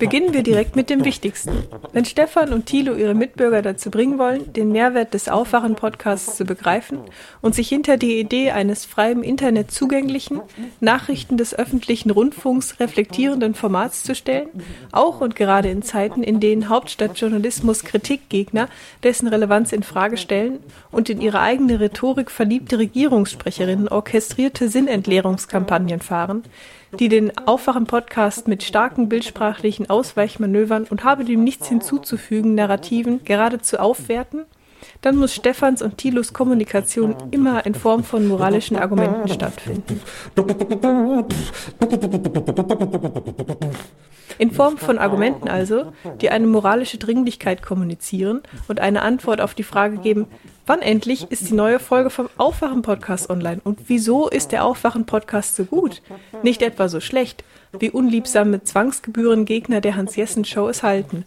Beginnen wir direkt mit dem Wichtigsten. Wenn Stefan und Thilo ihre Mitbürger dazu bringen wollen, den Mehrwert des Aufwachen-Podcasts zu begreifen und sich hinter die Idee eines freien Internet zugänglichen, Nachrichten des öffentlichen Rundfunks reflektierenden Formats zu stellen, auch und gerade in Zeiten, in denen Hauptstadtjournalismus Kritikgegner dessen Relevanz in Frage stellen und in ihre eigene Rhetorik verliebte Regierungssprecherinnen orchestrierte Sinnentleerungskampagnen fahren, die den Aufwachen-Podcast mit starken bildsprachlichen Ausweichmanövern und habe dem nichts hinzuzufügen Narrativen geradezu aufwerten, dann muss Stefans und Thilos Kommunikation immer in Form von moralischen Argumenten stattfinden. In Form von Argumenten also, die eine moralische Dringlichkeit kommunizieren und eine Antwort auf die Frage geben, wann endlich ist die neue Folge vom Aufwachen-Podcast online und wieso ist der Aufwachen-Podcast so gut? Nicht etwa so schlecht, wie unliebsame Zwangsgebührengegner der Hans-Jessen-Show es halten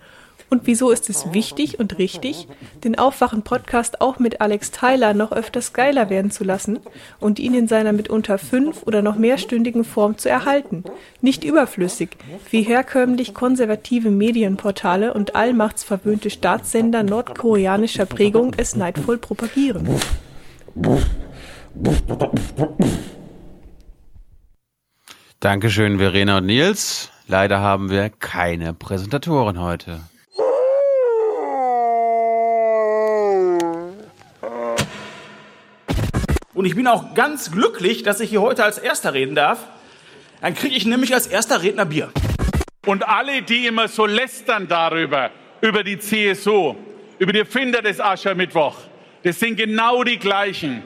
und wieso ist es wichtig und richtig, den Aufwachen-Podcast auch mit Alex Tyler noch öfters geiler werden zu lassen und ihn in seiner mitunter fünf- oder noch mehrstündigen Form zu erhalten? Nicht überflüssig, wie herkömmlich konservative Medienportale und allmachtsverwöhnte Staatssender nordkoreanischer Prägung es neidvoll propagieren. Dankeschön, Verena und Nils. Leider haben wir keine Präsentatoren heute. Und ich bin auch ganz glücklich, dass ich hier heute als Erster reden darf. Dann kriege ich nämlich als erster Redner Bier. Und alle, die immer so lästern darüber, über die CSU, über die Erfinder des Aschermittwoch, das sind genau die gleichen,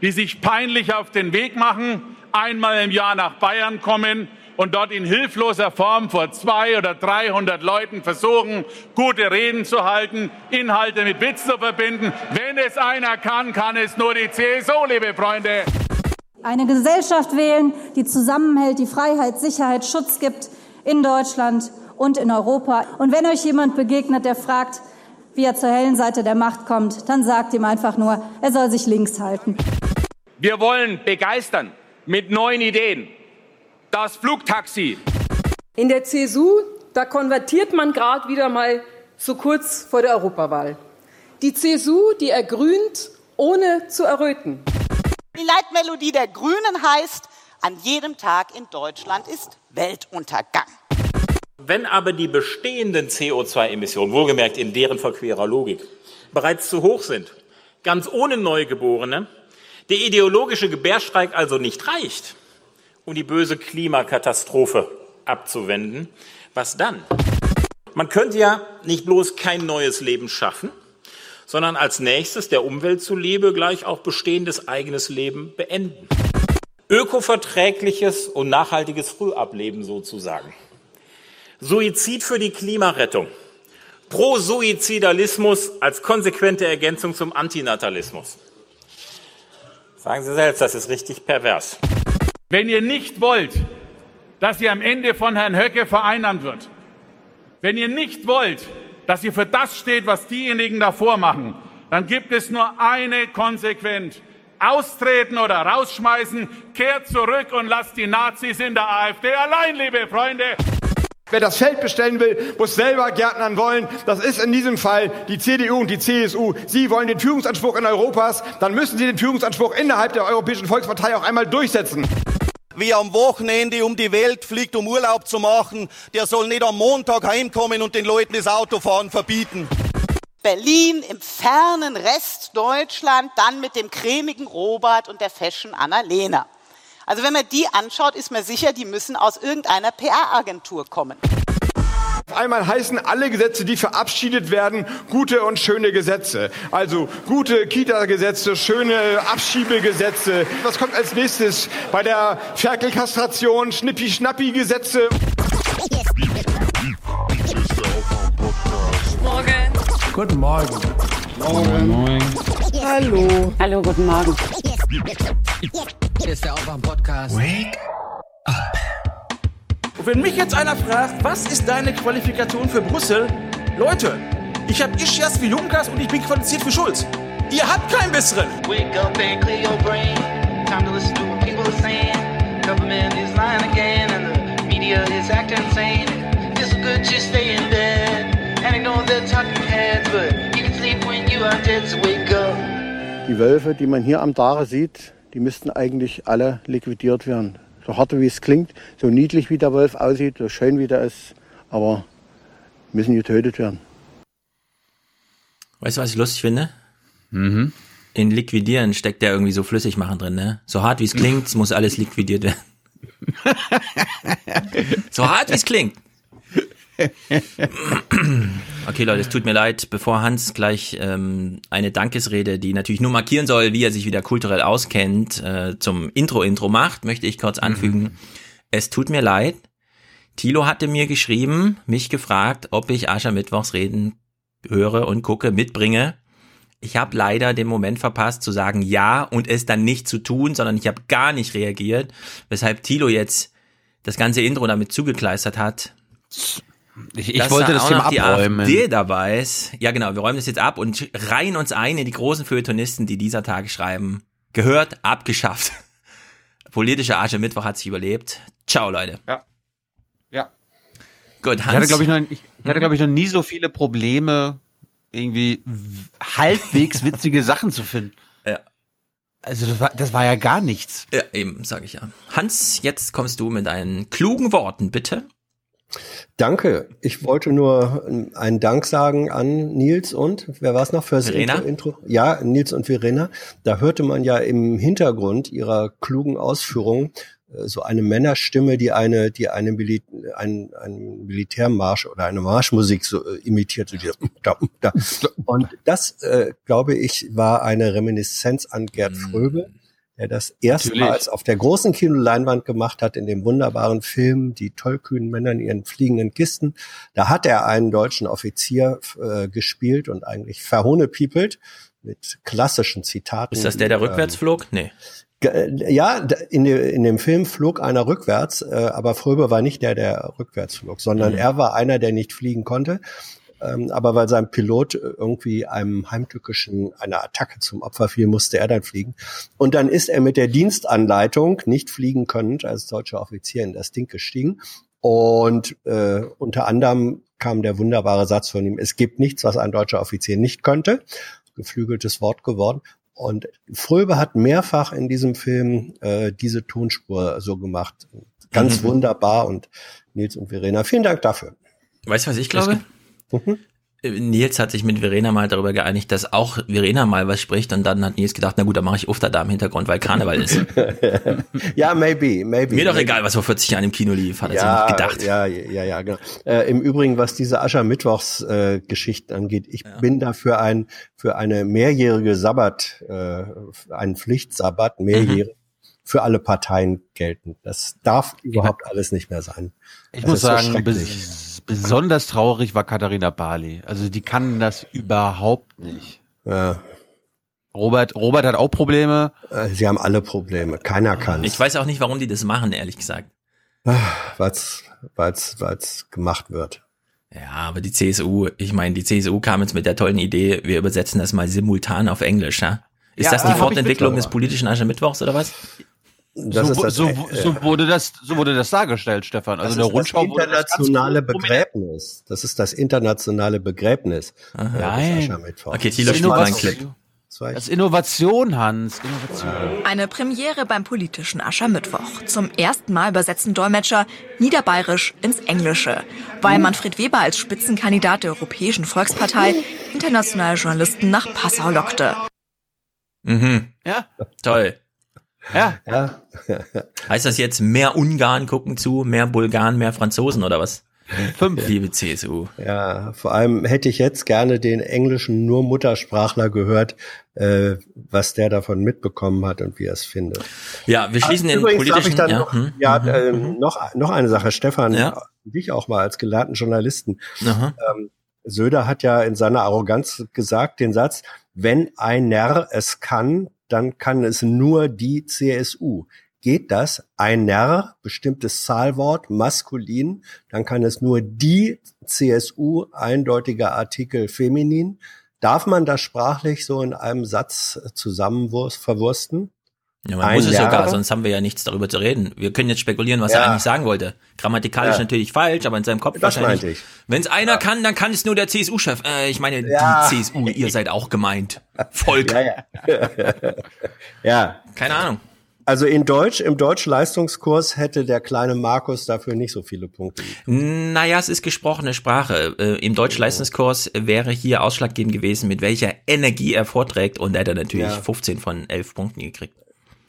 die sich peinlich auf den Weg machen, einmal im Jahr nach Bayern kommen und dort in hilfloser Form vor zwei oder 300 Leuten versuchen, gute Reden zu halten, Inhalte mit Witz zu verbinden. Wenn es einer kann, kann es nur die CSU, liebe Freunde. Eine Gesellschaft wählen, die zusammenhält, die Freiheit, Sicherheit, Schutz gibt in Deutschland und in Europa. Und wenn euch jemand begegnet, der fragt, wie er zur hellen Seite der Macht kommt, dann sagt ihm einfach nur, er soll sich links halten. Wir wollen begeistern mit neuen Ideen das Flugtaxi. In der CSU, da konvertiert man gerade wieder mal so kurz vor der Europawahl. Die CSU, die ergrünt, ohne zu erröten. Die Leitmelodie der Grünen heißt, an jedem Tag in Deutschland ist Weltuntergang. Wenn aber die bestehenden CO2-Emissionen, wohlgemerkt in deren verquerer Logik, bereits zu hoch sind, ganz ohne Neugeborene, der ideologische Gebärstreik also nicht reicht, um die böse Klimakatastrophe abzuwenden. Was dann? Man könnte ja nicht bloß kein neues Leben schaffen, sondern als nächstes der Umwelt zuliebe gleich auch bestehendes eigenes Leben beenden. Ökoverträgliches und nachhaltiges Frühableben sozusagen. Suizid für die Klimarettung. Pro-Suizidalismus als konsequente Ergänzung zum Antinatalismus. Sagen Sie selbst, das ist richtig pervers. Wenn ihr nicht wollt, dass ihr am Ende von Herrn Höcke vereinnahmt wird, wenn ihr nicht wollt, dass ihr für das steht, was diejenigen davor machen, dann gibt es nur eine Konsequenz. Austreten oder rausschmeißen, kehrt zurück und lasst die Nazis in der AfD allein, liebe Freunde. Wer das Feld bestellen will, muss selber Gärtnern wollen. Das ist in diesem Fall die CDU und die CSU. Sie wollen den Führungsanspruch in Europas, dann müssen sie den Führungsanspruch innerhalb der Europäischen Volkspartei auch einmal durchsetzen. Wer am Wochenende um die Welt fliegt, um Urlaub zu machen, der soll nicht am Montag heimkommen und den Leuten das Autofahren verbieten. Berlin im fernen Rest Deutschland, dann mit dem cremigen Robert und der Fashion Annalena. Also wenn man die anschaut, ist man sicher, die müssen aus irgendeiner PR-Agentur kommen. Auf einmal heißen alle Gesetze, die verabschiedet werden, gute und schöne Gesetze. Also gute Kita-Gesetze, schöne Abschiebegesetze. Was kommt als nächstes? Bei der Ferkelkastration, Schnippi-Schnappi-Gesetze. Morgen. Guten Morgen. Morgen. Morgen. Hallo. Hallo, guten Morgen. Hier ist der Aufwach-Podcast. Wake up. Und wenn mich jetzt einer fragt, was ist deine Qualifikation für Brüssel? Leute, ich habe Ischias wie Junkas und ich bin qualifiziert für Schulz. Ihr habt keinen besseren. Die Wölfe, die man hier am Dare sieht, die müssten eigentlich alle liquidiert werden. So hart wie es klingt, so niedlich wie der Wolf aussieht, so schön wie der ist, aber müssen getötet werden. Weißt du, was ich lustig finde? Mhm. In liquidieren steckt ja irgendwie so Flüssigmachen drin, ne? So hart wie es klingt, es muss alles liquidiert werden. so hart wie es klingt. Okay, Leute, es tut mir leid, bevor Hans gleich ähm, eine Dankesrede, die natürlich nur markieren soll, wie er sich wieder kulturell auskennt, äh, zum Intro-Intro macht, möchte ich kurz anfügen. Es tut mir leid. Thilo hatte mir geschrieben, mich gefragt, ob ich Aschermittwochs Reden höre und gucke, mitbringe. Ich habe leider den Moment verpasst zu sagen ja und es dann nicht zu tun, sondern ich habe gar nicht reagiert, weshalb Thilo jetzt das ganze Intro damit zugekleistert hat. Ich, ich wollte da das auch Thema noch die abräumen. AfD dabei ist. Ja, genau, wir räumen das jetzt ab und reihen uns ein in die großen Feuilletonisten, die dieser Tage schreiben. Gehört, abgeschafft. Politische Arche Mittwoch hat sich überlebt. Ciao, Leute. Ja. Ja. Gut, Ich Hans. hatte, glaube ich, noch, ich, ich hatte, glaube ich, noch nie so viele Probleme, irgendwie halbwegs witzige Sachen zu finden. Ja. Also das war, das war ja gar nichts. Ja, eben, sage ich ja. Hans, jetzt kommst du mit deinen klugen Worten, bitte. Danke. Ich wollte nur einen Dank sagen an Nils und wer war es noch fürs Verena? Intro, Intro? Ja, Nils und Verena. Da hörte man ja im Hintergrund ihrer klugen Ausführungen äh, so eine Männerstimme, die eine, die eine Mili ein, ein Militärmarsch oder eine Marschmusik so äh, imitierte. Die, da, da. Und das, äh, glaube ich, war eine Reminiszenz an Gerd Fröbe, der das erstmals auf der großen Kinoleinwand gemacht hat in dem wunderbaren Film Die tollkühnen Männer in ihren fliegenden Kisten. Da hat er einen deutschen Offizier äh, gespielt und eigentlich verhohnepiepelt mit klassischen Zitaten. Ist das der, der ähm, rückwärts flog? Nee. Äh, Ja, in, de, in dem Film flog einer rückwärts, äh, aber Fröbe war nicht der, der rückwärts flog, sondern Mhm. er war einer, der nicht fliegen konnte. Ähm, aber weil sein Pilot irgendwie einem heimtückischen, einer Attacke zum Opfer fiel, musste er dann fliegen. Und dann ist er mit der Dienstanleitung, nicht fliegen können, als deutscher Offizier in das Ding gestiegen. Und äh, unter anderem kam der wunderbare Satz von ihm, es gibt nichts, was ein deutscher Offizier nicht könnte. Geflügeltes Wort geworden. Und Fröbe hat mehrfach in diesem Film äh, diese Tonspur so gemacht. Ganz Mhm. wunderbar und Nils und Verena, vielen Dank dafür. Weißt du, was ich glaube? Äh, Nils hat sich mit Verena mal darüber geeinigt, dass auch Verena mal was spricht und dann hat Nils gedacht, na gut, dann mache ich Ufter da im Hintergrund, weil Karneval ist. ja, maybe, maybe. Mir doch maybe. egal, was vor 40 Jahren im Kino lief, hat er ja, sich gedacht. Ja, ja, ja, genau. Äh, Im Übrigen, was diese Aschermittwochs-Geschichten äh, angeht, ich bin dafür ein für eine mehrjährige Sabbat, äh, einen Pflichtsabbat, mehrjährig, für alle Parteien gelten. Das darf überhaupt alles nicht mehr sein. Ich Das muss sagen, besonders traurig war Katharina Barley. Also die kann das überhaupt nicht. Ja. Robert, Robert hat auch Probleme. Äh, Sie haben alle Probleme. Keiner kann Ich weiß auch nicht, warum die das machen, ehrlich gesagt. weil's, weil's, weil's gemacht wird. Ja, aber die CSU, ich meine, die CSU kam jetzt mit der tollen Idee, wir übersetzen das mal simultan auf Englisch, ja? Ist Ja, das die Fortentwicklung des politischen Aschermittwochs oder was? Das so, ist das, so, äh, so wurde das, so wurde das dargestellt, Stefan. Also Das der ist Rundschau das das internationale prominent- Begräbnis. Das ist das internationale Begräbnis. des Nein. Okay, Thilo, Das ist spiel mal einen Innovation. Clip. Das ist Innovation, Hans. Innovation. Eine Premiere beim politischen Aschermittwoch. Zum ersten Mal übersetzen Dolmetscher Niederbayerisch ins Englische, weil Manfred Weber als Spitzenkandidat der Europäischen Volkspartei internationale Journalisten nach Passau lockte. Mhm. Ja. Toll. Ja. Ja. Heißt das jetzt mehr Ungarn gucken zu, mehr Bulgaren, mehr Franzosen oder was? Fünf. Liebe CSU. Ja, vor allem hätte ich jetzt gerne den englischen nur Muttersprachler gehört, äh, was der davon mitbekommen hat und wie er es findet. Ja, wir schließen Ah, den Übrigens darf politischen. ich dann ja, noch, hm, ja, hm, äh, hm, noch, noch eine Sache, Stefan, Ja. dich auch mal als gelernten Journalisten. Ähm, Söder hat ja in seiner Arroganz gesagt den Satz, wenn ein Nerr es kann, dann kann es nur die CSU. Geht das? Ein Nerr, bestimmtes Zahlwort, maskulin, dann kann es nur die CSU, eindeutiger Artikel feminin. Darf man das sprachlich so in einem Satz zusammen verwursten? Ja, man Ein muss es sogar, Jahre? sonst haben wir ja nichts darüber zu reden. Wir können jetzt spekulieren, was Ja. er eigentlich sagen wollte. Grammatikalisch Ja. natürlich falsch, aber in seinem Kopf Das wahrscheinlich. Wenn es einer kann, dann kann es nur der CSU-Chef. Äh, ich meine, Ja. die CSU, ihr seid auch gemeint. Volk. Ja, ja. ja. Keine Ahnung. Also in Deutsch, im Deutsch-Leistungskurs hätte der kleine Markus dafür nicht so viele Punkte. Naja, es ist gesprochene Sprache. Äh, Im Deutschleistungskurs wäre hier ausschlaggebend gewesen, mit welcher Energie er vorträgt und er hätte natürlich Ja. 15 von 11 Punkten gekriegt.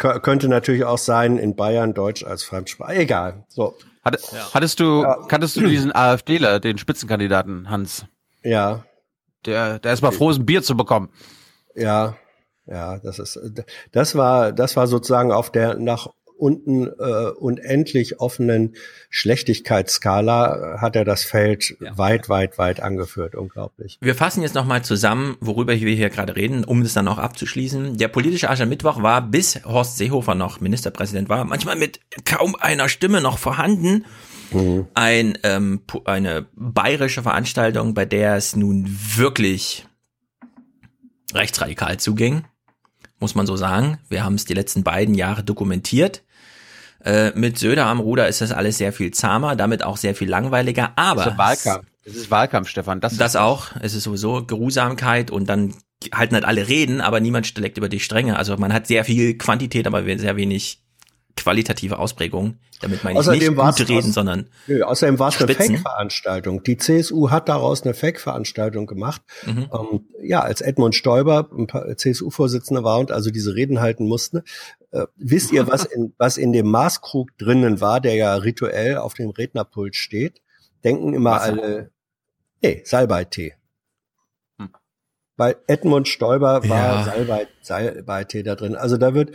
Kö- Könnte natürlich auch sein, in Bayern Deutsch als Fremdsprache. Egal. So. Hatte, Hattest du, kanntest du diesen AfDler, den Spitzenkandidaten Hans? Ja. Der, der ist mal froh, ein Bier zu bekommen. Ja, ja, das ist, das war, das war sozusagen auf der nach unten äh, unendlich offenen Schlechtigkeitsskala äh, hat er das Feld weit, weit, weit angeführt. Unglaublich. Wir fassen jetzt nochmal zusammen, worüber wir hier gerade reden, um es dann auch abzuschließen. Der politische Aschermittwoch war, bis Horst Seehofer noch Ministerpräsident war, manchmal mit kaum einer Stimme noch vorhanden. Ein, ähm, eine bayerische Veranstaltung, bei der es nun wirklich rechtsradikal zuging, muss man so sagen. Wir haben es die letzten beiden Jahre dokumentiert. Äh, mit Söder am Ruder ist das alles sehr viel zahmer, damit auch sehr viel langweiliger, aber Das ist Wahlkampf. Das ist Wahlkampf, Stefan. Das, das ist auch. Es ist sowieso Geruhsamkeit und dann halten halt alle reden, aber niemand schlägt über die Stränge. Also man hat sehr viel Quantität, aber sehr wenig qualitative Ausprägung. Damit meine ich nicht gut reden, sondern Nö, außerdem war es eine. Fake-Veranstaltung. Die CSU hat daraus eine Fake-Veranstaltung gemacht. Mhm. Ähm, ja, als Edmund Stoiber ein paar CSU-Vorsitzender war und also diese Reden halten musste. Äh, wisst ihr, was in, was in dem Maßkrug drinnen war, der ja rituell auf dem Rednerpult steht? Denken immer Wasser. alle, nee, Salbeitee. Bei Edmund Stoiber war Ja. Salbei, Salbeitee da drin. Also da wird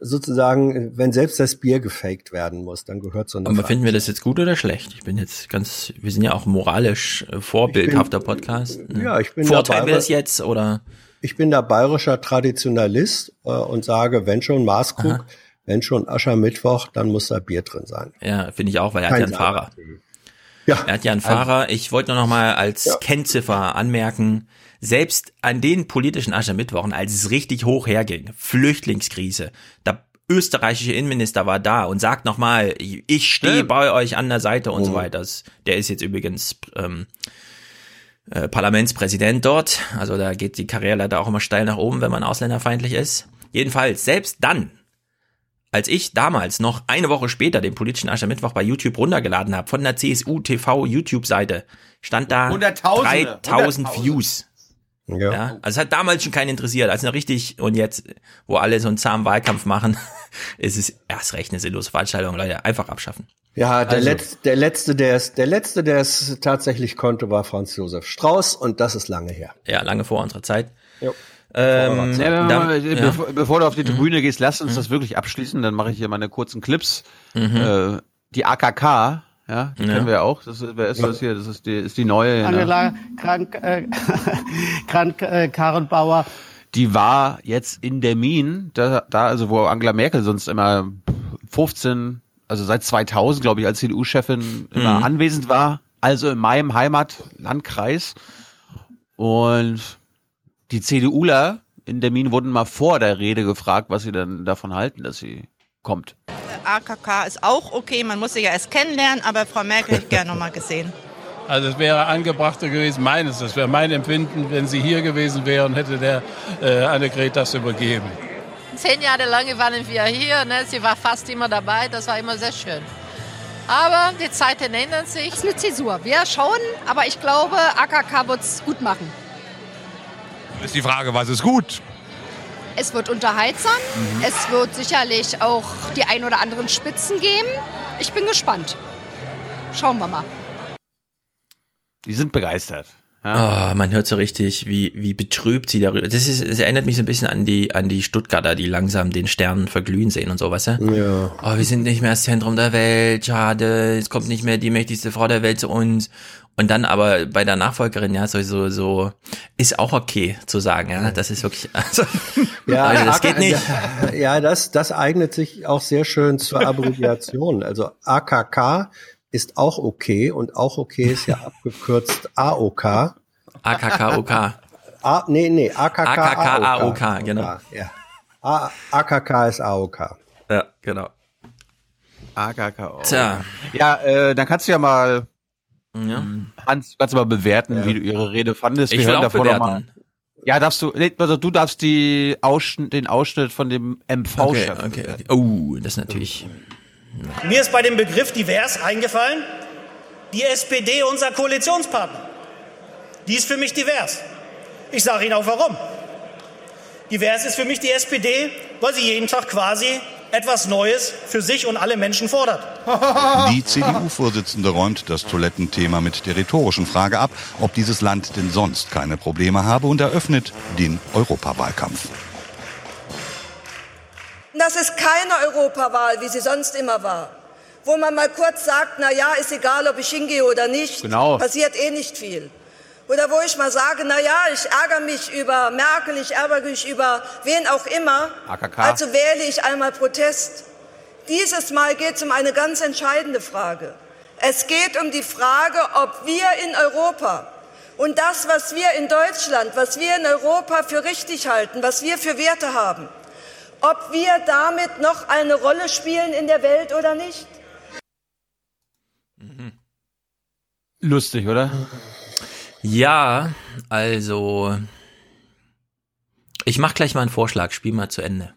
sozusagen, wenn selbst das Bier gefaked werden muss, dann gehört so eine aber finden wir das jetzt gut oder schlecht? Ich bin jetzt ganz, wir sind ja auch moralisch äh, vorbildhafter Podcast. ne? Ja, ich bin Vortreiben dabei, wir das jetzt oder? Ich bin da bayerischer Traditionalist äh, und sage, wenn schon Maßkrug, Aha. wenn schon Aschermittwoch, dann muss da Bier drin sein. Ja, finde ich auch, weil er hat Kein ja einen Fahrer. Ja. Er hat ja einen Fahrer. Ich wollte nur noch mal als Kennziffer anmerken, selbst an den politischen Aschermittwochen, als es richtig hoch herging, Flüchtlingskrise, der österreichische Innenminister war da und sagt noch mal, ich stehe Ja. bei euch an der Seite und so Mhm. weiter. Der ist jetzt übrigens ähm, äh, Parlamentspräsident dort. Also da geht die Karriere leider auch immer steil nach oben, wenn man ausländerfeindlich ist. Jedenfalls, selbst dann, als ich damals noch eine Woche später den politischen Aschermittwoch bei YouTube runtergeladen habe, von der CSU TV YouTube-Seite, stand da Hunderttausende, 3000 Hunderttausende. Views. Ja. Ja, also es hat damals schon keinen interessiert, also noch richtig, und jetzt, wo alle so einen zahmen Wahlkampf machen, ist es erst recht eine sinnlose Veranstaltung, Leute, einfach abschaffen. Ja, der, Also- letzte, der letzte, der es, der letzte, der es tatsächlich konnte, war Franz Josef Strauß und das ist lange her. Ja, lange vor unserer Zeit. Jo. Ähm, Ja, dann- ja. bevor, bevor du auf die Tribüne gehst, lass uns das wirklich abschließen. Dann mache ich hier meine kurzen Clips. Mhm. Äh, die AKK, ja, die Ja. kennen wir ja auch. Das ist, wer ist das hier? Das ist die, ist die neue. Ja, Angela Krank, äh, Krank äh, Karrenbauer. Die war jetzt in der Min, da, da also wo Angela Merkel sonst immer 15, also seit 2000, glaube ich, als CDU-Chefin immer Mhm. anwesend war. Also in meinem Heimatlandkreis. Und die CDUler in der Min wurden mal vor der Rede gefragt, was sie dann davon halten, dass sie kommt. AKK ist auch okay, man muss sich ja erst kennenlernen, aber Frau Merkel hätte ich gerne noch mal gesehen. Also es wäre angebrachter gewesen, meines, das wäre mein Empfinden, wenn sie hier gewesen wäre und hätte der äh, Annegret das übergeben. Zehn Jahre lang waren wir hier, ne? sie war fast immer dabei, das war immer sehr schön. Aber die Zeiten ändern sich. Das ist eine Zäsur. Wir schauen, aber ich glaube, AKK wird es gut machen. Ist die Frage, was ist gut? Es wird unterhaltsam. Mhm. Es wird sicherlich auch die ein oder anderen Spitzen geben. Ich bin gespannt. Schauen wir mal. Die sind begeistert. Ah, man hört so richtig, wie, wie betrübt sie darüber. Das ist, es erinnert mich so ein bisschen an die, an die Stuttgarter, die langsam den Stern verglühen sehen und so, weißt du? Ja. Oh, wir sind nicht mehr das Zentrum der Welt, schade, es kommt nicht mehr die mächtigste Frau der Welt zu uns. Und dann aber bei der Nachfolgerin, ja, so, so, so, ist auch okay zu sagen, ja, das ist wirklich, also, Ja, Leute, das geht nicht. Ja, ja, das, das eignet sich auch sehr schön zur Abbreviation. Also AKK ist auch okay und auch okay ist ja abgekürzt AOK. AKKOK. A, nee, nee, AKK, AKK, AOK. AOK, genau. Ja. A AKK ist AOK. Ja, genau. AKK. Tja. Ja, äh, dann kannst du ja mal Ja. Hans, kannst du mal bewerten, wie du ihre Rede fandest. Ich will hören auch davor bewerten. Ja, darfst du, also du darfst die Ausschnitt, den Ausschnitt von dem Okay, MV-Chef. okay, okay. Oh, das ist natürlich. Mir ist bei dem Begriff divers eingefallen, die SPD, unser Koalitionspartner. Die ist für mich divers. Ich sage Ihnen auch warum. Divers ist für mich die SPD, weil sie jeden Tag quasi etwas Neues für sich und alle Menschen fordert. Die CDU-Vorsitzende räumt das Toilettenthema mit der rhetorischen Frage ab, ob dieses Land denn sonst keine Probleme habe und eröffnet den Europawahlkampf. Das ist keine Europawahl, wie sie sonst immer war. Wo man mal kurz sagt, na ja, ist egal, ob ich hingehe oder nicht. Genau. Passiert eh nicht viel. Oder wo ich mal sage, na ja, ich ärgere mich über Merkel, ich ärgere mich über wen auch immer. AKK. Also wähle ich einmal Protest. Dieses Mal geht es um eine ganz entscheidende Frage. Es geht um die Frage, ob wir in Europa und das, was wir in Deutschland, was wir in Europa für richtig halten, was wir für Werte haben, ob wir damit noch eine Rolle spielen in der Welt oder nicht. Lustig, oder? Ja, also. Ich mach gleich mal einen Vorschlag, spiel mal zu Ende.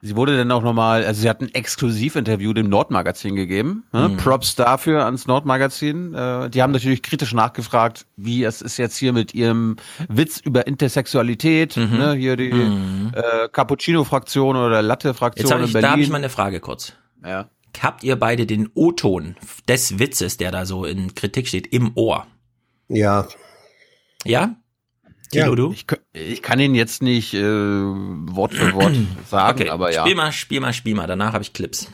Sie wurde dann auch nochmal, also sie hat ein Exklusivinterview dem Nordmagazin gegeben. Ne? Mhm. Props dafür ans Nordmagazin. Äh, die haben natürlich kritisch nachgefragt, wie es ist jetzt hier mit ihrem Witz über Intersexualität, Mhm. ne? hier die Mhm. äh, Cappuccino-Fraktion oder Latte-Fraktion in Berlin. da habe ich mal eine Frage kurz. Ja. Habt ihr beide den O-Ton des Witzes, der da so in Kritik steht, im Ohr? Ja. Ja? Ja. Du? Ich, ich kann ihn jetzt nicht äh, Wort für Wort sagen, Okay, aber ja. spiel mal, spiel mal, spiel mal. Danach habe ich Clips.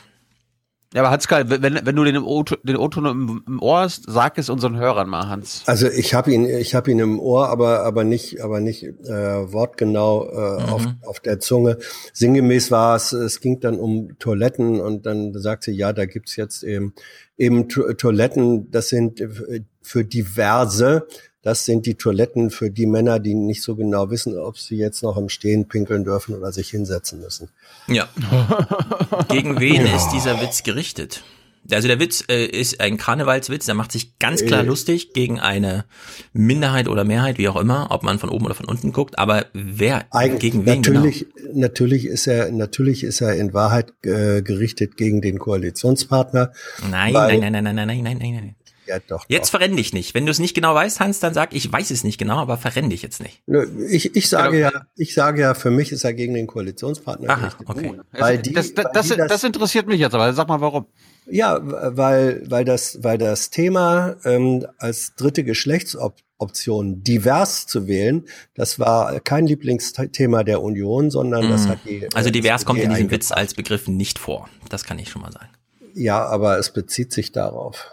Ja, aber Hans-Karl, wenn, wenn du den O-Ton im, im Ohr hast, sag es unseren Hörern mal, Hans. Also ich habe ihn, ich habe ihn im Ohr, aber aber nicht, aber nicht äh, wortgenau äh, Mhm. auf, auf der Zunge. Sinngemäß war es, es ging dann um Toiletten und dann sagt sie, ja, da gibt's jetzt eben eben To- Toiletten. Das sind äh, für diverse. Das sind die Toiletten für die Männer, die nicht so genau wissen, ob sie jetzt noch im Stehen pinkeln dürfen oder sich hinsetzen müssen. Ja. Gegen wen ist dieser Witz gerichtet? Also der Witz äh, ist ein Karnevalswitz, der macht sich ganz klar Äh. lustig gegen eine Minderheit oder Mehrheit, wie auch immer, ob man von oben oder von unten guckt, aber wer Eigen, gegen wen natürlich, natürlich ist er, natürlich ist er in Wahrheit äh, gerichtet gegen den Koalitionspartner. genau? Nein, weil- nein, nein, nein, nein, nein, nein, nein, nein. Ja, doch. Jetzt verrenn dich nicht. Wenn du es nicht genau weißt, Hans, dann sag, ich weiß es nicht genau, aber verrenn dich jetzt nicht. Nö, Ich, ich sage Genau. ja, ich sage ja, für mich ist er gegen den Koalitionspartner Aha, okay. Weil die, das, das, weil das, die das interessiert mich jetzt, aber sag mal warum. ja, weil, weil das, weil das Thema ähm, als dritte Geschlechtsoption divers zu wählen, das war kein Lieblingsthema der Union, sondern das Mhm. hat die. Also äh, divers kommt in diesem Witz als Begriff nicht vor. Das kann ich schon mal sagen. Ja, aber es bezieht sich darauf.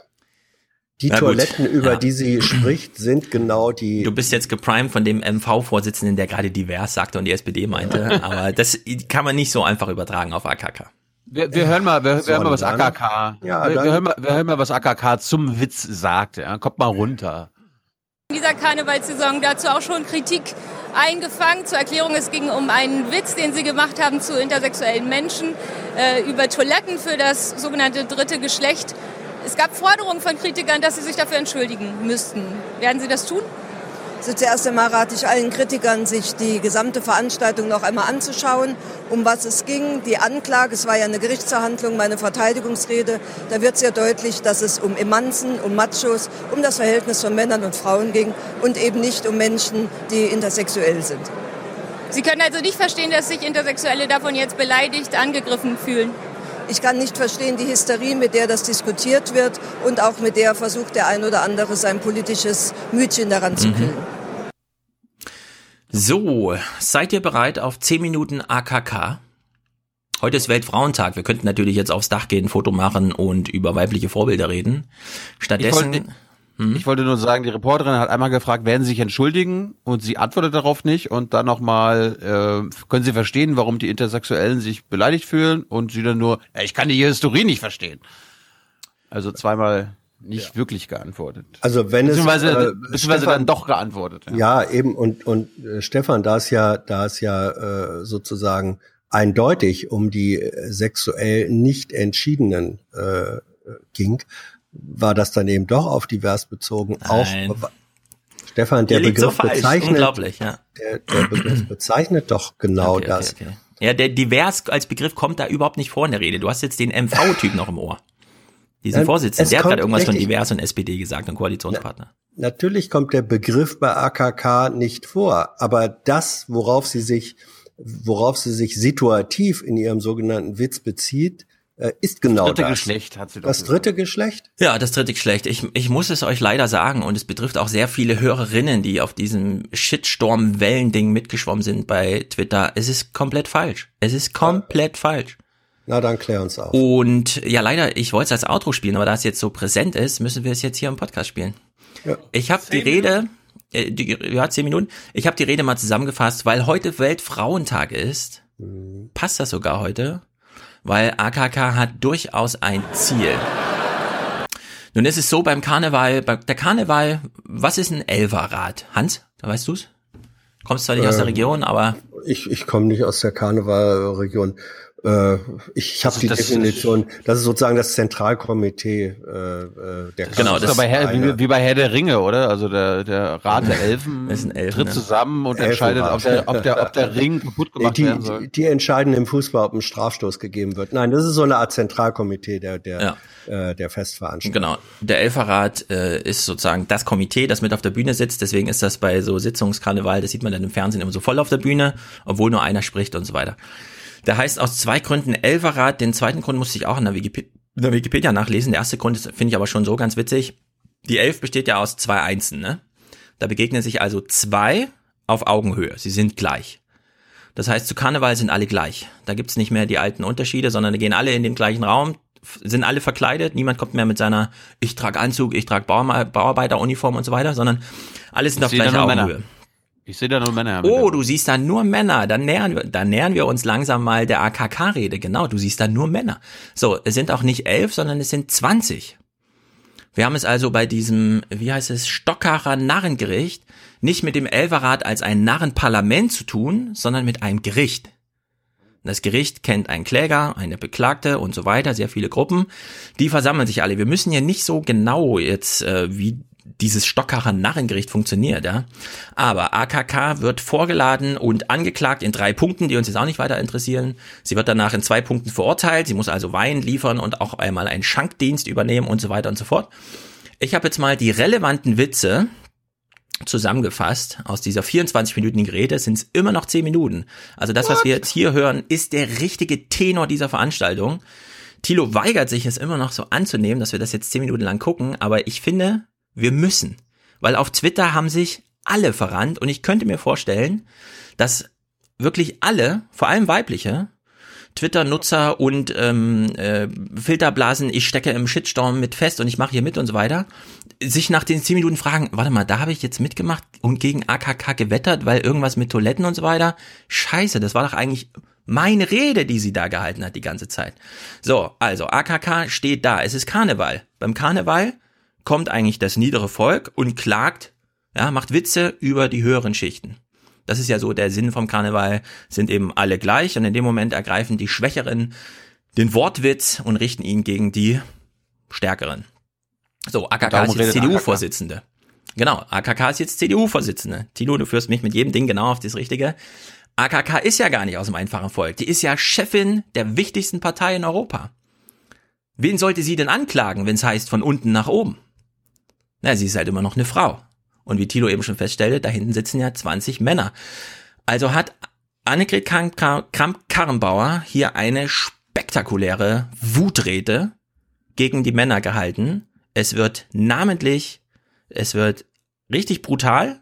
Die Na gut, Toiletten, über ja. die sie spricht, sind genau die. Du bist jetzt geprimed von dem MV-Vorsitzenden, der gerade divers sagte und die SPD meinte, aber das kann man nicht so einfach übertragen auf AKK. Wir, wir hören mal, wir, wir hören mal was dann- AKK. Ja, wir, dann- wir, hören mal, wir hören mal was AKK zum Witz sagt. Ja, kommt mal runter. In dieser Karnevalssaison dazu auch schon Kritik eingefangen. Zur Erklärung, es ging um einen Witz, den Sie gemacht haben zu intersexuellen Menschen äh, über Toiletten für das sogenannte dritte Geschlecht. Es gab Forderungen von Kritikern, dass Sie sich dafür entschuldigen müssten. Werden Sie das tun? Also zuerst einmal rate ich allen Kritikern, sich die gesamte Veranstaltung noch einmal anzuschauen, um was es ging. Die Anklage, es war ja eine Gerichtsverhandlung, meine Verteidigungsrede, da wird sehr deutlich, dass es um Emanzen, um Machos, um das Verhältnis von Männern und Frauen ging und eben nicht um Menschen, die intersexuell sind. Sie können also nicht verstehen, dass sich Intersexuelle davon jetzt beleidigt, angegriffen fühlen. Ich kann nicht verstehen die Hysterie, mit der das diskutiert wird und auch mit der versucht der ein oder andere sein politisches Mütchen daran zu Mhm. kühlen. So, seid ihr bereit auf 10 Minuten AKK? Heute ist Weltfrauentag. Wir könnten natürlich jetzt aufs Dach gehen, ein Foto machen und über weibliche Vorbilder reden. Stattdessen, Ich wollte, ich wollte nur sagen, die Reporterin hat einmal gefragt, werden Sie sich entschuldigen? Und sie antwortet darauf nicht. Und dann nochmal, äh, können Sie verstehen, warum die Intersexuellen sich beleidigt fühlen? Und sie dann nur, ja, ich kann die Historie nicht verstehen. Also zweimal nicht wirklich geantwortet. Also wenn es beziehungsweise, äh, beziehungsweise Stefan- dann doch geantwortet. Ja, eben und und äh, Stefan, da es ja, da es ja äh, sozusagen eindeutig um die äh, sexuell nicht entschiedenen äh, ging, war das dann eben doch auf divers bezogen. Nein. Auch Stefan, der so Begriff falsch. bezeichnet, Unglaublich, ja. der, der Begriff bezeichnet doch genau Okay, okay, das. okay. Ja, der divers als Begriff kommt da überhaupt nicht vor in der Rede. Du hast jetzt den MV-Typ noch im Ohr. Diesen Ähm, Vorsitzenden, der hat gerade irgendwas von richtig- divers und SPD gesagt und Koalitionspartner. Natürlich kommt der Begriff bei AKK nicht vor, aber das, worauf sie sich, worauf sie sich situativ in ihrem sogenannten Witz bezieht, ist genau dritte das. Geschlecht hat sie doch Das gesagt. dritte Geschlecht? Ja, das dritte Geschlecht. Ich, ich muss es euch leider sagen und es betrifft auch sehr viele Hörerinnen, die auf diesem Shitstorm-Wellending mitgeschwommen sind bei Twitter. Es ist komplett falsch. Es ist komplett falsch. Na, dann klär uns auf. Und ja, leider, ich wollte es als Outro spielen, aber da es jetzt so präsent ist, müssen wir es jetzt hier im Podcast spielen. Ja. Ich habe die Rede, äh, die, ja, zehn Minuten. Ich habe die Rede mal zusammengefasst, weil heute Weltfrauentag ist. Passt das sogar heute? Weil AKK hat durchaus ein Ziel. Nun ist es so beim Karneval, bei der Karneval, was ist ein Elferrad? Hans, weißt du's? Kommst zwar nicht aus der Ähm, Region, aber Ich, ich komme nicht aus der Karnevalregion. Äh, ich habe ist die das- Definition, das ist sozusagen das Zentralkomitee äh, äh, der Genau, Das ist bei Herr, wie, wie bei Herr der Ringe, oder? Also der, der Rat der Elfen Das sind Elfen, tritt ja. zusammen und entscheidet, ob der, ob der, ob der Ring kaputt gemacht die, werden soll. die, die entscheiden im Fußball, ob ein Strafstoß gegeben wird. Nein, das ist so eine Art Zentralkomitee der der äh, der Festveranstaltung. Genau. Der Elferrat äh, ist sozusagen das Komitee, das mit auf der Bühne sitzt. Deswegen ist das bei so Sitzungskarneval, das sieht man dann im Fernsehen immer so voll auf der Bühne, obwohl nur einer spricht und so weiter. Der heißt aus zwei Gründen Elferrat. Den zweiten Grund musste ich auch in der, Wikipe in der Wikipedia nachlesen. Der erste Grund finde ich aber schon so ganz witzig. Die Elf besteht ja aus zwei Einsen, ne? Da begegnen sich also zwei auf Augenhöhe. Sie sind gleich. Das heißt, zu Karneval sind alle gleich. Da gibt's nicht mehr die alten Unterschiede, sondern da gehen alle in den gleichen Raum, sind alle verkleidet. Niemand kommt mehr mit seiner Ich trage Anzug, ich trage Bauarbeiteruniform und so weiter, sondern alle sind auf gleicher nur Männer. Ich sehe da nur Männer. Oh, du siehst da nur Männer. Dann nähern wir, dann nähern wir uns langsam mal der AKK-Rede. Genau, du siehst da nur Männer. So, es sind auch nicht elf, sondern es sind 20. Wir haben es also bei diesem, wie heißt es, Stockacher Narrengericht nicht mit dem Elferrat als ein Narrenparlament zu tun, sondern mit einem Gericht. Das Gericht kennt einen Kläger, eine Beklagte und so weiter, sehr viele Gruppen. Die versammeln sich alle. Wir müssen ja nicht so genau jetzt, äh, wie dieses Stockacher Narrengericht funktioniert, ja. Aber AKK wird vorgeladen und angeklagt in drei Punkten, die uns jetzt auch nicht weiter interessieren. Sie wird danach in zwei Punkten verurteilt. Sie muss also Wein liefern und auch einmal einen Schankdienst übernehmen und so weiter und so fort. Ich habe jetzt mal die relevanten Witze zusammengefasst aus dieser 24-minütigen Rede sind es immer noch 10 Minuten. Also das, was wir jetzt hier hören, ist der richtige Tenor dieser Veranstaltung. Thilo weigert sich es immer noch so anzunehmen, dass wir das jetzt 10 Minuten lang gucken, aber ich finde, wir müssen. Weil auf Twitter haben sich alle verrannt und ich könnte mir vorstellen, dass wirklich alle, vor allem weibliche, Twitter-Nutzer und ähm, äh, Filterblasen, ich stecke im Shitstorm mit fest und ich mache hier mit und so weiter, sich nach den 10 Minuten fragen, warte mal, da habe ich jetzt mitgemacht und gegen AKK gewettert, weil irgendwas mit Toiletten und so weiter. Scheiße, das war doch eigentlich meine Rede, die sie da gehalten hat die ganze Zeit. So, also AKK steht da, es ist Karneval. Beim Karneval kommt eigentlich das niedere Volk und klagt, ja, macht Witze über die höheren Schichten. Das ist ja so der Sinn vom Karneval, sind eben alle gleich und in dem Moment ergreifen die Schwächeren den Wortwitz und richten ihn gegen die Stärkeren. So, AKK Darum ist jetzt CDU-Vorsitzende. Genau, AKK ist jetzt CDU-Vorsitzende. Tilo, du führst mich mit jedem Ding genau auf das Richtige. AKK ist ja gar nicht aus dem einfachen Volk. Die ist ja Chefin der wichtigsten Partei in Europa. Wen sollte sie denn anklagen, wenn es heißt von unten nach oben? Na, sie ist halt immer noch eine Frau. Und wie Thilo eben schon feststellte, da hinten sitzen ja 20 Männer. Also hat Annegret Kramp-Karrenbauer hier eine spektakuläre Wutrede gegen die Männer gehalten. Es wird namentlich, es wird richtig brutal.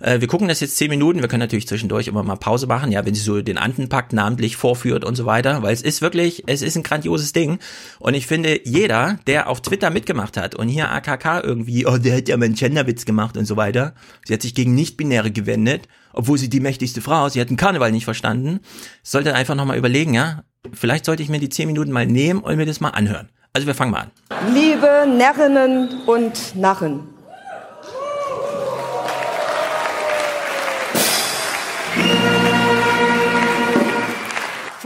Äh, wir gucken das jetzt zehn Minuten. Wir können natürlich zwischendurch immer mal Pause machen, ja, wenn sie so den Antenpakt namentlich vorführt und so weiter, weil es ist wirklich, es ist ein grandioses Ding. Und ich finde, jeder, der auf Twitter mitgemacht hat und hier AKK irgendwie, oh, der hat ja meinen Genderwitz gemacht und so weiter. Sie hat sich gegen Nicht-Binäre gewendet, obwohl sie die mächtigste Frau ist. Sie hat den Karneval nicht verstanden. Sollte einfach nochmal überlegen, ja. Vielleicht sollte ich mir die zehn Minuten mal nehmen und mir das mal anhören. Also wir fangen mal an. Liebe Närrinnen und Narren.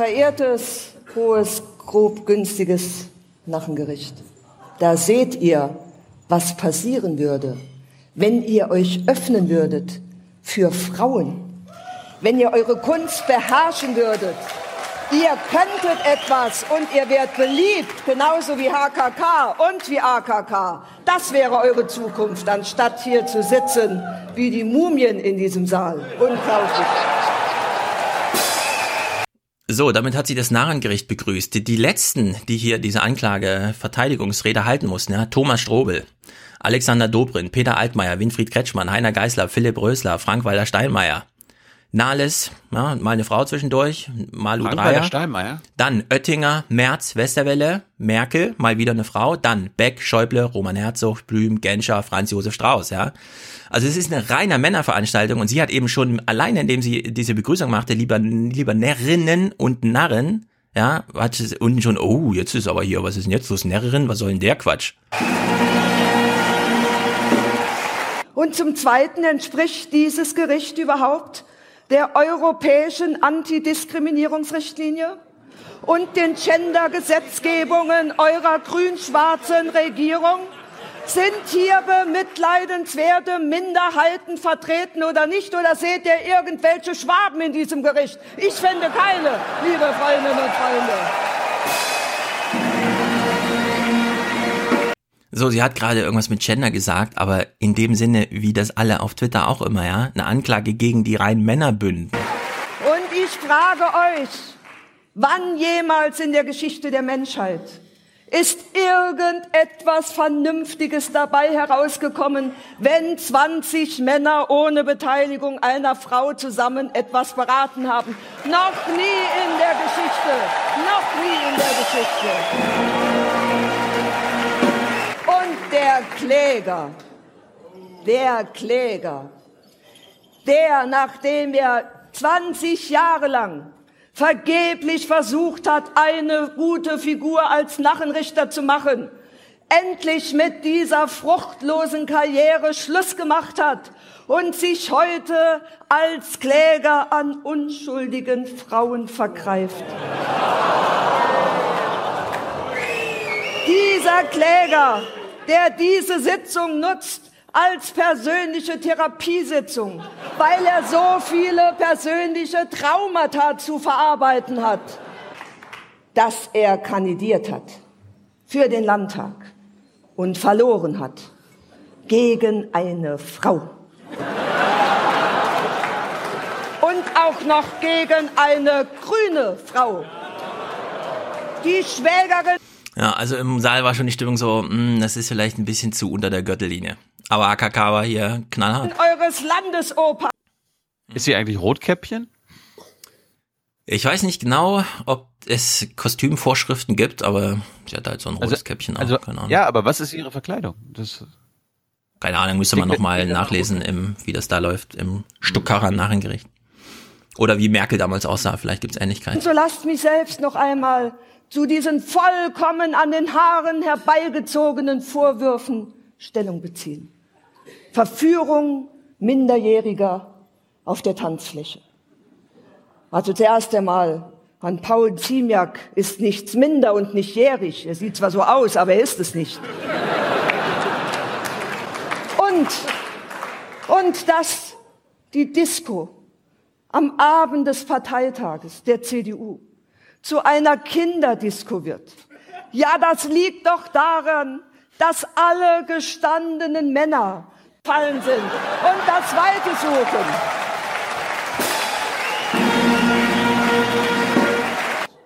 Verehrtes, hohes, grob günstiges Narrengericht, da seht ihr, was passieren würde, wenn ihr euch öffnen würdet für Frauen, wenn ihr eure Kunst beherrschen würdet. Ihr könntet etwas und ihr werdet beliebt, genauso wie HKK und wie AKK. Das wäre eure Zukunft, anstatt hier zu sitzen wie die Mumien in diesem Saal. Unglaublich. So, damit hat sie das Narrengericht begrüßt. Die, die letzten, die hier diese Anklage Verteidigungsrede halten mussten, ja, Thomas Strobel, Alexander Dobrin, Peter Altmaier, Winfried Kretschmann, Heiner Geißler, Philipp Rösler, Frank Walter Steinmeier, Nahles, ja, mal eine Frau zwischendurch, Dreyer, Steinmeier. dann Oettinger, Merz, Westerwelle, Merkel, mal wieder eine Frau, dann Beck, Schäuble, Roman Herzog, Blüm, Genscher, Franz Josef Strauß, ja. Also es ist eine reine Männerveranstaltung und sie hat eben schon alleine, indem sie diese Begrüßung machte, lieber, lieber Närrinnen und Narren, ja, hat sie unten schon, oh, jetzt ist aber hier, was ist denn jetzt los, Närrin, was soll denn der Quatsch? Und zum Zweiten entspricht dieses Gericht überhaupt der europäischen Antidiskriminierungsrichtlinie und den Gender-Gesetzgebungen eurer grün-schwarzen Regierung? Sind hier bemitleidenswerte Minderheiten vertreten oder nicht? Oder seht ihr irgendwelche Schwaben in diesem Gericht? Ich finde keine, liebe Freundinnen und Freunde. So, sie hat gerade irgendwas mit Gender gesagt, aber in dem Sinne, wie das alle auf Twitter auch immer, ja, eine Anklage gegen die reinen Männerbünden. Und ich frage euch, wann jemals in der Geschichte der Menschheit ist irgendetwas Vernünftiges dabei herausgekommen, wenn 20 Männer ohne Beteiligung einer Frau zusammen etwas beraten haben? Noch nie in der Geschichte. Noch nie in der Geschichte. Der Kläger, der Kläger, der, nachdem er 20 Jahre lang vergeblich versucht hat, eine gute Figur als Narrenrichter zu machen, endlich mit dieser fruchtlosen Karriere Schluss gemacht hat und sich heute als Kläger an unschuldigen Frauen vergreift. Dieser Kläger, der diese Sitzung nutzt, als persönliche Therapiesitzung, weil er so viele persönliche Traumata zu verarbeiten hat, dass er kandidiert hat für den Landtag und verloren hat gegen eine Frau. Und auch noch gegen eine grüne Frau. Die Schwägerin Ja, also im Saal war schon die Stimmung so, mh, das ist vielleicht ein bisschen zu unter der Gürtellinie. Aber AKK war hier knallhart. eures Landesoper. Ist sie eigentlich Rotkäppchen? Ich weiß nicht genau, ob es Kostümvorschriften gibt, aber sie hat halt so ein rotes Käppchen auch, Also, keine Ahnung. ja, aber was ist ihre Verkleidung? Das, Keine Ahnung, müsste man nochmal nachlesen, im, wie das da läuft, im Stuttgarter Nachrichtengericht. Oder wie Merkel damals aussah, vielleicht gibt's Ähnlichkeiten. So lasst mich selbst noch einmal zu diesen vollkommen an den Haaren herbeigezogenen Vorwürfen Stellung beziehen. Verführung Minderjähriger auf der Tanzfläche. Also zuerst einmal, an Paul Ziemiak ist nichts minder und nicht jährig. Er sieht zwar so aus, aber er ist es nicht. Und, und dass die Disco am Abend des Parteitages der CDU zu einer Kinderdisco wird. Ja, das liegt doch daran, dass alle gestandenen Männer fallen sind und das Weite suchen.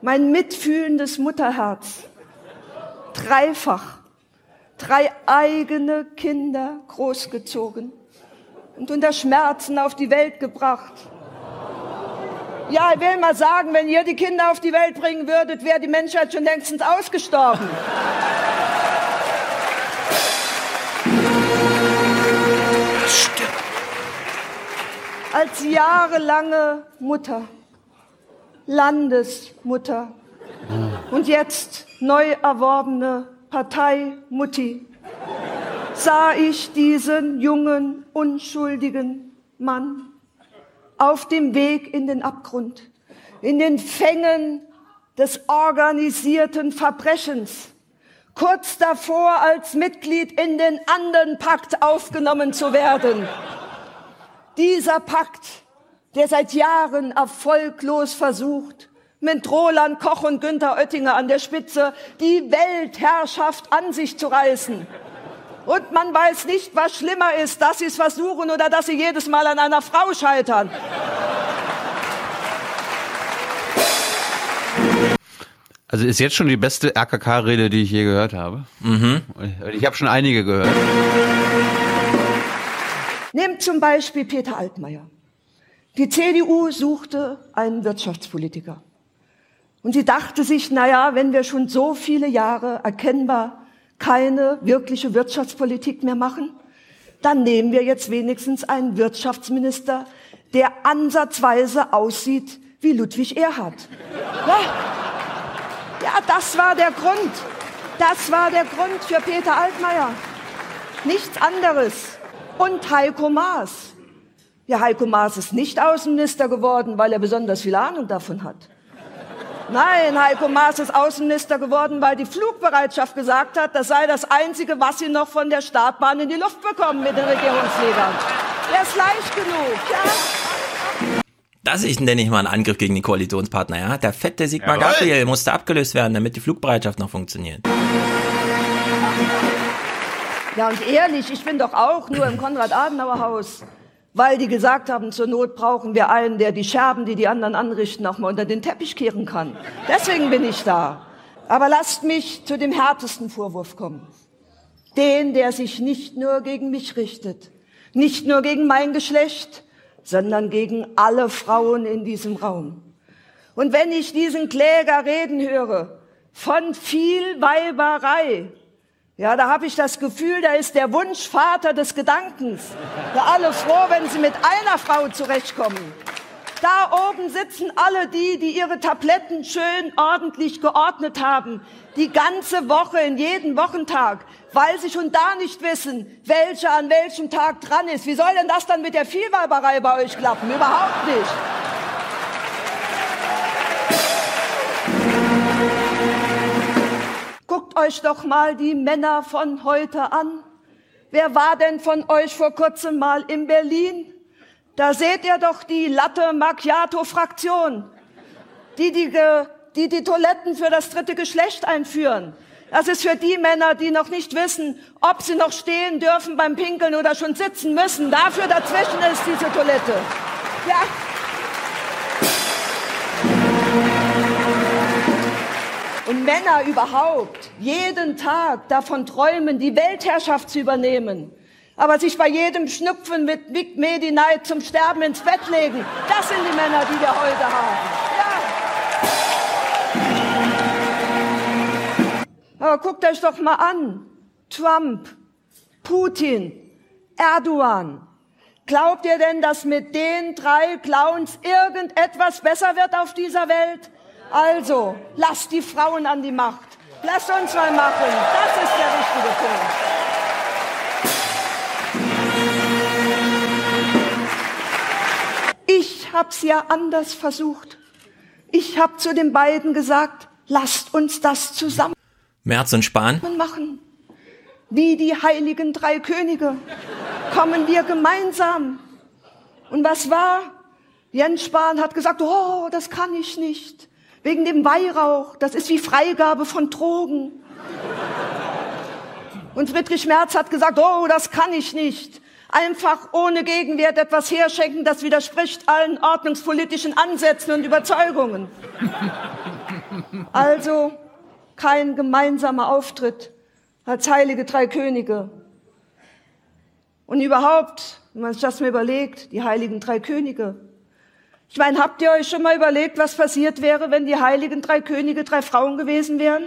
Mein mitfühlendes Mutterherz, dreifach, drei eigene Kinder großgezogen und unter Schmerzen auf die Welt gebracht. Ja, ich will mal sagen, wenn ihr die Kinder auf die Welt bringen würdet, wäre die Menschheit schon längstens ausgestorben. Als jahrelange Mutter, Landesmutter und jetzt neu erworbene Partei Mutti sah ich diesen jungen, unschuldigen Mann auf dem Weg in den Abgrund, in den Fängen des organisierten Verbrechens, kurz davor als Mitglied in den anderen Pakt aufgenommen zu werden. Dieser Pakt, der seit Jahren erfolglos versucht, mit Roland Koch und Günther Oettinger an der Spitze die Weltherrschaft an sich zu reißen. Und man weiß nicht, was schlimmer ist, dass sie es versuchen oder dass sie jedes Mal an einer Frau scheitern. Also ist jetzt schon die beste RKK-Rede, die ich je gehört habe. Mhm. Ich habe schon einige gehört. Nehmt zum Beispiel Peter Altmaier. Die CDU suchte einen Wirtschaftspolitiker. Und sie dachte sich, na ja, wenn wir schon so viele Jahre erkennbar keine wirkliche Wirtschaftspolitik mehr machen, dann nehmen wir jetzt wenigstens einen Wirtschaftsminister, der ansatzweise aussieht wie Ludwig Erhard. Ja, ja, das war der Grund. Das war der Grund für Peter Altmaier. Nichts anderes. Und Heiko Maas. Ja, Heiko Maas ist nicht Außenminister geworden, weil er besonders viel Ahnung davon hat. Nein, Heiko Maas ist Außenminister geworden, weil die Flugbereitschaft gesagt hat, das sei das Einzige, was sie noch von der Startbahn in die Luft bekommen mit den Regierungsfliegern. Er ist leicht genug, ja. Das ist nenne ich mal einen Angriff gegen den Koalitionspartner, ja. Der fette Sigmar Jawohl. Gabriel musste abgelöst werden, damit die Flugbereitschaft noch funktioniert. Ja, und ehrlich, ich bin doch auch nur im Konrad-Adenauer-Haus, weil die gesagt haben, zur Not brauchen wir einen, der die Scherben, die die anderen anrichten, auch mal unter den Teppich kehren kann. Deswegen bin ich da. Aber lasst mich zu dem härtesten Vorwurf kommen. Den, der sich nicht nur gegen mich richtet, nicht nur gegen mein Geschlecht, sondern gegen alle Frauen in diesem Raum. Und wenn ich diesen Kläger reden höre von viel Weiberei, ja, da habe ich das Gefühl, da ist der Wunschvater des Gedankens. Ja, alle froh, wenn sie mit einer Frau zurechtkommen. Da oben sitzen alle die, die ihre Tabletten schön ordentlich geordnet haben. Die ganze Woche, in jeden Wochentag. Weil sie schon da nicht wissen, welcher an welchem Tag dran ist. Wie soll denn das dann mit der Vielweiberei bei euch klappen? Überhaupt nicht. Guckt euch doch mal die Männer von heute an. Wer war denn von euch vor kurzem mal in Berlin? Da seht ihr doch die Latte Macchiato Fraktion, die die, die die Toiletten für das dritte Geschlecht einführen. Das ist für die Männer, die noch nicht wissen, ob sie noch stehen dürfen beim Pinkeln oder schon sitzen müssen. Dafür dazwischen ist diese Toilette. Ja. Und Männer überhaupt jeden Tag davon träumen, die Weltherrschaft zu übernehmen. Aber sich bei jedem Schnupfen mit Vic Medi-Night zum Sterben ins Bett legen. Das sind die Männer, die wir heute haben. Ja. Aber guckt euch doch mal an. Trump, Putin, Erdogan. Glaubt ihr denn, dass mit den drei Clowns irgendetwas besser wird auf dieser Welt? Also, lasst die Frauen an die Macht. Lasst uns mal machen. Das ist der richtige Punkt. Ich hab's ja anders versucht. Ich hab zu den beiden gesagt, lasst uns das zusammen Merz und Spahn. machen. Wie die heiligen drei Könige kommen wir gemeinsam. Und was war? Jens Spahn hat gesagt, oh, das kann ich nicht. Wegen dem Weihrauch, das ist wie Freigabe von Drogen. Und Friedrich Merz hat gesagt, oh, das kann ich nicht. Einfach ohne Gegenwert etwas herschenken, das widerspricht allen ordnungspolitischen Ansätzen und Überzeugungen. Also kein gemeinsamer Auftritt als heilige drei Könige. Und überhaupt, wenn man sich das mal überlegt, die heiligen drei Könige. Ich meine, habt ihr euch schon mal überlegt, was passiert wäre, wenn die heiligen drei Könige drei Frauen gewesen wären?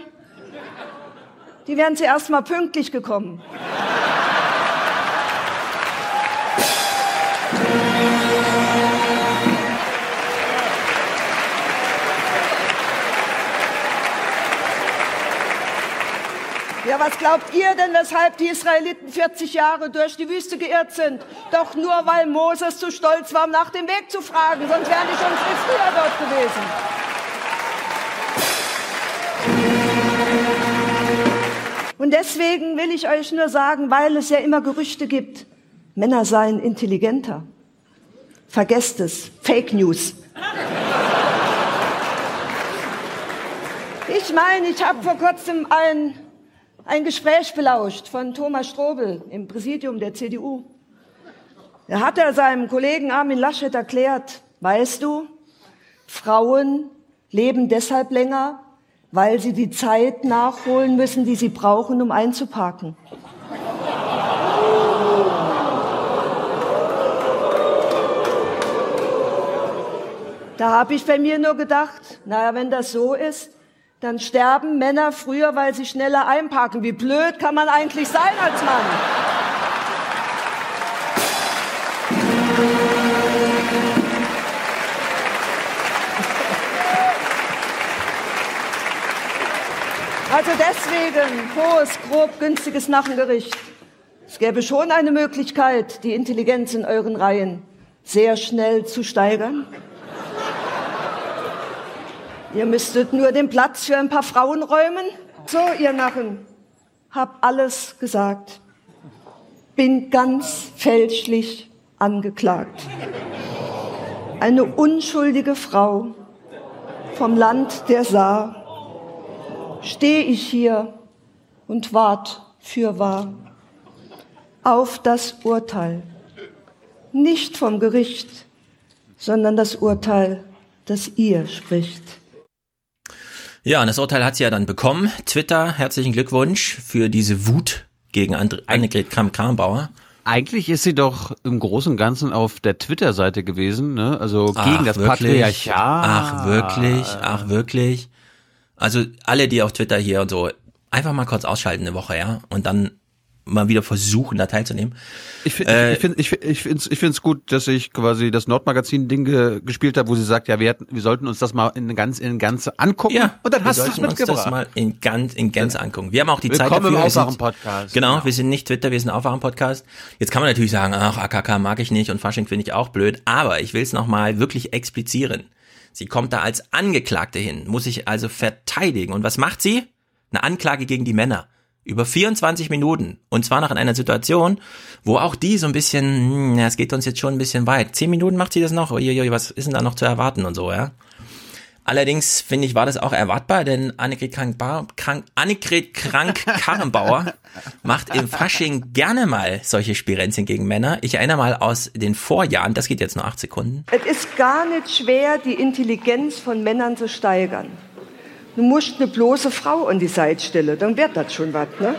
Die wären zuerst mal pünktlich gekommen. Ja, was glaubt ihr denn, weshalb die Israeliten 40 Jahre durch die Wüste geirrt sind? Doch nur, weil Moses zu stolz war, um nach dem Weg zu fragen. Sonst wären die schon viel früher dort gewesen. Und deswegen will ich euch nur sagen, weil es ja immer Gerüchte gibt, Männer seien intelligenter. Vergesst es. Fake News. Ich meine, ich habe vor kurzem ein, ein Gespräch belauscht von Thomas Strobel im Präsidium der CDU. Da hat er seinem Kollegen Armin Laschet erklärt, weißt du, Frauen leben deshalb länger, weil sie die Zeit nachholen müssen, die sie brauchen, um einzuparken. Da habe ich bei mir nur gedacht, naja, wenn das so ist, dann sterben Männer früher, weil sie schneller einparken. Wie blöd kann man eigentlich sein als Mann? Also deswegen hohes, grob, günstiges Nachengericht. Es gäbe schon eine Möglichkeit, die Intelligenz in euren Reihen sehr schnell zu steigern. Ihr müsstet nur den Platz für ein paar Frauen räumen. So, ihr Narren, hab alles gesagt. Bin ganz fälschlich angeklagt. Eine unschuldige Frau vom Land der Saar stehe ich hier und wart fürwahr auf das Urteil. Nicht vom Gericht, sondern das Urteil, das ihr spricht. Ja, und das Urteil hat sie ja dann bekommen. Twitter, herzlichen Glückwunsch für diese Wut gegen And Annegret Kramp-Karrenbauer. Eigentlich ist sie doch im Großen und Ganzen auf der Twitter-Seite gewesen, ne? Also gegen Ach, das wirklich? Patriarchat. Ach, wirklich? Ach, wirklich? Also alle, die auf Twitter hier und so, einfach mal kurz ausschalten eine Woche, ja? Und dann mal wieder versuchen, da teilzunehmen. Ich finde Äh, ich find, ich, find- ich find's, ich find's gut, dass ich quasi das Nordmagazin-Ding ge gespielt habe, wo sie sagt, ja, wir, hätten, wir sollten uns das mal in ganz in ganz angucken. Ja, und dann wir hast du es sollten uns mitgebracht. das mal in ganz in Gänze angucken. Wir haben auch die Zeit Willkommen dafür. im Wir sind- Aufwachen-Podcast. Genau, wir sind nicht Twitter, wir sind Aufwachen-Podcast. Jetzt kann man natürlich sagen, ach, AKK mag ich nicht und Fasching finde ich auch blöd, aber ich will es nochmal wirklich explizieren. Sie kommt da als Angeklagte hin, muss sich also verteidigen. Und was macht sie? Eine Anklage gegen die Männer. Über 24 Minuten. Und zwar noch in einer Situation, wo auch die so ein bisschen, hm, ja, es geht uns jetzt schon ein bisschen weit. Zehn Minuten macht sie das noch. Uiuiui, was ist denn da noch zu erwarten und so, ja? Allerdings finde ich, war das auch erwartbar, denn Annegret Krank, Krank, Annegret Krank Karrenbauer macht im Fasching gerne mal solche Spirenzien gegen Männer. Ich erinnere mal aus den Vorjahren, das geht jetzt nur acht Sekunden. Es ist gar nicht schwer, die Intelligenz von Männern zu steigern. Du musst eine bloße Frau an die Seite stellen, dann wird das schon was, ne?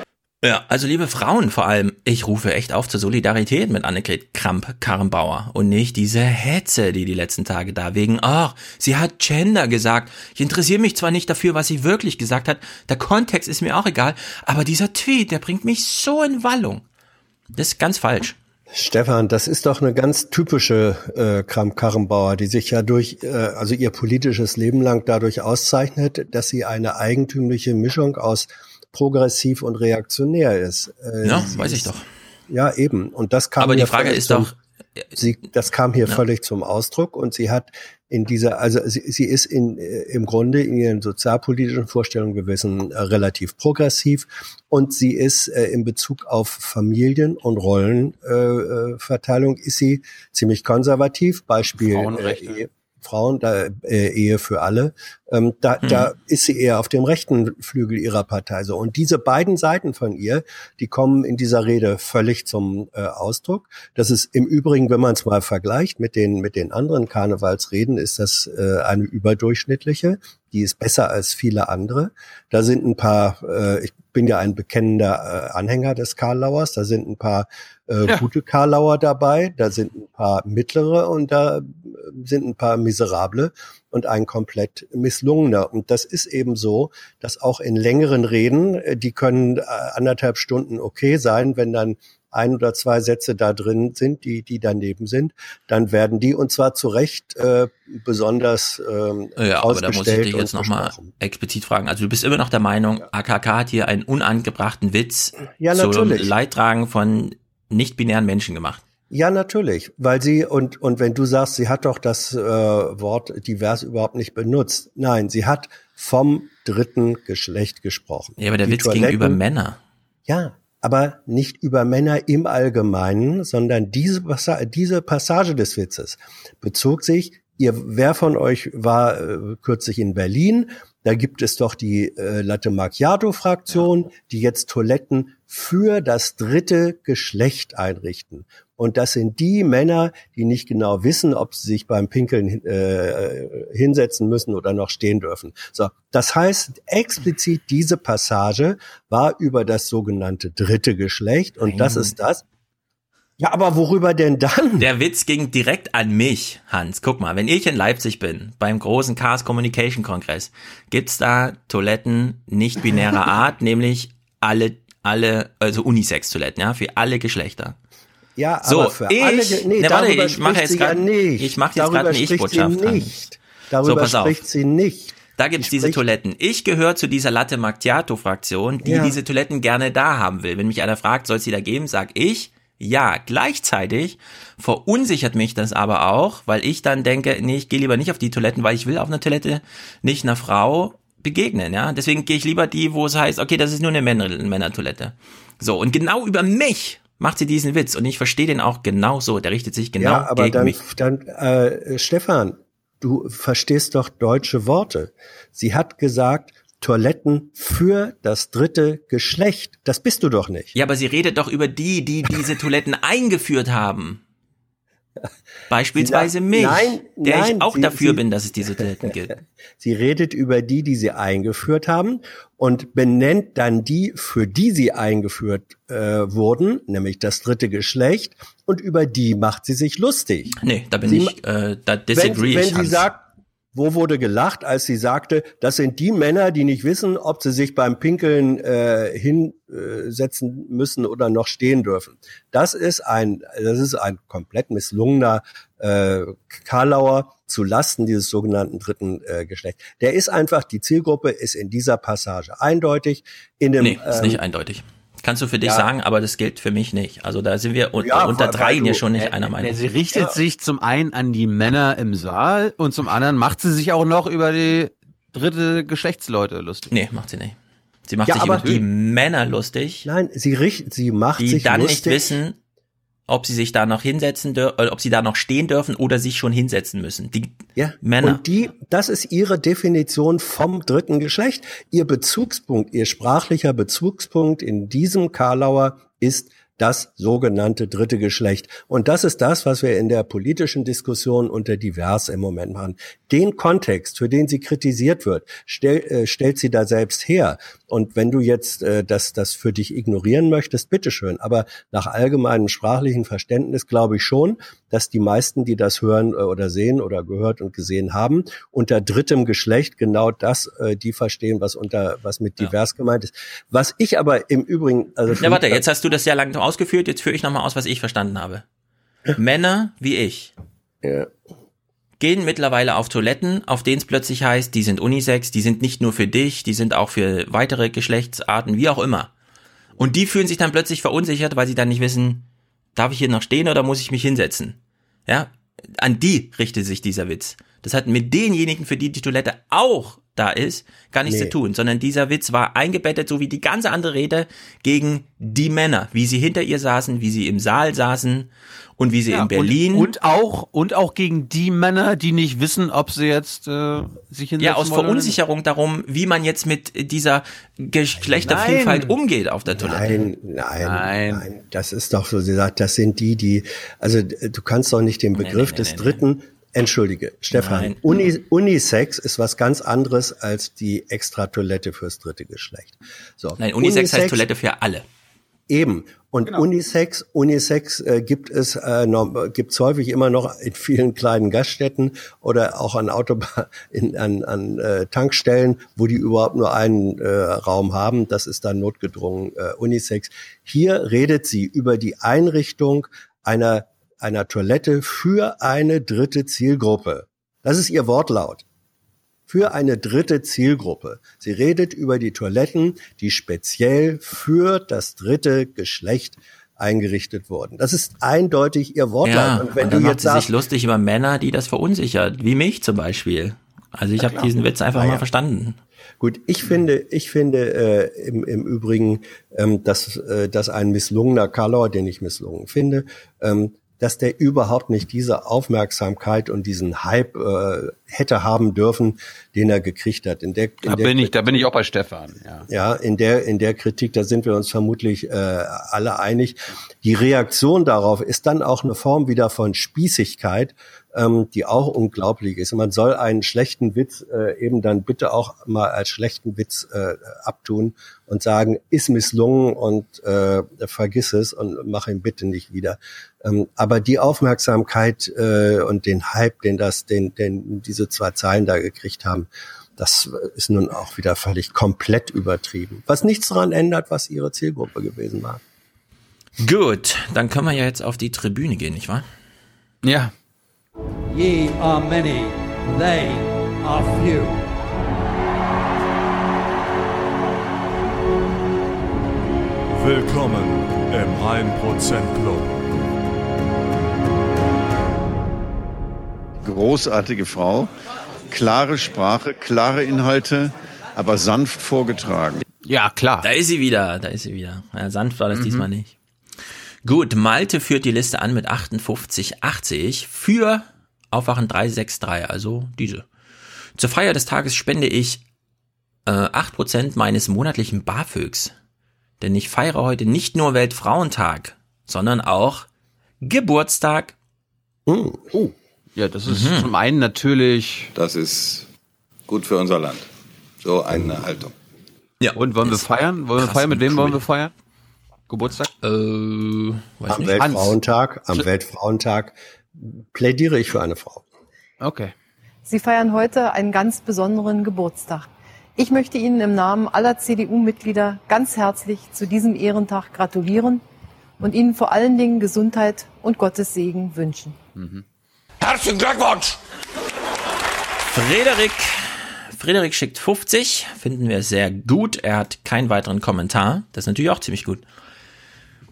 Ja, also liebe Frauen vor allem, ich rufe echt auf zur Solidarität mit Annegret Kramp-Karrenbauer und nicht diese Hetze, die die letzten Tage da wegen, ach, sie hat Gender gesagt. Ich interessiere mich zwar nicht dafür, was sie wirklich gesagt hat, der Kontext ist mir auch egal, aber dieser Tweet, der bringt mich so in Wallung. Das ist ganz falsch. Stefan, das ist doch eine ganz typische äh, Kramp-Karrenbauer, die sich ja durch, äh, also ihr politisches Leben lang dadurch auszeichnet, dass sie eine eigentümliche Mischung aus progressiv und reaktionär ist. Äh, Ja, weiß ich ist- doch. Ja, eben. Und das kam Aber die Frage ist doch, sie, das kam hier Ja. völlig zum Ausdruck und sie hat in dieser, also sie, sie ist in, äh, im Grunde in ihren sozialpolitischen Vorstellungen gewesen äh, relativ progressiv und sie ist äh, in Bezug auf Familien- und Rollenverteilung äh, äh, ist sie ziemlich konservativ. Beispiel Frauenrechte. Frauen, da, äh, Ehe für alle. Ähm, da, Mhm. da ist sie eher auf dem rechten Flügel ihrer Partei. So. Und diese beiden Seiten von ihr, die kommen in dieser Rede völlig zum äh, Ausdruck. Das ist im Übrigen, wenn man es mal vergleicht mit den, mit den anderen Karnevalsreden, ist das äh, eine überdurchschnittliche. Die ist besser als viele andere. Da sind ein paar, äh, ich bin ja ein bekennender äh, Anhänger des Karlauers, da sind ein paar äh, Ja. gute Karlauer dabei, da sind ein paar mittlere und da äh, sind ein paar miserable und ein komplett misslungener. Und das ist eben so, dass auch in längeren Reden, äh, die können äh, anderthalb Stunden okay sein, wenn dann ein oder zwei Sätze da drin sind, die, die daneben sind, dann werden die und zwar zu Recht äh, besonders ähm, Ja, aber da muss ich dich jetzt nochmal explizit fragen. Also du bist immer noch der Meinung, AKK hat hier einen unangebrachten Witz Ja, zum. Leidtragen von nicht-binären Menschen gemacht. Ja, natürlich, weil sie und und wenn du sagst, sie hat doch das äh, Wort divers überhaupt nicht benutzt. Nein, sie hat vom dritten Geschlecht gesprochen. Ja, aber der Die Witz ging Toiletten- über Männer. Ja, aber nicht über Männer im Allgemeinen, sondern diese, Passa diese Passage des Witzes bezog sich, ihr, wer von euch war äh, kürzlich in Berlin? Da gibt es doch die äh, Latte Macchiato-Fraktion, die jetzt Toiletten für das dritte Geschlecht einrichten. Und das sind die Männer, die nicht genau wissen, ob sie sich beim Pinkeln äh, hinsetzen müssen oder noch stehen dürfen. So, das heißt explizit diese Passage war über das sogenannte dritte Geschlecht und das Nein. ist das. Ja, aber worüber denn dann? Der Witz ging direkt an mich, Hans. Guck mal, wenn ich in Leipzig bin, beim großen Chaos Communication Kongress, gibt's da Toiletten nicht binärer Art, nämlich alle, alle, also Unisex-Toiletten, ja, für alle Geschlechter. Ja, So, aber für ich- alle, nee, Ne, warte, ich mache jetzt sie ja ich mache jetzt grad eine Ich-Botschaft sie an. nicht. Darüber pass auf. spricht sie nicht. Da gibt's diese Toiletten. Ich gehöre zu dieser Latte Macchiato-Fraktion, die Ja. diese Toiletten gerne da haben will. Wenn mich einer fragt, soll es die da geben, sag ich, ja. Gleichzeitig verunsichert mich das aber auch, weil ich dann denke, nee, ich gehe lieber nicht auf die Toiletten, weil ich will auf einer Toilette nicht einer Frau begegnen, ja. Deswegen gehe ich lieber die, wo es heißt, okay, das ist nur eine Männer Männertoilette. So, und genau über mich macht sie diesen Witz und ich verstehe den auch genau so. Der richtet sich genau ja, aber gegen dann, mich. dann äh, Stefan, du verstehst doch deutsche Worte. Sie hat gesagt, Toiletten für das dritte Geschlecht. Das bist du doch nicht. Ja, aber sie redet doch über die, die diese Toiletten eingeführt haben. Beispielsweise Sie- mich, nein, der nein, ich auch sie- dafür sie- bin, dass es diese Toiletten gibt. Sie redet über die, die sie eingeführt haben und benennt dann die, für die sie eingeführt äh, wurden, nämlich das dritte Geschlecht, und über die macht sie sich lustig. Nee, da bin Sie ich, äh, da disagree wenn, wenn ich. sie Hans. sagt, wo wurde gelacht, als sie sagte, das sind die Männer, die nicht wissen, ob sie sich beim Pinkeln äh, hinsetzen müssen oder noch stehen dürfen. Das ist ein, das ist ein komplett misslungener äh, Karlauer zu Lasten dieses sogenannten dritten äh, Geschlechts. Der ist einfach, die Zielgruppe ist in dieser Passage eindeutig. In dem, nee, ist ähm, nicht eindeutig. Kannst du für dich ja. sagen, aber das gilt für mich nicht. Also da sind wir un Ja, unter dreien ja schon nicht äh, einer Meinung. Sie richtet sich zum einen an die Männer im Saal und zum anderen macht sie sich auch noch über die dritte Geschlechtsleute lustig. Nee, macht sie nicht. Sie macht Ja, sich aber- über die Männer lustig, Nein, sie richt, sie macht die sich dann lustig. nicht wissen, ob sie sich da noch hinsetzen dürfen, ob sie da noch stehen dürfen oder sich schon hinsetzen müssen. Die Ja, Männer. Und die, das ist ihre Definition vom dritten Geschlecht. Ihr Bezugspunkt, ihr sprachlicher Bezugspunkt in diesem Karlauer ist das sogenannte dritte Geschlecht. Und das ist das, was wir in der politischen Diskussion unter divers im Moment machen. Den Kontext, für den sie kritisiert wird, stell, äh, stellt sie da selbst her. Und wenn du jetzt äh, das, das für dich ignorieren möchtest, bitteschön. Aber nach allgemeinem sprachlichen Verständnis glaube ich schon, dass die meisten, die das hören äh, oder sehen oder gehört und gesehen haben, unter drittem Geschlecht genau das, äh, die verstehen, was unter was mit divers gemeint ist. Was ich aber im Übrigen, also Ja, warte, jetzt hast du das ja lang ausgeführt, jetzt führe ich nochmal aus, was ich verstanden habe. Männer wie ich Ja. gehen mittlerweile auf Toiletten, auf denen es plötzlich heißt, die sind Unisex, die sind nicht nur für dich, die sind auch für weitere Geschlechtsarten, wie auch immer. Und die fühlen sich dann plötzlich verunsichert, weil sie dann nicht wissen, darf ich hier noch stehen oder muss ich mich hinsetzen? Ja, an die richtet sich dieser Witz. Das hat mit denjenigen, für die die Toilette auch da ist, gar nichts Nee. zu tun, sondern dieser Witz war eingebettet, so wie die ganze andere Rede, gegen die Männer, wie sie hinter ihr saßen, wie sie im Saal saßen und wie sie Ja, in Berlin Und, und auch und auch gegen die Männer, die nicht wissen, ob sie jetzt äh, sich hinsetzen Ja, aus. Verunsicherung darum, wie man jetzt mit dieser Geschlechtervielfalt Nein. umgeht auf der Toilette. Nein, nein, nein, Das ist doch so, sie sagt, das sind die, die, also du kannst doch nicht den Begriff des dritten, entschuldige, Stefan, Nein. Uni, Unisex ist was ganz anderes als die Extratoilette fürs dritte Geschlecht. So, Nein, Unisex heißt Toilette für alle. Eben. Und Genau. Unisex, Unisex äh, gibt es äh, noch, gibt's häufig immer noch in vielen kleinen Gaststätten oder auch an Autobahn, in, an, an äh, Tankstellen, wo die überhaupt nur einen äh, Raum haben. Das ist dann notgedrungen äh, Unisex. Hier redet sie über die Einrichtung einer einer Toilette für eine dritte Zielgruppe. Das ist ihr Wortlaut für eine dritte Zielgruppe. Sie redet über die Toiletten, die speziell für das dritte Geschlecht eingerichtet wurden. Das ist eindeutig ihr Wortlaut. Ja, und wenn und du dann macht jetzt sie sich lustig über Männer, die das verunsichert, wie mich zum Beispiel. Also ich habe diesen Witz einfach Ja, mal verstanden. Gut, ich finde, ich finde äh, im, im Übrigen, ähm, dass, äh, dass ein misslungener Color, den ich misslungen finde, ähm, dass der überhaupt nicht diese Aufmerksamkeit und diesen Hype äh, hätte haben dürfen, den er gekriegt hat. In der, in Da der bin ich, da bin ich auch bei Stefan. Ja. Ja, in der, in der Kritik, da sind wir uns vermutlich äh, alle einig. Die Reaktion darauf ist dann auch eine Form wieder von Spießigkeit, ähm, die auch unglaublich ist. Man soll einen schlechten Witz äh, eben dann bitte auch mal als schlechten Witz äh, abtun und sagen, ist misslungen und äh, vergiss es und mach ihn bitte nicht wieder. Ähm, aber die Aufmerksamkeit äh, und den Hype, den das, den, den diese zwei Zeilen da gekriegt haben, das ist nun auch wieder völlig komplett übertrieben. Was nichts daran ändert, was ihre Zielgruppe gewesen war. Gut, dann können wir ja jetzt auf die Tribüne gehen, nicht wahr? Ja. Ye are many, they are few. Willkommen im 1% Club. Großartige Frau, klare Sprache, klare Inhalte, aber sanft vorgetragen. Ja, klar. Da ist sie wieder, da ist sie wieder. Ja, sanft war das Mhm. diesmal nicht. Gut, Malte führt die Liste an mit 58,80 für Aufwachen 363, also diese. Zur Feier des Tages spende ich äh, 8% meines monatlichen BAföGs. Denn ich feiere heute nicht nur Weltfrauentag, sondern auch Geburtstag. Oh. Ja, das ist zum einen natürlich. Das ist gut für unser Land. So eine Haltung. Ja. Und wollen wir feiern? Wollen wir feiern? Mit wem wollen cool. wir feiern? Geburtstag? Äh, weiß Am nicht. Weltfrauentag, am Weltfrauentag plädiere ich für eine Frau. Okay. Sie feiern heute einen ganz besonderen Geburtstag. Ich möchte Ihnen im Namen aller CDU-Mitglieder ganz herzlich zu diesem Ehrentag gratulieren und Ihnen vor allen Dingen Gesundheit und Gottes Segen wünschen. Herzlichen Glückwunsch! Frederik, Frederik schickt 50, finden wir sehr gut. Er hat keinen weiteren Kommentar. Das ist natürlich auch ziemlich gut.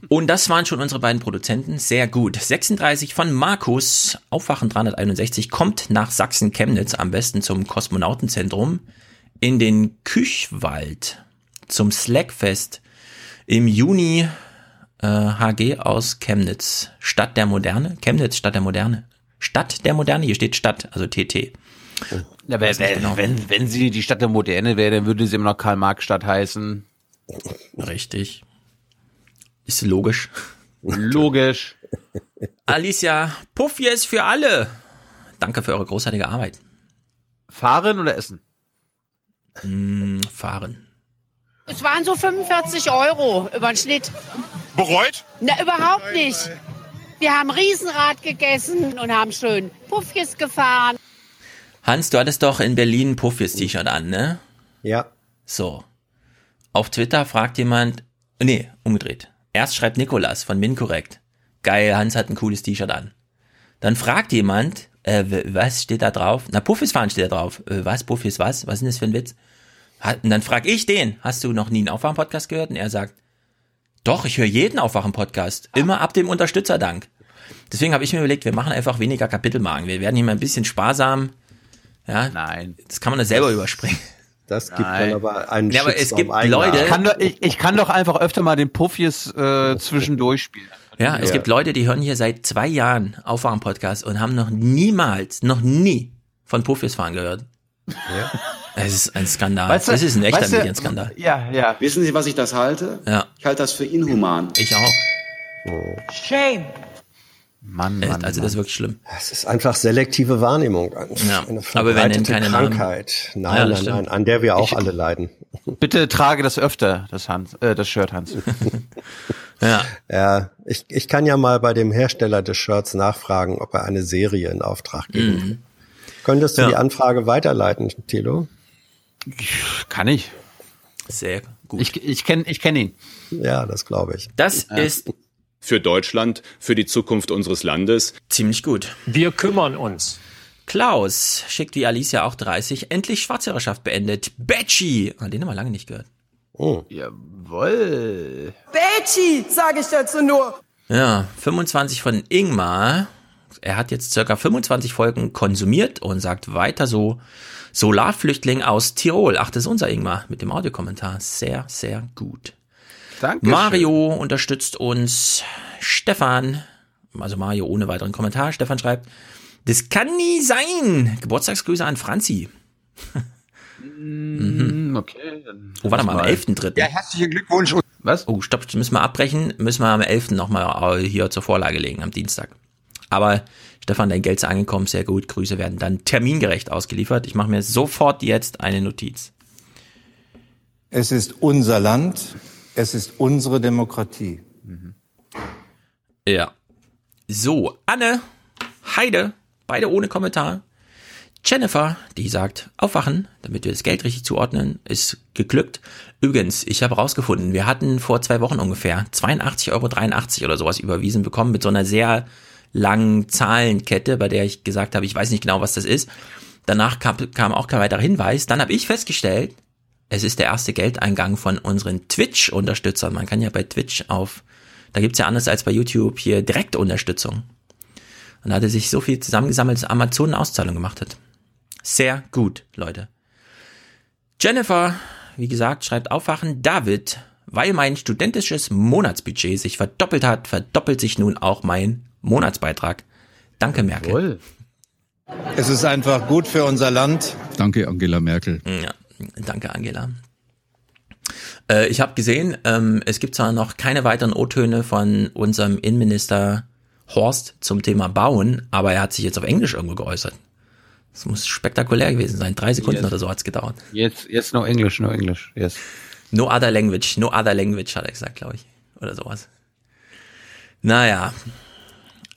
Und das waren schon unsere beiden Produzenten. Sehr gut. 36 von Markus, Aufwachen 361, kommt nach Sachsen-Chemnitz, am besten zum Kosmonautenzentrum, in den Küchwald, zum Slackfest im Juni äh, HG aus Chemnitz. Stadt der Moderne? Chemnitz, Stadt der Moderne. Stadt der Moderne, hier steht Stadt, also TT. Ja, wenn, Weiß nicht wenn, genau. wenn, wenn sie die Stadt der Moderne wäre, dann würde sie immer noch Karl-Marx-Stadt heißen. Richtig. Ist logisch. Logisch. Alicia, Puffies für alle. Danke für eure großartige Arbeit. Fahren oder essen? Mm, fahren. Es waren so 45 Euro über den Schnitt. Bereut? Na, überhaupt nicht. Wir haben Riesenrad gegessen und haben schön Puffjes gefahren. Hans, du hattest doch in Berlin ein Puffies-T-Shirt an, ne? Ja. So. Auf Twitter fragt jemand, nee, umgedreht. Erst schreibt Nikolas von Minkorrekt. Geil, Hans hat ein cooles T-Shirt an. Dann fragt jemand, äh, was steht da drauf? Na, Puffis fahren steht da drauf. Äh, was, Puffis was? Was ist denn das für ein Witz? Und dann frag ich den, hast du noch nie einen Aufwachen-Podcast gehört? Und er sagt, doch, ich höre jeden Aufwachen-Podcast. Immer ab dem Unterstützerdank. Deswegen habe ich mir überlegt, wir machen einfach weniger Kapitelmarken. Wir werden hier mal ein bisschen sparsam. Ja, Nein. Das kann man das selber überspringen. Das gibt Nein. dann aber einen Ja, aber es gibt Leute-. Ich kann, doch, ich, ich kann doch einfach öfter mal den Puffies äh, zwischendurch spielen. Ja, es Ja. gibt Leute, die hören hier seit zwei Jahren Aufwachen-Podcast und haben noch niemals, noch nie von Puffis fahren gehört. Ja. Es ist ein Skandal. Weißt du- das ist ein echter weißt du- Medienskandal. Ja, ja. Wissen Sie, was ich das halte? Ja. Ich halte das für inhuman. Ich auch. Shame. Mann, Echt, Mann, also das ist wirklich schlimm. Es ist einfach selektive Wahrnehmung. Ja, Eine aber wir nennen verbreitete keine Namen. Krankheit. Ja, Nein, das nein, nein, an der wir auch Ich- alle leiden. Bitte trage das öfter, das, Hans, äh, das Shirt, Hans. Ja. Ja, ich, ich kann ja mal bei dem Hersteller des Shirts nachfragen, ob er eine Serie in Auftrag geben will. Mhm. Könntest du Ja. die Anfrage weiterleiten, Thilo? Kann ich. Sehr gut. Ich, ich kenne ich kenn ihn. Ja, das glaube ich. Das ist für Deutschland, für die Zukunft unseres Landes. ziemlich gut. Wir kümmern uns. Klaus schickt wie Alicia auch 30. Endlich Schwarzhörerschaft beendet. Betschi. Ah, den haben wir lange nicht gehört. Oh. Jawoll. Betty, sage ich dazu nur. Ja, 25 von Ingmar. Er hat jetzt circa 25 Folgen konsumiert und sagt weiter so. Solarflüchtling aus Tirol. Ach, das ist unser Ingmar mit dem Audiokommentar. Sehr, sehr gut. Danke. Mario unterstützt uns. Stefan, also Mario ohne weiteren Kommentar. Stefan schreibt, das kann nie sein. Geburtstagsgrüße an Franzi. Mhm. Okay. Oh, warte mal, am mal. 11.3. Ja, herzlichen Glückwunsch. Was? Oh, stopp, müssen wir abbrechen. Müssen wir am 11. nochmal hier zur Vorlage legen, am Dienstag. Aber Stefan, dein Geld ist angekommen, sehr gut. Grüße werden dann termingerecht ausgeliefert. Ich mache mir sofort jetzt eine Notiz. Es ist unser Land, es ist unsere Demokratie. Ja. So, Anne, Heide, beide ohne Kommentar. Jennifer, die sagt, aufwachen, damit wir das Geld richtig zuordnen, ist geglückt. Übrigens, ich habe rausgefunden, wir hatten vor zwei Wochen ungefähr 82,83 Euro oder sowas überwiesen bekommen mit so einer sehr langen Zahlenkette, bei der ich gesagt habe, ich weiß nicht genau, was das ist. Danach kam, kam auch kein weiterer Hinweis. Dann habe ich festgestellt, es ist der erste Geldeingang von unseren Twitch-Unterstützern. Man kann ja bei Twitch auf, da gibt's ja anders als bei YouTube hier Direktunterstützung. Und da hatte sich so viel zusammengesammelt, dass Amazon eine Auszahlung gemacht hat. Sehr gut, Leute. Jennifer, wie gesagt, schreibt aufwachen. David, weil mein studentisches Monatsbudget sich verdoppelt hat, verdoppelt sich nun auch mein Monatsbeitrag. Danke, Merkel. Es ist einfach gut für unser Land. Danke, Angela Merkel. Ja, danke, Angela. Äh, ich habe gesehen, ähm, es gibt zwar noch keine weiteren O-Töne von unserem Innenminister Horst zum Thema Bauen, aber er hat sich jetzt auf Englisch irgendwo geäußert. Das muss spektakulär gewesen sein. Drei Sekunden Yes. oder so hat's gedauert. Jetzt, jetzt nur Englisch, nur Englisch. Yes. No other language, no other language, hat er gesagt, glaube ich. Oder sowas. Naja.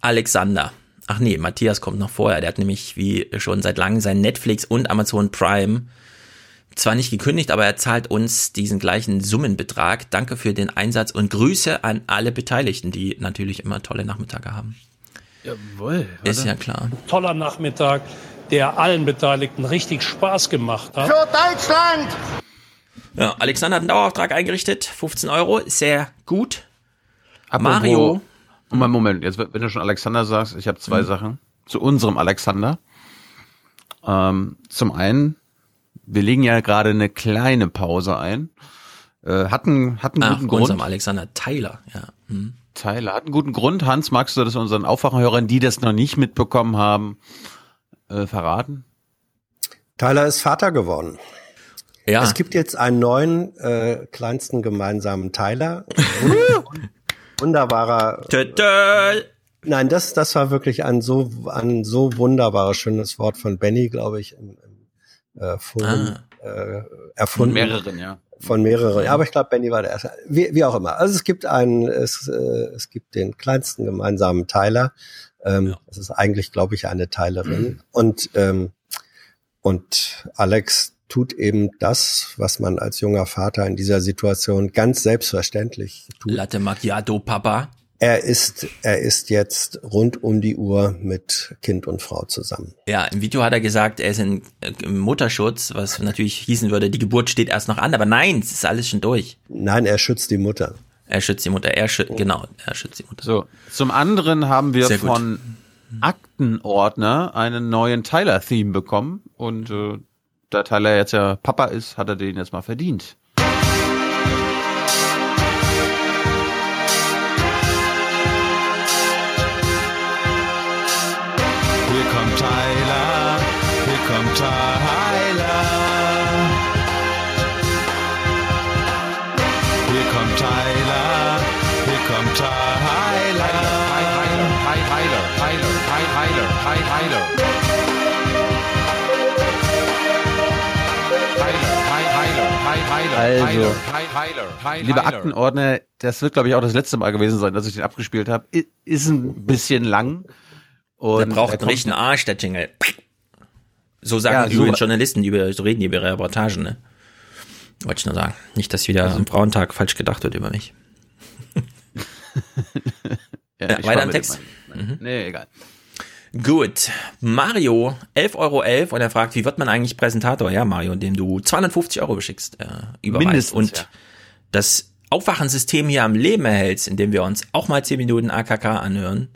Alexander. Ach nee, Matthias kommt noch vorher. Der hat nämlich wie schon seit langem sein Netflix und Amazon Prime zwar nicht gekündigt, aber er zahlt uns diesen gleichen Summenbetrag. Danke für den Einsatz und Grüße an alle Beteiligten, die natürlich immer tolle Nachmittage haben. Jawohl. Ist ja klar. Toller Nachmittag, der allen Beteiligten richtig Spaß gemacht hat. Für Deutschland! Ja, Alexander hat einen Dauerauftrag eingerichtet, 15 Euro, sehr gut. Apropos- Mario. Moment, Moment, jetzt, wenn du schon Alexander sagst, ich habe zwei Mhm. Sachen zu unserem Alexander. Ähm, zum einen, wir legen ja gerade eine kleine Pause ein. Äh, hatten hatten Ach, guten Grund. unserem Alexander Tyler, ja. Hm. Tyler hat einen guten Grund. Hans, magst du das unseren Aufwachenhörern, die das noch nicht mitbekommen haben, äh, verraten? Tyler ist Vater geworden. Ja. Es gibt jetzt einen neuen äh, kleinsten gemeinsamen. Wund- Wunderbarer. Nein, das, das war wirklich ein so, ein so wunderbares, schönes Wort von Benny, glaube ich, im, äh, Forum äh, erfunden. Von mehreren, ja. Von mehreren. Ja, aber ich glaube, Benny war der erste. Wie, wie auch immer. Also es gibt einen, es, äh, es gibt den kleinsten gemeinsamen Teiler. Ähm, Das ist eigentlich, glaube ich, eine Teilerin. Und ähm, und Alex tut eben das, was man als junger Vater in dieser Situation ganz selbstverständlich tut. Latte Macchiato, Papa. Er ist, er ist jetzt rund um die Uhr mit Kind und Frau zusammen. Ja, im Video hat er gesagt, er ist in, äh, im Mutterschutz, was natürlich hießen würde, die Geburt steht erst noch an, aber nein, es ist alles schon durch. Nein, er schützt die Mutter. Er schützt die Mutter, er schützt, genau, er schützt die Mutter. So, zum anderen haben wir Sehr gut. von Aktenordner einen neuen Tyler-Theme bekommen und äh, da Tyler jetzt ja Papa ist, hat er den jetzt mal verdient. Kommt Tyler. Hier kommt Tyler, hier kommt Tyler. Tyler, Tyler, Tyler, Tyler, Tyler. Tyler, Tyler, Also, lieber Aktenordner, das wird, glaube ich, auch das letzte Mal gewesen sein, dass ich den abgespielt habe. Ist ein bisschen lang. Und Der braucht einen richtigen Arsch, der Jingle. So sagen Ja, die so- Journalisten, die über, so reden die über ihre Reportagen, ne? Wollte ich nur sagen. Nicht, dass wieder am Frauentag falsch gedacht wird über mich. Ja, Ja, weiter im Text. dem- Nee, egal. Gut. Mario, 11,11 Euro und er fragt, wie wird man eigentlich Präsentator? Ja, Mario, indem du 250 Euro beschickst, äh, überweist Mindestens, und ja. das Aufwachensystem hier am Leben erhältst, indem wir uns auch mal 10 Minuten AKK anhören.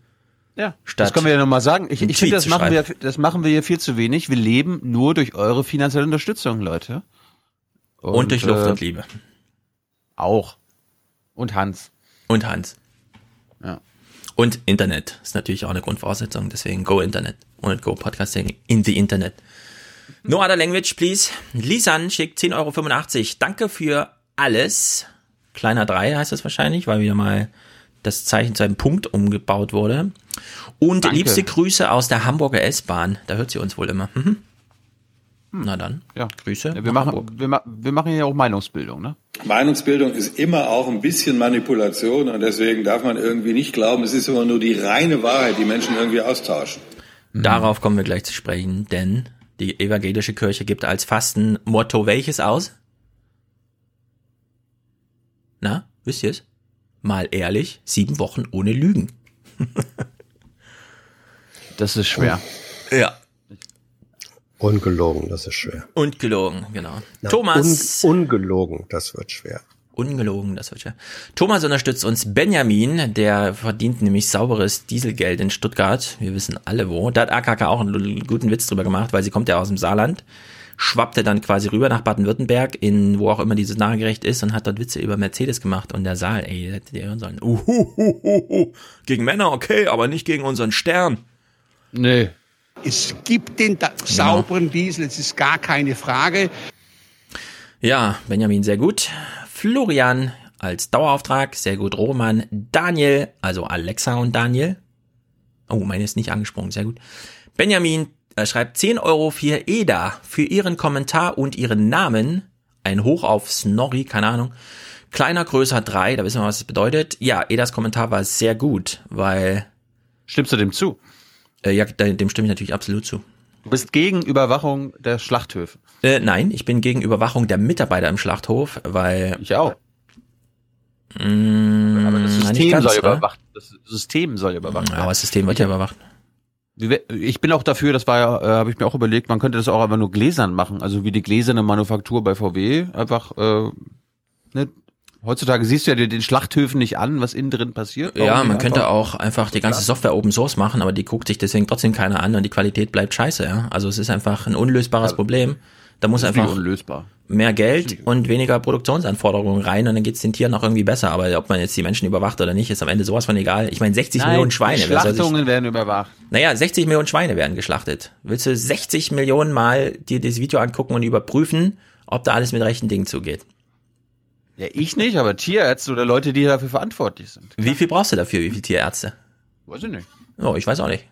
Ja, Statt das können wir ja nochmal sagen. Ich, ich finde, das machen wir, das machen wir hier viel zu wenig. Wir leben nur durch eure finanzielle Unterstützung, Leute. Und, durch Luft äh, und Liebe. Auch. Und Hans. Und Hans. Ja. Und Internet ist natürlich auch eine Grundvoraussetzung, deswegen Go Internet und Go Podcasting in the Internet. No other language, please. Lisan schickt 10,85 Euro. Danke für alles. Kleiner 3 heißt das wahrscheinlich, weil wieder mal das Zeichen zu einem Punkt umgebaut wurde. Und Danke. liebste Grüße aus der Hamburger S-Bahn. Da hört sie uns wohl immer. Mhm. Na dann. Ja. Grüße. Ja, wir, machen, wir, wir machen hier auch Meinungsbildung, ne? Meinungsbildung ist immer auch ein bisschen Manipulation und deswegen darf man irgendwie nicht glauben, es ist immer nur die reine Wahrheit, die Menschen irgendwie austauschen. Darauf kommen wir gleich zu sprechen, denn die evangelische Kirche gibt als Fastenmotto welches aus? Na, wisst ihr es? Mal ehrlich, sieben Wochen ohne Lügen. Das ist schwer. Ja. Ungelogen, das ist schwer. Und gelogen, genau. Na, Thomas. Un ungelogen, das wird schwer. Ungelogen, das wird schwer. Thomas unterstützt uns Benjamin, der verdient nämlich sauberes Dieselgeld in Stuttgart. Wir wissen alle wo. Da hat AKK auch einen guten Witz drüber gemacht, weil sie kommt ja aus dem Saarland. Schwappte dann quasi rüber nach Baden-Württemberg, in wo auch immer dieses Nahegerecht ist, und hat dort Witze über Mercedes gemacht. Und der Saal, ey, hättet ihr hören sollen. Uhuhuhuhu. Gegen Männer, okay, aber nicht gegen unseren Stern. Nee. Es gibt den da sauberen Diesel, es ist gar keine Frage. Ja, Benjamin, sehr gut. Florian als Dauerauftrag, sehr gut. Roman, Daniel, also Alexa und Daniel. Oh, meine ist nicht angesprungen, sehr gut. Benjamin äh, schreibt 10 Euro für Eda für ihren Kommentar und ihren Namen. Ein Hoch auf Snorri, keine Ahnung. Kleiner, größer 3, da wissen wir, was das bedeutet. Ja, Edas Kommentar war sehr gut, weil... Stimmst du dem zu? Äh, ja, dem stimme ich natürlich absolut zu. Du bist gegen Überwachung der Schlachthöfe. Äh, nein, ich bin gegen Überwachung der Mitarbeiter im Schlachthof, weil. Ich auch. Mh, Aber das System ganz, soll oder? überwacht. Das System soll überwacht Ja, aber das System wird ja überwacht. Ich bin auch dafür, das war ja, äh, habe ich mir auch überlegt, man könnte das auch einfach nur gläsern machen, also wie die gläserne Manufaktur bei VW, einfach, äh, ne, heutzutage siehst du ja den den Schlachthöfen nicht an, was innen drin passiert. Ja, man könnte auch einfach die ganze Software Open Source machen, aber die guckt sich deswegen trotzdem keiner an und die Qualität bleibt scheiße, ja. Also es ist einfach ein unlösbares Problem. Da muss einfach unlösbar. mehr Geld und weniger Produktionsanforderungen rein und dann geht's den Tieren auch irgendwie besser. Aber ob man jetzt die Menschen überwacht oder nicht, ist am Ende sowas von egal. Ich meine, 60 Nein, Millionen Schweine. die soll sich- Schlachtungen werden überwacht. Naja, 60 Millionen Schweine werden geschlachtet. Willst du 60 Millionen Mal dir das Video angucken und überprüfen, ob da alles mit rechten Dingen zugeht? Ja, ich nicht, aber Tierärzte oder Leute, die dafür verantwortlich sind. Wie viel brauchst du dafür? Wie viele Tierärzte? Weiß ich nicht. Oh, ich weiß auch nicht.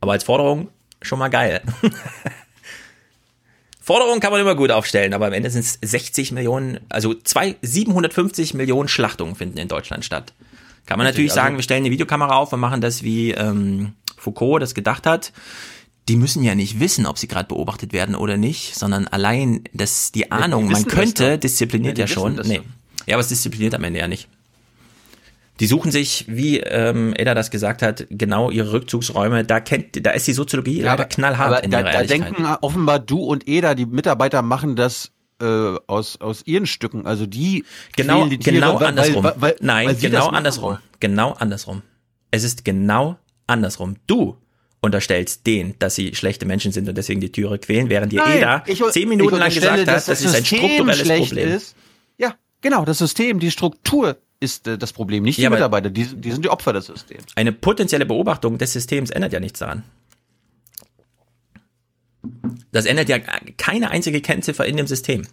Aber als Forderung schon mal geil. Forderung kann man immer gut aufstellen, aber am Ende sind es 60 Millionen, also zwei, 750 Millionen Schlachtungen finden in Deutschland statt. Kann man natürlich Also- sagen, wir stellen eine Videokamera auf und machen das, wie ähm, Foucault das gedacht hat. Die müssen ja nicht wissen, ob sie gerade beobachtet werden oder nicht, sondern allein das, die Ahnung, man könnte, diszipliniert Ja, ja, schon. Nee. Ja, aber es diszipliniert am Ende ja nicht. Die suchen sich, wie ähm, Edda das gesagt hat, genau ihre Rückzugsräume. Da kennt, da ist die Soziologie leider knallhart aber in da, ihrer da denken offenbar du und Eda, die Mitarbeiter machen das äh, aus, aus ihren Stücken. Also die Genau, quälen die Tiere, genau weil- andersrum. Weil, weil, Nein, genau andersrum. Genau andersrum. Es ist genau andersrum. Du unterstellst denen, dass sie schlechte Menschen sind und deswegen die Türe quälen, während dir Nein, Eda ich- zehn Minuten lang gesagt hat, dass das, das ist ein strukturelles Problem. ist. Ja, genau, das System, die Struktur ist äh, das Problem, nicht die Ja, aber- Mitarbeiter, die, die sind die Opfer des Systems. Eine potenzielle Beobachtung des Systems ändert ja nichts daran. Das ändert ja keine einzige Kennziffer in dem System.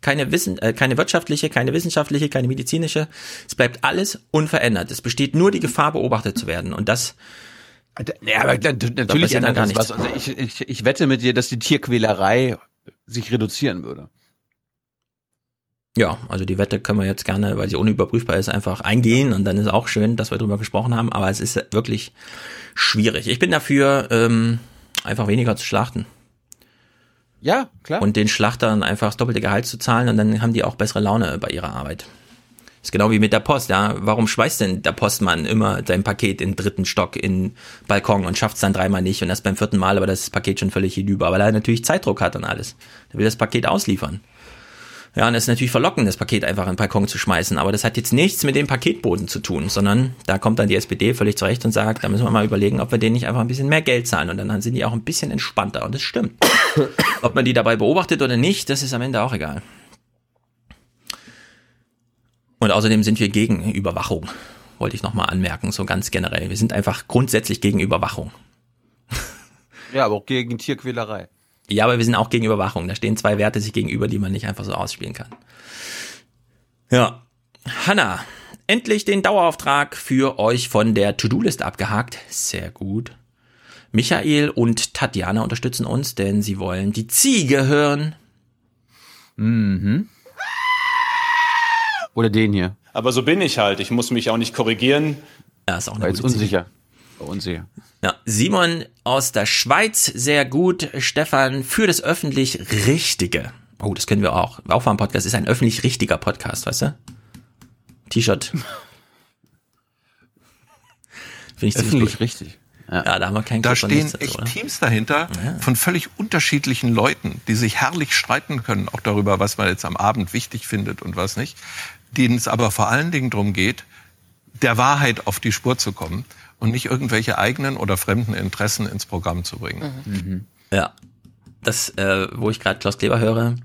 Keine, Wissen, äh, keine wirtschaftliche, keine wissenschaftliche, keine medizinische. Es bleibt alles unverändert. Es besteht nur die Gefahr, beobachtet zu werden. Und das Ja, aber natürlich ändert gar nichts. Also ich, ich, ich wette mit dir, dass die Tierquälerei sich reduzieren würde. Ja, also die Wette können wir jetzt gerne, weil sie unüberprüfbar ist, einfach eingehen und dann ist auch schön, dass wir drüber gesprochen haben, aber es ist wirklich schwierig. Ich bin dafür, ähm, einfach weniger zu schlachten. Ja, klar. Und den Schlachtern einfach das doppelte Gehalt zu zahlen und dann haben die auch bessere Laune bei ihrer Arbeit. Ist genau wie mit der Post, ja. Warum schmeißt denn der Postmann immer sein Paket in den dritten Stock in Balkon und schafft es dann dreimal nicht und erst beim vierten Mal, aber das Paket schon völlig hinüber, weil er natürlich Zeitdruck hat und alles. Der will das Paket ausliefern. Ja, und es ist natürlich verlockend, das Paket einfach in den Balkon zu schmeißen, aber das hat jetzt nichts mit dem Paketboden zu tun, sondern da kommt dann die SPD völlig zurecht und sagt, da müssen wir mal überlegen, ob wir denen nicht einfach ein bisschen mehr Geld zahlen und dann sind die auch ein bisschen entspannter und das stimmt. ob man die dabei beobachtet oder nicht, das ist am Ende auch egal. Und außerdem sind wir gegen Überwachung, wollte ich nochmal anmerken, so ganz generell. Wir sind einfach grundsätzlich gegen Überwachung. Ja, aber auch gegen Tierquälerei. Ja, aber wir sind auch gegen Überwachung. Da stehen zwei Werte sich gegenüber, die man nicht einfach so ausspielen kann. Ja. Hanna, endlich den Dauerauftrag für euch von der To-Do-List abgehakt. Sehr gut. Michael und Tatjana unterstützen uns, denn sie wollen die Ziege hören. Mhm. Oder den hier. Aber so bin ich halt. Ich muss mich auch nicht korrigieren. Ja, ist auch eine War jetzt gute Ziege. unsicher. War unsicher. Ja, Simon aus der Schweiz, sehr gut. Stefan für das öffentlich Richtige. Oh, das können wir auch. Aufwärm Podcast ist ein öffentlich richtiger Podcast, weißt du? T-Shirt. Finde ich ziemlich Öffentlich gut. richtig. Ja. da haben wir keinen Da und stehen dazu, echt oder? Teams dahinter von völlig unterschiedlichen Leuten, die sich herrlich streiten können, auch darüber, was man jetzt am Abend wichtig findet und was nicht, denen es aber vor allen Dingen darum geht, der Wahrheit auf die Spur zu kommen und nicht irgendwelche eigenen oder fremden Interessen ins Programm zu bringen. Ja. Das, äh, wo ich gerade Klaus Kleber höre,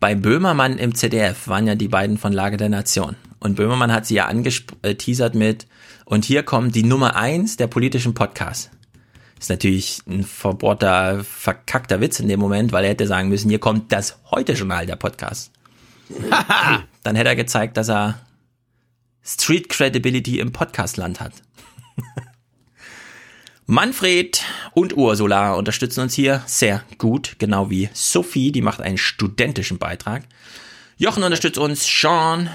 bei Böhmermann im ZDF waren ja die beiden von Lage der Nation. Und Böhmermann hat sie ja angeteasert mit, und hier kommt die Nummer eins der politischen Podcasts. Ist natürlich ein verbohrter, verkackter Witz in dem Moment, weil er hätte sagen müssen, hier kommt das Heute-Journal der Podcast. Dann hätte er gezeigt, dass er Street Credibility im Podcastland hat. Manfred und Ursula unterstützen uns hier sehr gut, genau wie Sophie, die macht einen studentischen Beitrag. Jochen unterstützt uns, Sean,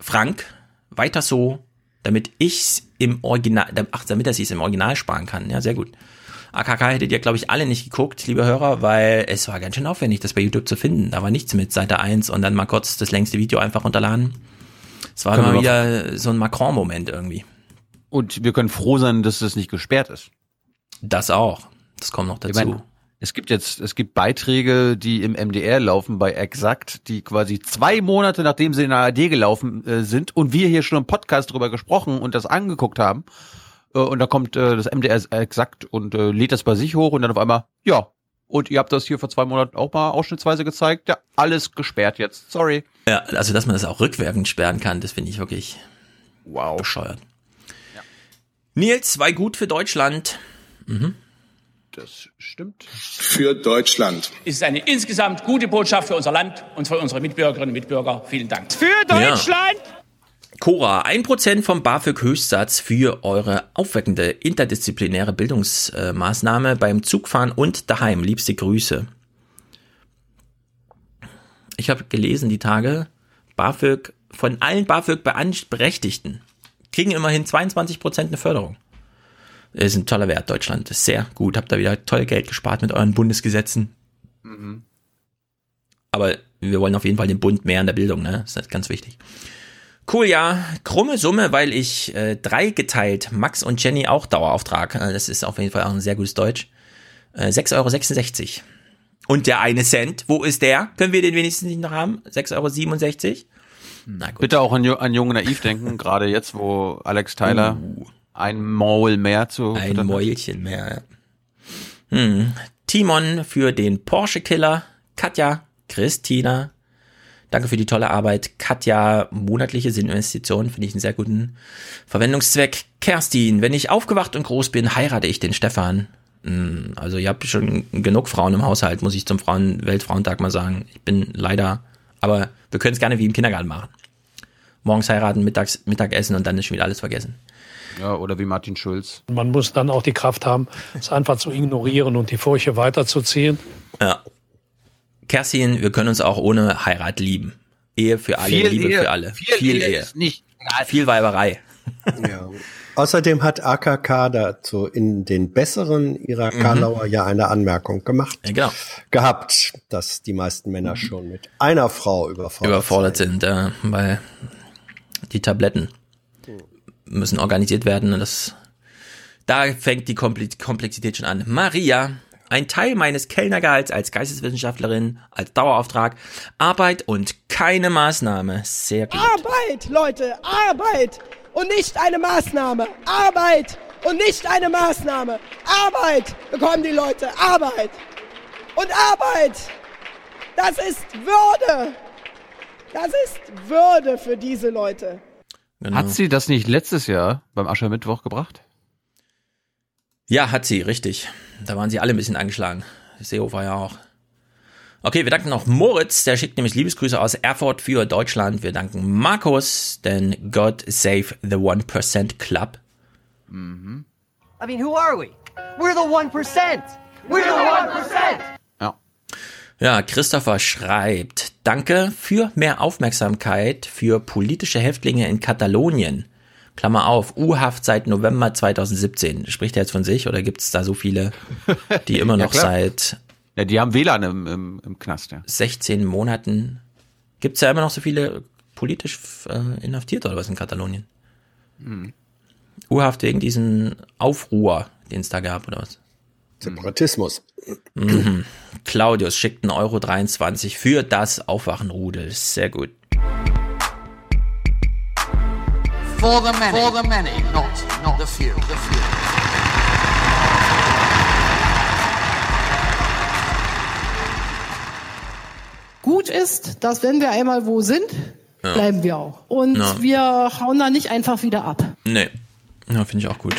Frank, weiter so, damit ich's im Original, ach, damit er sich's im Original sparen kann. Ja, sehr gut. AKK hättet ihr, glaube ich, alle nicht geguckt, liebe Hörer, weil es war ganz schön aufwendig, das bei YouTube zu finden. Da war nichts mit Seite 1 und dann mal kurz das längste Video einfach runterladen. Es war Können immer wir wieder so ein Macron-Moment irgendwie. Und wir können froh sein, dass es nicht gesperrt ist. Das auch. Das kommt noch dazu. Ich meine, es gibt jetzt, es gibt Beiträge, die im MDR laufen bei Exakt, die quasi zwei Monate nachdem sie in der ARD gelaufen äh, sind und wir hier schon im Podcast drüber gesprochen und das angeguckt haben. Äh, und da kommt äh, das MDR Exakt und äh, lädt das bei sich hoch und dann auf einmal, ja, und ihr habt das hier vor zwei Monaten auch mal ausschnittsweise gezeigt. Ja, alles gesperrt jetzt. Sorry. Ja, also dass man das auch rückwirkend sperren kann, das finde ich wirklich wow. bescheuert. Nils, war gut für Deutschland. Mhm. Das stimmt. Für Deutschland. Es ist eine insgesamt gute Botschaft für unser Land und für unsere Mitbürgerinnen und Mitbürger. Vielen Dank. Für Deutschland! Cora, 1% vom BAföG-Höchstsatz für eure aufweckende interdisziplinäre Bildungsmaßnahme beim Zugfahren und daheim. Liebste Grüße. Ich habe gelesen die Tage, BAföG, von allen BAföG-Berechtigten kriegen immerhin 22% eine Förderung. Das ist ein toller Wert, Deutschland. Das ist sehr gut. Habt da wieder toll Geld gespart mit euren Bundesgesetzen. Mhm. Aber wir wollen auf jeden Fall den Bund mehr in der Bildung, ne? Das ist ganz wichtig. Cool, ja. Krumme Summe, weil ich äh, drei geteilt, Max und Jenny auch Dauerauftrag. Äh, das ist auf jeden Fall auch ein sehr gutes Deutsch. Äh, 6,66 Euro. Und der eine Cent, wo ist der? Können wir den wenigstens nicht noch haben? 6,67 Euro? Na gut. Bitte auch an, an Jung Naiv denken, gerade jetzt, wo Alex Tyler ein Maul mehr zu Ein. Mäulchen mehr. ja. Hm. Timon für den Porsche Killer. Katja, Christina. Danke für die tolle Arbeit. Katja, monatliche Sinninvestition, finde ich einen sehr guten Verwendungszweck. Kerstin, wenn ich aufgewacht und groß bin, heirate ich den Stefan. Hm, Also ihr habt schon genug Frauen im Haushalt, muss ich zum Frauen Weltfrauentag mal sagen. Ich bin leider, aber wir können es gerne wie im Kindergarten machen. Morgens heiraten, mittags Mittagessen und dann ist schon wieder alles vergessen. Ja, oder wie Martin Schulz. Man muss dann auch die Kraft haben, es einfach zu ignorieren und die Furche weiterzuziehen. Ja. Kerstin, wir können uns auch ohne Heirat lieben. Ehe für alle, Viel Liebe Ehe. für alle. Viel Ehe ist nicht Viel Weiberei. Ja. Außerdem hat AKK dazu in den besseren ihrer Mhm. Karlauer ja eine Anmerkung gemacht. Ja, genau. Gehabt, dass die meisten Männer schon mit einer Frau überfordert, überfordert sind, äh, weil die Tabletten müssen organisiert werden und das da fängt die Komplexität schon an. Maria, ein Teil meines Kellnergehalts als Geisteswissenschaftlerin, als Dauerauftrag, Arbeit und keine Maßnahme. Sehr gut. Arbeit, Leute, Arbeit und nicht eine Maßnahme. Arbeit und nicht eine Maßnahme. Arbeit bekommen die Leute, Arbeit. Und Arbeit, das ist Würde. Das ist Würde für diese Leute. Genau. Hat sie das nicht letztes Jahr beim Aschermittwoch gebracht? Ja, hat sie, richtig. Da waren sie alle ein bisschen angeschlagen. Seehofer ja auch. Okay, wir danken noch Moritz, der schickt nämlich Liebesgrüße aus Erfurt für Deutschland. Wir danken Markus, denn God save the 1% Club. I mean, who are we? We're the 1%. We're the 1%. Ja, Christopher schreibt, danke für mehr Aufmerksamkeit für politische Häftlinge in Katalonien. Klammer auf, U-Haft seit November 2017. Spricht er jetzt von sich oder gibt es da so viele, die immer Ja, noch klar. seit Ja, die haben WLAN im, im, im Knast, ja. 16 Monaten. Gibt es ja immer noch so viele politisch äh, Inhaftierte oder was in Katalonien? Hm. U-Haft wegen diesen Aufruhr, den es da gab oder was? Separatismus. Mhm. Claudius schickt einen Euro 23 für das Aufwachenrudel. Sehr gut. For the many. For the many, not, not the few. The few. Gut ist, dass wenn wir einmal wo sind, Ja. bleiben wir auch. Und Ja. wir hauen da nicht einfach wieder ab. Nee. Ja, finde ich auch gut.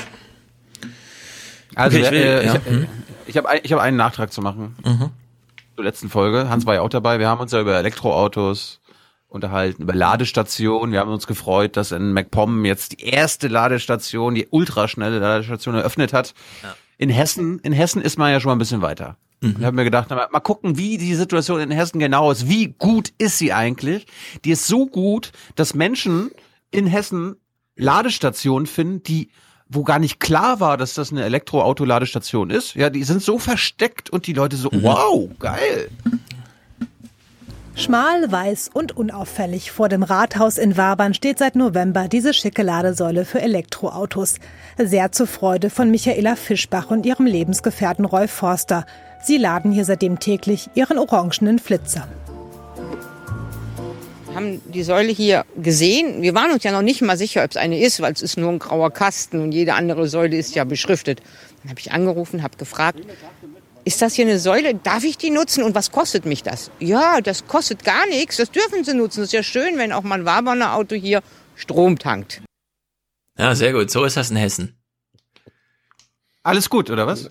Also Okay, ich will- äh, ja. ich, äh, ich habe ich hab einen Nachtrag zu machen Mhm. zur letzten Folge. Hans war ja auch dabei. Wir haben uns ja über Elektroautos unterhalten, über Ladestationen. Wir haben uns gefreut, dass in MacPom jetzt die erste Ladestation, die ultraschnelle Ladestation eröffnet hat. In Hessen, in Hessen ist man ja schon mal ein bisschen weiter. Mhm. Ich habe mir gedacht, mal, mal gucken, wie die Situation in Hessen genau ist. Wie gut ist sie eigentlich? Die ist so gut, dass Menschen in Hessen Ladestationen finden, die wo gar nicht klar war, dass das eine Elektroauto-Ladestation ist. Ja, die sind so versteckt und die Leute so, wow, geil. Schmal, weiß und unauffällig vor dem Rathaus in Wabern steht seit November diese schicke Ladesäule für Elektroautos. Sehr zur Freude von Michaela Fischbach und ihrem Lebensgefährten Roy Forster. Sie laden hier seitdem täglich ihren orangenen Flitzer. Wir haben die Säule hier gesehen. Wir waren uns ja noch nicht mal sicher, ob es eine ist, weil es ist nur ein grauer Kasten und jede andere Säule ist ja beschriftet. Dann habe ich angerufen, habe gefragt, ist das hier eine Säule? Darf ich die nutzen und was kostet mich das? Ja, das kostet gar nichts, das dürfen Sie nutzen. Das ist ja schön, wenn auch mal ein Warburner Auto hier Strom tankt. Ja, sehr gut. So ist das in Hessen. Alles gut, oder was?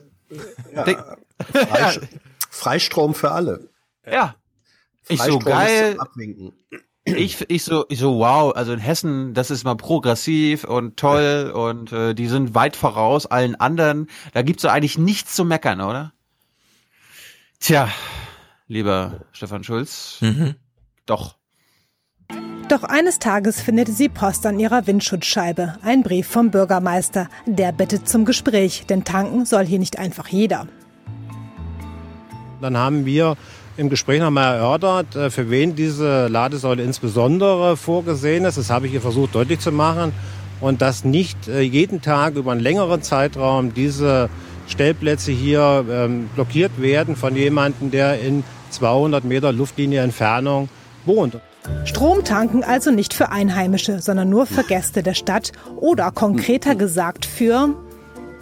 Denk- Freisch Freistrom für alle. Ja. Ich so geil. Abwinken. Ich, ich so, ich so, wow, also in Hessen, das ist mal progressiv und toll und äh, die sind weit voraus allen anderen. Da gibt's so eigentlich nichts zu meckern, oder? Tja, lieber Stefan Schulz, Mhm. doch. Doch eines Tages findet sie Post an ihrer Windschutzscheibe. Ein Brief vom Bürgermeister. Der bittet zum Gespräch, denn tanken soll hier nicht einfach jeder. Dann haben wir im Gespräch nochmal erörtert, äh, für wen diese Ladesäule insbesondere vorgesehen ist. Das habe ich ihr versucht deutlich zu machen. Und dass nicht äh, jeden Tag über einen längeren Zeitraum diese Stellplätze hier ähm, blockiert werden von jemandem, der in 200 Meter Luftlinie Entfernung wohnt. Strom tanken also nicht für Einheimische, sondern nur für Gäste der Stadt oder konkreter gesagt für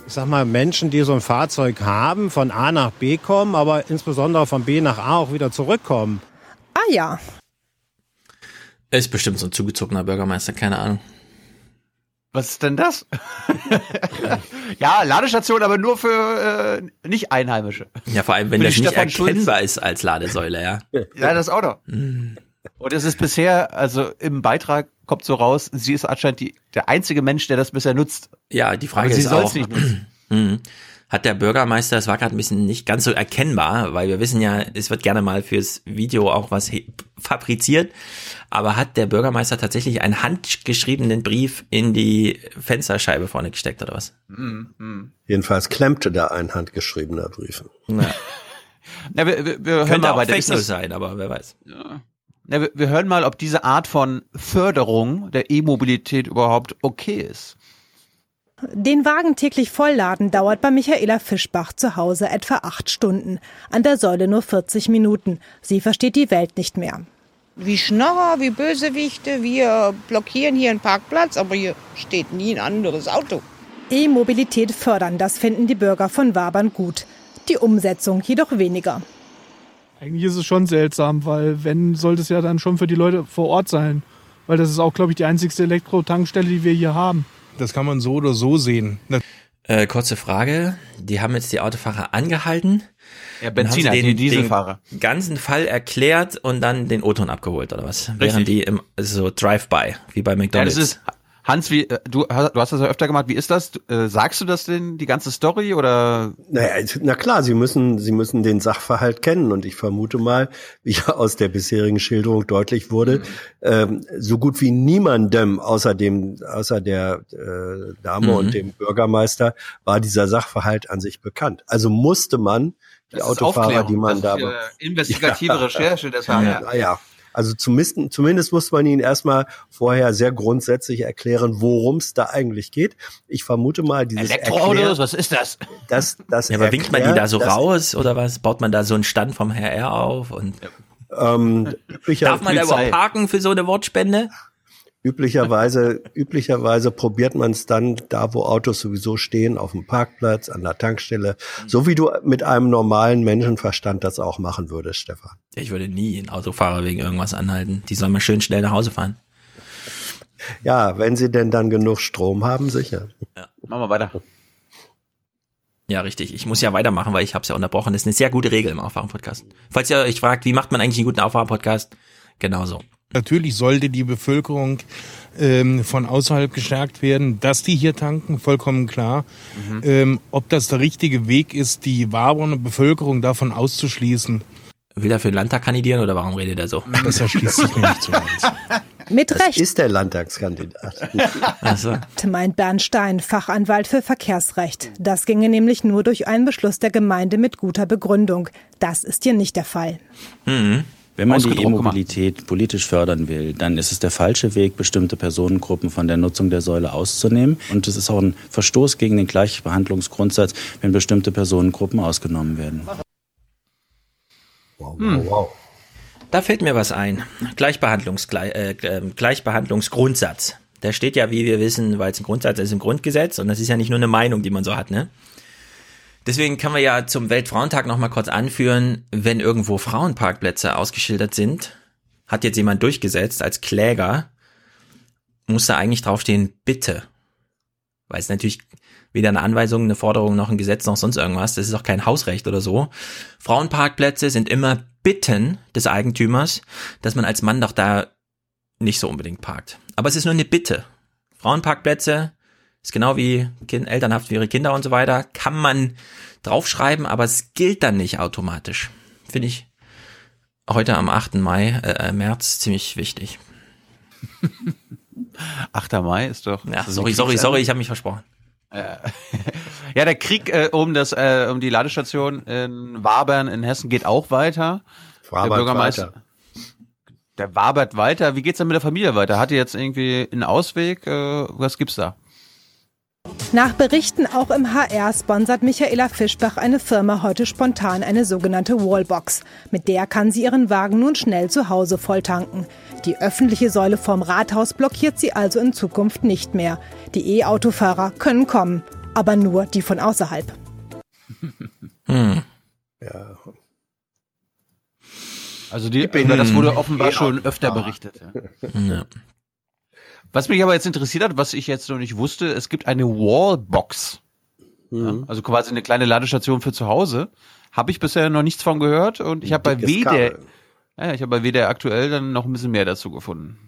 ich sag mal, Menschen, die so ein Fahrzeug haben, von A nach B kommen, aber insbesondere von B nach A auch wieder zurückkommen. Ah ja, Ist bestimmt so ein zugezogener Bürgermeister, keine Ahnung. Was ist denn das? ja, Ladestation, aber nur für äh, nicht Einheimische. Ja, vor allem, wenn Bin das ich nicht Stefan Schulz? erkennbar ist als Ladesäule, ja. Ja, das auch noch. Und es ist bisher, also im Beitrag kommt so raus, sie ist anscheinend die, der einzige Mensch, der das bisher nutzt. Ja, die Frage Aber sie ist soll's auch. nicht nutzen. Mhm. hat der Bürgermeister, es war gerade ein bisschen nicht ganz so erkennbar, weil wir wissen ja, es wird gerne mal fürs Video auch was fabriziert, aber hat der Bürgermeister tatsächlich einen handgeschriebenen Brief in die Fensterscheibe vorne gesteckt oder was? Mhm. Jedenfalls klemmte da ein handgeschriebener Brief. Ja. Ja, wir, wir, wir hören Könnte auch weiter. Fake News sein, aber wer weiß. ja, wir, wir hören mal, ob diese Art von Förderung der E-Mobilität überhaupt okay ist. Den Wagen täglich vollladen dauert bei Michaela Fischbach zu Hause etwa acht Stunden. An der Säule nur 40 Minuten. Sie versteht die Welt nicht mehr. Wie Schnorrer, wie Bösewichte, wir blockieren hier einen Parkplatz, aber hier steht nie ein anderes Auto. E-Mobilität fördern, das finden die Bürger von Wabern gut. Die Umsetzung jedoch weniger. Eigentlich ist es schon seltsam, weil wenn, sollte es ja dann schon für die Leute vor Ort sein. Weil das ist auch, glaube ich, die einzigste Elektro-Tankstelle, die wir hier haben. Das kann man so oder so sehen. Äh, kurze Frage. Die haben jetzt die Autofahrer angehalten. Ja, Benziner, den, die Dieselfahrer. Den ganzen Fall erklärt und dann den O-Ton abgeholt, oder was? Während die im, so Drive-by, wie bei Ja, McDonalds. das ist, Hans, wie, äh, du, hast- du hast das ja öfter gemacht. Wie ist das? Äh, sagst du das denn, die ganze Story oder? Naja, na klar, Sie müssen, Sie müssen den Sachverhalt kennen und ich vermute mal, wie ja aus der bisherigen Schilderung deutlich wurde, ähm, so gut wie niemandem außer dem, außer der äh, Dame Mhm. und dem Bürgermeister war dieser Sachverhalt an sich bekannt. Also musste man die Das Autofahrer, die man da äh, investigative Recherche, das war ja. ja, ja. Also zumindest, zumindest muss man ihnen erstmal vorher sehr grundsätzlich erklären, worum es da eigentlich geht. Ich vermute mal, dieses Elektroautos, Erklär- was ist das? Das, das ja, aber winkt man die erklärt, da so raus oder was? Baut man da so einen Stand vom HR auf und Ähm, darf man da überhaupt parken für so eine Wortspende? Üblicherweise, üblicherweise probiert man es dann da, wo Autos sowieso stehen, auf dem Parkplatz, an der Tankstelle, so wie du mit einem normalen Menschenverstand das auch machen würdest, Stefan. Ich würde nie einen Autofahrer wegen irgendwas anhalten. Die sollen mal schön schnell nach Hause fahren. Ja, wenn sie denn dann genug Strom haben, sicher. Machen wir weiter. Ja, richtig. Ich muss ja weitermachen, weil ich habe es ja unterbrochen. Das ist eine sehr gute Regel im Aufwachen-Podcast. Falls ihr euch fragt, wie macht man eigentlich einen guten Aufwachen-Podcast? Genauso. Natürlich sollte die Bevölkerung ähm, von außerhalb gestärkt werden, dass die hier tanken, vollkommen klar. Mhm. Ähm, ob das der richtige Weg ist, die Waberner Bevölkerung davon auszuschließen, Will er für den Landtag kandidieren oder warum redet er so? das erschließt sich mir nicht so ganz. Mit Das Recht, ist der Landtagskandidat. Also, meint Bernd Stein, Fachanwalt für Verkehrsrecht. Das ginge nämlich nur durch einen Beschluss der Gemeinde mit guter Begründung. Das ist hier nicht der Fall. mhm. Wenn man die E-Mobilität politisch fördern will, dann ist es der falsche Weg, bestimmte Personengruppen von der Nutzung der Säule auszunehmen. Und es ist auch ein Verstoß gegen den Gleichbehandlungsgrundsatz, wenn bestimmte Personengruppen ausgenommen werden. Wow, Hm. wow, wow. Da fällt mir was ein. Gleichbehandlungs, äh, äh, Gleichbehandlungsgrundsatz. Der steht ja, wie wir wissen, weil es ein Grundsatz ist, im Grundgesetz und das ist ja nicht nur eine Meinung, die man so hat, ne? Deswegen kann man ja zum Weltfrauentag noch mal kurz anführen, wenn irgendwo Frauenparkplätze ausgeschildert sind, hat jetzt jemand durchgesetzt als Kläger, muss da eigentlich draufstehen, bitte. Weil es natürlich weder eine Anweisung, eine Forderung, noch ein Gesetz, noch sonst irgendwas. Das ist auch kein Hausrecht oder so. Frauenparkplätze sind immer Bitten des Eigentümers, dass man als Mann doch da nicht so unbedingt parkt. Aber es ist nur eine Bitte. Frauenparkplätze ist genau wie kind, Elternhaft für ihre Kinder und so weiter. Kann man draufschreiben, aber es gilt dann nicht automatisch. Finde ich heute am 8. Mai, äh, März ziemlich wichtig. 8. Mai ist doch. Ja, ist sorry, sorry, sorry, ich habe mich versprochen. Ja, der Krieg äh, um das äh, um die Ladestation in Wabern in Hessen geht auch weiter. Wabert der Bürgermeister, weiter. der wabert weiter. Wie geht's denn mit der Familie weiter? Hat ihr jetzt irgendwie einen Ausweg? Äh, was gibt's da? Nach Berichten auch im HR sponsert Michaela Fischbach eine Firma heute spontan eine sogenannte Wallbox. Mit der kann sie ihren Wagen nun schnell zu Hause volltanken. Die öffentliche Säule vorm Rathaus blockiert sie also in Zukunft nicht mehr. Die E-Autofahrer können kommen, aber nur die von außerhalb. Hm. Ja. Also die, über das wurde offenbar schon öfter berichtet. Ja. Ja. Was mich aber jetzt interessiert hat, was ich jetzt noch nicht wusste, es gibt eine Wallbox. Ja, also quasi eine kleine Ladestation für zu Hause. Habe ich bisher noch nichts von gehört und ich habe bei WDR, ja, ich habe bei WDR aktuell dann noch ein bisschen mehr dazu gefunden.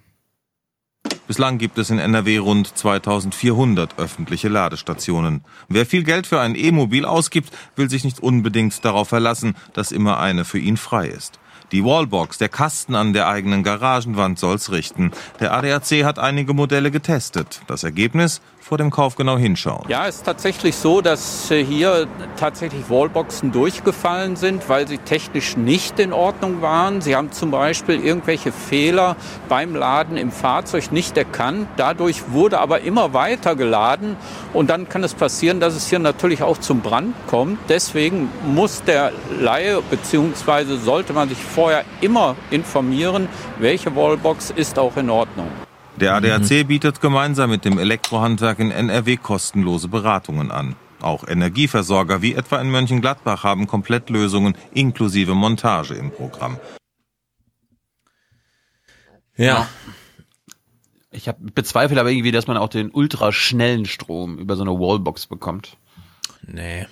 Bislang gibt es in NRW rund 2400 öffentliche Ladestationen. Wer viel Geld für ein E-Mobil ausgibt, will sich nicht unbedingt darauf verlassen, dass immer eine für ihn frei ist. Die Wallbox, der Kasten an der eigenen Garagenwand soll's richten. Der ADAC hat einige Modelle getestet. Das Ergebnis? Vor dem Kauf genau hinschauen. Ja, es ist tatsächlich so, dass äh, hier tatsächlich Wallboxen durchgefallen sind, weil sie technisch nicht in Ordnung waren. Sie haben zum Beispiel irgendwelche Fehler beim Laden im Fahrzeug nicht erkannt. Dadurch wurde aber immer weiter geladen und dann kann es passieren, dass es hier natürlich auch zum Brand kommt. Deswegen muss der Laie bzw. sollte man sich vorher immer informieren, welche Wallbox ist auch in Ordnung. Der ADAC bietet gemeinsam mit dem Elektrohandwerk in NRW kostenlose Beratungen an. Auch Energieversorger wie etwa in Mönchengladbach haben Komplettlösungen inklusive Montage im Programm. Ja. Ich hab, bezweifle aber irgendwie, dass man auch den ultraschnellen Strom über so eine Wallbox bekommt. Nee,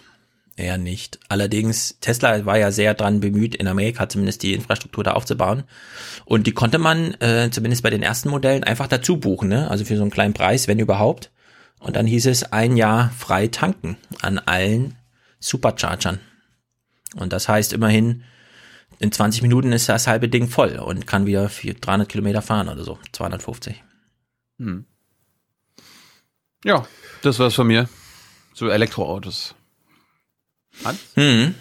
eher nicht. Allerdings, Tesla war ja sehr dran bemüht, in Amerika zumindest die Infrastruktur da aufzubauen. Und die konnte man, äh, zumindest bei den ersten Modellen, einfach dazu buchen, ne? Also für so einen kleinen Preis, wenn überhaupt. Und dann hieß es ein Jahr frei tanken an allen Superchargern. Und das heißt immerhin, in 20 Minuten ist das halbe Ding voll und kann wieder 400, 300 Kilometer fahren oder so, 250. Hm. Ja, das war's von mir. Zu Elektroautos. Hans? Hm.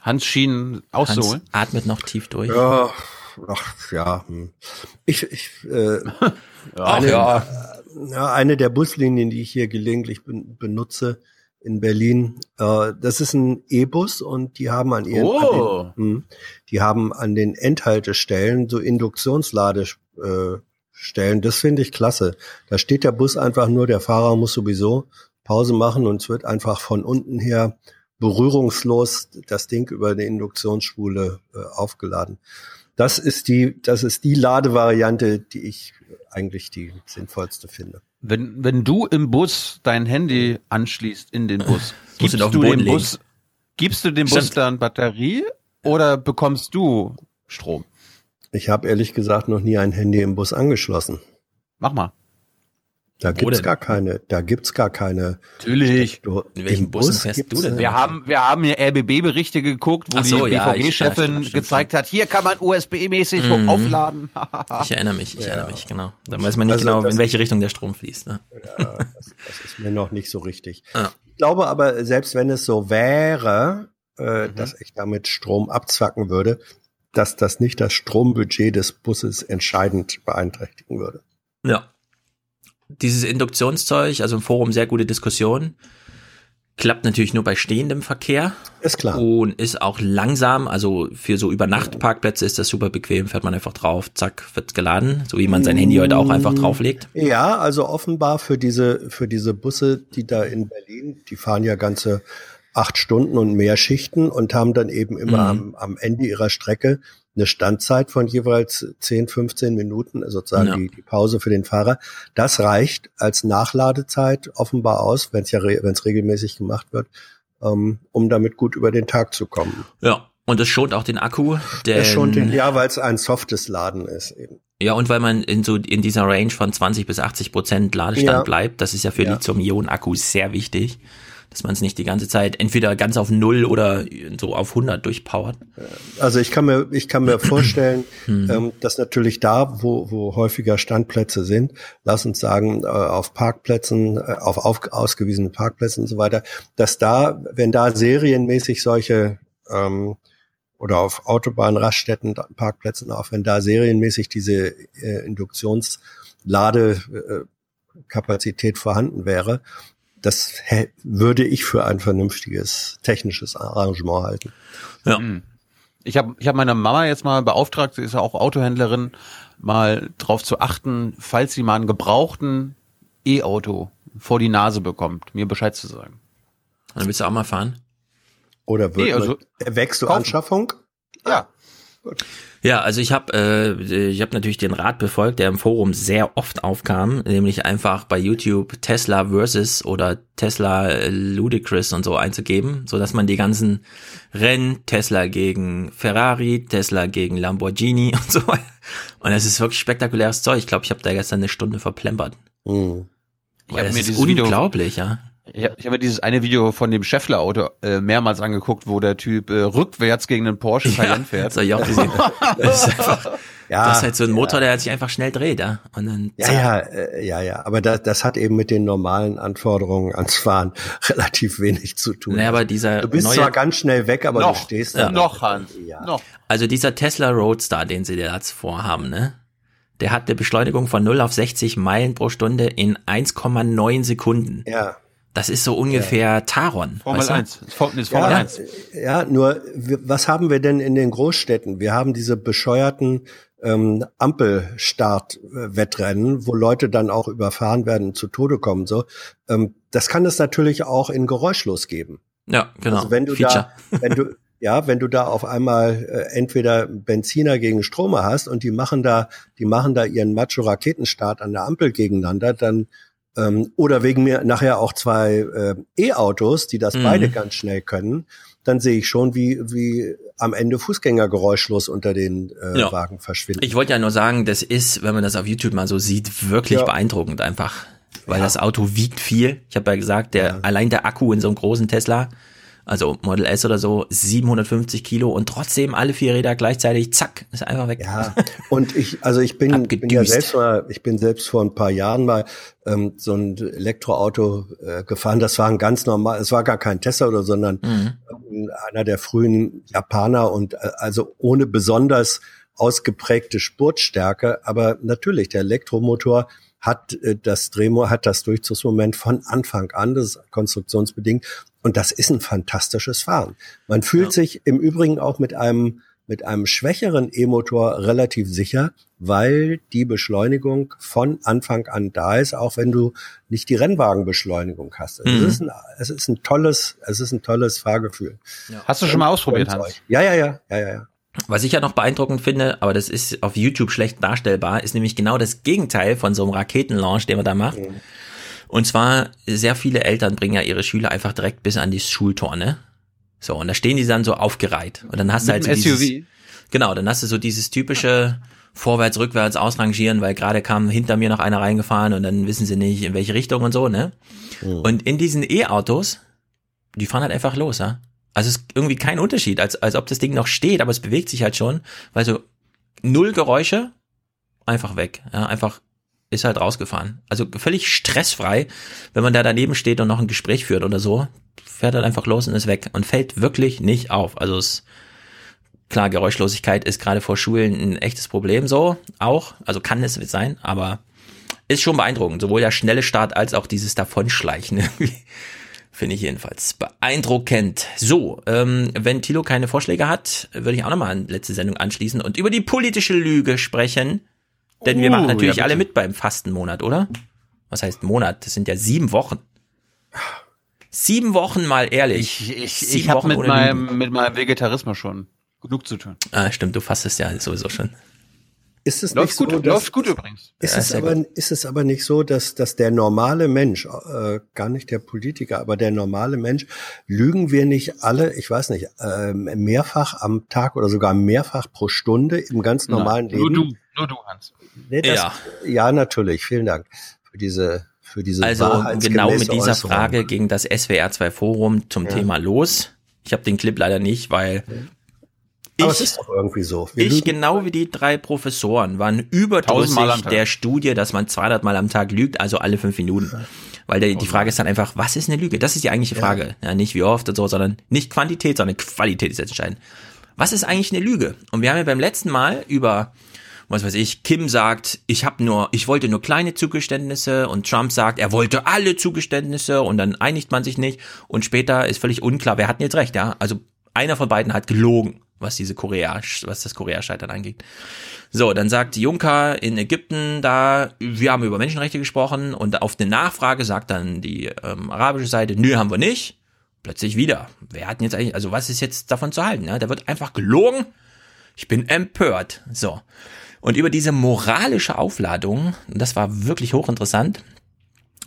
Hans schien auszuholen. Hans atmet noch tief durch. Ja, ach, ja. hm. Ich, ich, äh, Ach, eine, ja. ja, eine der Buslinien, die ich hier gelegentlich ben, benutze in Berlin, äh, das ist ein E-Bus und die haben an ihren, Oh. an den, hm, die haben an den Endhaltestellen so Induktionsladestellen. Äh, das finde ich klasse. Da steht der Bus einfach nur, der Fahrer muss sowieso Pause machen und es wird einfach von unten her berührungslos das Ding über eine Induktionsspule äh, aufgeladen. Das ist die, das ist die Ladevariante, die ich eigentlich die sinnvollste finde. Wenn, wenn du im Bus dein Handy anschließt in den Bus, gibst du dem. Bus, gibst du dem Bus dann Batterie oder bekommst du Strom? Ich habe ehrlich gesagt noch nie ein Handy im Bus angeschlossen. Mach mal. Da Wo gibt's denn? gar keine, da gibt's gar keine. Natürlich. In welchen Bussen Bus fährst du denn? Wir haben, wir haben hier RBB-Berichte geguckt, wo so, die ja, BVG-Chefin ja, gezeigt hat, hier kann man USB-mäßig Mhm. aufladen. Ich erinnere mich, ich erinnere mich, genau. Dann weiß man nicht Also genau, in welche Richtung der Strom fließt. Ne? Ja, das, das ist mir noch nicht so richtig. Ja. Ich glaube aber, selbst wenn es so wäre, äh, Mhm. dass ich damit Strom abzwacken würde, dass das nicht das Strombudget des Busses entscheidend beeinträchtigen würde. Ja. Dieses Induktionszeug, also im Forum sehr gute Diskussion, klappt natürlich nur bei stehendem Verkehr. Ist klar. Und ist auch langsam, also für so Übernachtparkplätze ist das super bequem, fährt man einfach drauf, zack, wird geladen, so wie man sein Handy heute auch einfach drauflegt. Ja, also offenbar für diese, für diese Busse, die da in Berlin, die fahren ja ganze acht Stunden und mehr Schichten und haben dann eben immer Mhm. am, am Ende ihrer Strecke eine Standzeit von jeweils 10, 15 Minuten, also sozusagen Ja. die, die Pause für den Fahrer. Das reicht als Nachladezeit offenbar aus, wenn es ja wenn es regelmäßig gemacht wird, ähm, um damit gut über den Tag zu kommen. Ja. Und es schont auch den Akku, denn, Das schon den, ja, weil es ein softes Laden ist eben. ja, und weil man in so, in dieser Range von 20 bis 80 Prozent Ladestand Ja. bleibt, das ist ja für Ja. Lithium-Ionen-Akkus sehr wichtig, dass man es nicht die ganze Zeit entweder ganz auf Null oder so auf 100 durchpowert. Also ich kann mir, ich kann mir vorstellen, Hm. ähm, dass natürlich da, wo, wo häufiger Standplätze sind, lass uns sagen, äh, auf Parkplätzen, äh, auf, auf ausgewiesenen Parkplätzen und so weiter, dass da, wenn da serienmäßig solche ähm, oder auf Autobahnraststätten, Parkplätzen auch, wenn da serienmäßig diese äh, Induktionsladekapazität vorhanden wäre, das würde ich für ein vernünftiges technisches Arrangement halten. Ja. Ich habe ich hab meine Mama jetzt mal beauftragt, sie ist ja auch Autohändlerin, mal drauf zu achten, falls sie mal einen gebrauchten E-Auto vor die Nase bekommt, mir Bescheid zu sagen. Und dann willst du auch mal fahren? Oder wird Nee, also man, erwächst du kaufen. Anschaffung? Ja. Ja, also ich habe äh, ich habe natürlich den Rat befolgt, der im Forum sehr oft aufkam, nämlich einfach bei YouTube Tesla versus oder Tesla äh, Ludicrous und so einzugeben, so dass man die ganzen Rennen Tesla gegen Ferrari, Tesla gegen Lamborghini und so weiter. Und es ist wirklich spektakuläres Zeug. Ich glaube, ich habe da gestern eine Stunde verplempert. Mhm. Weil das ist unglaublich, ja. Ich habe hab mir dieses eine Video von dem Scheffler-Auto äh, mehrmals angeguckt, wo der Typ äh, rückwärts gegen einen Porsche Cayenne fährt. Das, hab ich auch gesehen. das ist einfach, Ja, das ist halt so ein Motor, ja. der sich einfach schnell dreht, ja. Und dann Ja, ja, äh, ja, ja. Aber das, das hat eben mit den normalen Anforderungen ans Fahren relativ wenig zu tun. Naja, aber dieser du bist neue- zwar ganz schnell weg, aber Noch, du stehst ja. da. Noch, Hans. Ja. Noch. Also dieser Tesla Roadster, den sie da jetzt vorhaben, ne? Der hat eine Beschleunigung von 0 auf 60 Meilen pro Stunde in 1,9 Sekunden. Ja. Das ist so ungefähr Taron. Formel weißt du? 1. Das ist Formel Formel Ja, 1. ja, nur was haben wir denn in den Großstädten? Wir haben diese bescheuerten ähm, Ampelstartwettrennen, wo Leute dann auch überfahren werden, und zu Tode kommen. So, ähm, das kann es natürlich auch in geräuschlos geben. Ja, genau. Also wenn du Feature. da, wenn du ja, wenn du da auf einmal äh, entweder Benziner gegen Stromer hast und die machen da, die machen da ihren Macho-Raketenstart an der Ampel gegeneinander, dann ähm, oder wegen mir nachher auch zwei äh, E-Autos, die das Mhm. beide ganz schnell können, dann sehe ich schon, wie wie am Ende Fußgänger geräuschlos unter den äh, Ja. Wagen verschwinden. Ich wollte ja nur sagen, das ist, wenn man das auf YouTube mal so sieht, wirklich Ja. beeindruckend einfach. Weil das Auto wiegt viel. Ich habe ja gesagt, der allein der Akku in so einem großen Tesla, also Model S oder so, 750 Kilo und trotzdem alle vier Räder gleichzeitig, zack, ist einfach weg. Ja, und ich, also ich bin, bin ja selbst mal, ich bin selbst vor ein paar Jahren mal ähm, so ein Elektroauto äh, gefahren. Das war ein ganz normal, es war gar kein Tesla oder, sondern Mhm. einer der frühen Japaner und äh, also ohne besonders ausgeprägte Spurtstärke. Aber natürlich, der Elektromotor hat äh, das Drehmo, hat das Durchzugsmoment von Anfang an, das ist konstruktionsbedingt. Und das ist ein fantastisches Fahren. Man fühlt sich im Übrigen auch mit einem mit einem schwächeren E-Motor relativ sicher, weil die Beschleunigung von Anfang an da ist, auch wenn du nicht die Rennwagenbeschleunigung hast. Also Mhm. Es, ist ein, es ist ein tolles, es ist ein tolles Fahrgefühl. Hast du schon mal ausprobiert, Hans? Ja, ja, ja, ja, ja, ja. Was ich ja noch beeindruckend finde, aber das ist auf YouTube schlecht darstellbar, ist nämlich genau das Gegenteil von so einem Raketenlaunch, den man da macht. Und zwar, sehr viele Eltern bringen ja ihre Schüler einfach direkt bis an die Schultor, ne? So, und da stehen die dann so aufgereiht. Und dann hast du halt so dieses, SUV? Genau, dann hast du so dieses typische vorwärts, rückwärts ausrangieren, weil gerade kam hinter mir noch einer reingefahren und dann wissen sie nicht, in welche Richtung und so, ne? Und in diesen E-Autos, die fahren halt einfach los, ja? Also es ist irgendwie kein Unterschied, als, als ob das Ding noch steht, aber es bewegt sich halt schon, weil so null Geräusche, einfach weg, ja, einfach ist halt rausgefahren. Also völlig stressfrei, wenn man da daneben steht und noch ein Gespräch führt oder so, fährt halt einfach los und ist weg und fällt wirklich nicht auf. Also es klar, Geräuschlosigkeit ist gerade vor Schulen ein echtes Problem so, auch, also kann es sein, aber ist schon beeindruckend, sowohl der schnelle Start als auch dieses Davonschleichen. Finde ich jedenfalls beeindruckend. So, ähm, wenn Thilo keine Vorschläge hat, würde ich auch nochmal an letzte Sendung anschließen und über die politische Lüge sprechen. Denn wir Uh, machen natürlich ja, alle mit beim Fastenmonat, oder? Was heißt Monat? Das sind ja sieben Wochen. Sieben Wochen mal ehrlich. Ich, ich, Sieben ich habe mit meinem, Lügen. mit meinem Vegetarismus schon genug zu tun. Ah, stimmt, du fastest ja sowieso schon. Ist es Läuft nicht gut, so, dass, läuft gut übrigens. Ist, Ja, es aber, ist es aber nicht so, dass, dass der normale Mensch, äh, gar nicht der Politiker, aber der normale Mensch, lügen wir nicht alle, ich weiß nicht, äh, mehrfach am Tag oder sogar mehrfach pro Stunde im ganz normalen Nein, nur Leben? du, nur du, Hans. Nee, das, Ja. ja. natürlich, vielen Dank für diese, für diese Also genau mit dieser Äußerung. Frage ging das SWR 2 Forum zum Ja. Thema los. Ich habe den Clip leider nicht, weil Aber ich- es ist doch irgendwie so. Wir Ich genau wie die drei Professoren waren überdrüssig der Studie, dass man 200 Mal am Tag lügt, also alle fünf Minuten. Weil der, die Frage ist dann einfach, was ist eine Lüge? Das ist die eigentliche Frage. Ja. nicht wie oft und so, sondern nicht Quantität, sondern Qualität ist jetzt entscheidend. Was ist eigentlich eine Lüge? Und wir haben ja beim letzten Mal über, was weiß ich, Kim sagt, ich habe nur, ich wollte nur kleine Zugeständnisse und Trump sagt, er wollte alle Zugeständnisse und dann einigt man sich nicht und später ist völlig unklar, wer hat denn jetzt recht, ja? Also einer von beiden hat gelogen, was diese Korea, was das Korea-Scheitern angeht. So, dann sagt Juncker in Ägypten da, wir haben über Menschenrechte gesprochen und auf eine Nachfrage sagt dann die ähm, arabische Seite, nö, haben wir nicht. Plötzlich wieder. Wer hat denn jetzt eigentlich, also was ist jetzt davon zu halten? Ja? Da wird einfach gelogen. Ich bin empört. So. Und über diese moralische Aufladung, das war wirklich hochinteressant,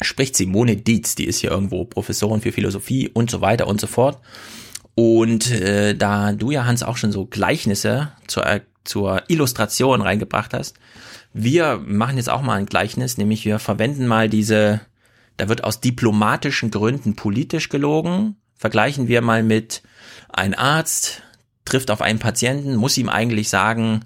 spricht Simone Dietz, die ist hier irgendwo Professorin für Philosophie und so weiter und so fort. Und äh, da du ja, Hans, auch schon so Gleichnisse zur, zur Illustration reingebracht hast, wir machen jetzt auch mal ein Gleichnis, nämlich wir verwenden mal diese, da wird aus diplomatischen Gründen politisch gelogen, vergleichen wir mal mit ein Arzt trifft auf einen Patienten, muss ihm eigentlich sagen,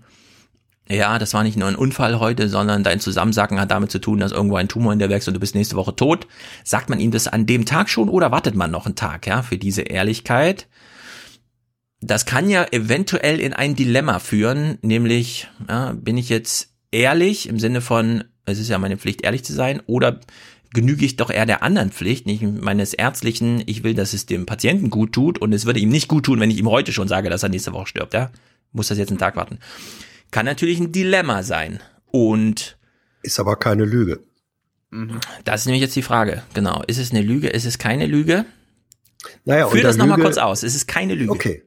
ja, das war nicht nur ein Unfall heute, sondern dein Zusammensacken hat damit zu tun, dass irgendwo ein Tumor in der wächst und du bist nächste Woche tot. Sagt man ihm das an dem Tag schon oder wartet man noch einen Tag, ja, für diese Ehrlichkeit? Das kann ja eventuell in ein Dilemma führen, nämlich, ja, bin ich jetzt ehrlich im Sinne von, es ist ja meine Pflicht, ehrlich zu sein, oder genüge ich doch eher der anderen Pflicht, nicht meines ärztlichen, ich will, dass es dem Patienten gut tut und es würde ihm nicht gut tun, wenn ich ihm heute schon sage, dass er nächste Woche stirbt, ja? Muss das jetzt einen Tag warten kann natürlich ein Dilemma sein. Und ist aber keine Lüge. Das ist nämlich jetzt die Frage. Genau. Ist es eine Lüge? Ist es keine Lüge? Naja, Führ das nochmal kurz aus. Es ist keine Lüge. Okay.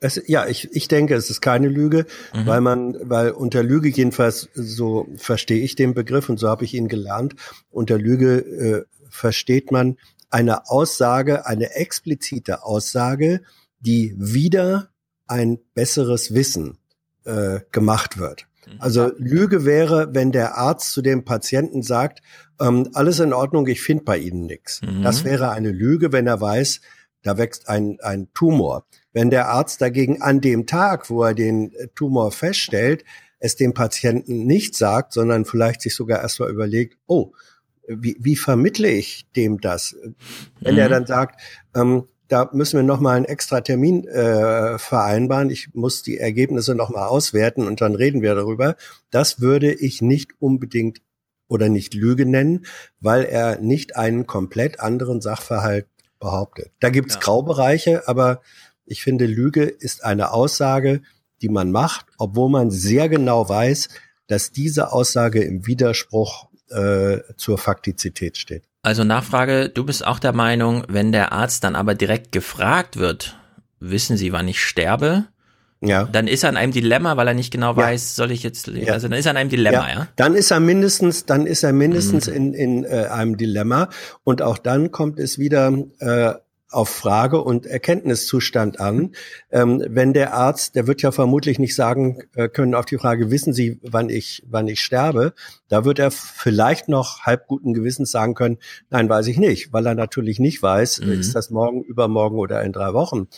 Es, ja, ich, ich denke, es ist keine Lüge, mhm. weil man, weil unter Lüge jedenfalls so verstehe ich den Begriff und so habe ich ihn gelernt. Unter Lüge äh, versteht man eine Aussage, eine explizite Aussage, die wieder ein besseres Wissen äh, gemacht wird. Mhm. Also Lüge wäre, wenn der Arzt zu dem Patienten sagt, ähm, alles in Ordnung, ich finde bei Ihnen nichts. Mhm. Das wäre eine Lüge, wenn er weiß, da wächst ein, ein Tumor. Wenn der Arzt dagegen an dem Tag, wo er den äh, Tumor feststellt, es dem Patienten nicht sagt, sondern vielleicht sich sogar erstmal überlegt, oh, wie, wie vermittle ich dem das? Wenn mhm. er dann sagt, ähm, da müssen wir nochmal einen extra Termin äh, vereinbaren. Ich muss die Ergebnisse nochmal auswerten und dann reden wir darüber. Das würde ich nicht unbedingt oder nicht Lüge nennen, weil er nicht einen komplett anderen Sachverhalt behauptet. Da gibt's ja. Graubereiche, aber ich finde, Lüge ist eine Aussage, die man macht, obwohl man sehr genau weiß, dass diese Aussage im Widerspruch äh, zur Faktizität steht. Also Nachfrage, du bist auch der Meinung, wenn der Arzt dann aber direkt gefragt wird, wissen Sie, wann ich sterbe? Ja. Dann ist er in einem Dilemma, weil er nicht genau weiß, soll ich jetzt, ja. also dann ist er in einem Dilemma, ja. ja? Dann ist er mindestens, dann ist er mindestens mhm. in, in äh, einem Dilemma und auch dann kommt es wieder äh, auf Frage und Erkenntniszustand an. Ähm, wenn der Arzt, der wird ja vermutlich nicht sagen äh, können auf die Frage, wissen Sie, wann ich, wann ich sterbe? Da wird er vielleicht noch halb guten Gewissens sagen können, nein, weiß ich nicht, weil er natürlich nicht weiß, mhm. ist das morgen, übermorgen oder in drei Wochen.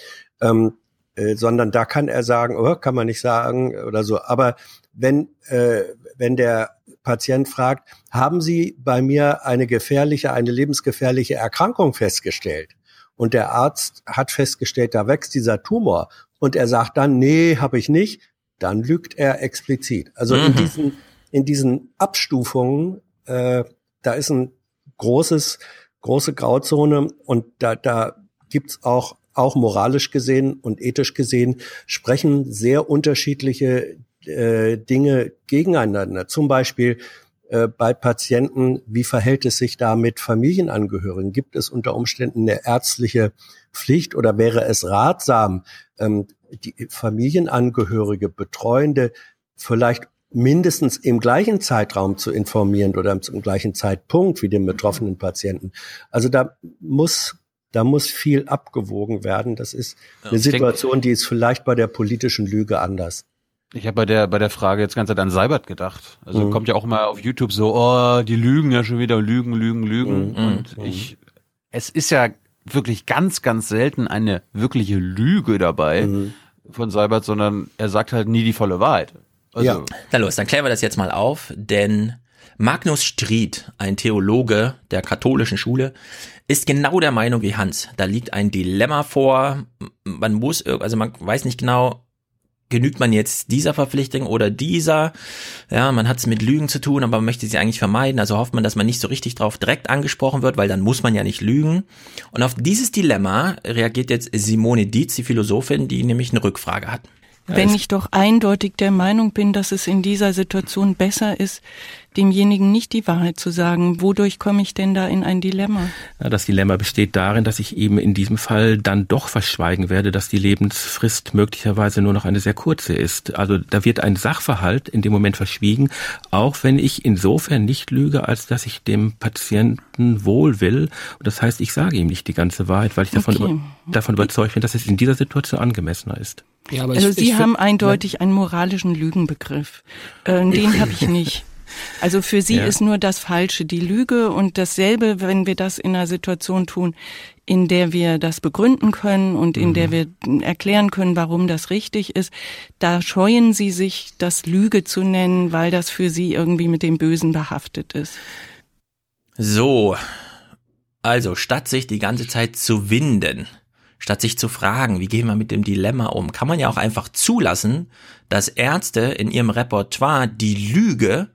Ähm, äh, sondern da kann er sagen, oh, kann man nicht sagen oder so. Aber wenn, äh, wenn der Patient fragt, haben Sie bei mir eine gefährliche, eine lebensgefährliche Erkrankung festgestellt? Und der Arzt hat festgestellt, da wächst dieser Tumor und er sagt dann, nee, habe ich nicht, dann lügt er explizit. Also mhm. in diesen in diesen Abstufungen, äh, da ist ein großes große Grauzone und da da gibt's auch auch moralisch gesehen und ethisch gesehen sprechen sehr unterschiedliche äh, Dinge gegeneinander. Zum Beispiel äh, bei Patienten, wie verhält es sich da mit Familienangehörigen? Gibt es unter Umständen eine ärztliche Pflicht oder wäre es ratsam, ähm, die Familienangehörige, Betreuende vielleicht mindestens im gleichen Zeitraum zu informieren oder zum gleichen Zeitpunkt wie den betroffenen Patienten? Also da muss da muss viel abgewogen werden. Das ist eine Situation, die ist vielleicht bei der politischen Lüge anders. Ich habe bei der bei der Frage jetzt ganz Zeit an Seibert gedacht. Also mhm. kommt ja auch immer auf YouTube so, oh, die lügen ja schon wieder, lügen, lügen, lügen. Mhm. Und mhm. ich, es ist ja wirklich ganz, ganz selten eine wirkliche Lüge dabei mhm. von Seibert, sondern er sagt halt nie die volle Wahrheit. Also, ja. Na los, dann klären wir das jetzt mal auf, denn Magnus Stried, ein Theologe der katholischen Schule, ist genau der Meinung wie Hans. Da liegt ein Dilemma vor. Man muss, also man weiß nicht genau, genügt man jetzt dieser Verpflichtung oder dieser? Ja, man hat es mit Lügen zu tun, aber man möchte sie eigentlich vermeiden. Also hofft man, dass man nicht so richtig drauf direkt angesprochen wird, weil dann muss man ja nicht lügen. Und auf dieses Dilemma reagiert jetzt Simone Dietz, die Philosophin, die nämlich eine Rückfrage hat. Wenn ich doch eindeutig der Meinung bin, dass es in dieser Situation besser ist, demjenigen nicht die Wahrheit zu sagen. Wodurch komme ich denn da in ein Dilemma? Ja, das Dilemma besteht darin, dass ich eben in diesem Fall dann doch verschweigen werde, dass die Lebensfrist möglicherweise nur noch eine sehr kurze ist. Also da wird ein Sachverhalt in dem Moment verschwiegen, auch wenn ich insofern nicht lüge, als dass ich dem Patienten wohl will. Und das heißt, ich sage ihm nicht die ganze Wahrheit, weil ich davon, okay. über, davon überzeugt bin, dass es in dieser Situation angemessener ist. Ja, aber also ich, Sie ich haben eindeutig einen moralischen Lügenbegriff. Äh, den habe ich nicht. Also für Sie ja. ist nur das Falsche die Lüge und dasselbe, wenn wir das in einer Situation tun, in der wir das begründen können und in mhm. der wir erklären können, warum das richtig ist, da scheuen Sie sich, das Lüge zu nennen, weil das für Sie irgendwie mit dem Bösen behaftet ist. So, also statt sich die ganze Zeit zu winden, statt sich zu fragen, wie gehen wir mit dem Dilemma um, kann man ja auch einfach zulassen, dass Ärzte in ihrem Repertoire die Lüge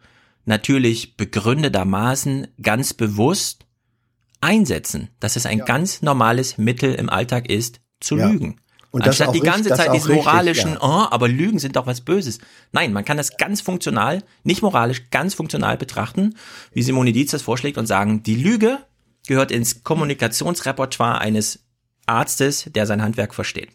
natürlich begründetermaßen ganz bewusst einsetzen, dass es ein ja. ganz normales Mittel im Alltag ist, zu ja. lügen. Und Anstatt die ganze richtig, Zeit diesen moralischen, richtig, ja. oh, aber Lügen sind doch was Böses. Nein, man kann das ganz funktional, nicht moralisch, ganz funktional betrachten, wie Simone Dietz das vorschlägt und sagen, die Lüge gehört ins Kommunikationsrepertoire eines Arztes, der sein Handwerk versteht.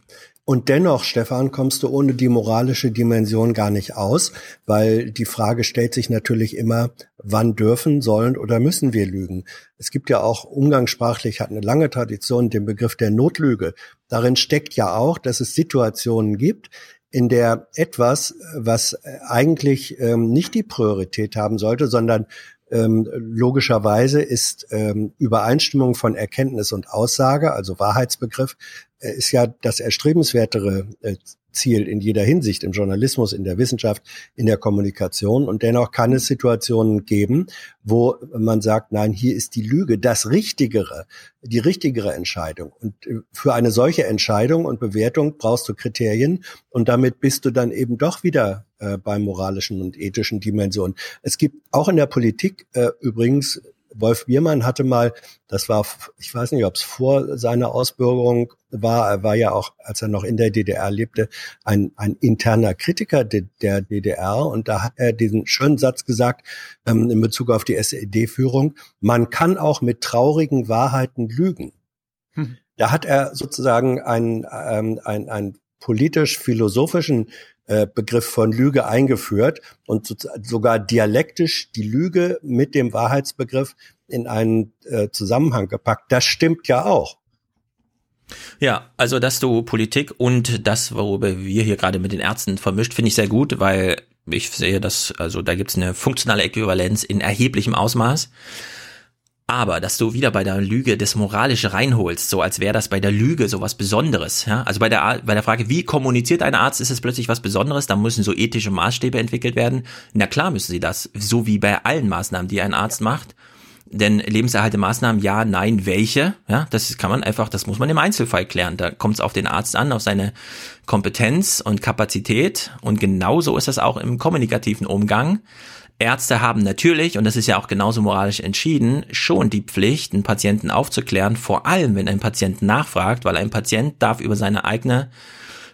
Und dennoch, Stefan, kommst du ohne die moralische Dimension gar nicht aus, weil die Frage stellt sich natürlich immer, wann dürfen, sollen oder müssen wir lügen? Es gibt ja auch umgangssprachlich, hat eine lange Tradition, den Begriff der Notlüge. Darin steckt ja auch, dass es Situationen gibt, in der etwas, was eigentlich ähm, nicht die Priorität haben sollte, sondern ähm, logischerweise ist ähm, Übereinstimmung von Erkenntnis und Aussage, also Wahrheitsbegriff, äh, ist ja das erstrebenswertere äh, Ziel in jeder Hinsicht, im Journalismus, in der Wissenschaft, in der Kommunikation. Und dennoch kann es Situationen geben, wo man sagt, nein, hier ist die Lüge das Richtigere, die richtigere Entscheidung. Und äh, für eine solche Entscheidung und Bewertung brauchst du Kriterien und damit bist du dann eben doch wieder äh, bei moralischen und ethischen Dimensionen. Es gibt auch in der Politik äh, übrigens Wolf Biermann hatte mal, das war, ich weiß nicht, ob es vor seiner Ausbürgerung war, er war ja auch, als er noch in der DDR lebte, ein, ein interner Kritiker de, der DDR und da hat er diesen schönen Satz gesagt ähm, in Bezug auf die SED-Führung, man kann auch mit traurigen Wahrheiten lügen. Hm. Da hat er sozusagen einen, ähm, einen, einen politisch-philosophischen äh, Begriff von Lüge eingeführt und sogar dialektisch die Lüge mit dem Wahrheitsbegriff in einen äh, Zusammenhang gepackt. Das stimmt ja auch. Ja, also dass du Politik und das, worüber wir hier gerade mit den Ärzten vermischt, finde ich sehr gut, weil ich sehe, dass, also da gibt es eine funktionale Äquivalenz in erheblichem Ausmaß. Aber, dass du wieder bei der Lüge das Moralische reinholst, so als wäre das bei der Lüge so was Besonderes, ja? Also bei der, bei der Frage, wie kommuniziert ein Arzt, ist es plötzlich was Besonderes, da müssen so ethische Maßstäbe entwickelt werden. Na klar müssen sie das, so wie bei allen Maßnahmen, die ein Arzt macht. Denn lebenserhalte Maßnahmen, ja, nein, welche? Ja, das kann man einfach, das muss man im Einzelfall klären. Da kommt es auf den Arzt an, auf seine Kompetenz und Kapazität. Und genauso ist das auch im kommunikativen Umgang. Ärzte haben natürlich, und das ist ja auch genauso moralisch entschieden, schon die Pflicht, einen Patienten aufzuklären, vor allem wenn ein Patient nachfragt, weil ein Patient darf über seine eigene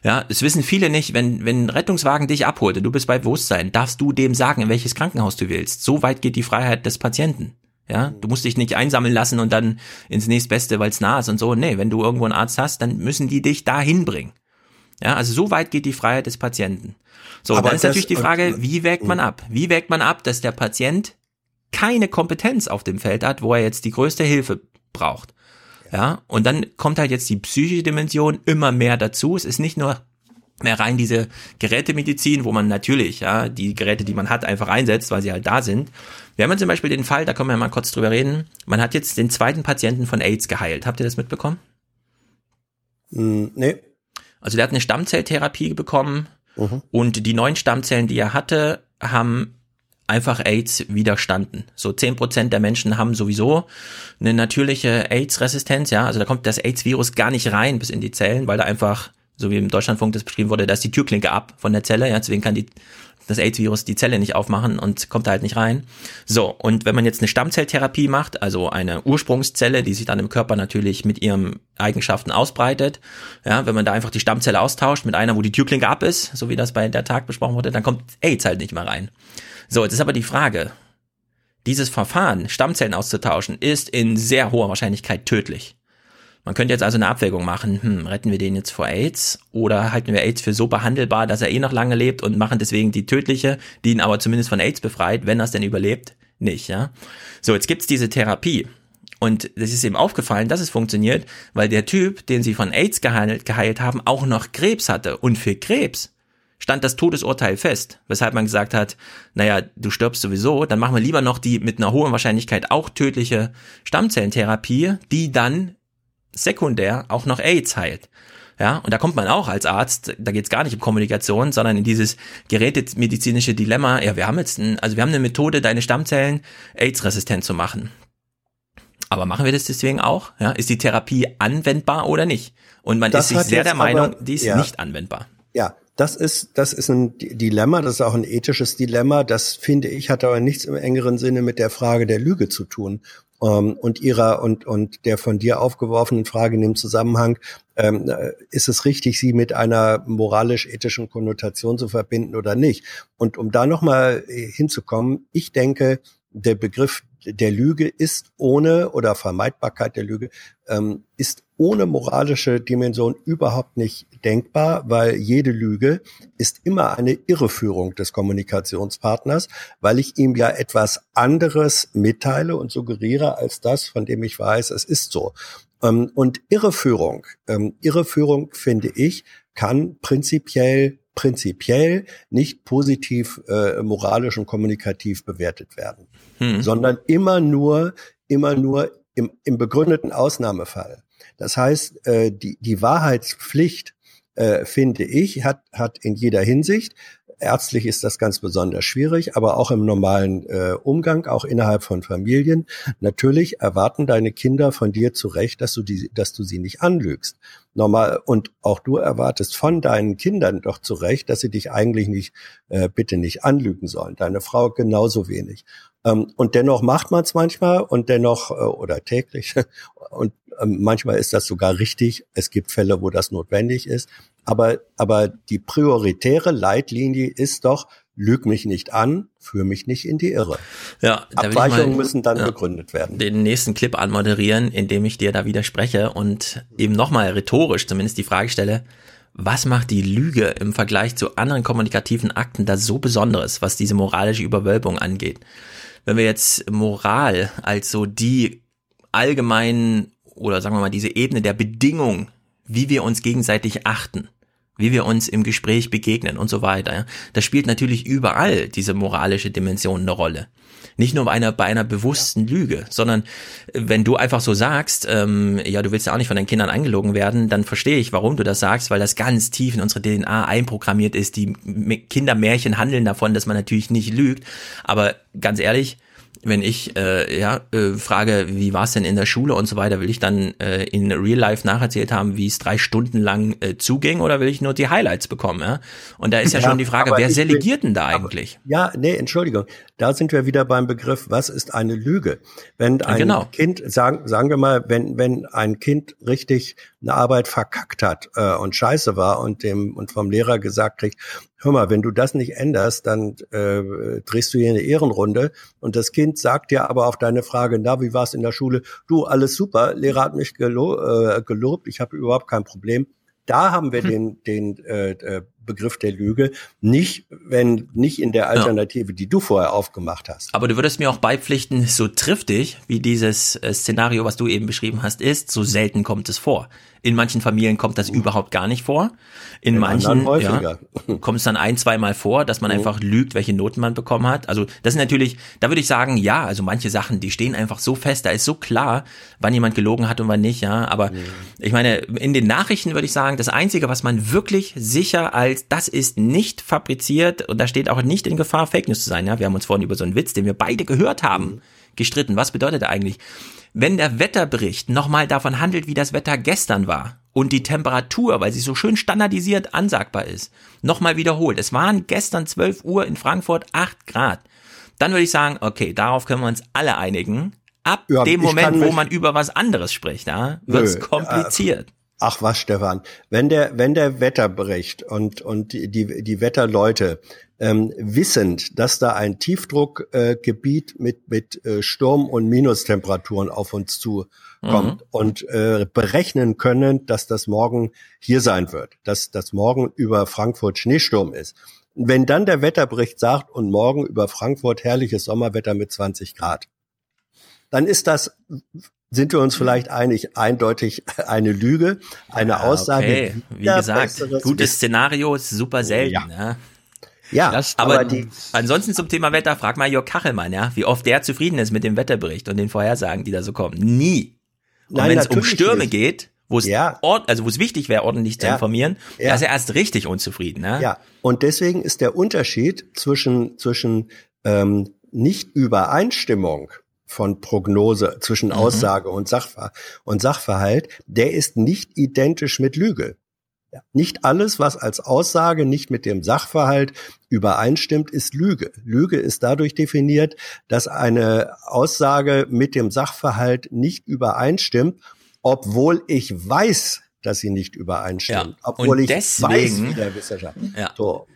ja, es wissen viele nicht, wenn, wenn ein Rettungswagen dich abholt und du bist bei Bewusstsein, darfst du dem sagen, in welches Krankenhaus du willst. So weit geht die Freiheit des Patienten. Ja, du musst dich nicht einsammeln lassen und dann ins nächstbeste, weil es nah ist und so. Nee, wenn du irgendwo einen Arzt hast, dann müssen die dich dahin bringen. Ja, also so weit geht die Freiheit des Patienten. So, Aber dann ist natürlich die Frage, wie wägt man ab? Wie wägt man ab, dass der Patient keine Kompetenz auf dem Feld hat, wo er jetzt die größte Hilfe braucht? Ja, und dann kommt halt jetzt die psychische Dimension immer mehr dazu. Es ist nicht nur mehr rein diese Gerätemedizin, wo man natürlich ja die Geräte, die man hat, einfach einsetzt, weil sie halt da sind. Wir haben zum Beispiel den Fall, da können wir mal kurz drüber reden. Man hat jetzt den zweiten Patienten von AIDS geheilt. Habt ihr das mitbekommen? Mm, nee. Also der hat eine Stammzelltherapie bekommen mhm. und die neuen Stammzellen, die er hatte, haben einfach AIDS widerstanden. So zehn Prozent der Menschen haben sowieso eine natürliche AIDS-Resistenz, ja. Also da kommt das AIDS-Virus gar nicht rein bis in die Zellen, weil da einfach, so wie im Deutschlandfunk das beschrieben wurde, da ist die Türklinke ab von der Zelle, ja. Deswegen kann die das AIDS-Virus die Zelle nicht aufmachen und kommt da halt nicht rein. So, und wenn man jetzt eine Stammzelltherapie macht, also eine Ursprungszelle, die sich dann im Körper natürlich mit ihren Eigenschaften ausbreitet, ja, wenn man da einfach die Stammzelle austauscht mit einer, wo die Türklinke ab ist, so wie das bei der Tag besprochen wurde, dann kommt AIDS halt nicht mehr rein. So, jetzt ist aber die Frage, dieses Verfahren, Stammzellen auszutauschen, ist in sehr hoher Wahrscheinlichkeit tödlich. Man könnte jetzt also eine Abwägung machen, hm, retten wir den jetzt vor AIDS oder halten wir AIDS für so behandelbar, dass er eh noch lange lebt und machen deswegen die tödliche, die ihn aber zumindest von AIDS befreit, wenn er es denn überlebt, nicht, ja. So, jetzt gibt's diese Therapie. Und das ist ihm aufgefallen, dass es funktioniert, weil der Typ, den sie von AIDS geheilt, geheilt haben, auch noch Krebs hatte. Und für Krebs stand das Todesurteil fest, weshalb man gesagt hat, naja, du stirbst sowieso, dann machen wir lieber noch die mit einer hohen Wahrscheinlichkeit auch tödliche Stammzellentherapie, die dann sekundär auch noch AIDS heilt. Ja, und da kommt man auch als Arzt, da geht es gar nicht um Kommunikation, sondern in dieses gerätemedizinische Dilemma, ja, wir haben jetzt ein, also wir haben eine Methode, deine Stammzellen AIDS-resistent zu machen. Aber machen wir das deswegen auch? Ja, ist die Therapie anwendbar oder nicht? Und man Das ist sich sehr der Meinung, aber- die ist ja. nicht anwendbar. Ja, das ist, das ist ein Dilemma, das ist auch ein ethisches Dilemma. Das finde ich, hat aber nichts im engeren Sinne mit der Frage der Lüge zu tun. Ähm, und ihrer und, und der von dir aufgeworfenen Frage in dem Zusammenhang, ähm, äh, ist es richtig, sie mit einer moralisch-ethischen Konnotation zu verbinden oder nicht? Und um da nochmal hinzukommen, ich denke, der Begriff der Lüge ist ohne oder Vermeidbarkeit der Lüge ähm, ist ohne moralische Dimension überhaupt nicht denkbar, weil jede Lüge ist immer eine Irreführung des Kommunikationspartners, weil ich ihm ja etwas anderes mitteile und suggeriere als das, von dem ich weiß, es ist so. Ähm, und Irreführung, ähm, Irreführung finde ich, kann prinzipiell prinzipiell nicht positiv äh, moralisch und kommunikativ bewertet werden, Hm. sondern immer nur immer nur im, im begründeten Ausnahmefall. Das heißt, äh, die, die Wahrheitspflicht, äh, finde ich, hat, hat in jeder Hinsicht, ärztlich ist das ganz besonders schwierig, aber auch im normalen äh, Umgang, auch innerhalb von Familien. Natürlich erwarten deine Kinder von dir zu Recht, dass du, die, dass du sie nicht anlügst. Normal, und auch du erwartest von deinen Kindern doch zu Recht, dass sie dich eigentlich nicht, äh, bitte nicht anlügen sollen. Deine Frau genauso wenig. Ähm, und dennoch macht man es manchmal und dennoch, äh, oder täglich, und manchmal ist das sogar richtig. Es gibt Fälle, wo das notwendig ist. Aber, aber die prioritäre Leitlinie ist doch, lüg mich nicht an, führe mich nicht in die Irre. Ja, Abweichungen müssen dann ja, begründet werden. Den nächsten Clip anmoderieren, indem ich dir da widerspreche und eben nochmal rhetorisch zumindest die Frage stelle, was macht die Lüge im Vergleich zu anderen kommunikativen Akten da so Besonderes, was diese moralische Überwölbung angeht? Wenn wir jetzt Moral als so die allgemeinen oder sagen wir mal diese Ebene der Bedingung, wie wir uns gegenseitig achten, wie wir uns im Gespräch begegnen und so weiter. Ja. Da spielt natürlich überall diese moralische Dimension eine Rolle. Nicht nur bei einer, bei einer bewussten Lüge, sondern äh, wenn du einfach so sagst, ähm, ja, du willst ja auch nicht von deinen Kindern angelogen werden, dann verstehe ich, warum du das sagst, weil das ganz tief in unsere DNA einprogrammiert ist. Die Kindermärchen handeln davon, dass man natürlich nicht lügt. Aber ganz ehrlich, wenn ich äh, ja äh, frage, wie war es denn in der Schule und so weiter, will ich dann äh, in Real Life nacherzählt haben, wie es drei Stunden lang äh, zuging oder will ich nur die Highlights bekommen? Ja? Und da ist ja, Ja, schon die Frage, wer delegiert denn da eigentlich? Ja, nee, Entschuldigung. Da sind wir wieder beim Begriff, was ist eine Lüge? Wenn ein genau. Kind, sagen, sagen wir mal, wenn, wenn ein Kind richtig eine Arbeit verkackt hat äh, und scheiße war und dem und vom Lehrer gesagt kriegt, hör mal, wenn du das nicht änderst, dann äh, drehst du hier eine Ehrenrunde. Und das Kind sagt dir aber auf deine Frage, na, wie war es in der Schule? Du, alles super, Lehrer hat mich gelo äh, gelobt, ich habe überhaupt kein Problem. Da haben wir den, den äh, äh, Begriff der Lüge nicht, wenn nicht in der Alternative, die du vorher aufgemacht hast. Aber du würdest mir auch beipflichten, so triftig, wie dieses äh, Szenario, was du eben beschrieben hast, ist, so selten kommt es vor. In manchen Familien kommt das überhaupt gar nicht vor. In, In manchen ja, kommt es dann ein, zweimal vor, dass man einfach lügt, welche Noten man bekommen hat. Also das ist natürlich, da würde ich sagen, ja, also manche Sachen, die stehen einfach so fest, da ist so klar, wann jemand gelogen hat und wann nicht, ja. Aber ich meine, in den Nachrichten würde ich sagen, das Einzige, was man wirklich sicher als das ist nicht fabriziert und da steht auch nicht in Gefahr, Fake News zu sein. Ja, wir haben uns vorhin über so einen Witz, den wir beide gehört haben, gestritten. Was bedeutet er eigentlich? Wenn der Wetterbericht nochmal davon handelt, wie das Wetter gestern war und die Temperatur, weil sie so schön standardisiert ansagbar ist, nochmal wiederholt. Es waren gestern 12 Uhr in Frankfurt 8 Grad. Dann würde ich sagen, okay, darauf können wir uns alle einigen. Ab Ja, dem Moment, wo man über was anderes spricht, ja, wird's Nö, kompliziert. Ach was, Stefan. Wenn der, wenn der Wetterbericht und, und die, die Wetterleute ähm, wissend, dass da ein Tiefdruckgebiet äh, mit, mit äh, Sturm- und Minustemperaturen auf uns zukommt mhm. und äh, berechnen können, dass das morgen hier sein wird, dass das morgen über Frankfurt Schneesturm ist. Wenn dann der Wetterbericht sagt und morgen über Frankfurt herrliches Sommerwetter mit 20 Grad, dann ist das sind wir uns vielleicht einig, eindeutig eine Lüge, eine ja, Aussage. Okay. Wie gesagt, gutes Szenario ist super selten. Ja. Ja. Ja, aber, aber die, ansonsten zum Thema Wetter, frag mal Jörg Kachelmann, ja, wie oft der zufrieden ist mit dem Wetterbericht und den Vorhersagen, die da so kommen. Nie. Und wenn es um Stürme nicht. geht, wo es ja. Also wo es wichtig wäre, ordentlich zu ja. informieren, ja. da ist er erst richtig unzufrieden. Ne? Ja, und deswegen ist der Unterschied zwischen zwischen ähm, Nicht-Übereinstimmung von Prognose zwischen mhm. Aussage und, Sachver und Sachverhalt, der ist nicht identisch mit Lüge. Nicht alles, was als Aussage nicht mit dem Sachverhalt übereinstimmt, ist Lüge. Lüge ist dadurch definiert, dass eine Aussage mit dem Sachverhalt nicht übereinstimmt, obwohl ich weiß, dass sie nicht übereinstimmt. Ja. Obwohl und ich deswegen, weiß, wie der Wissenschaft. Ja. So.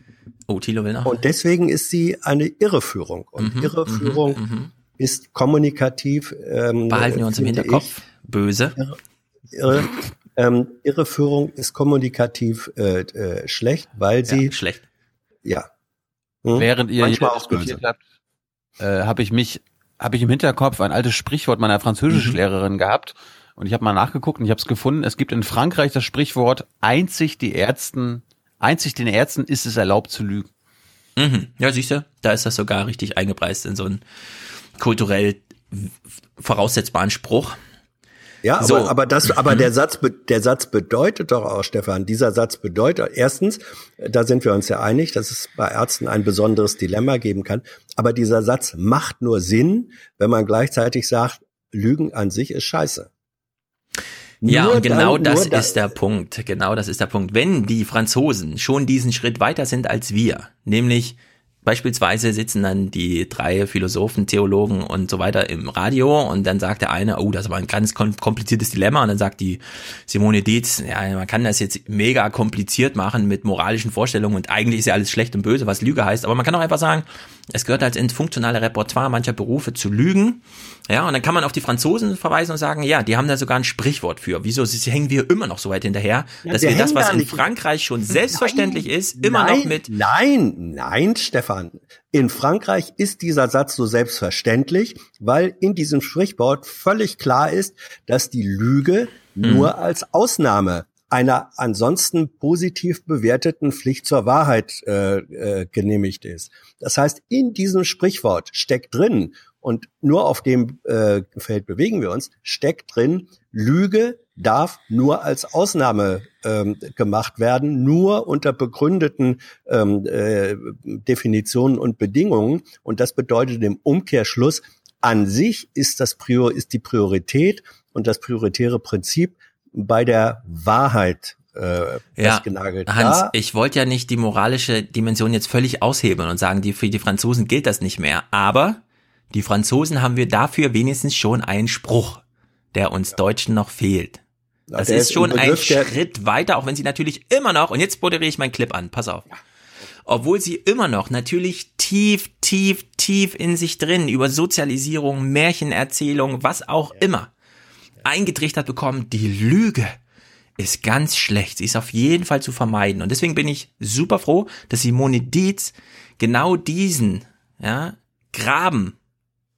Oh, Thilo will noch. Und deswegen ist sie eine Irreführung. Und mhm, Irreführung mhm, mhm. ist kommunikativ. Ähm, Behalten wir uns im Hinterkopf. Ich, Böse. Irre, irre, ähm, Irreführung ist kommunikativ äh, äh, schlecht, weil sie ja, schlecht. Ja. Hm? Während ihr Manchmal hier diskutiert habt, äh, habe ich mich, habe ich im Hinterkopf ein altes Sprichwort meiner Französischlehrerin mhm. gehabt und ich habe mal nachgeguckt und ich habe es gefunden. Es gibt in Frankreich das Sprichwort: Einzig die Ärzten, einzig den Ärzten ist es erlaubt zu lügen. Mhm. Ja, siehst du, da ist das sogar richtig eingepreist in so einen kulturell voraussetzbaren Spruch. Ja, so. aber, aber das, aber der Satz, der Satz bedeutet doch auch, Stefan, dieser Satz bedeutet, erstens, da sind wir uns ja einig, dass es bei Ärzten ein besonderes Dilemma geben kann. Aber dieser Satz macht nur Sinn, wenn man gleichzeitig sagt, Lügen an sich ist scheiße. Ja, nur und genau dann, das ist der Punkt. Genau das ist der Punkt. Wenn die Franzosen schon diesen Schritt weiter sind als wir, nämlich Beispielsweise sitzen dann die drei Philosophen, Theologen und so weiter im Radio und dann sagt der eine, oh, das aber ein ganz kompliziertes Dilemma. Und dann sagt die Simone Dietz, ja, man kann das jetzt mega kompliziert machen mit moralischen Vorstellungen und eigentlich ist ja alles schlecht und böse, was Lüge heißt, aber man kann auch einfach sagen, es gehört halt ins funktionale Repertoire mancher Berufe zu lügen. Ja, und dann kann man auf die Franzosen verweisen und sagen, ja, die haben da sogar ein Sprichwort für. Wieso hängen wir immer noch so weit hinterher, ja, dass wir, wir das, was in Frankreich schon selbstverständlich nein, ist, immer nein, noch mit. Nein, nein, Stefan. In Frankreich ist dieser Satz so selbstverständlich, weil in diesem Sprichwort völlig klar ist, dass die Lüge hm. nur als Ausnahme einer ansonsten positiv bewerteten Pflicht zur Wahrheit äh, äh, genehmigt ist. Das heißt, in diesem Sprichwort steckt drin, und nur auf dem äh, Feld bewegen wir uns, steckt drin, Lüge darf nur als Ausnahme ähm, gemacht werden, nur unter begründeten ähm, äh, Definitionen und Bedingungen. Und das bedeutet im Umkehrschluss, an sich ist das Prior, ist die Priorität und das prioritäre Prinzip bei der Wahrheit äh, ja, Hans, da, ich wollte ja nicht die moralische Dimension jetzt völlig aushebeln und sagen, die, für die Franzosen gilt das nicht mehr. Aber die Franzosen haben wir dafür wenigstens schon einen Spruch, der uns ja. Deutschen noch fehlt. Das ist, ist schon ein Schritt weiter, auch wenn sie natürlich immer noch, und jetzt moderiere ich meinen Clip an, pass auf. Obwohl sie immer noch natürlich tief, tief, tief in sich drin über Sozialisierung, Märchenerzählung, was auch immer eingetrichtert bekommen, die Lüge ist ganz schlecht. Sie ist auf jeden Fall zu vermeiden. Und deswegen bin ich super froh, dass Simone Dietz genau diesen, ja, Graben,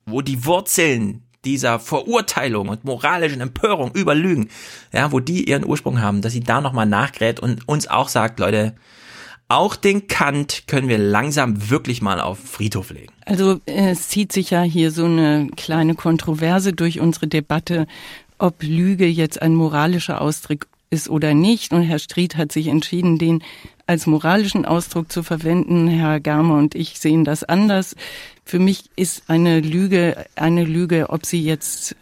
wo die Wurzeln dieser Verurteilung und moralischen Empörung über Lügen, ja, wo die ihren Ursprung haben, dass sie da nochmal nachgräht und uns auch sagt, Leute, auch den Kant können wir langsam wirklich mal auf Friedhof legen. Also es zieht sich ja hier so eine kleine Kontroverse durch unsere Debatte, ob Lüge jetzt ein moralischer Ausdruck ist oder nicht. Und Herr Stried hat sich entschieden, den als moralischen Ausdruck zu verwenden. Herr Garmer und ich sehen das anders. Für mich ist eine Lüge eine Lüge, ob sie jetzt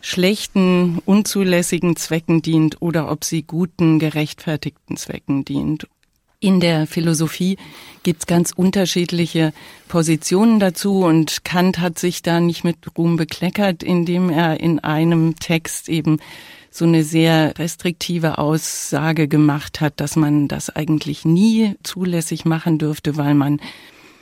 schlechten, unzulässigen Zwecken dient oder ob sie guten, gerechtfertigten Zwecken dient. In der Philosophie gibt's ganz unterschiedliche Positionen dazu und Kant hat sich da nicht mit Ruhm bekleckert, indem er in einem Text eben so eine sehr restriktive Aussage gemacht hat, dass man das eigentlich nie zulässig machen dürfte, weil man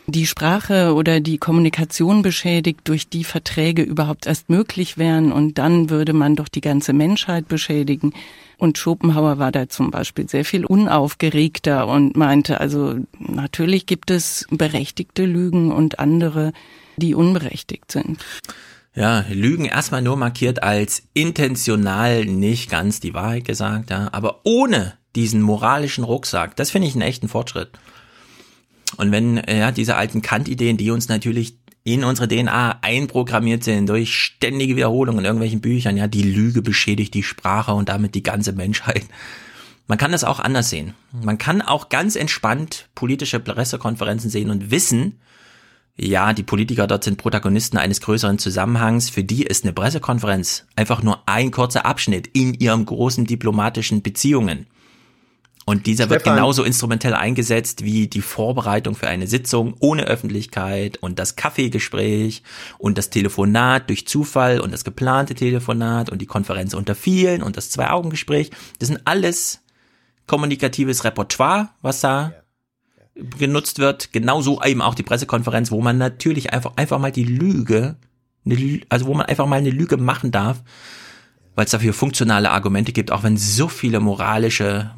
die Sprache oder die Kommunikation beschädigt, durch die Verträge überhaupt erst möglich wären und dann würde man doch die ganze Menschheit beschädigen. Und Schopenhauer war da zum Beispiel sehr viel unaufgeregter und meinte, also natürlich gibt es berechtigte Lügen und andere, die unberechtigt sind. Ja, Lügen erstmal nur markiert als intentional nicht ganz die Wahrheit gesagt, ja, aber ohne diesen moralischen Rucksack, das finde ich einen echten Fortschritt. Und wenn ja diese alten Kant-Ideen, die uns natürlich in unsere DNA einprogrammiert sind durch ständige Wiederholungen in irgendwelchen Büchern, ja, die Lüge beschädigt die Sprache und damit die ganze Menschheit. Man kann das auch anders sehen. Man kann auch ganz entspannt politische Pressekonferenzen sehen und wissen, ja, die Politiker dort sind Protagonisten eines größeren Zusammenhangs. Für die ist eine Pressekonferenz einfach nur ein kurzer Abschnitt in ihren großen diplomatischen Beziehungen. Und dieser Stefan. wird genauso instrumentell eingesetzt wie die Vorbereitung für eine Sitzung ohne Öffentlichkeit und das Kaffeegespräch und das Telefonat durch Zufall und das geplante Telefonat und die Konferenz unter vielen und das Zwei-Augen-Gespräch. Das sind alles kommunikatives Repertoire, was da genutzt wird. Genauso eben auch die Pressekonferenz, wo man natürlich einfach, einfach mal die Lüge, also wo man einfach mal eine Lüge machen darf, weil es dafür funktionale Argumente gibt, auch wenn so viele moralische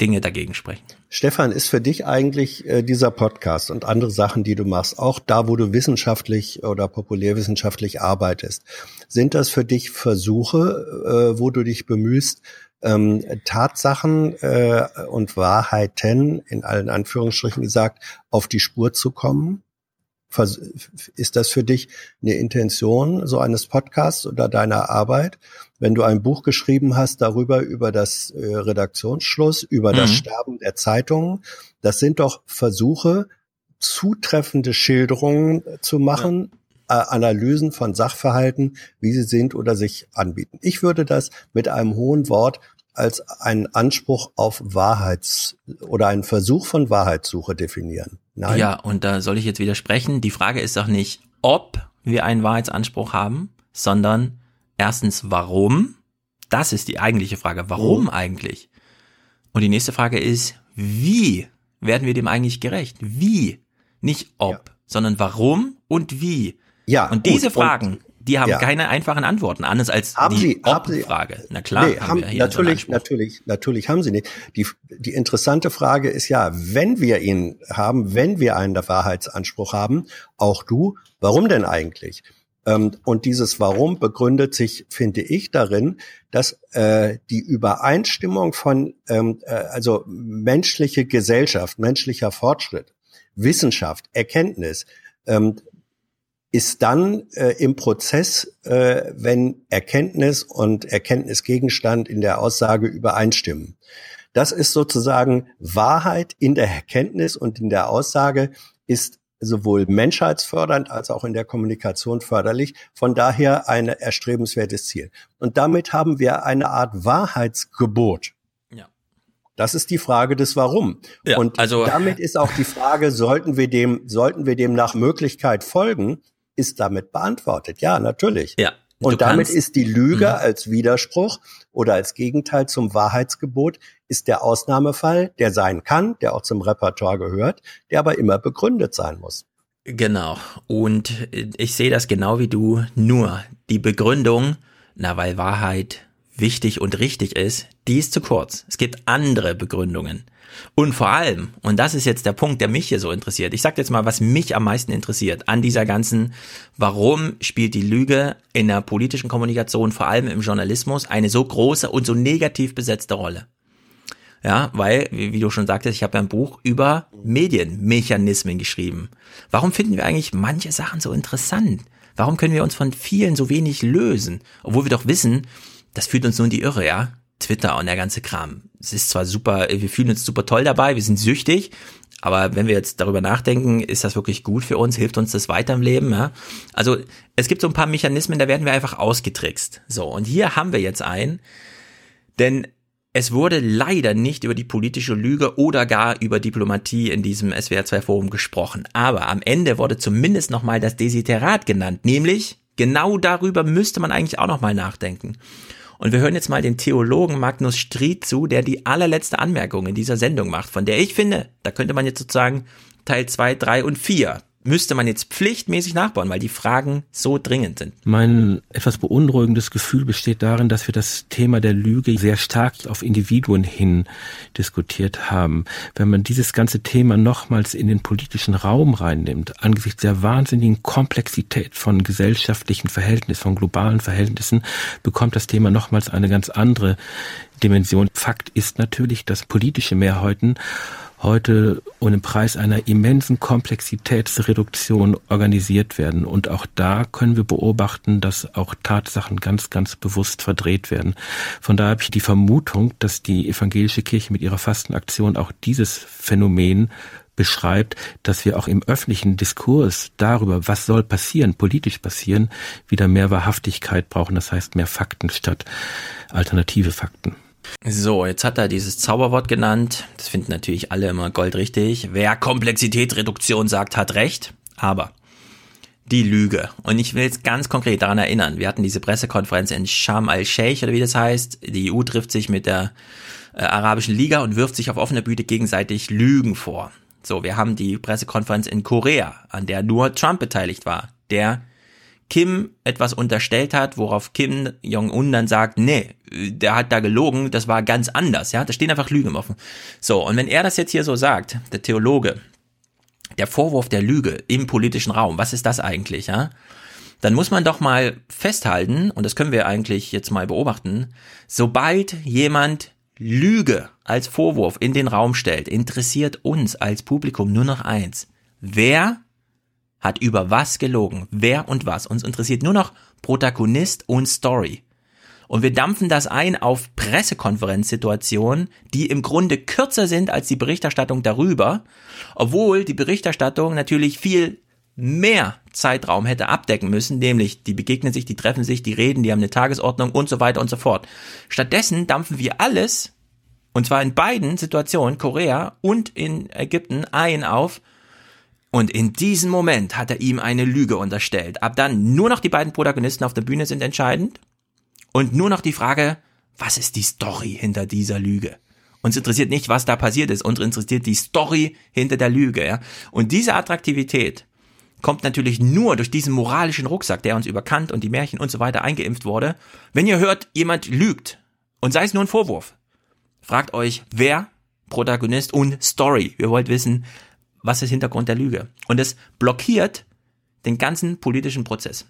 Dinge dagegen sprechen. Stefan, ist für dich eigentlich äh, dieser Podcast und andere Sachen, die du machst, auch da, wo du wissenschaftlich oder populärwissenschaftlich arbeitest, sind das für dich Versuche, äh, wo du dich bemühst, ähm, Tatsachen äh, und Wahrheiten in allen Anführungsstrichen gesagt auf die Spur zu kommen? Ist das für dich eine Intention so eines Podcasts oder deiner Arbeit? Wenn du ein Buch geschrieben hast darüber, über das äh, Redaktionsschluss, über mhm. das Sterben der Zeitungen, das sind doch Versuche, zutreffende Schilderungen zu machen, ja. äh, Analysen von Sachverhalten, wie sie sind oder sich anbieten. Ich würde das mit einem hohen Wort als einen Anspruch auf Wahrheits- oder einen Versuch von Wahrheitssuche definieren. Nein. Ja, und da soll ich jetzt widersprechen. Die Frage ist doch nicht, ob wir einen Wahrheitsanspruch haben, sondern erstens, warum? Das ist die eigentliche Frage. Warum oh. eigentlich? Und die nächste Frage ist, wie werden wir dem eigentlich gerecht? Wie? Nicht ob, ja. sondern warum und wie? Ja. Und diese gut, Fragen, die haben ja. keine einfachen Antworten, anders als haben die Sie, Frage. Na klar, nee, haben, haben natürlich, natürlich, natürlich haben Sie nicht. Die, die interessante Frage ist ja, wenn wir ihn haben, wenn wir einen Wahrheitsanspruch haben, auch du, warum denn eigentlich? Ähm, und dieses Warum begründet sich, finde ich, darin, dass äh, die Übereinstimmung von, ähm, äh, also menschliche Gesellschaft, menschlicher Fortschritt, Wissenschaft, Erkenntnis, ähm, ist dann äh, im Prozess, äh, wenn Erkenntnis und Erkenntnisgegenstand in der Aussage übereinstimmen. Das ist sozusagen Wahrheit in der Erkenntnis und in der Aussage ist sowohl menschheitsfördernd als auch in der Kommunikation förderlich. Von daher ein erstrebenswertes Ziel. Und damit haben wir eine Art Wahrheitsgebot. Ja. Das ist die Frage des Warum. Ja, und also, damit ist auch die Frage, sollten wir dem, sollten wir dem nach Möglichkeit folgen? Ist damit beantwortet. Ja, natürlich. Ja. Und damit ist die Lüge mh. als Widerspruch oder als Gegenteil zum Wahrheitsgebot ist der Ausnahmefall, der sein kann, der auch zum Repertoire gehört, der aber immer begründet sein muss. Genau. Und ich sehe das genau wie du. Nur die Begründung, na, weil Wahrheit wichtig und richtig ist, die ist zu kurz. Es gibt andere Begründungen. Und vor allem, und das ist jetzt der Punkt, der mich hier so interessiert, ich sag jetzt mal, was mich am meisten interessiert an dieser ganzen, warum spielt die Lüge in der politischen Kommunikation, vor allem im Journalismus, eine so große und so negativ besetzte Rolle? Ja, weil, wie, du schon sagtest, ich habe ja ein Buch über Medienmechanismen geschrieben. Warum finden wir eigentlich manche Sachen so interessant? Warum können wir uns von vielen so wenig lösen? Obwohl wir doch wissen, das führt uns nur in die Irre, ja? Twitter und der ganze Kram. Es ist zwar super, wir fühlen uns super toll dabei, wir sind süchtig, aber wenn wir jetzt darüber nachdenken, ist das wirklich gut für uns, hilft uns das weiter im Leben, ja? Also, es gibt so ein paar Mechanismen, da werden wir einfach ausgetrickst. So, und hier haben wir jetzt einen, denn es wurde leider nicht über die politische Lüge oder gar über Diplomatie in diesem SWR2-Forum gesprochen. Aber am Ende wurde zumindest nochmal das Desiderat genannt, nämlich genau darüber müsste man eigentlich auch nochmal nachdenken. Und wir hören jetzt mal den Theologen Magnus Stried zu, der die allerletzte Anmerkung in dieser Sendung macht, von der ich finde, da könnte man jetzt sozusagen Teil 2, 3 und 4 müsste man jetzt pflichtmäßig nachbauen, weil die Fragen so dringend sind. Mein etwas beunruhigendes Gefühl besteht darin, dass wir das Thema der Lüge sehr stark auf Individuen hin diskutiert haben. Wenn man dieses ganze Thema nochmals in den politischen Raum reinnimmt, angesichts der wahnsinnigen Komplexität von gesellschaftlichen Verhältnissen, von globalen Verhältnissen, bekommt das Thema nochmals eine ganz andere Dimension. Fakt ist natürlich, dass politische Mehrheiten heute ohne Preis einer immensen Komplexitätsreduktion organisiert werden. Und auch da können wir beobachten, dass auch Tatsachen ganz, ganz bewusst verdreht werden. Von daher habe ich die Vermutung, dass die evangelische Kirche mit ihrer Fastenaktion auch dieses Phänomen beschreibt, dass wir auch im öffentlichen Diskurs darüber, was soll passieren, politisch passieren, wieder mehr Wahrhaftigkeit brauchen. Das heißt mehr Fakten statt alternative Fakten. So, jetzt hat er dieses Zauberwort genannt. Das finden natürlich alle immer goldrichtig. Wer Komplexitätsreduktion sagt, hat recht. Aber die Lüge. Und ich will jetzt ganz konkret daran erinnern. Wir hatten diese Pressekonferenz in Sharm el-Sheikh oder wie das heißt. Die EU trifft sich mit der äh, Arabischen Liga und wirft sich auf offener Bühne gegenseitig Lügen vor. So, wir haben die Pressekonferenz in Korea, an der nur Trump beteiligt war, der Kim etwas unterstellt hat, worauf Kim Jong-un dann sagt, nee, der hat da gelogen, das war ganz anders, ja, da stehen einfach Lügen Offen. So, und wenn er das jetzt hier so sagt, der Theologe, der Vorwurf der Lüge im politischen Raum, was ist das eigentlich, ja? Dann muss man doch mal festhalten, und das können wir eigentlich jetzt mal beobachten, sobald jemand Lüge als Vorwurf in den Raum stellt, interessiert uns als Publikum nur noch eins. Wer hat über was gelogen, wer und was. Uns interessiert nur noch Protagonist und Story. Und wir dampfen das ein auf Pressekonferenzsituationen, die im Grunde kürzer sind als die Berichterstattung darüber, obwohl die Berichterstattung natürlich viel mehr Zeitraum hätte abdecken müssen, nämlich die begegnen sich, die treffen sich, die reden, die haben eine Tagesordnung und so weiter und so fort. Stattdessen dampfen wir alles, und zwar in beiden Situationen, Korea und in Ägypten, ein auf, und in diesem Moment hat er ihm eine Lüge unterstellt. Ab dann nur noch die beiden Protagonisten auf der Bühne sind entscheidend. Und nur noch die Frage, was ist die Story hinter dieser Lüge? Uns interessiert nicht, was da passiert ist. Uns interessiert die Story hinter der Lüge. Ja? Und diese Attraktivität kommt natürlich nur durch diesen moralischen Rucksack, der uns über Kant und die Märchen und so weiter eingeimpft wurde. Wenn ihr hört, jemand lügt, und sei es nur ein Vorwurf, fragt euch, wer, Protagonist und Story. Wir wollt wissen, was ist Hintergrund der Lüge. Und es blockiert den ganzen politischen Prozess.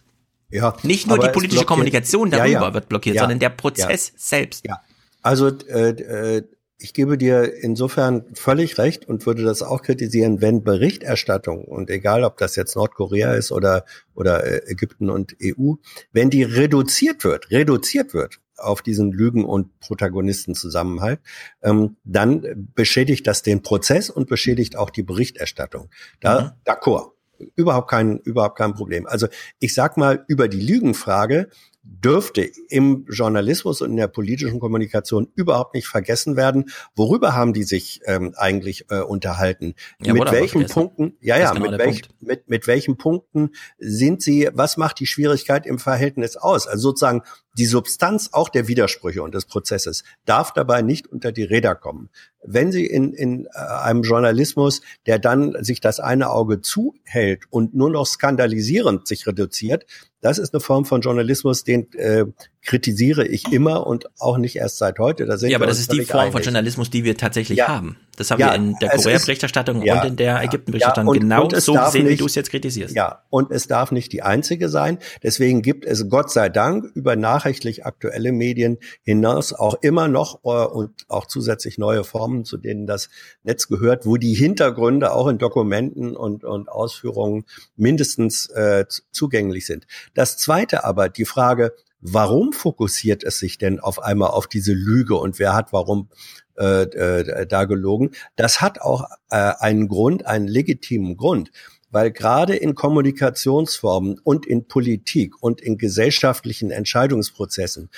Ja, Nicht nur die politische Kommunikation darüber ja, ja. wird blockiert, sondern der Prozess selbst. Ja. Also äh, äh, ich gebe dir insofern völlig recht und würde das auch kritisieren, wenn Berichterstattung und egal ob das jetzt Nordkorea ist oder oder äh, Ägypten und EU, wenn die reduziert wird, reduziert wird auf diesen Lügen- und Protagonistenzusammenhalt, ähm, dann beschädigt das den Prozess und beschädigt auch die Berichterstattung. Da, mhm. d'accord. Überhaupt kein, überhaupt kein Problem. Also ich sag mal, über die Lügenfrage dürfte im Journalismus und in der politischen Kommunikation überhaupt nicht vergessen werden. Worüber haben die sich ähm, eigentlich äh, unterhalten? Ja, mit welchen Punkten? Ja, ja, genau mit, welch, Punkt. mit, mit welchen Punkten sind sie? Was macht die Schwierigkeit im Verhältnis aus? Also sozusagen die Substanz auch der Widersprüche und des Prozesses darf dabei nicht unter die Räder kommen. Wenn Sie in, in äh, einem Journalismus, der dann sich das eine Auge zuhält und nur noch skandalisierend sich reduziert, das ist eine Form von Journalismus, den äh, kritisiere ich immer und auch nicht erst seit heute. Ja, aber das ist die Form einig. von Journalismus, die wir tatsächlich ja. haben. Das haben ja, wir in der Korea-Berichterstattung ja, und in der Ägypten-Berichterstattung genau so gesehen, nicht, wie du es jetzt kritisierst. Ja, und es darf nicht die einzige sein. Deswegen gibt es Gott sei Dank über nachrichtlich aktuelle Medien hinaus auch immer noch äh, und auch zusätzlich neue Formen, zu denen das Netz gehört, wo die Hintergründe auch in Dokumenten und, und Ausführungen mindestens äh, zugänglich sind. Das Zweite aber, die Frage, warum fokussiert es sich denn auf einmal auf diese Lüge und wer hat warum äh, äh, da gelogen? Das hat auch äh, einen Grund, einen legitimen Grund weil gerade in Kommunikationsformen und in Politik und in gesellschaftlichen Entscheidungsprozessen,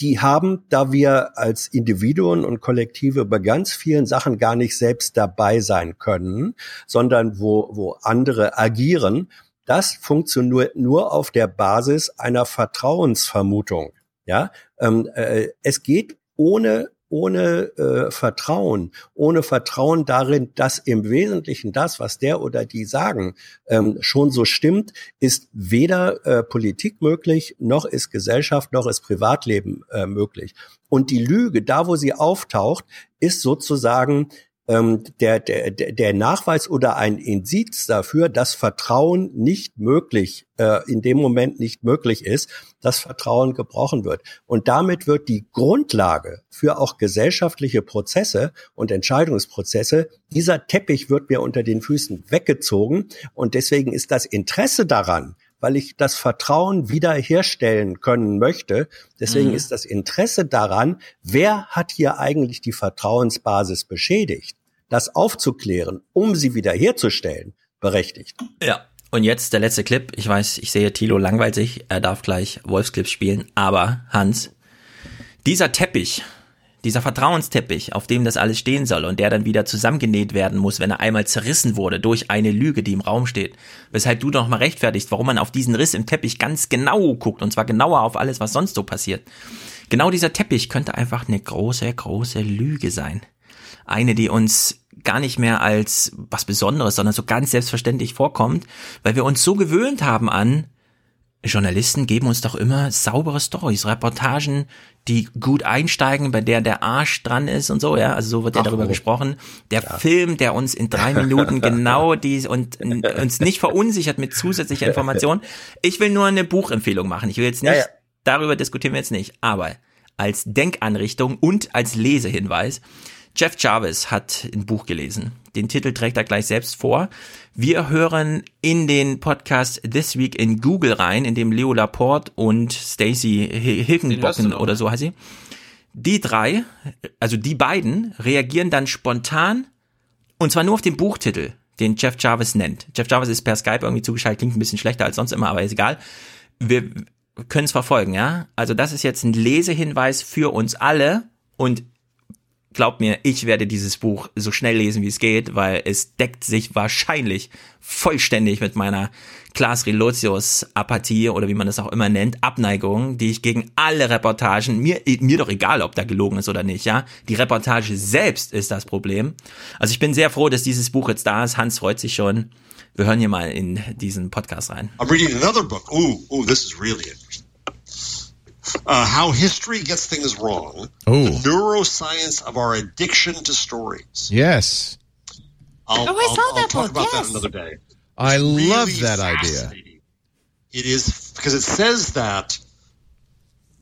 die haben, da wir als Individuen und Kollektive bei ganz vielen Sachen gar nicht selbst dabei sein können, sondern wo, wo andere agieren, das funktioniert nur auf der Basis einer Vertrauensvermutung. Ja, Ähm, äh, es geht ohne ohne äh, Vertrauen, ohne Vertrauen darin, dass im Wesentlichen das, was der oder die sagen, ähm, schon so stimmt, ist weder äh, Politik möglich, noch ist Gesellschaft, noch ist Privatleben äh, möglich. Und die Lüge, da wo sie auftaucht, ist sozusagen ähm, der, der, der Nachweis oder ein Indiz dafür, dass Vertrauen nicht möglich, äh, in dem Moment nicht möglich ist, dass Vertrauen gebrochen wird. Und damit wird die Grundlage für auch gesellschaftliche Prozesse und Entscheidungsprozesse, dieser Teppich wird mir unter den Füßen weggezogen. Und deswegen ist das Interesse daran, weil ich das Vertrauen wiederherstellen können möchte. Deswegen mhm. ist das Interesse daran, wer hat hier eigentlich die Vertrauensbasis beschädigt, das aufzuklären, um sie wiederherzustellen, berechtigt. Ja. Und jetzt der letzte Clip. Ich weiß, ich sehe, Thilo langweilt sich. Er darf gleich Wolfsclips spielen. Aber Hans, dieser Teppich, dieser Vertrauensteppich, auf dem das alles stehen soll und der dann wieder zusammengenäht werden muss, wenn er einmal zerrissen wurde durch eine Lüge, die im Raum steht. Weshalb du doch mal rechtfertigst, warum man auf diesen Riss im Teppich ganz genau guckt und zwar genauer auf alles, was sonst so passiert. Genau dieser Teppich könnte einfach eine große, große Lüge sein. Eine, die uns gar nicht mehr als was Besonderes, sondern so ganz selbstverständlich vorkommt, weil wir uns so gewöhnt haben an, Journalisten geben uns doch immer saubere Stories, Reportagen, die gut einsteigen, bei der der Arsch dran ist und so, ja, also so wird ja darüber oh. gesprochen. Der ja. Film, der uns in drei Minuten genau dies und uns nicht verunsichert mit zusätzlicher Information. Ich will nur eine Buchempfehlung machen. Ich will jetzt nicht, ja, ja. darüber diskutieren wir jetzt nicht, aber als Denkanrichtung und als Lesehinweis. Jeff Jarvis hat ein Buch gelesen. Den Titel trägt er gleich selbst vor. Wir hören in den Podcast This Week in Google rein, in dem Leo Laporte und Stacey Hilkenbocken oder so heißt sie. Die drei, also die beiden, reagieren dann spontan und zwar nur auf den Buchtitel, den Jeff Jarvis nennt. Jeff Jarvis ist per Skype irgendwie zugeschaltet, klingt ein bisschen schlechter als sonst immer, aber ist egal. Wir können es verfolgen, ja? Also das ist jetzt ein Lesehinweis für uns alle und glaubt mir, ich werde dieses Buch so schnell lesen, wie es geht, weil es deckt sich wahrscheinlich vollständig mit meiner Class Relotius Apathie oder wie man das auch immer nennt, Abneigung, die ich gegen alle Reportagen, mir, mir doch egal, ob da gelogen ist oder nicht, ja. Die Reportage selbst ist das Problem. Also ich bin sehr froh, dass dieses Buch jetzt da ist. Hans freut sich schon. Wir hören hier mal in diesen Podcast rein. I'm reading another book. Ooh, ooh, this is really. Uh, how history gets things wrong, Ooh. the neuroscience of our addiction to stories. Yes. I'll, oh, I I'll, saw I'll that talk book. about yes. that another day. I It's love really that idea. It is because it says that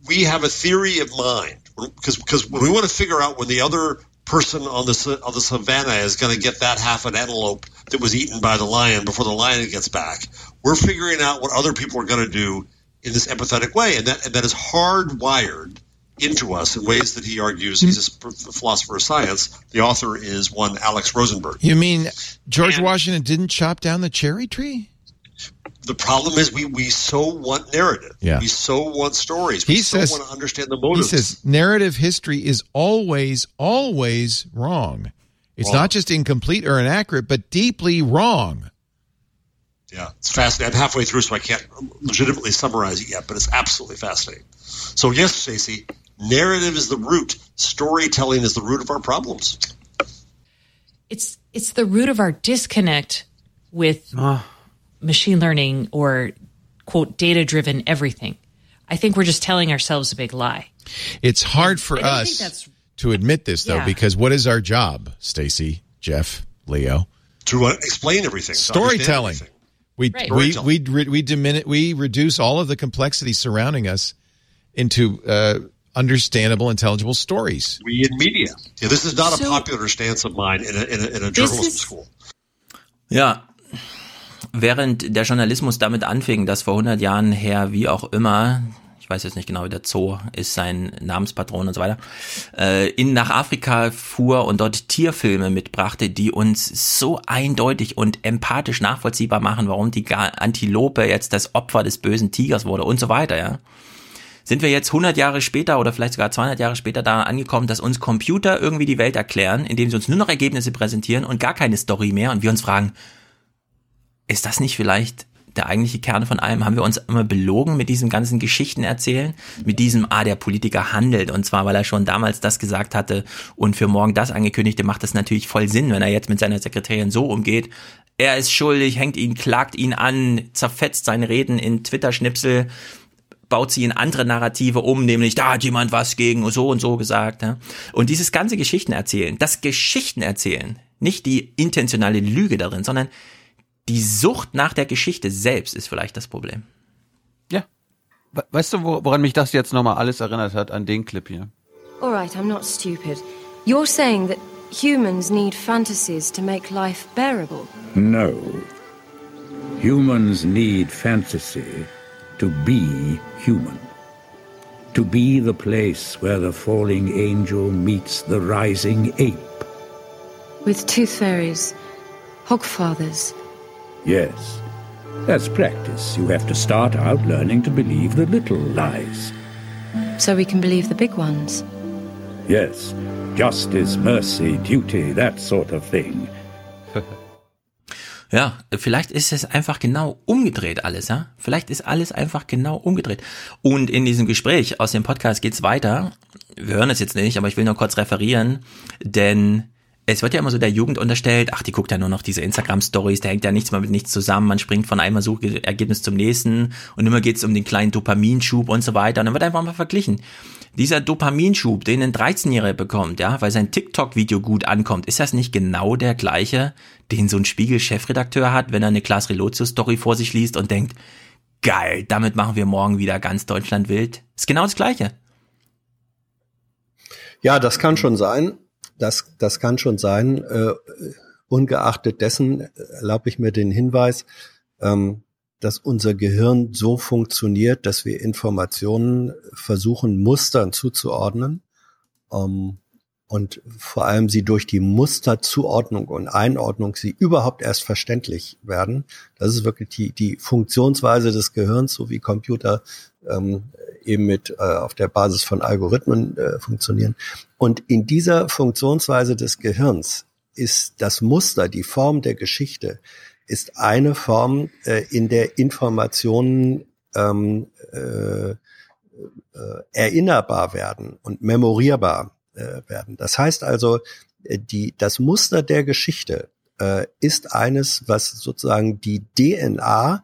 we have a theory of mind because because when we want to figure out when the other person on the on the savannah is going to get that half an antelope that was eaten by the lion before the lion gets back, we're figuring out what other people are going to do in this empathetic way, and that and that is hardwired into us in ways that he argues. He's a philosopher of science. The author is one Alex Rosenberg. You mean George Washington didn't chop down the cherry tree? The problem is we we so want narrative. Yeah. We so want stories. We He so says- want to understand the He says narrative history is always, always wrong. It's Wrong. not just incomplete or inaccurate, but deeply wrong. Yeah, it's fascinating. I'm halfway through, so I can't legitimately summarize it yet, but it's absolutely fascinating. So, yes, Stacey, narrative is the root. Storytelling is the root of our problems. it's it's the root of our disconnect with machine learning or quote data driven everything. I think we're just telling ourselves a big lie. It's hard for And us to admit this, though, Yeah. because what is our job, Stacy, Jeff, Leo? To uh, explain everything. Storytelling. everything. We Right. we we we we diminish we reduce all of the complexity surrounding us into uh, understandable, intelligible stories. We in media. Yeah, this is not a popular stance of mine in a, in a, in a journalism is- school. Ja, während der Journalismus damit anfing, dass vor 100 Jahren her, wie auch immer, ich weiß jetzt nicht genau, wie der Zoo ist sein Namenspatron und so weiter, äh, in nach Afrika fuhr und dort Tierfilme mitbrachte, die uns so eindeutig und empathisch nachvollziehbar machen, warum die Antilope jetzt das Opfer des bösen Tigers wurde und so weiter, ja. Sind wir jetzt 100 Jahre später oder vielleicht sogar 200 Jahre später da angekommen, dass uns Computer irgendwie die Welt erklären, indem sie uns nur noch Ergebnisse präsentieren und gar keine Story mehr und wir uns fragen, ist das nicht vielleicht der eigentliche Kern von allem? Haben wir uns immer belogen mit diesem ganzen Geschichten erzählen? Mit diesem, ah, der Politiker handelt und zwar, weil er schon damals das gesagt hatte und für morgen das angekündigte, macht das natürlich voll Sinn, wenn er jetzt mit seiner Sekretärin so umgeht. Er ist schuldig, hängt ihn, klagt ihn an, zerfetzt seine Reden in Twitter-Schnipsel, baut sie in andere Narrative um, nämlich da hat jemand was gegen so und so gesagt. Ja? Und dieses ganze Geschichten erzählen, das Geschichten erzählen, nicht die intentionale Lüge darin, sondern die Sucht nach der Geschichte selbst ist vielleicht das Problem. Ja. Weißt du, woran mich das jetzt nochmal alles erinnert hat, an den Clip hier? Alright, I'm not stupid. You're saying that humans need fantasies to make life bearable? No. Humans need fantasy to be human. To be the place where the falling angel meets the rising ape. With tooth fairies, hogfathers. Yes. As practice, you have to start out learning to believe the little lies. So we can believe the big ones. Yes. Justice, mercy, duty, that sort of thing. Ja, vielleicht ist es einfach genau umgedreht alles, ja? Vielleicht ist alles einfach genau umgedreht. Und in diesem Gespräch aus dem Podcast geht's weiter. Wir hören es jetzt nicht, aber ich will nur kurz referieren, denn es wird ja immer so der Jugend unterstellt, ach, die guckt ja nur noch diese Instagram-Stories, da hängt ja nichts mehr mit nichts zusammen, man springt von einem Suchergebnis zum nächsten und immer geht's um den kleinen Dopaminschub und so weiter und dann wird einfach mal verglichen. Dieser Dopaminschub, den ein 13-Jähriger bekommt, ja, weil sein TikTok-Video gut ankommt, ist das nicht genau der gleiche, den so ein Spiegel-Chefredakteur hat, wenn er eine Klaas Relotius-Story vor sich liest und denkt, geil, damit machen wir morgen wieder ganz Deutschland wild? Ist genau das Gleiche. Ja, das kann schon sein. Das, das kann schon sein. Äh, ungeachtet dessen erlaube ich mir den Hinweis, ähm, dass unser Gehirn so funktioniert, dass wir Informationen versuchen, Mustern zuzuordnen ähm, und vor allem sie durch die Musterzuordnung und Einordnung sie überhaupt erst verständlich werden. Das ist wirklich die, die Funktionsweise des Gehirns, so wie Computer ähm, eben mit äh, auf der Basis von Algorithmen äh, funktionieren. Und in dieser Funktionsweise des Gehirns ist das Muster, die Form der Geschichte, ist eine Form, äh, in der Informationen ähm, äh, äh, erinnerbar werden und memorierbar äh, werden. Das heißt also, äh, die, das Muster der Geschichte äh, ist eines, was sozusagen die DNA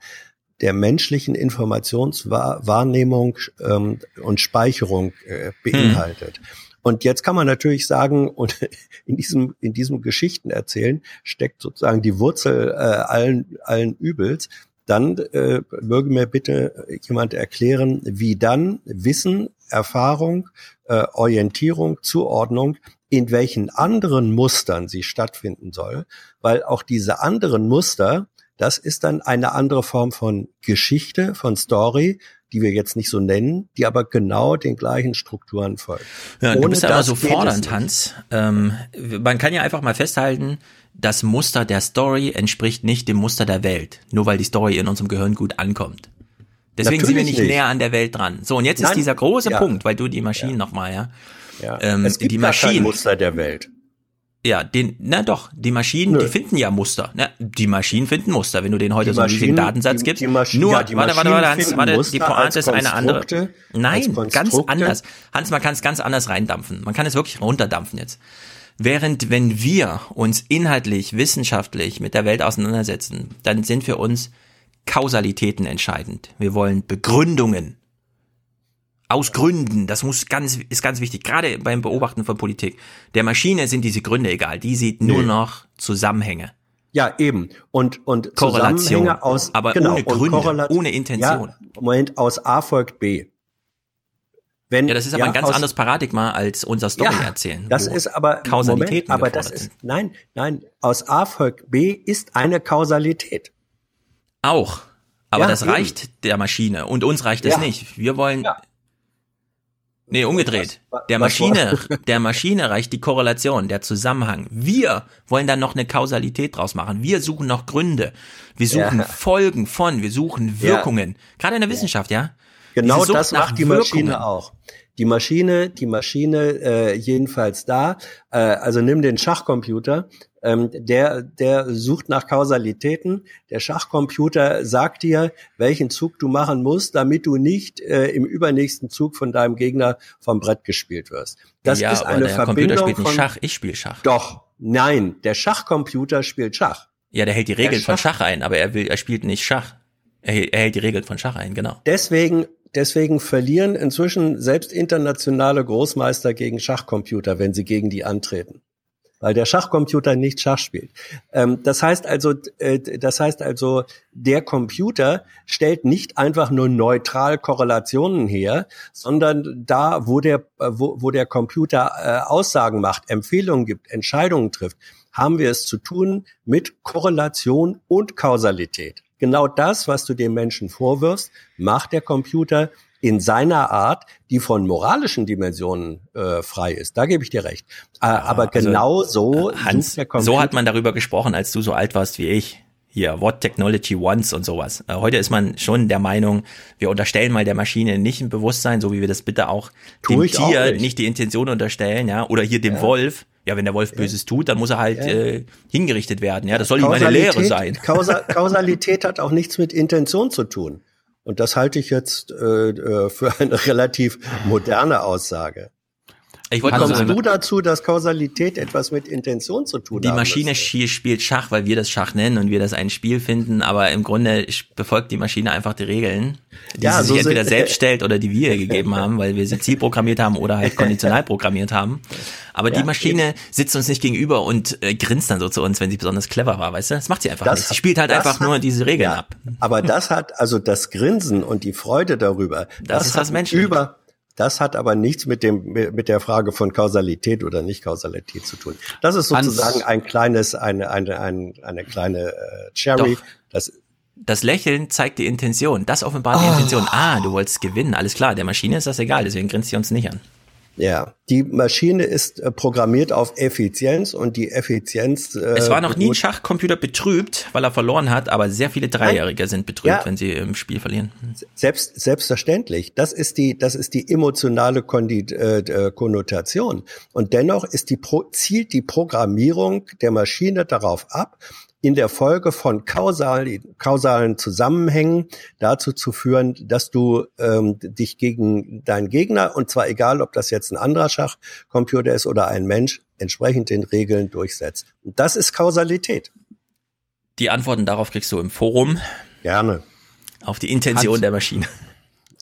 der menschlichen Informationswahrnehmung ähm, und Speicherung äh, beinhaltet. Hm. Und jetzt kann man natürlich sagen, und in diesem, in diesem Geschichtenerzählen steckt sozusagen die Wurzel äh, allen, allen Übels. Dann äh, möge mir bitte jemand erklären, wie dann Wissen, Erfahrung, äh, Orientierung, Zuordnung in welchen anderen Mustern sie stattfinden soll, weil auch diese anderen Muster, das ist dann eine andere Form von Geschichte, von Story, die wir jetzt nicht so nennen, die aber genau den gleichen Strukturen folgen. Ja, du bist aber so fordernd, Hans. Ähm, man kann ja einfach mal festhalten, das Muster der Story entspricht nicht dem Muster der Welt, nur weil die Story in unserem Gehirn gut ankommt. Deswegen Natürlich sind wir nicht, nicht, näher an der Welt dran. So, und jetzt Nein, ist dieser große ja. Punkt, weil du die Maschinen ja. nochmal, ja. ja. Ähm, es gibt die Maschinen. Muster der Welt. Ja, den, na doch, die Maschinen, Nö. die finden ja Muster. Na, die Maschinen finden Muster, wenn du denen heute die so einen riesigen Datensatz gibst. Die, die Nur, ja, warte, warte, warte, Hans, warte, die Pointe ist eine andere. Nein, ganz anders. Hans, man kann es ganz anders reindampfen. Man kann es wirklich runterdampfen jetzt. Während wenn wir uns inhaltlich, wissenschaftlich mit der Welt auseinandersetzen, dann sind für uns Kausalitäten entscheidend. Wir wollen Begründungen aus Gründen, das muss ganz, ist ganz wichtig, gerade beim Beobachten von Politik. Der Maschine sind diese Gründe egal, die sieht nur nee. noch Zusammenhänge. Ja, eben. Und, und Korrelation, aus, aber genau, ohne Gründe, ohne Intention. Ja, Moment, aus A folgt B. Wenn, ja, das ist aber ja, ein ganz aus, anderes Paradigma als unser Story ja, erzählen. Das ist aber Kausalitäten Moment, aber das ist nein, nein, aus A folgt B ist eine Kausalität. Auch, aber ja, das eben. reicht der Maschine und uns reicht es nicht. Wir wollen Nee, umgedreht. Der Maschine, der Maschine reicht die Korrelation, der Zusammenhang. Wir wollen dann noch eine Kausalität draus machen. Wir suchen noch Gründe. Wir suchen ja. Folgen von, wir suchen Wirkungen. Ja. Gerade in der Wissenschaft, ja? Genau das macht die Maschine Wirkungen. auch. Die Maschine, die Maschine äh, jedenfalls da. Äh, also nimm den Schachcomputer. Ähm, der, der sucht nach Kausalitäten. Der Schachcomputer sagt dir, welchen Zug du machen musst, damit du nicht äh, im übernächsten Zug von deinem Gegner vom Brett gespielt wirst. Das ja, ist eine der Verbindung Computer spielt nicht von, Schach, ich spiele Schach. Doch, nein, der Schachcomputer spielt Schach. Ja, der hält die Regeln von Schach ein, aber er will, er spielt nicht Schach. Er, hält- er hält die Regeln von Schach ein, genau. Deswegen, deswegen verlieren inzwischen selbst internationale Großmeister gegen Schachcomputer, wenn sie gegen die antreten. Weil der Schachcomputer nicht Schach spielt. Ähm, das heißt also, äh, das heißt also, der Computer stellt nicht einfach nur neutral Korrelationen her, sondern da, wo der, äh, wo, wo der Computer äh, Aussagen macht, Empfehlungen gibt, Entscheidungen trifft, haben wir es zu tun mit Korrelation und Kausalität. Genau das, was du dem Menschen vorwirfst, macht der Computer in seiner Art, die von moralischen Dimensionen äh, frei ist. Da gebe ich dir recht. Äh, aber also, genau so Hans, der Computer. so hat man darüber gesprochen, als du so alt warst wie ich. Hier, what technology wants und sowas. Äh, Heute ist man schon der Meinung, wir unterstellen mal der Maschine nicht ein Bewusstsein, so wie wir das bitte auch Tu dem ich auch Tier nicht. nicht. die Intention unterstellen, ja, oder hier dem Ja. Wolf. Ja, wenn der Wolf Böses tut, dann muss er halt Ja. äh, hingerichtet werden. Ja, das soll ihm eine Lehre sein. Kausa Kausalität hat auch nichts mit Intention zu tun. Und das halte ich jetzt äh, äh, für eine relativ moderne Aussage. Ich wollte kommst nur sagen, du dazu, dass Kausalität etwas mit Intention zu tun Die haben Maschine schi- spielt Schach, weil wir das Schach nennen und wir das ein Spiel finden, aber im Grunde befolgt die Maschine einfach die Regeln, die Ja, sie so sich entweder selbst stellt oder die wir ihr gegeben haben, weil wir sie zielprogrammiert haben oder halt konditional programmiert haben. Aber Ja, die Maschine sitzt uns nicht gegenüber und äh, grinst dann so zu uns, wenn sie besonders clever war, weißt du? Das macht sie einfach Das nicht. Sie spielt halt das einfach hat- nur diese Regeln Ja, ab. Aber das hat, also das Grinsen und die Freude darüber, Das ist hat was Menschliches. über, das hat aber nichts mit dem, mit der Frage von Kausalität oder Nicht-Kausalität zu tun. Das ist sozusagen ein kleines, eine, eine, eine, eine kleine äh, Cherry. Doch. Das, Das Lächeln zeigt die Intention. Das offenbart die Intention. Ah, du wolltest gewinnen. Alles klar. Der Maschine ist das egal, deswegen grinst sie uns nicht an. Ja, die Maschine ist äh, programmiert auf Effizienz und die Effizienz. Äh, Es war noch nie ein Schachcomputer betrübt, weil er verloren hat, aber sehr viele Dreijährige sind betrübt, Ja. wenn sie im Spiel verlieren. Selbst, selbstverständlich. Das ist die, das ist die emotionale Kondi äh, äh, Konnotation. Und dennoch ist die Pro zielt die Programmierung der Maschine darauf ab, in der Folge von kausalen, kausalen Zusammenhängen dazu zu führen, dass du ähm, dich gegen deinen Gegner, und zwar egal, ob das jetzt ein anderer Schachcomputer ist oder ein Mensch, entsprechend den Regeln durchsetzt. Und das ist Kausalität. Die Antworten darauf kriegst du im Forum. Gerne. Auf die Intention Hans. der Maschine.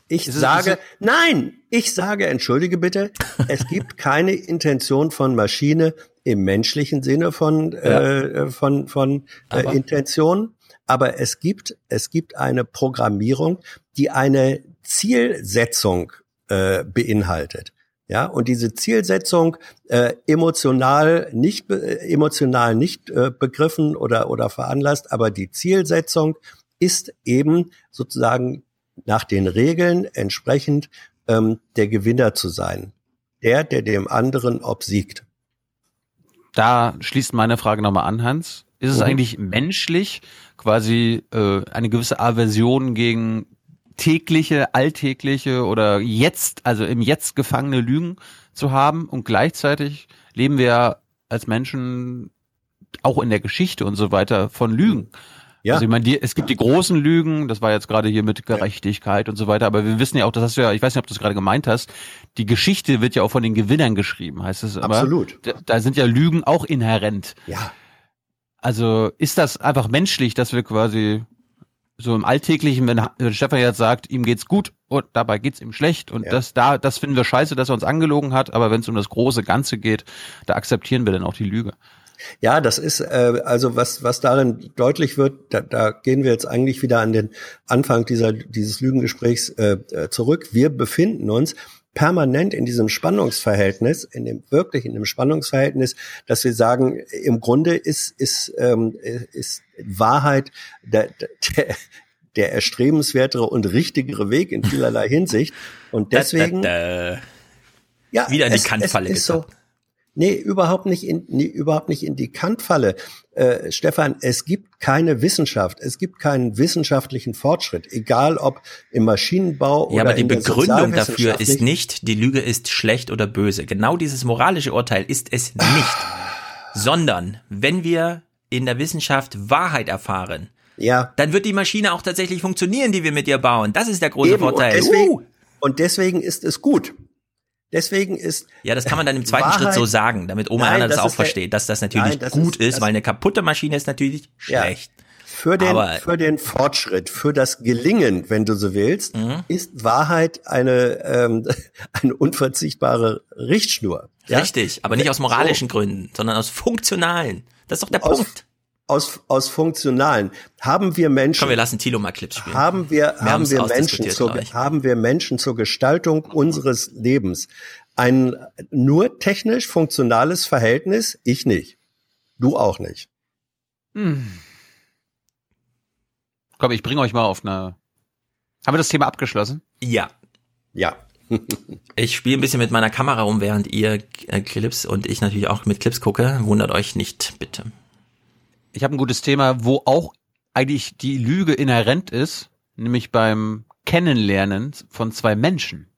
Ich Ist es- sage, nein, ich sage, entschuldige bitte, es gibt keine Intention von Maschine im menschlichen Sinne von, äh, von, von äh, Aber- Intention, aber es gibt, es gibt eine Programmierung, die eine Zielsetzung äh, beinhaltet. Ja, und diese Zielsetzung äh, emotional nicht äh, emotional nicht äh, begriffen oder oder veranlasst, aber die Zielsetzung ist eben sozusagen nach den Regeln entsprechend ähm, der Gewinner zu sein, der der dem anderen obsiegt. Da schließt meine Frage nochmal an, Hans. Ist es Mhm. eigentlich menschlich, quasi äh, eine gewisse Aversion gegen tägliche, alltägliche oder jetzt, also im Jetzt gefangene Lügen zu haben und gleichzeitig leben wir als Menschen auch in der Geschichte und so weiter von Lügen. Ja. Also ich meine, die, es gibt die großen Lügen, das war jetzt gerade hier mit Gerechtigkeit und so weiter, aber wir wissen ja auch, das hast du ja, ich weiß nicht, ob du es gerade gemeint hast, die Geschichte wird ja auch von den Gewinnern geschrieben, heißt es aber. Absolut. Da, da sind ja Lügen auch inhärent. Ja. Also ist das einfach menschlich, dass wir quasi so im Alltäglichen, wenn wenn Stefan jetzt sagt, ihm geht's gut und dabei geht's ihm schlecht und Ja. das da, das finden wir scheiße, dass er uns angelogen hat, aber wenn es um das große Ganze geht, da akzeptieren wir dann auch die Lüge. Ja, das ist äh, also was was darin deutlich wird. Da, da gehen wir jetzt eigentlich wieder an den Anfang dieser dieses Lügengesprächs äh, äh, zurück. Wir befinden uns permanent in diesem Spannungsverhältnis, in dem wirklich in dem Spannungsverhältnis, dass wir sagen, im Grunde ist ist ähm, ist Wahrheit der, der der erstrebenswertere und richtigere Weg in vielerlei Hinsicht und deswegen Da, da, da. ja, Wieder in die es, Kantfalle es ist so. Nee, überhaupt nicht in, nee, überhaupt nicht in die Kantfalle. Äh, Stefan, es gibt keine Wissenschaft, es gibt keinen wissenschaftlichen Fortschritt, egal ob im Maschinenbau oder Ja, aber die Begründung dafür ist nicht, die Lüge ist schlecht oder böse. Genau dieses moralische Urteil ist es nicht. sondern wenn wir in der Wissenschaft Wahrheit erfahren, ja. dann wird die Maschine auch tatsächlich funktionieren, die wir mit ihr bauen. Das ist der große Eben, Vorteil. Und deswegen, Uh! und deswegen ist es gut. Deswegen ist. Ja, das kann man dann im zweiten Wahrheit, Schritt so sagen, damit Oma Nein, Erna das, das auch versteht, dass das natürlich Nein, das gut ist- ist, weil eine kaputte Maschine ist natürlich Ja. schlecht. Für den, Aber- für den Fortschritt, für das Gelingen, wenn du so willst, Mhm. ist Wahrheit eine, ähm, eine unverzichtbare Richtschnur. Ja? Richtig, aber nicht aus moralischen Gründen, sondern aus funktionalen. Das ist doch der Aus- Punkt. Aus, aus funktionalen. Haben wir Menschen. Komm, wir lassen Thilo mal Clips spielen. haben wir, haben haben's wir Menschen zur, haben wir Menschen zur Gestaltung unseres Lebens ein nur technisch funktionales Verhältnis? Ich nicht. Du auch nicht. Hm. Komm, ich bringe euch mal auf eine. Haben wir das Thema abgeschlossen? Ja. Ja. Ich spiele ein bisschen mit meiner Kamera rum, während ihr äh, Clips und ich natürlich auch mit Clips gucke. Wundert euch nicht, bitte. Ich habe ein gutes Thema, wo auch eigentlich die Lüge inhärent ist, nämlich beim Kennenlernen von zwei Menschen.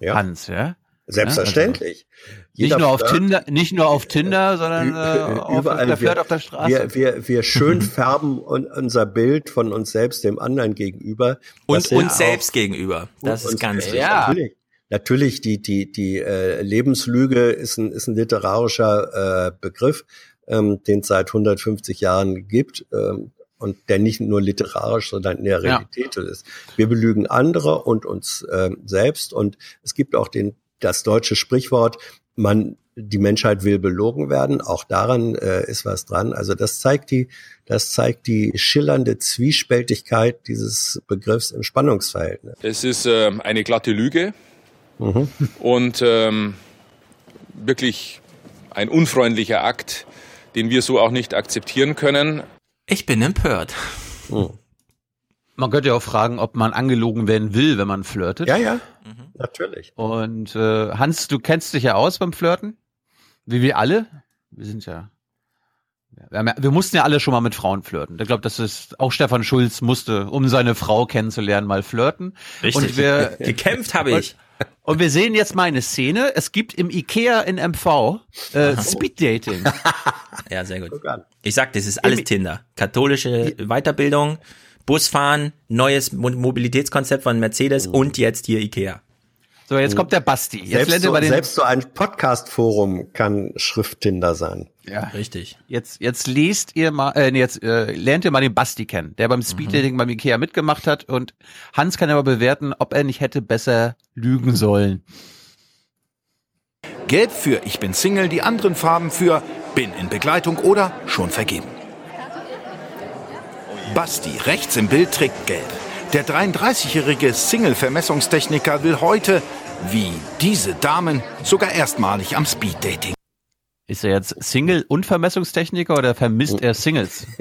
Ja. Hans, ja? Selbstverständlich. Nicht Jeder nur auf Flirt- Tinder, nicht nur auf Tinder, sondern äh, auf Überall der Flirt wir, auf der Straße. Wir, wir, wir schön färben un, unser Bild von uns selbst dem anderen gegenüber. Und uns auch- selbst gegenüber. Das ist ganz selbst. wichtig. Natürlich, natürlich die, die, die äh, Lebenslüge ist ein, ist ein literarischer äh, Begriff, ähm, den es seit 150 Jahren gibt. Ähm, und der nicht nur literarisch, sondern in der Ja. Realität ist. Wir belügen andere und uns ähm, selbst. Und es gibt auch den, das deutsche Sprichwort, man, die Menschheit will belogen werden. Auch daran äh, ist was dran. Also das zeigt die, das zeigt die schillernde Zwiespältigkeit dieses Begriffs im Spannungsverhältnis. Es ist ähm, eine glatte Lüge Mhm. und ähm, wirklich ein unfreundlicher Akt, den wir so auch nicht akzeptieren können. Ich bin empört. Man könnte ja auch fragen, ob man angelogen werden will, wenn man flirtet. Ja, ja, natürlich. Und äh, Hans, du kennst dich ja aus beim Flirten, wie wir alle. Wir sind ja, wir, ja, wir mussten ja alle schon mal mit Frauen flirten. Ich glaube, das ist auch Stefan Schulz musste, um seine Frau kennenzulernen, mal flirten. Richtig. Und wir, Gekämpft habe ich. Und wir sehen jetzt mal eine Szene. Es gibt im Ikea in MV äh, Speed Dating. Ja, sehr gut. Ich sag, das ist alles Tinder. Katholische Weiterbildung, Busfahren, neues Mo Mobilitätskonzept von Mercedes und jetzt hier Ikea. So, jetzt kommt der Basti. Jetzt Selbst so, den, selbst so ein Podcast-Forum kann Schrifttinder sein. ja. Richtig. Jetzt, jetzt lest ihr mal, äh, jetzt äh, lernt ihr mal den Basti kennen, der beim Speeddating beim Ikea mitgemacht hat und Hans kann aber bewerten, ob er nicht hätte besser lügen sollen. Gelb für Ich bin Single, die anderen Farben für Bin in Begleitung oder schon vergeben. Basti rechts im Bild trägt gelb. Der 33-jährige Single-Vermessungstechniker will heute, wie diese Damen, sogar erstmalig am Speeddating. Ist er jetzt Single und Vermessungstechniker oder vermisst er Singles?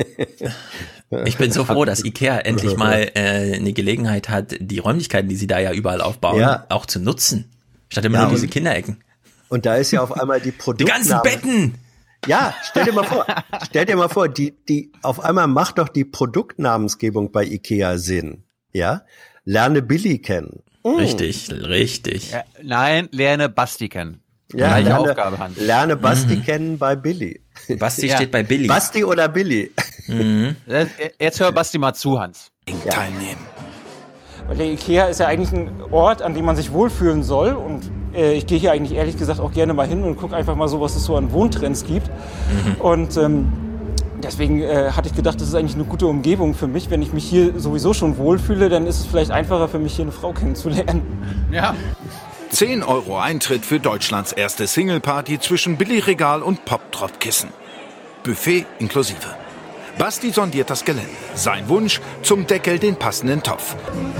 Ich bin so froh, dass Ikea endlich mal äh, eine Gelegenheit hat, die Räumlichkeiten, die sie da ja überall aufbauen, Ja. auch zu nutzen. Statt immer Ja, nur diese Kinderecken. Und da ist ja auf einmal die Die Produktname. ganzen Betten! Ja, stell dir mal vor, stell dir mal vor, die, die, auf einmal macht doch die Produktnamensgebung bei Ikea Sinn. Ja? Lerne Billy kennen. Mm. Richtig, richtig. Ja, nein, lerne Basti kennen. Ja, Gleiche lerne, Aufgabe, Hans. lerne Basti Mhm. kennen bei Billy. Basti Ja. steht bei Billy. Basti oder Billy? Mhm. Äh, Jetzt hör Basti mal zu, Hans. Teilnehmen. Weil der Ikea ist ja eigentlich ein Ort, an dem man sich wohlfühlen soll. Und äh, ich gehe hier eigentlich ehrlich gesagt auch gerne mal hin und gucke einfach mal so, was es so an Wohntrends gibt. Und ähm, deswegen äh, hatte ich gedacht, das ist eigentlich eine gute Umgebung für mich. Wenn ich mich hier sowieso schon wohlfühle, dann ist es vielleicht einfacher für mich, hier eine Frau kennenzulernen. Ja. 10 Euro Eintritt für Deutschlands erste Singleparty zwischen Billigregal und Pop-Drop-Kissen. Buffet inklusive. Basti sondiert das Gelände. Sein Wunsch, zum Deckel den passenden Topf.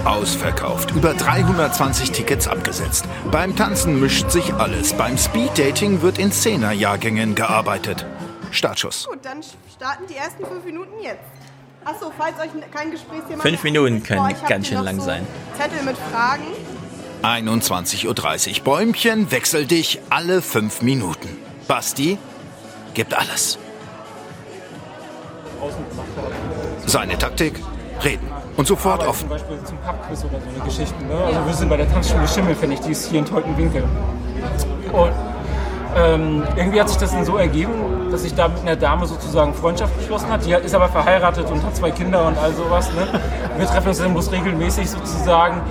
Ausverkauft. Über 320 Tickets abgesetzt. Beim Tanzen mischt sich alles. Beim Speeddating wird in Zehnerjahrgängen gearbeitet. Startschuss. Gut, dann starten die ersten fünf Minuten jetzt. Achso, falls euch kein Gesprächsthema Fünf Minuten können ich hab ganz schön lang so sein. Zettel mit Fragen. 21.30 Uhr. Bäumchen, wechsel dich alle fünf Minuten. Basti gibt alles. Seine Taktik? Reden. Und sofort offen. Zum Beispiel zum Pubquiz oder so eine Geschichte. Ne? Also wir sind bei der Tanzschule Schimmelfennig, die ist hier in Teutenwinkel. Und ähm, irgendwie hat sich das dann so ergeben, dass ich da mit einer Dame sozusagen Freundschaft geschlossen hat. Die ist aber verheiratet und hat zwei Kinder und all sowas. Ne? Wir treffen uns dann bloß regelmäßig sozusagen,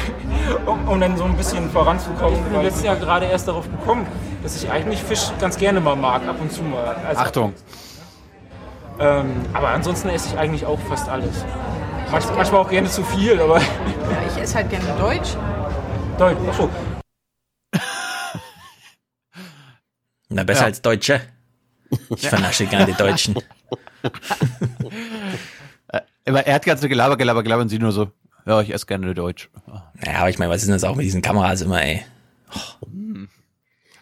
um, um dann so ein bisschen voranzukommen. Ich bin letztes Jahr gerade erst darauf gekommen, dass ich eigentlich Fisch ganz gerne mal mag, ab und zu mal. Also, Achtung. Ähm, aber ansonsten esse ich eigentlich auch fast alles. Manch, manchmal auch gerne zu viel, aber. Ja, ich esse halt gerne Deutsch. Deutsch, achso. Na, besser Ja. als Deutsche. Ich vernasche gerne die Deutschen. Äh, Aber er hat ganz Gelaber, Gelaber, Gelaber und sie nur so, ja, ich esse gerne Deutsch. Ja, aber ich meine, was ist denn das auch mit diesen Kameras immer, ey?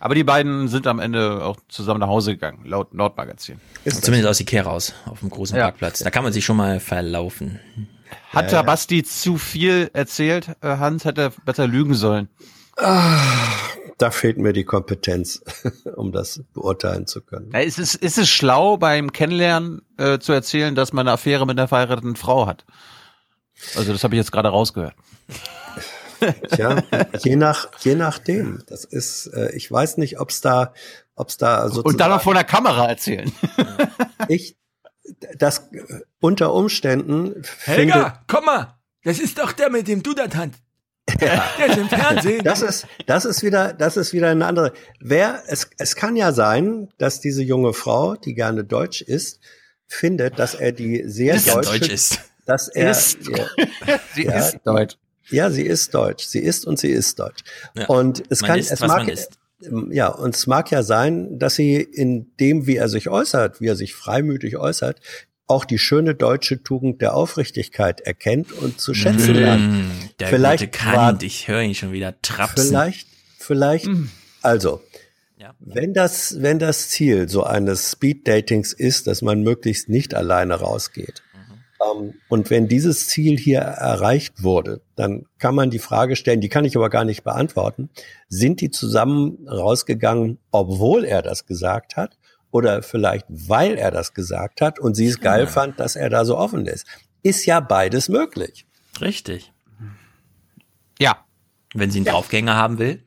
Aber die beiden sind am Ende auch zusammen nach Hause gegangen, laut Nordmagazin. Zumindest aus Ikea raus, auf dem großen Ja. Parkplatz. Da kann man sich schon mal verlaufen. Hat Ja, der. Basti zu viel erzählt, äh, Hans? Hätte er besser lügen sollen. Ah, da fehlt mir die Kompetenz, um das beurteilen zu können. Ja, ist, es, ist es schlau, beim Kennenlernen äh, zu erzählen, dass man eine Affäre mit einer verheirateten Frau hat? Also das habe ich jetzt gerade rausgehört. Tja, je nach, je nachdem. Das ist, äh, ich weiß nicht, ob's da, ob's da sozusagen. Und dann noch vor der Kamera erzählen. ich, das äh, unter Umständen finde, Helga, komm mal. Das ist doch der, mit dem du tanzt. Der ist im Fernsehen. Das ist, das ist wieder, das ist wieder eine andere. Wer, es, es kann ja sein, dass diese junge Frau, die gerne Deutsch ist, findet, dass er die sehr gern deutsche, deutsch ist. dass er, Ist. Ja, Sie Ja. ist deutsch. ja, sie ist deutsch. Sie ist und sie ist deutsch. Ja. Und es Man kann, ist, es mag, ja, und es mag ja sein, dass sie in dem, wie er sich äußert, wie er sich freimütig äußert, auch die schöne deutsche Tugend der Aufrichtigkeit erkennt und zu schätzen lernt. Mm, der Vielleicht gute Kant, war- ich höre ihn schon wieder trapsen. Vielleicht, vielleicht, also, Ja. wenn das, wenn das Ziel so eines Speed-Datings ist, dass man möglichst nicht alleine rausgeht, ähm, und wenn dieses Ziel hier erreicht wurde, dann kann man die Frage stellen, die kann ich aber gar nicht beantworten, sind die zusammen rausgegangen, obwohl er das gesagt hat? Oder vielleicht, weil er das gesagt hat und sie es geil fand, dass er da so offen ist. Ist ja beides möglich. Richtig. Ja. Wenn sie einen Draufgänger haben will,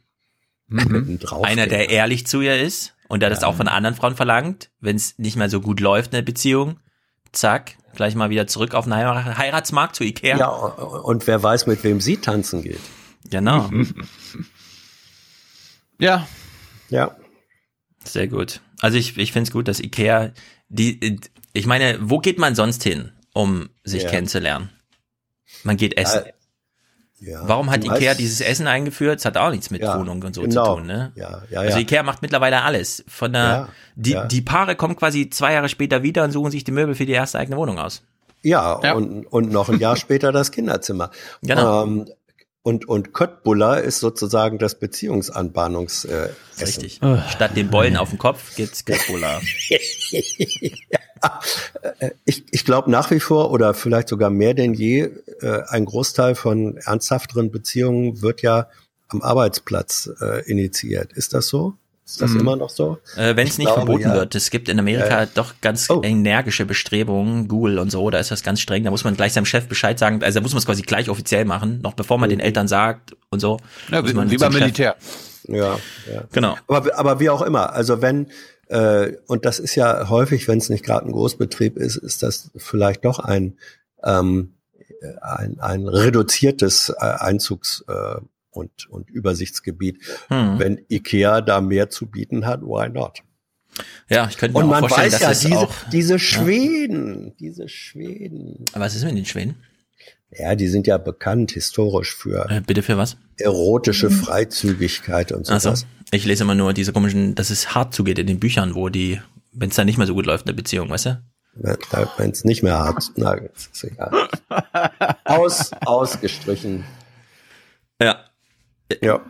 Ein Draufgänger. einer, der ehrlich zu ihr ist und der das auch von anderen Frauen verlangt, wenn es nicht mehr so gut läuft in der Beziehung, zack, gleich mal wieder zurück auf den Heirat- Heiratsmarkt zu Ikea. Ja, und wer weiß, mit wem sie tanzen geht. Genau. Ja. Ja. Sehr gut. Also ich, ich finde es gut, dass Ikea, die, ich meine, wo geht man sonst hin, um sich Ja. kennenzulernen? Man geht essen. Ja. Warum hat Ikea weißt- dieses Essen eingeführt? Das hat auch nichts mit Ja, Wohnung und so genau. zu tun, ne? Ja, ja, Also ja. Ikea macht mittlerweile alles. Von der, Ja, die, ja. die Paare kommen quasi zwei Jahre später wieder und suchen sich die Möbel für die erste eigene Wohnung aus. Ja, Ja. Und, und noch ein Jahr später das Kinderzimmer. Genau. Ähm, und, und Köttbullar ist sozusagen das Beziehungsanbahnungs äh, Richtig. Essen. Statt den Bollen auf dem Kopf gibt's. Äh, Ich, ich glaube nach wie vor oder vielleicht sogar mehr denn je, äh, ein Großteil von ernsthafteren Beziehungen wird ja am Arbeitsplatz äh, initiiert. Ist das so? Ist das Mhm. immer noch so? Äh, Wenn es nicht glaube, verboten ja. wird. Es gibt in Amerika Ja. doch ganz Oh. energische Bestrebungen, Google und so, da ist das ganz streng. Da muss man gleich seinem Chef Bescheid sagen, also da muss man es quasi gleich offiziell machen, noch bevor man den Eltern sagt und so. Ja, wie, man wie beim Militär. Ja, ja. Genau. Aber, aber wie auch immer, also wenn, äh, und das ist ja häufig, wenn es nicht gerade ein Großbetrieb ist, ist das vielleicht doch ein, ähm, ein, ein reduziertes äh, Einzugs- äh, und, und Übersichtsgebiet. Hm. Wenn Ikea da mehr zu bieten hat, why not? Ja, ich könnte mir Und auch man vorstellen, weiß dass ja, es diese, auch, diese Schweden, diese Schweden. was ist mit den Schweden? Ja, die sind ja bekannt historisch für Äh, bitte für was? erotische Freizügigkeit und Also, sowas. ich lese immer nur diese komischen, dass es hart zugeht in den Büchern, wo die, wenn es dann nicht mehr so gut läuft in der Beziehung, weißt du? Wenn es nicht mehr hat, na, ist egal. Aus, ausgestrichen. Ja. Ja.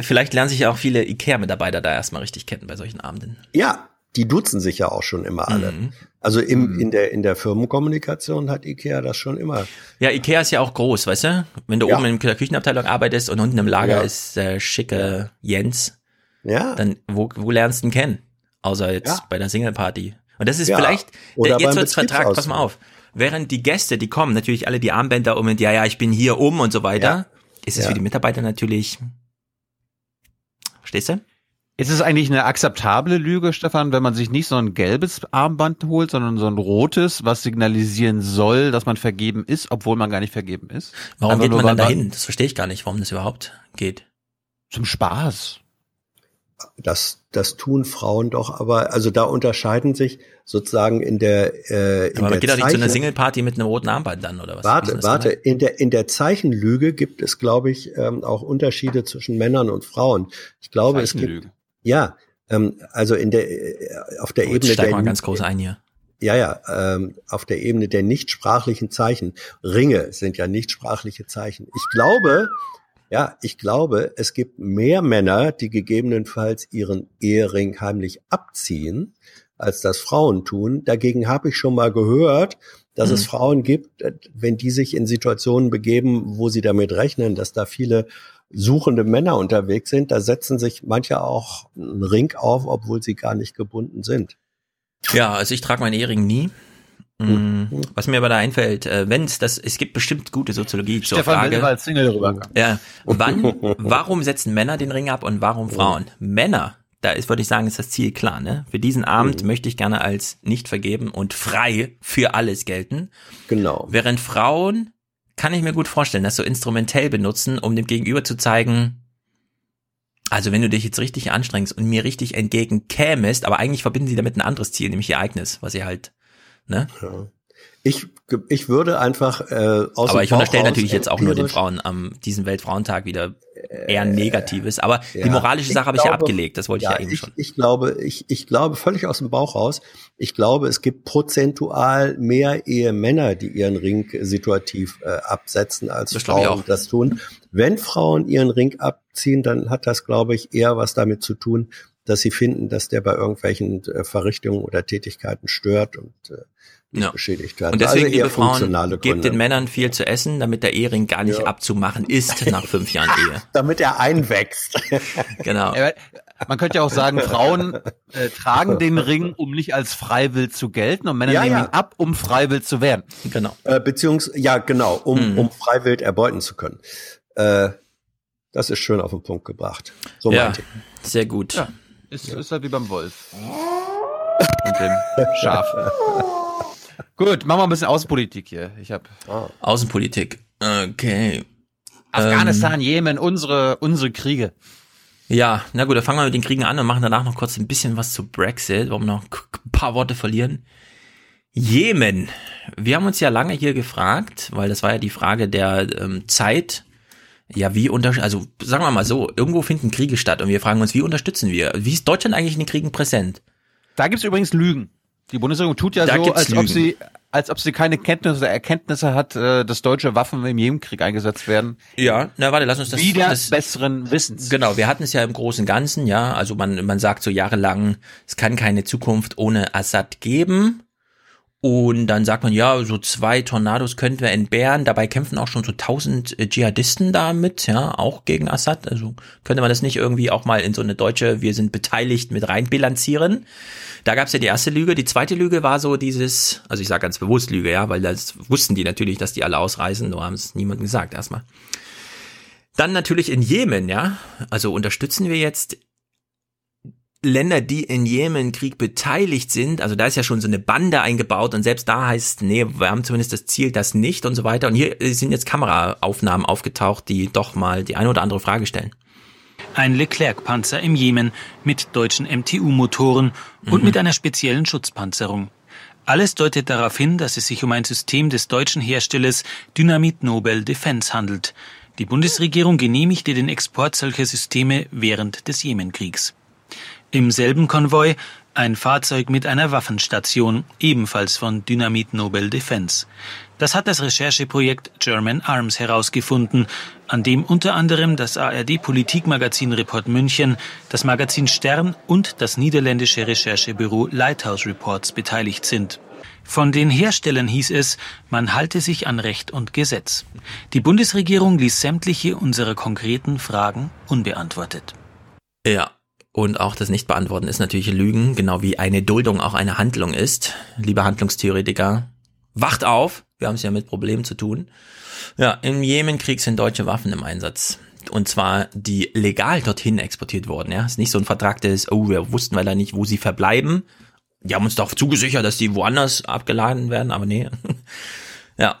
Vielleicht lernen sich ja auch viele Ikea-Mitarbeiter da erstmal richtig kennen bei solchen Abenden. Ja, die duzen sich ja auch schon immer alle. Mhm. Also im, in, der, in der Firmenkommunikation hat Ikea das schon immer. Ja, Ikea ist ja auch groß, weißt du? Wenn du Ja. oben in der Küchenabteilung arbeitest und unten im Lager Ja. ist äh, schicke Jens, Ja. dann wo, wo lernst du ihn kennen? Außer jetzt Ja. bei der Single-Party. Und das ist vielleicht, Oder jetzt wird's vertragt, pass mal auf. Während die Gäste, die kommen, natürlich alle die Armbänder um und ja, ja, ich bin hier um und so weiter. Ist es Ja. für die Mitarbeiter natürlich, verstehst du? Ist es eigentlich eine akzeptable Lüge, Stefan, wenn man sich nicht so ein gelbes Armband holt, sondern so ein rotes, was signalisieren soll, dass man vergeben ist, obwohl man gar nicht vergeben ist? Warum Einfach geht man dann dahin? Das verstehe ich gar nicht, warum das überhaupt geht. Zum Spaß. Das, das tun Frauen doch, aber also da unterscheiden sich sozusagen in der äh, in Aber man der geht doch nicht zu einer Zeichen- Single-Party mit einem roten Armband dann, oder was? Warte, warte. denn? In der, in der Zeichenlüge gibt es, glaube ich, ähm, auch Unterschiede zwischen Männern und Frauen. Ich glaube, es gibt, ja, ähm, also in der, äh, auf der Oh, Ebene steig der, mal ganz groß ein hier. ja, ja, ähm, auf der Ebene der nichtsprachlichen Zeichen. Ringe sind ja nichtsprachliche Zeichen. Ich glaube, ja, ich glaube, es gibt mehr Männer, die gegebenenfalls ihren Ehering heimlich abziehen, als das Frauen tun. Dagegen habe ich schon mal gehört, dass es Mhm. Frauen gibt, äh, wenn die sich in Situationen begeben, wo sie damit rechnen, dass da viele suchende Männer unterwegs sind, da setzen sich manche auch einen Ring auf, obwohl sie gar nicht gebunden sind. Ja, also ich trage meinen Ehering nie. Hm. Mm, Was mir aber da einfällt, äh, wenn es das, es gibt bestimmt gute Soziologie zur Stefan will Frage. lieber als Single rüberkommen. Ja, wann, warum setzen Männer den Ring ab und warum Frauen? Männer, da ist, würde ich sagen, ist das Ziel klar, ne? Für diesen Abend möchte ich gerne als nicht vergeben und frei für alles gelten. Genau. Während Frauen kann ich mir gut vorstellen, das so instrumentell benutzen, um dem Gegenüber zu zeigen, also wenn du dich jetzt richtig anstrengst und mir richtig entgegenkämest, aber eigentlich verbinden sie damit ein anderes Ziel, nämlich ihr eigenes, was sie halt, ne? Ja. Ich, ich würde einfach äh, aus Aber ich unterstelle natürlich jetzt auch nur den Frauen am diesem Weltfrauentag wieder eher Negatives. Aber die Ja, moralische ich Sache habe ich ja abgelegt. Das wollte ich ja eben ich, schon. Ich glaube, ich, ich glaube völlig aus dem Bauch raus. Ich glaube, es gibt prozentual mehr Ehemänner, die ihren Ring situativ äh, absetzen, als Das Frauen auch. das tun. Wenn Frauen ihren Ring abziehen, dann hat das, glaube ich, eher was damit zu tun, dass sie finden, dass der bei irgendwelchen äh, Verrichtungen oder Tätigkeiten stört und äh, nicht Ja. beschädigt wird. Und deswegen, also eher liebe Frauen, funktionale gebt Gründe. den Männern viel zu essen, damit der Ehering gar nicht Ja. abzumachen ist nach fünf Jahren Ehe. damit er einwächst. Genau. Man könnte ja auch sagen, Frauen äh, tragen den Ring, um nicht als freiwillig zu gelten und Männer Ja, nehmen ja. ihn ab, um freiwillig zu werden. Genau. Äh, beziehungs ja, genau, um, Mhm. um freiwillig erbeuten zu können. Äh, das ist schön auf den Punkt gebracht. So ja, meinte ich. sehr gut. Ja, ist, ist halt wie beim Wolf. Und dem Schaf. Gut, machen wir ein bisschen Außenpolitik hier. Ich habe Außenpolitik. Okay. Afghanistan, Ähm, Jemen, unsere unsere Kriege. Ja, na gut, dann fangen wir mit den Kriegen an und machen danach noch kurz ein bisschen was zu Brexit, wir noch ein paar Worte verlieren. Jemen. Wir haben uns ja lange hier gefragt, weil das war ja die Frage der ähm, Zeit. Ja, wie unter, also sagen wir mal so, irgendwo finden Kriege statt und wir fragen uns, wie unterstützen wir? Wie ist Deutschland eigentlich in den Kriegen präsent? Da gibt's übrigens Lügen. Die Bundesregierung tut ja Da so, als ob sie als ob sie keine Kenntnisse oder Erkenntnisse hat, äh, dass deutsche Waffen im Jemenkrieg eingesetzt werden. Ja, na warte, lass uns das Wieder das, besseren Wissens. Genau, wir hatten es ja im Großen und Ganzen, ja. Also man, man sagt so jahrelang, es kann keine Zukunft ohne Assad geben. Und dann sagt man, ja, so zwei Tornados könnten wir entbehren. Dabei kämpfen auch schon so tausend äh, Dschihadisten damit, ja, auch gegen Assad. Also könnte man das nicht irgendwie auch mal in so eine deutsche, wir sind beteiligt mit reinbilanzieren. Da gab's ja die erste Lüge. Die zweite Lüge war so dieses, also ich sage ganz bewusst Lüge, ja, weil das wussten die natürlich, dass die alle ausreisen, nur haben es niemandem gesagt erstmal. Dann natürlich in Jemen, ja. Also unterstützen wir jetzt Länder, die in Jemen-Krieg beteiligt sind. Also da ist ja schon so eine Bande eingebaut und selbst da heißt, nee, wir haben zumindest das Ziel, das nicht und so weiter. Und hier sind jetzt Kameraaufnahmen aufgetaucht, die doch mal die eine oder andere Frage stellen. Ein Leclerc-Panzer im Jemen mit deutschen MTU-Motoren und Mhm. mit einer speziellen Schutzpanzerung. Alles deutet darauf hin, dass es sich um ein System des deutschen Herstellers Dynamit Nobel Defense handelt. Die Bundesregierung genehmigte den Export solcher Systeme während des Jemenkriegs. Im selben Konvoi ein Fahrzeug mit einer Waffenstation, ebenfalls von Dynamit Nobel Defense. Das hat das Rechercheprojekt German Arms herausgefunden, an dem unter anderem das ARD-Politikmagazin Report München, das Magazin Stern und das niederländische Recherchebüro Lighthouse Reports beteiligt sind. Von den Herstellern hieß es, man halte sich an Recht und Gesetz. Die Bundesregierung ließ sämtliche unserer konkreten Fragen unbeantwortet. Ja. Und auch das Nichtbeantworten ist natürlich Lügen, genau wie eine Duldung auch eine Handlung ist. Liebe Handlungstheoretiker, wacht auf, wir haben es ja mit Problemen zu tun. Ja, im Jemenkrieg sind deutsche Waffen im Einsatz. Und zwar die legal dorthin exportiert wurden. Ja, ist nicht so ein vertragtes, oh, wir wussten leider nicht, wo sie verbleiben. Die haben uns doch zugesichert, dass die woanders abgeladen werden, aber nee. ja,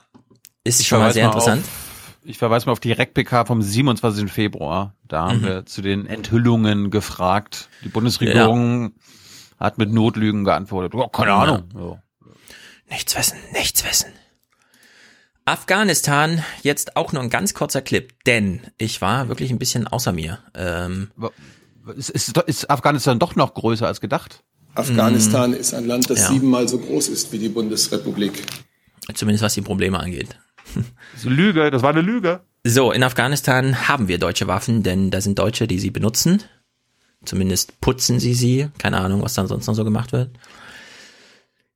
ist Ich schon mal sehr interessant. Auf, ich verweise mal auf die REC-PK vom 27. Februar. Da haben Mhm. wir zu den Enthüllungen gefragt. Die Bundesregierung hat mit Notlügen geantwortet. Oh, keine Ja. Ahnung. Ja. Nichts wissen, nichts wissen. Afghanistan, jetzt auch nur ein ganz kurzer Clip, denn ich war wirklich ein bisschen außer mir. Ähm, Ist, ist, ist Afghanistan doch noch größer als gedacht? Afghanistan ist ein Land, das Ja. siebenmal so groß ist wie die Bundesrepublik. Zumindest was die Probleme angeht. Lüge, das war eine Lüge. So, in Afghanistan haben wir deutsche Waffen, denn da sind Deutsche, die sie benutzen. Zumindest putzen sie sie. Keine Ahnung, was dann sonst noch so gemacht wird.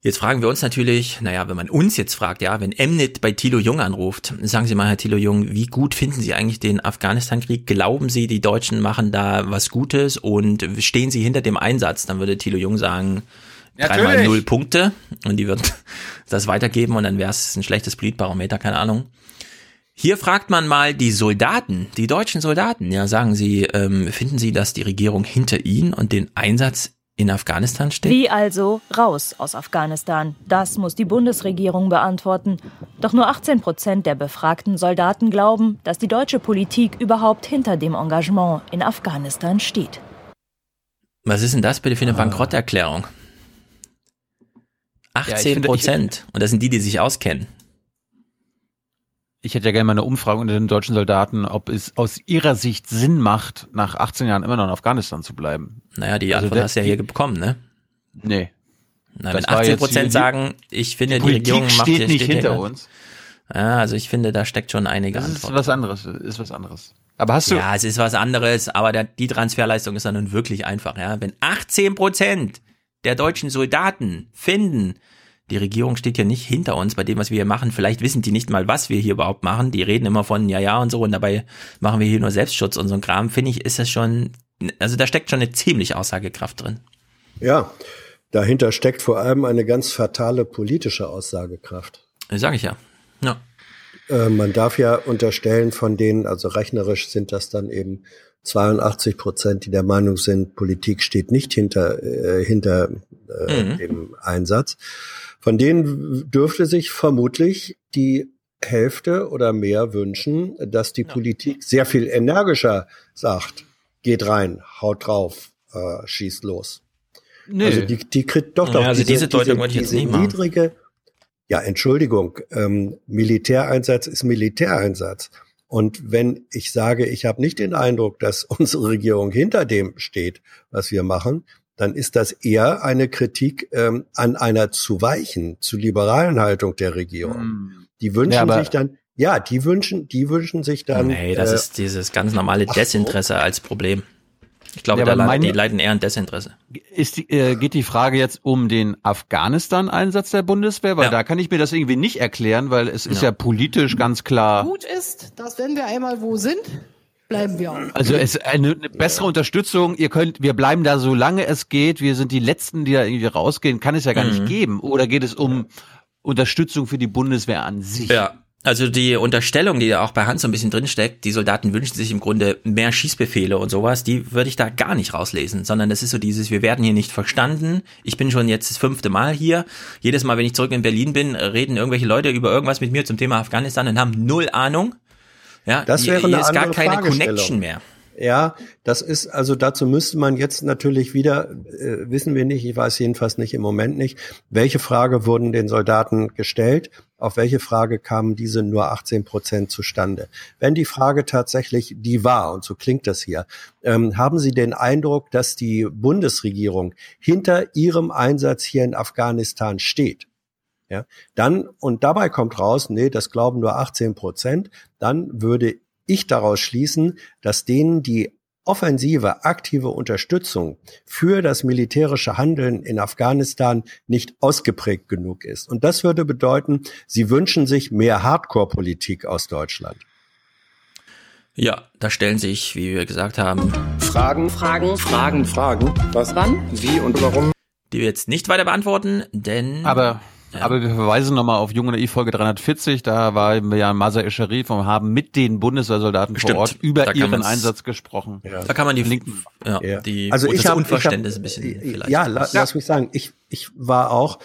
Jetzt fragen wir uns natürlich, naja, wenn man uns jetzt fragt, ja, wenn Mnet bei Thilo Jung anruft, sagen Sie mal, Herr Thilo Jung, wie gut finden Sie eigentlich den Afghanistan-Krieg? Glauben Sie, die Deutschen machen da was Gutes und stehen Sie hinter dem Einsatz? Dann würde Thilo Jung sagen, dreimal null Punkte und die würden das weitergeben und dann wäre es ein schlechtes Politbarometer, keine Ahnung. Hier fragt man mal die Soldaten, die deutschen Soldaten. Ja, sagen Sie, ähm, finden Sie, dass die Regierung hinter Ihnen und den Einsatz in Afghanistan steht? Wie also raus aus Afghanistan? Das muss die Bundesregierung beantworten. Doch nur 18 Prozent der befragten Soldaten glauben, dass die deutsche Politik überhaupt hinter dem Engagement in Afghanistan steht. Was ist denn das bitte für eine Bankrotterklärung? 18 ich finde- Prozent. Und das sind die, die sich auskennen. Ich hätte ja gerne mal eine Umfrage unter den deutschen Soldaten, ob es aus ihrer Sicht Sinn macht, nach 18 Jahren immer noch in Afghanistan zu bleiben. Naja, die Also Antwort hast du ja hier bekommen, ne? Nee. Na, wenn war 18 jetzt die- Prozent sagen, ich finde, die die, Regierung macht steht nicht hier hinter hier- uns. Ja, also ich finde, da steckt schon einige Das ist Antworten. was anderes, ist was anderes. Aber hast du, Ja, es ist was anderes, aber der, die Transferleistung ist dann nun wirklich einfach, ja. Wenn 18 Prozent der deutschen Soldaten finden, die Regierung steht ja nicht hinter uns bei dem, was wir hier machen. Vielleicht wissen die nicht mal, was wir hier überhaupt machen. Die reden immer von ja, ja und so und dabei machen wir hier nur Selbstschutz und so ein Kram. Finde ich, ist das schon, also da steckt schon eine ziemliche Aussagekraft drin. Ja, dahinter steckt vor allem eine ganz fatale politische Aussagekraft. Sag ich ja. Ja. Äh, man darf ja unterstellen von denen, also rechnerisch sind das dann eben 82 Prozent, die der Meinung sind, Politik steht nicht hinter, äh, hinter äh, Mhm. dem Einsatz. Von denen dürfte sich vermutlich die Hälfte oder mehr wünschen, dass die Politik sehr viel energischer sagt, geht rein, haut drauf, äh, schießt los. Nee. Also die, die kriegt doch doch Ja, also diese Deutung ich jetzt diese machen. niedrige, ja Entschuldigung, ähm, Militäreinsatz ist Militäreinsatz. Und wenn ich sage, ich habe nicht den Eindruck, dass unsere Regierung hinter dem steht, was wir machen, dann ist das eher eine Kritik ähm, an einer zu weichen, zu liberalen Haltung der Regierung. Die wünschen Ja, sich dann, ja, die wünschen, die wünschen sich dann. nee, das äh, ist dieses ganz normale so. Desinteresse als Problem. Ich glaube, Ja, da aber le- mein- die leiden eher an Desinteresse. ist die, äh, geht die Frage jetzt um den Afghanistan-Einsatz der Bundeswehr? Weil da kann ich mir das irgendwie nicht erklären, weil es ist ja, politisch ganz klar. Gut ist, dass wenn wir einmal wo sind, bleiben wir auch. Also es ist eine, eine bessere Unterstützung. Ihr könnt, wir bleiben da, solange es geht. Wir sind die Letzten, die da irgendwie rausgehen. Kann es ja gar Mhm. nicht geben. Oder geht es um Unterstützung für die Bundeswehr an sich? Ja. Also die Unterstellung, die ja auch bei Hans so ein bisschen drinsteckt, die Soldaten wünschen sich im Grunde mehr Schießbefehle und sowas, die würde ich da gar nicht rauslesen, sondern das ist so dieses, wir werden hier nicht verstanden. Ich bin schon jetzt das fünfte Mal hier. Jedes Mal, wenn ich zurück in Berlin bin, reden irgendwelche Leute über irgendwas mit mir zum Thema Afghanistan und haben null Ahnung. Ja, Das hier, wäre eine hier ist gar keine. Connection mehr. Ja, das ist, also dazu müsste man jetzt natürlich wieder, äh, wissen wir nicht, ich weiß jedenfalls nicht im Moment nicht, welche Frage wurden den Soldaten gestellt, auf welche Frage kamen diese nur 18 Prozent zustande. Wenn die Frage tatsächlich die war, und so klingt das hier, ähm, haben Sie den Eindruck, dass die Bundesregierung hinter ihrem Einsatz hier in Afghanistan steht? Ja, dann, und dabei kommt raus, nee, das glauben nur 18 Prozent, dann würde ich daraus schließen, dass denen die offensive, aktive Unterstützung für das militärische Handeln in Afghanistan nicht ausgeprägt genug ist. Und das würde bedeuten, sie wünschen sich mehr Hardcore-Politik aus Deutschland. Ja, da stellen sich, wie wir gesagt haben, Fragen, Fragen, Fragen, Fragen. Was? Wann? Wie und warum? die wir jetzt nicht weiter beantworten, denn Aber Aber wir verweisen nochmal auf Junge Naiv Folge 340, da waren wir ja in Masa Sharif und haben mit den Bundeswehrsoldaten Stimmt, vor Ort über da ihren Einsatz gesprochen. Da kann man die, Linken, ja, Ja. die also ich das habe Unverständnis ich ein hab, bisschen äh, vielleicht. Ja, la, lass mich sagen, ich ich war auch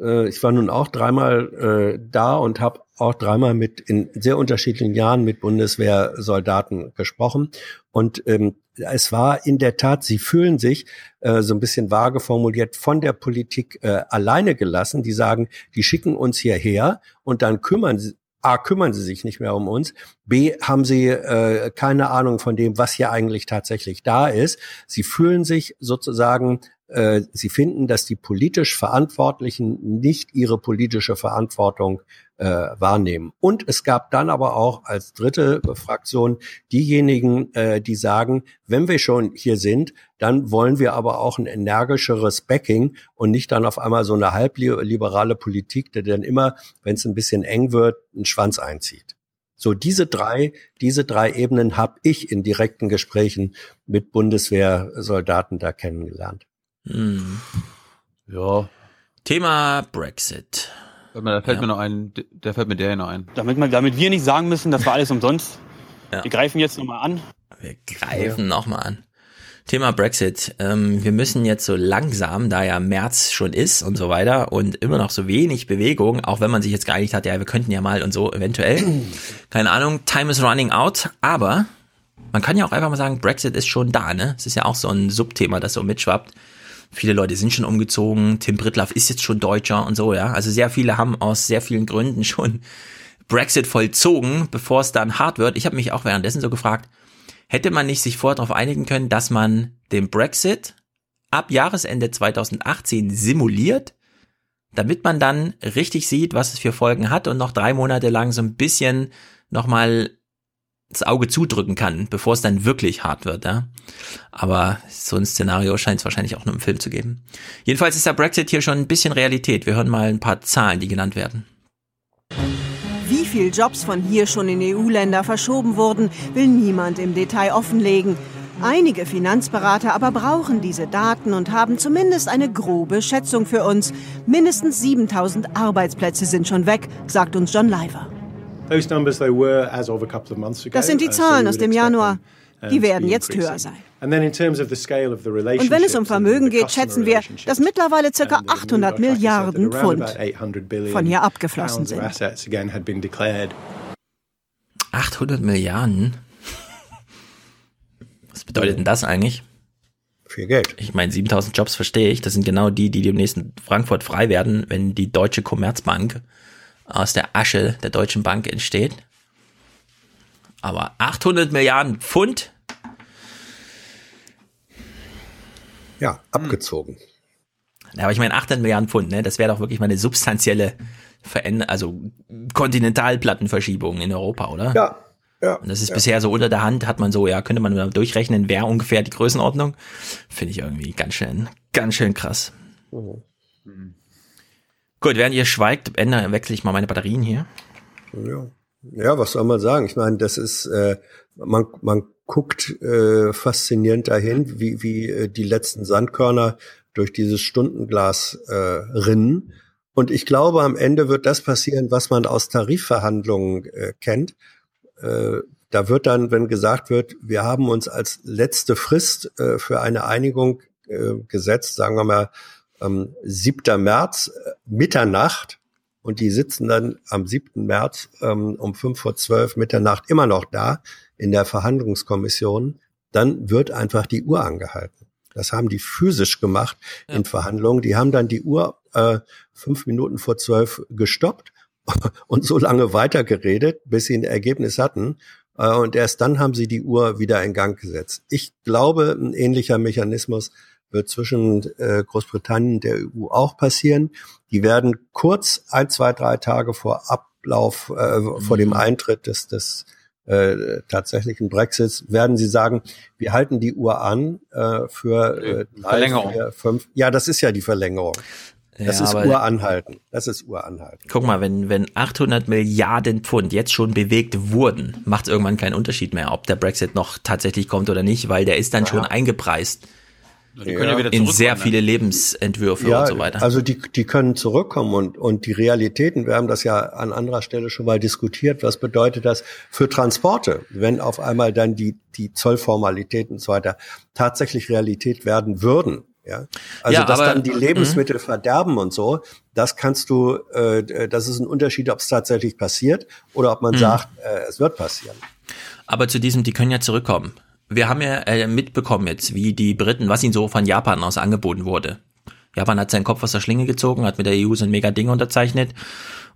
äh, ich war nun auch dreimal äh, da und habe auch dreimal mit in sehr unterschiedlichen Jahren mit Bundeswehrsoldaten gesprochen und ähm, es war in der Tat, sie fühlen sich äh, so ein bisschen vage formuliert von der Politik äh, alleine gelassen. Die sagen, die schicken uns hierher und dann kümmern sie A, kümmern sie sich nicht mehr um uns. B, haben sie äh, keine Ahnung von dem, was hier eigentlich tatsächlich da ist. Sie fühlen sich sozusagen, äh, sie finden, dass die politisch Verantwortlichen nicht ihre politische Verantwortung äh, wahrnehmen. Und es gab dann aber auch als dritte Fraktion diejenigen, äh, die sagen, wenn wir schon hier sind, dann wollen wir aber auch ein energischeres Backing und nicht dann auf einmal so eine halbliberale Politik, die dann immer, wenn es ein bisschen eng wird, einen Schwanz einzieht. So diese drei, diese drei Ebenen habe ich in direkten Gesprächen mit Bundeswehrsoldaten da kennengelernt. Hm. Ja. Thema Brexit. Da fällt Ja. mir noch ein, der fällt mir der hier noch ein. Damit, man, damit wir nicht sagen müssen, das war alles umsonst. Ja. Wir greifen jetzt nochmal an. Wir greifen nochmal an. Thema Brexit. Ähm, wir müssen jetzt so langsam, da ja März schon ist und so weiter und immer noch so wenig Bewegung, auch wenn man sich jetzt geeinigt hat, ja, wir könnten ja mal und so eventuell. Keine Ahnung, time is running out, aber man kann ja auch einfach mal sagen, Brexit ist schon da, ne? Es ist ja auch so ein Subthema, das so mitschwappt. Viele Leute sind schon umgezogen, Tim Brittlaff ist jetzt schon Deutscher und so, ja. Also sehr viele haben aus sehr vielen Gründen schon Brexit vollzogen, bevor es dann hart wird. Ich habe mich auch währenddessen so gefragt, hätte man nicht sich vorher darauf einigen können, dass man den Brexit ab Jahresende 2018 simuliert, damit man dann richtig sieht, was es für Folgen hat und noch drei Monate lang so ein bisschen nochmal das Auge zudrücken kann, bevor es dann wirklich hart wird, ja. Aber so ein Szenario scheint es wahrscheinlich auch nur im Film zu geben. Jedenfalls ist der Brexit hier schon ein bisschen Realität. Wir hören mal ein paar Zahlen, die genannt werden. Wie viel Jobs von hier schon in EU-Länder verschoben wurden, will niemand im Detail offenlegen. Einige Finanzberater aber brauchen diese Daten und haben zumindest eine grobe Schätzung für uns. Mindestens 7000 Arbeitsplätze sind schon weg, sagt uns John Liver. Those numbers, though, were as of a couple of months ago. Das sind die uh, Zahlen aus dem Januar. um, Die werden be jetzt höher sein. And then in terms of the scale of the Und wenn es um Vermögen geht, schätzen wir, dass mittlerweile ca. 800 Milliarden Pfund about 800 billion von hier abgeflossen sind. assets again had been declared. 800 Milliarden? Was bedeutet denn das eigentlich? Viel Geld. Ich meine, 7000 Jobs verstehe ich. Das sind genau die, die demnächst in Frankfurt frei werden, wenn die Deutsche Commerzbank aus der Asche der Deutschen Bank entsteht. Aber 800 Milliarden Pfund? Ja, abgezogen. Ja, aber ich meine 800 Milliarden Pfund, ne? Das wäre doch wirklich mal eine substanzielle Veränderung, also Kontinentalplattenverschiebung in Europa, oder? Ja. Ja, Und das ist ja. bisher so unter der Hand, hat man so, ja, könnte man mal durchrechnen, wer ungefähr die Größenordnung. Finde ich irgendwie ganz schön, ganz schön krass. Gut, während ihr schweigt, ändere, wechsle ich mal meine Batterien hier. Ja. ja, was soll man sagen? Ich meine, das ist, äh, man, man guckt äh, faszinierend dahin, wie, wie äh, die letzten Sandkörner durch dieses Stundenglas äh, rinnen. Und ich glaube, am Ende wird das passieren, was man aus Tarifverhandlungen äh, kennt. Äh, da wird dann, wenn gesagt wird, wir haben uns als letzte Frist äh, für eine Einigung äh, gesetzt, sagen wir mal ähm, 7. März, äh, Mitternacht, und die sitzen dann am 7. März ähm, um 5 vor 12 Mitternacht immer noch da in der Verhandlungskommission, dann wird einfach die Uhr angehalten. Das haben die physisch gemacht in Verhandlungen. Die haben dann die Uhr äh, fünf Minuten vor zwölf gestoppt und so lange weitergeredet, bis sie ein Ergebnis hatten. Äh, und erst dann haben sie die Uhr wieder in Gang gesetzt. Ich glaube, ein ähnlicher Mechanismus wird zwischen äh, Großbritannien und der EU auch passieren. Die werden kurz ein, zwei, drei Tage vor Ablauf, äh, vor dem Eintritt des, des äh, tatsächlichen Brexits, werden sie sagen, wir halten die Uhr an äh, für äh, drei, Verlängerung. vier, fünf. Ja, das ist ja die Verlängerung. Das Ja, ist aber- Uhr anhalten. Das ist Uhr anhalten. Guck mal, wenn, wenn 800 Milliarden Pfund jetzt schon bewegt wurden, macht irgendwann keinen Unterschied mehr, ob der Brexit noch tatsächlich kommt oder nicht, weil der ist dann schon eingepreist. In sehr viele Lebensentwürfe ja, und so weiter. Also die, die können zurückkommen und, und die Realitäten, wir haben das ja an anderer Stelle schon mal diskutiert, was bedeutet das für Transporte, wenn auf einmal dann die, die Zollformalitäten und so weiter tatsächlich Realität werden würden. Ja, also Ja, dass aber- dann die Lebensmittel verderben und so, das kannst du, äh, das ist ein Unterschied, ob es tatsächlich passiert oder ob man Mhm. sagt, äh, es wird passieren. Aber zu diesem, die können ja zurückkommen. Wir haben ja äh, mitbekommen jetzt, wie die Briten, was ihnen so von Japan aus angeboten wurde. Japan hat seinen Kopf aus der Schlinge gezogen, hat mit der EU so ein mega Ding unterzeichnet.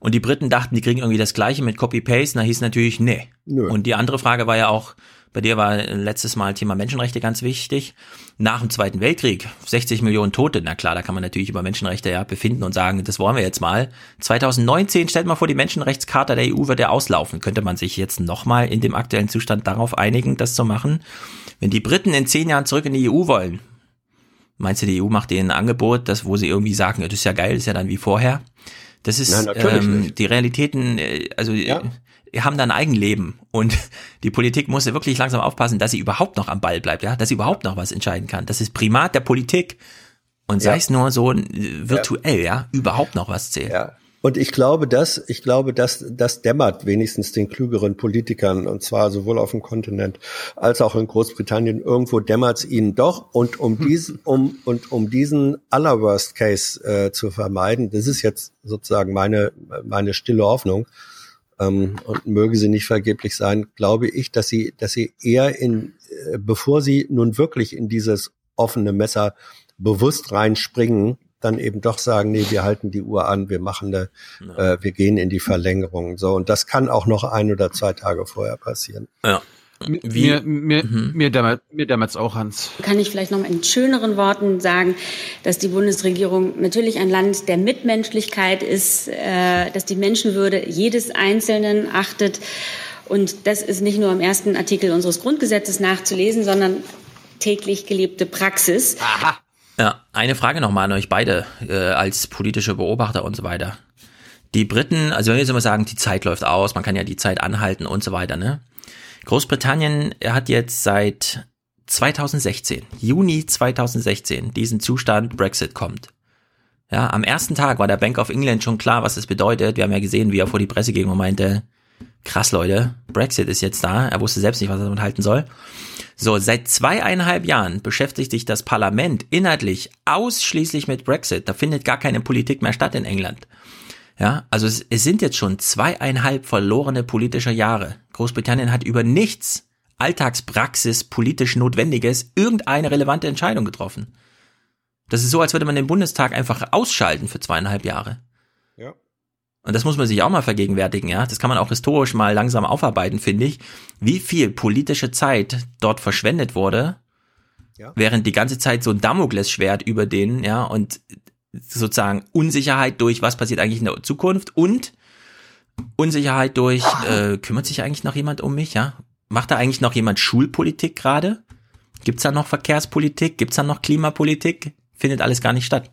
Und die Briten dachten, die kriegen irgendwie das Gleiche mit Copy-Paste. Da hieß natürlich, nee. Und die andere Frage war ja auch, bei dir war letztes Mal Thema Menschenrechte ganz wichtig. Nach dem Zweiten Weltkrieg, 60 Millionen Tote, na klar, da kann man natürlich über Menschenrechte ja befinden und sagen, das wollen wir jetzt mal. 2019, stellt mal vor, die Menschenrechtscharta der EU würde auslaufen. Könnte man sich jetzt nochmal in dem aktuellen Zustand darauf einigen, das zu machen? Wenn die Briten in zehn Jahren zurück in die EU wollen, meinst du, die EU macht denen ein Angebot, das, wo sie irgendwie sagen, ja, das ist ja geil, das ist ja dann wie vorher? Das ist Nein, ähm, die Realitäten, äh, also äh, haben da ein Eigenleben und die Politik muss ja wirklich langsam aufpassen, dass sie überhaupt noch am Ball bleibt, ja, dass sie überhaupt noch was entscheiden kann. Das ist Primat der Politik und sei Ja. es nur so äh, virtuell, ja. überhaupt noch was zählt. Ja. Und ich glaube, dass, ich glaube, dass das dämmert wenigstens den klügeren Politikern, und zwar sowohl auf dem Kontinent als auch in Großbritannien. Irgendwo dämmert es ihnen doch. Und um diesen, um, und um diesen aller Worst Case äh, zu vermeiden, das ist jetzt sozusagen meine, meine stille Hoffnung, ähm, und möge sie nicht vergeblich sein, glaube ich, dass sie, dass sie eher in, äh, bevor sie nun wirklich in dieses offene Messer bewusst reinspringen, dann eben doch sagen, nee, wir halten die Uhr an, wir machen eine, äh, wir gehen in die Verlängerung. So, und das kann auch noch ein oder zwei Tage vorher passieren. Ja. Mir, mir, mir, dämmert, mir dämmert's auch, Hans. Kann ich vielleicht noch mal in schöneren Worten sagen, dass die Bundesregierung natürlich ein Land der Mitmenschlichkeit ist, äh, dass die Menschenwürde jedes Einzelnen achtet. Und das ist nicht nur im ersten Artikel unseres Grundgesetzes nachzulesen, sondern täglich gelebte Praxis. Ja, eine Frage nochmal an euch beide äh, als politische Beobachter und so weiter. Die Briten, also wenn wir jetzt immer sagen, die Zeit läuft aus, man kann ja die Zeit anhalten und so weiter, ne? Großbritannien hat jetzt seit 2016, Juni 2016, diesen Zustand Brexit kommt. Ja, am ersten Tag war der Bank of England schon klar, was das bedeutet. Wir haben ja gesehen, wie er vor die Presse ging und meinte, krass Leute, Brexit ist jetzt da. Er wusste selbst nicht, was er damit halten soll. So, seit zweieinhalb Jahren beschäftigt sich das Parlament inhaltlich ausschließlich mit Brexit. Da findet gar keine Politik mehr statt in England. Ja, also es, es sind jetzt schon zweieinhalb verlorene politische Jahre. Großbritannien hat über nichts Alltagspraxis politisch Notwendiges irgendeine relevante Entscheidung getroffen. Das ist so, als würde man den Bundestag einfach ausschalten für zweieinhalb Jahre. Ja. Und das muss man sich auch mal vergegenwärtigen, ja. Das kann man auch historisch mal langsam aufarbeiten, finde ich. Wie viel politische Zeit dort verschwendet wurde, Ja. während die ganze Zeit so ein Damoklesschwert über denen, ja, und sozusagen Unsicherheit durch, was passiert eigentlich in der Zukunft und Unsicherheit durch, äh, kümmert sich eigentlich noch jemand um mich, ja? Macht da eigentlich noch jemand Schulpolitik gerade? Gibt's da noch Verkehrspolitik? Gibt's da noch Klimapolitik? Findet alles gar nicht statt.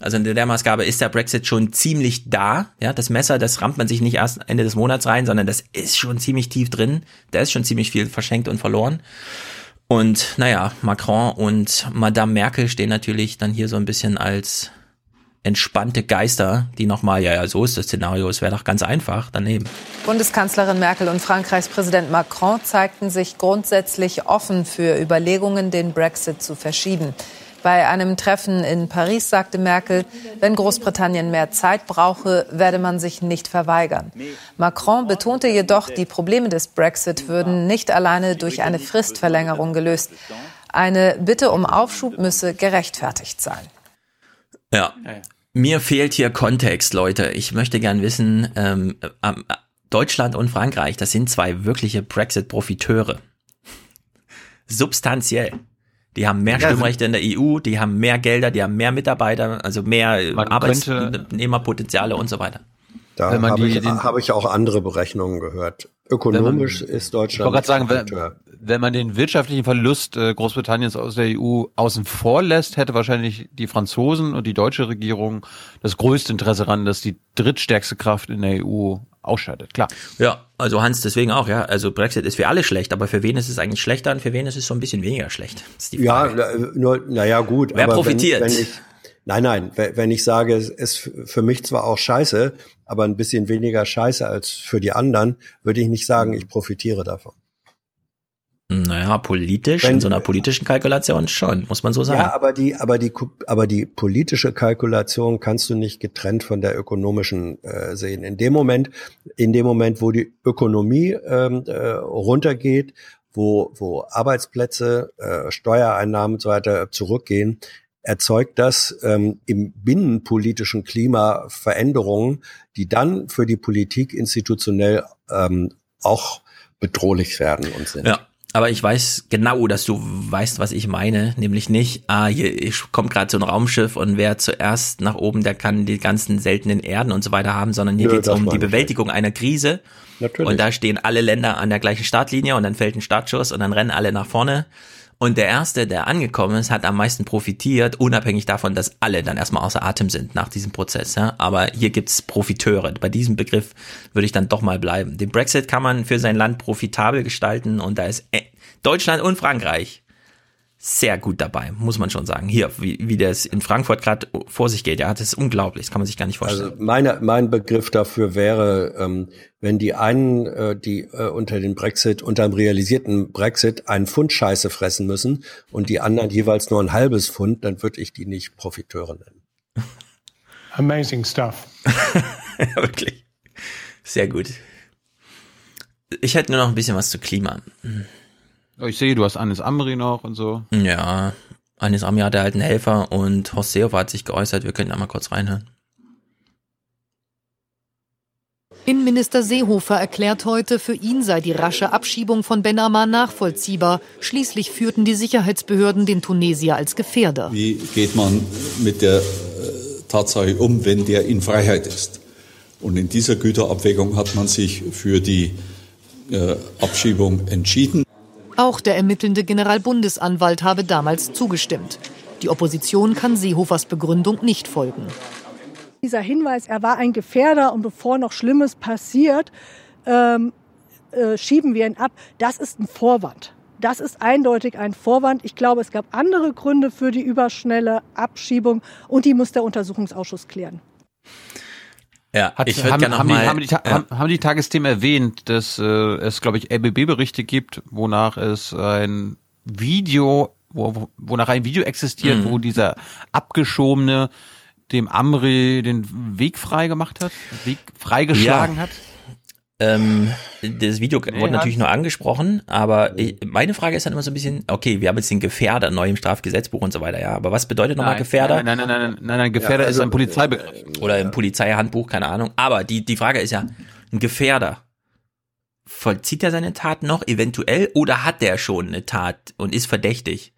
Also in der Maßgabe ist der Brexit schon ziemlich da. Ja, das Messer, das rammt man sich nicht erst Ende des Monats rein, sondern das ist schon ziemlich tief drin. Da ist schon ziemlich viel verschenkt und verloren. Und naja, Macron und Madame Merkel stehen natürlich dann hier so ein bisschen als entspannte Geister, die nochmal, ja, ja, so ist das Szenario, es wäre doch ganz einfach daneben. Bundeskanzlerin Merkel und Frankreichs Präsident Macron zeigten sich grundsätzlich offen für Überlegungen, den Brexit zu verschieben. Bei einem Treffen in Paris sagte Merkel, wenn Großbritannien mehr Zeit brauche, werde man sich nicht verweigern. Macron betonte jedoch, die Probleme des Brexit würden nicht alleine durch eine Fristverlängerung gelöst. Eine Bitte um Aufschub müsse gerechtfertigt sein. Ja. Mir fehlt hier Kontext, Leute. Ich möchte gern wissen, ähm, Deutschland und Frankreich, das sind zwei wirkliche Brexit-Profiteure. Substanziell. Die haben mehr Ja, Stimmrechte in der EU, die haben mehr Gelder, die haben mehr Mitarbeiter, also mehr Arbeitnehmerpotenziale und so weiter. Da Wenn man habe die- ich, den- habe ich auch andere Berechnungen gehört. Ökonomisch ist Ich Deutschland. wollte gerade sagen, wenn, wenn man den wirtschaftlichen Verlust äh, Großbritanniens aus der EU außen vor lässt, hätte wahrscheinlich die Franzosen und die deutsche Regierung das größte Interesse daran, dass die drittstärkste Kraft in der EU ausscheidet. Klar. Ja, also Hans, deswegen auch, ja. Also Brexit ist für alle schlecht, aber für wen ist es eigentlich schlechter und für wen ist es so ein bisschen weniger schlecht? Ist Ja, nur, naja, gut. Wer aber profitiert? Wenn, wenn ich, nein, nein, wenn wenn ich sage, es ist für mich zwar auch scheiße, aber ein bisschen weniger scheiße als für die anderen, würde ich nicht sagen, ich profitiere davon. Naja, politisch, Wenn- in so einer politischen Kalkulation schon, muss man so sagen. Ja, aber die, aber die, aber die politische Kalkulation kannst du nicht getrennt von der ökonomischen äh, sehen. In dem Moment, in dem Moment, wo die Ökonomie ähm, äh, runtergeht, wo, wo Arbeitsplätze, äh, Steuereinnahmen und so weiter zurückgehen, erzeugt das ähm, im binnenpolitischen Klima Veränderungen, die dann für die Politik institutionell ähm, auch bedrohlich werden und sind. Ja. Aber ich weiß genau, dass du weißt, was ich meine, nämlich nicht, ah, hier ich- kommt gerade so ein Raumschiff und wer zuerst nach oben, der kann die ganzen seltenen Erden und so weiter haben, sondern hier Nö, geht es das um die Bewältigung einer Krise. Natürlich. Und da stehen alle Länder an der gleichen Startlinie und dann fällt ein Startschuss und dann rennen alle nach vorne. Und der Erste, der angekommen ist, hat am meisten profitiert, unabhängig davon, dass alle dann erstmal außer Atem sind nach diesem Prozess. Ja? Aber hier gibt's Profiteure. Bei diesem Begriff würde ich dann doch mal bleiben. Den Brexit kann man für sein Land profitabel gestalten und da ist äh, Deutschland und Frankreich sehr gut dabei, muss man schon sagen. Hier, wie, wie das in Frankfurt gerade vor sich geht, ja, das ist unglaublich, das kann man sich gar nicht vorstellen. Also meine, mein Begriff dafür wäre, ähm, wenn die einen, äh, die äh, unter den Brexit, unter dem realisierten Brexit einen Pfund Scheiße fressen müssen und die anderen jeweils nur ein halbes Pfund, dann würde ich die nicht Profiteure nennen. Amazing stuff. Ja, Wirklich. Sehr gut. Ich hätte nur noch ein bisschen was zu Klima. Ich sehe, du hast Anis Amri noch und so. Ja, Anis Amri hatte halt einen Helfer und Horst Seehofer hat sich geäußert. Wir können da mal kurz reinhören. Innenminister Seehofer erklärt heute, für ihn sei die rasche Abschiebung von Ben Ammar nachvollziehbar. Schließlich führten die Sicherheitsbehörden den Tunesier als Gefährder. Wie geht man mit der äh, Tatsache um, wenn der in Freiheit ist? Und in dieser Güterabwägung hat man sich für die äh, Abschiebung entschieden. Auch der ermittelnde Generalbundesanwalt habe damals zugestimmt. Die Opposition kann Seehofers Begründung nicht folgen. Dieser Hinweis, er war ein Gefährder und bevor noch Schlimmes passiert, ähm, äh, schieben wir ihn ab, das ist ein Vorwand. Das ist eindeutig ein Vorwand. Ich glaube, es gab andere Gründe für die überschnelle Abschiebung und die muss der Untersuchungsausschuss klären. Ja, Hat, ich würde haben, gerne noch haben, mal. die, haben, die, ja. haben, haben die Tagesthemen erwähnt, dass äh, es, glaube ich, RBB-Berichte gibt, wonach es ein Video, wo, wo- wonach ein Video existiert, Mhm. wo dieser abgeschobene dem Amri den Weg frei gemacht hat, Weg freigeschlagen Ja. hat. Ähm, das Video Nee, wurde natürlich nur angesprochen, aber ich, meine Frage ist dann immer so ein bisschen, okay, wir haben jetzt den Gefährder neu im Strafgesetzbuch und so weiter, ja, aber was bedeutet nochmal Nein, Gefährder? Nein, nein, nein, nein, nein, nein Gefährder Ja, also- ist ein Polizeibegriff. Oder im Polizeihandbuch, keine Ahnung. Aber die, die Frage ist ja, ein Gefährder, vollzieht er seine Tat noch eventuell oder hat der schon eine Tat und ist verdächtig?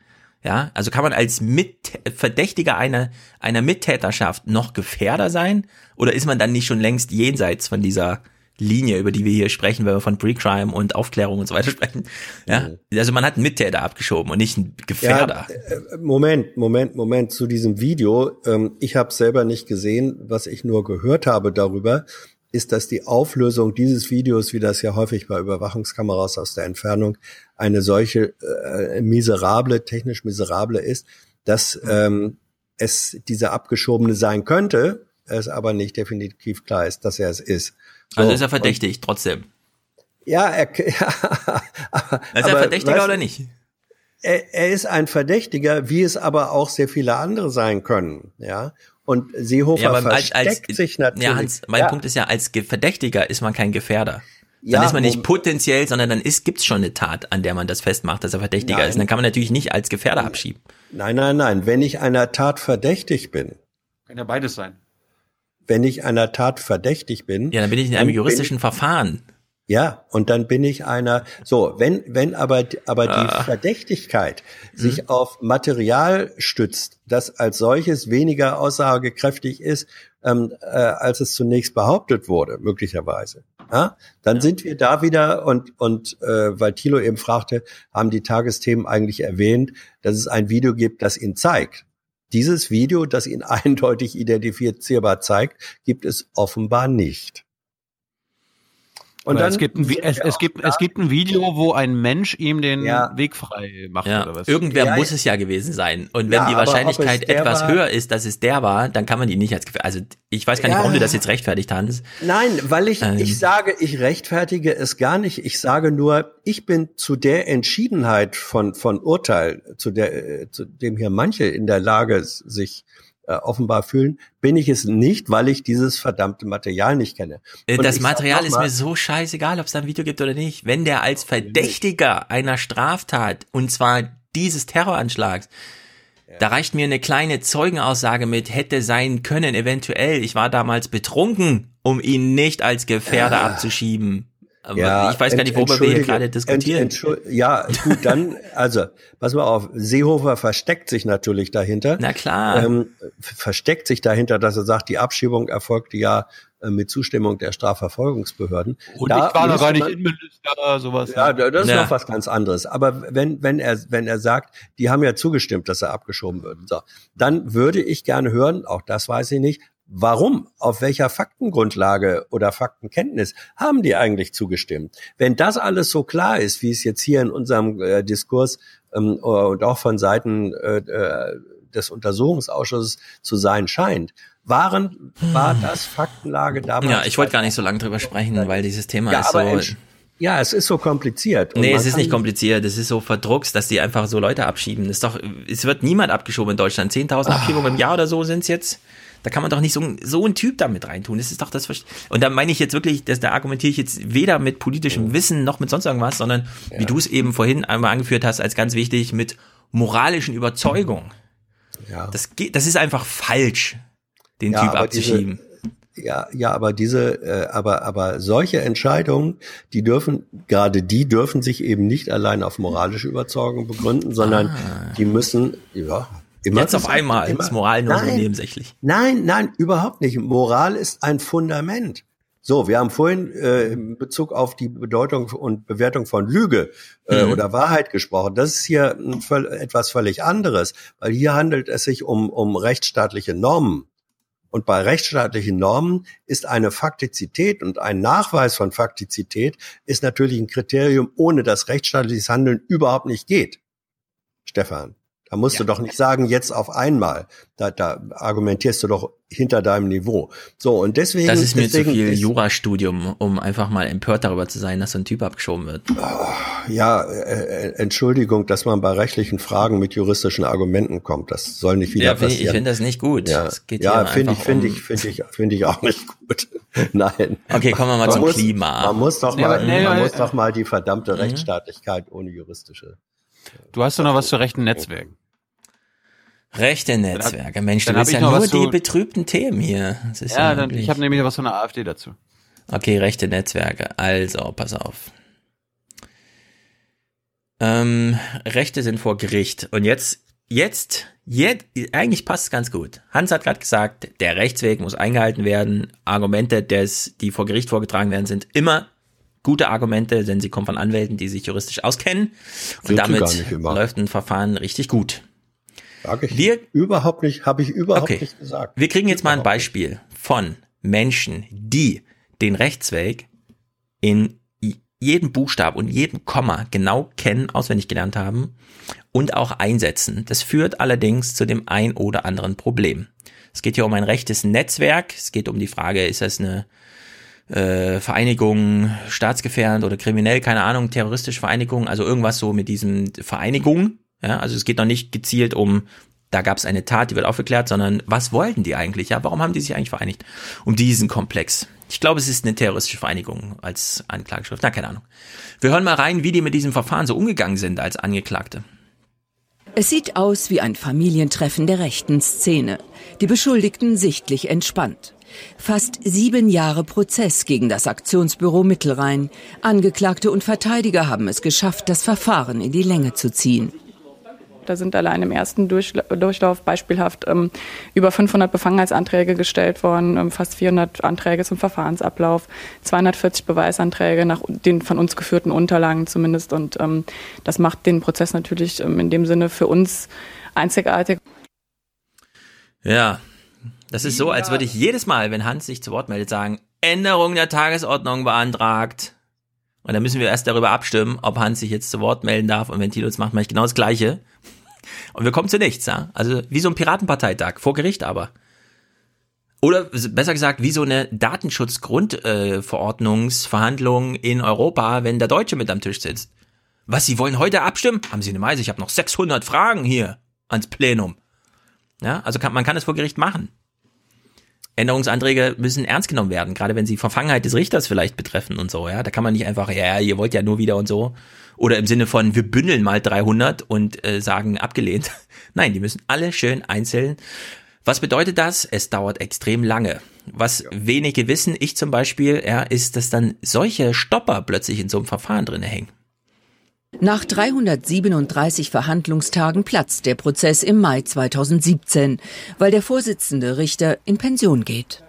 Ja, also kann man als Mit Verdächtiger einer, einer Mittäterschaft noch Gefährder sein? Oder ist man dann nicht schon längst jenseits von dieser Linie, über die wir hier sprechen, wenn wir von Pre-Crime und Aufklärung und so weiter sprechen? Ja, also man hat einen Mittäter abgeschoben und nicht einen Gefährder. Ja, äh, Moment, Moment, Moment zu diesem Video. Ähm, ich habe selber nicht gesehen, was ich nur gehört habe darüber, ist, dass die Auflösung dieses Videos, wie das ja häufig bei Überwachungskameras aus der Entfernung eine solche äh, miserable, technisch miserable ist, dass ähm, es dieser abgeschobene sein könnte, es aber nicht definitiv klar ist, dass er es ist. So, also ist er und- verdächtig trotzdem. Ja, er, ja aber, Ist er Verdächtiger oder nicht? Er, er ist ein Verdächtiger, wie es aber auch sehr viele andere sein können, ja. Und Seehofer aber versteckt sich natürlich. Ja, Hans, mein ja, Punkt ist ja, als Ge- Verdächtiger ist man kein Gefährder. Dann Ja, ist man nicht potenziell, sondern dann ist, gibt's schon eine Tat, an der man das festmacht, dass er Verdächtiger Nein. ist. Und dann kann man natürlich nicht als Gefährder abschieben. Nein, nein, nein. Wenn ich einer Tat verdächtig bin, Kann ja beides sein. Wenn ich einer Tat verdächtig bin, Ja, dann bin ich in einem juristischen Verfahren. Ja, und dann bin ich einer, so, wenn, wenn aber, aber die Ah. Verdächtigkeit sich auf Material stützt, das als solches weniger aussagekräftig ist, ähm, äh, als es zunächst behauptet wurde, möglicherweise. Ja? Dann sind wir da wieder und, und äh, weil Thilo eben fragte, haben die Tagesthemen eigentlich erwähnt, dass es ein Video gibt, das ihn zeigt. Dieses Video, das ihn eindeutig identifizierbar zeigt, gibt es offenbar nicht. Und dann es gibt, ein, es, es, gibt, es gibt ein Video, wo ein Mensch ihm den Ja. Weg frei macht Ja, oder was. irgendwer Ja, muss es ja gewesen sein. Und wenn Ja, die Wahrscheinlichkeit etwas war- höher ist, dass es der war, dann kann man ihn nicht als gefährlich. Also ich weiß gar nicht, Ja. warum du das jetzt rechtfertigt, Hans. Nein, weil ich, Ähm. ich sage, ich rechtfertige es gar nicht. Ich sage nur, ich bin zu der Entschiedenheit von, von Urteil, zu der, äh, zu dem hier manche in der Lage sich äh, offenbar fühlen, bin ich es nicht, weil ich dieses verdammte Material nicht kenne. Äh, Und Das Material noch ist mal, mir so scheißegal, ob es da ein Video gibt oder nicht. Wenn der als Verdächtiger einer Straftat, und zwar dieses Terroranschlags, da reicht mir eine kleine Zeugenaussage mit, hätte sein können, eventuell. Ich war damals betrunken, um ihn nicht als Gefährder abzuschieben. Aber Ja, ich weiß gar nicht, worüber wir hier gerade diskutieren. Ja, gut, dann, also, pass mal auf, Seehofer versteckt sich natürlich dahinter. Na klar. Ähm, versteckt sich dahinter, dass er sagt, die Abschiebung erfolgte ja äh, mit Zustimmung der Strafverfolgungsbehörden. Und Da ich war noch gar nicht Innenminister, sowas. Ja, da- das ist Ja. noch was ganz anderes. Aber wenn, wenn er, wenn er sagt, die haben ja zugestimmt, dass er abgeschoben wird, so, dann würde ich gerne hören, auch das weiß ich nicht, warum, auf welcher Faktengrundlage oder Faktenkenntnis haben die eigentlich zugestimmt? Wenn das alles so klar ist, wie es jetzt hier in unserem äh, Diskurs ähm, und auch von Seiten äh, äh, des Untersuchungsausschusses zu sein scheint, waren, war das Faktenlage damals? Ja, ich wollte gar nicht so lange drüber sprechen, weil dieses Thema Ja, ist so. ja, es ist so kompliziert. Und Nee, es ist nicht kompliziert, es ist so verdruckst, dass die einfach so Leute abschieben. Das ist doch, es wird niemand abgeschoben in Deutschland. 10.000 Ah. Abschiebungen im Jahr oder so sind's jetzt. Da kann man doch nicht so, ein- so ein Typ damit reintun. Das ist doch das. Verst- Und da meine ich jetzt wirklich, dass da argumentiere ich jetzt weder mit politischem Wissen noch mit sonst irgendwas, sondern wie du es eben vorhin einmal angeführt hast, als ganz wichtig, mit moralischen Überzeugungen. Ja. Das geht, das ist einfach falsch, den Ja, Typ abzuschieben. Diese, ja, ja, aber diese, äh, aber, aber solche Entscheidungen, die dürfen, gerade die dürfen sich eben nicht allein auf moralische Überzeugung begründen, sondern die müssen, ja, immer. Jetzt auf einmal immer- ist Moral nur so Nein. nebensächlich. Nein, nein, überhaupt nicht. Moral ist ein Fundament. So, wir haben vorhin äh, in Bezug auf die Bedeutung und Bewertung von Lüge äh, Mhm. oder Wahrheit gesprochen. Das ist hier etwas völlig anderes, weil hier handelt es sich um, um rechtsstaatliche Normen. Und bei rechtsstaatlichen Normen ist eine Faktizität und ein Nachweis von Faktizität ist natürlich ein Kriterium, ohne das rechtsstaatliches Handeln überhaupt nicht geht. Stefan, da musst du doch nicht sagen, jetzt auf einmal. Da, da argumentierst du doch hinter deinem Niveau. So, und deswegen. Das ist mir zu deswegen viel ist- Jurastudium, um einfach mal empört darüber zu sein, dass so ein Typ abgeschoben wird. Ja, äh, äh, Entschuldigung, dass man bei rechtlichen Fragen mit juristischen Argumenten kommt. Das soll nicht wieder Ja, passieren. ich finde das nicht gut. Ja, ja finde ich, finde um- ich, finde ich, finde ich auch nicht gut. Nein. Okay, kommen wir mal Man zum muss, Klima. Man muss doch Nee, mal, nee, man aber- muss doch mal die verdammte Mhm. Rechtsstaatlichkeit ohne juristische. Du hast doch noch was zu rechten Netzwerken. Rechte Netzwerke. Mensch, du ich ja nur die betrübten Themen hier. Ja, dann, ich habe nämlich was von der AfD dazu. Okay, rechte Netzwerke. Also, pass auf. Ähm, Rechte sind vor Gericht. Und jetzt, jetzt, jetzt, eigentlich passt es ganz gut. Hans hat gerade gesagt, der Rechtsweg muss eingehalten werden. Argumente, des, die vor Gericht vorgetragen werden, sind immer gute Argumente, denn sie kommen von Anwälten, die sich juristisch auskennen. Und Sind damit läuft ein Verfahren richtig gut. Sag ich Wir, überhaupt nicht, habe ich überhaupt Okay. nicht gesagt. Wir kriegen jetzt mal ein Beispiel von Menschen, die den Rechtsweg in jedem Buchstaben und jedem Komma genau kennen, auswendig gelernt haben und auch einsetzen. Das führt allerdings zu dem ein oder anderen Problem. Es geht hier um ein rechtes Netzwerk. Es geht um die Frage, ist das eine äh, Vereinigung staatsgefährdend oder kriminell, keine Ahnung, terroristische Vereinigung, also irgendwas so mit diesem Vereinigung. Ja, also es geht noch nicht gezielt um, da gab es eine Tat, die wird aufgeklärt, sondern was wollten die eigentlich? Ja, warum haben die sich eigentlich vereinigt? Um diesen Komplex. Ich glaube, es ist eine terroristische Vereinigung als Anklageschrift. Na, keine Ahnung. Wir hören mal rein, wie die mit diesem Verfahren so umgegangen sind als Angeklagte. Es sieht aus wie ein Familientreffen der rechten Szene. Die Beschuldigten sichtlich entspannt. Fast sieben Jahre Prozess gegen das Aktionsbüro Mittelrhein. Angeklagte und Verteidiger haben es geschafft, das Verfahren in die Länge zu ziehen. Da sind allein im ersten Durchlauf beispielhaft ähm, über 500 Befangenheitsanträge gestellt worden, ähm, fast 400 Anträge zum Verfahrensablauf, 240 Beweisanträge nach den von uns geführten Unterlagen zumindest. Und ähm, das macht den Prozess natürlich ähm, in dem Sinne für uns einzigartig. Ja, das ist so, als würde ich jedes Mal, wenn Hans sich zu Wort meldet, sagen, Änderung der Tagesordnung beantragt. Und dann müssen wir erst darüber abstimmen, ob Hans sich jetzt zu Wort melden darf. Und wenn Tilo es macht, mache ich genau das Gleiche. Und wir kommen zu nichts, ja. Also wie so ein Piratenparteitag, vor Gericht aber. Oder besser gesagt, wie so eine Datenschutzgrundverordnungsverhandlung äh, in Europa, wenn der Deutsche mit am Tisch sitzt. Was, Sie wollen heute abstimmen? Haben Sie eine Meise? Ich habe noch 600 Fragen hier ans Plenum. Ja, also kann, man kann es vor Gericht machen. Änderungsanträge müssen ernst genommen werden, gerade wenn sie Verfangenheit des Richters vielleicht betreffen und so, ja. Da kann man nicht einfach, ja, ihr wollt ja nur wieder und so. Oder im Sinne von, wir bündeln mal 300 und äh, sagen abgelehnt. Nein, die müssen alle schön einzeln. Was bedeutet das? Es dauert extrem lange. Was ja. wenige wissen, ich zum Beispiel, ja, ist, dass dann solche Stopper plötzlich in so einem Verfahren drinne hängen. Nach 337 Verhandlungstagen platzt der Prozess im Mai 2017, weil der Vorsitzende Richter in Pension geht.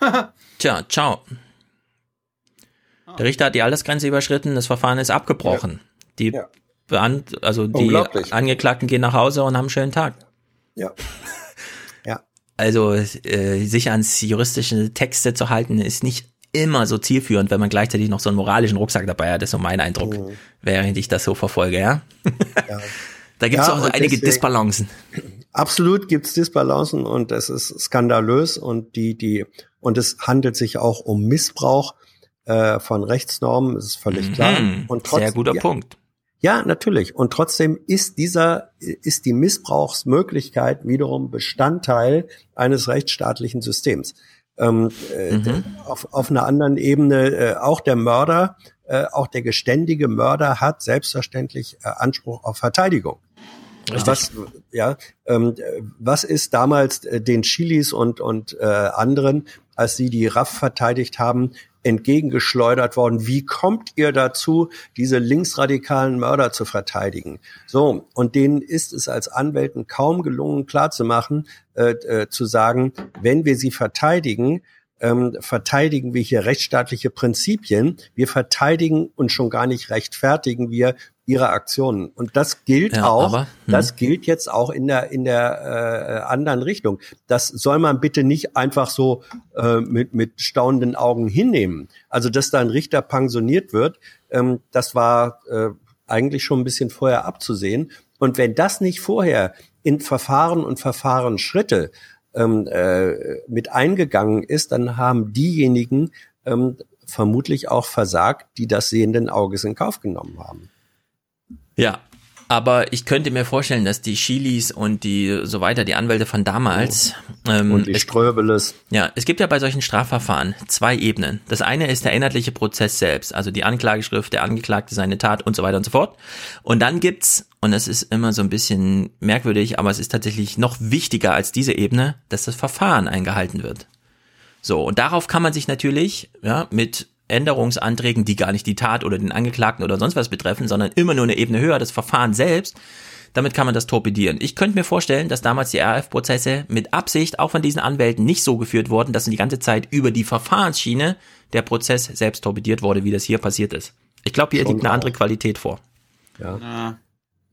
Tja, ciao. Der Richter hat die Altersgrenze überschritten, das Verfahren ist abgebrochen. Die, ja. Beant also die Angeklagten gehen nach Hause und haben einen schönen Tag. Ja. ja. Also äh, sich ans juristische Texte zu halten, ist nicht immer so zielführend, wenn man gleichzeitig noch so einen moralischen Rucksack dabei hat. Das ist so mein Eindruck, mhm. während ich das so verfolge, ja. ja. da gibt es ja, auch so einige deswegen, Disbalancen. Absolut gibt es Disbalancen und es ist skandalös und die, die, und es handelt sich auch um Missbrauch äh, von Rechtsnormen, das ist völlig mhm. klar. Und trotzdem, Sehr guter ja, Punkt. Ja, natürlich. Und trotzdem ist dieser, ist die Missbrauchsmöglichkeit wiederum Bestandteil eines rechtsstaatlichen Systems ähm, äh, mhm. auf, auf einer anderen Ebene äh, auch der Mörder, äh, auch der geständige Mörder hat selbstverständlich äh, Anspruch auf Verteidigung. Richtig. Was, ja, ähm, was ist damals äh, den Chilis und, und äh, anderen, als sie die RAF verteidigt haben, entgegengeschleudert worden. Wie kommt ihr dazu, diese linksradikalen Mörder zu verteidigen? So, und denen ist es als Anwälten kaum gelungen, klarzumachen, äh, äh, zu sagen, wenn wir sie verteidigen, ähm, verteidigen wir hier rechtsstaatliche Prinzipien. Wir verteidigen und schon gar nicht rechtfertigen wir ihre Aktionen. Und das gilt ja, auch, aber, hm. das gilt jetzt auch in der, in der äh, anderen Richtung. Das soll man bitte nicht einfach so äh, mit, mit staunenden Augen hinnehmen. Also, dass da ein Richter pensioniert wird, ähm, das war äh, eigentlich schon ein bisschen vorher abzusehen. Und wenn das nicht vorher in Verfahren und Verfahrensschritte ähm, äh, mit eingegangen ist, dann haben diejenigen ähm, vermutlich auch versagt, die das sehenden Auges in Kauf genommen haben. Ja, aber ich könnte mir vorstellen, dass die Chilis und die so weiter, die Anwälte von damals ähm, und die Ströbeles. Ja, es gibt ja bei solchen Strafverfahren zwei Ebenen. Das eine ist der inhaltliche Prozess selbst, also die Anklageschrift, der Angeklagte, seine Tat und so weiter und so fort. Und dann gibt's, und das ist immer so ein bisschen merkwürdig, aber es ist tatsächlich noch wichtiger als diese Ebene, dass das Verfahren eingehalten wird. So, und darauf kann man sich natürlich ja, mit Änderungsanträgen, die gar nicht die Tat oder den Angeklagten oder sonst was betreffen, sondern immer nur eine Ebene höher, das Verfahren selbst. Damit kann man das torpedieren. Ich könnte mir vorstellen, dass damals die RF-Prozesse mit Absicht auch von diesen Anwälten nicht so geführt wurden, dass die ganze Zeit über die Verfahrensschiene der Prozess selbst torpediert wurde, wie das hier passiert ist. Ich glaube, hier liegt eine andere Qualität vor. Ja. ja.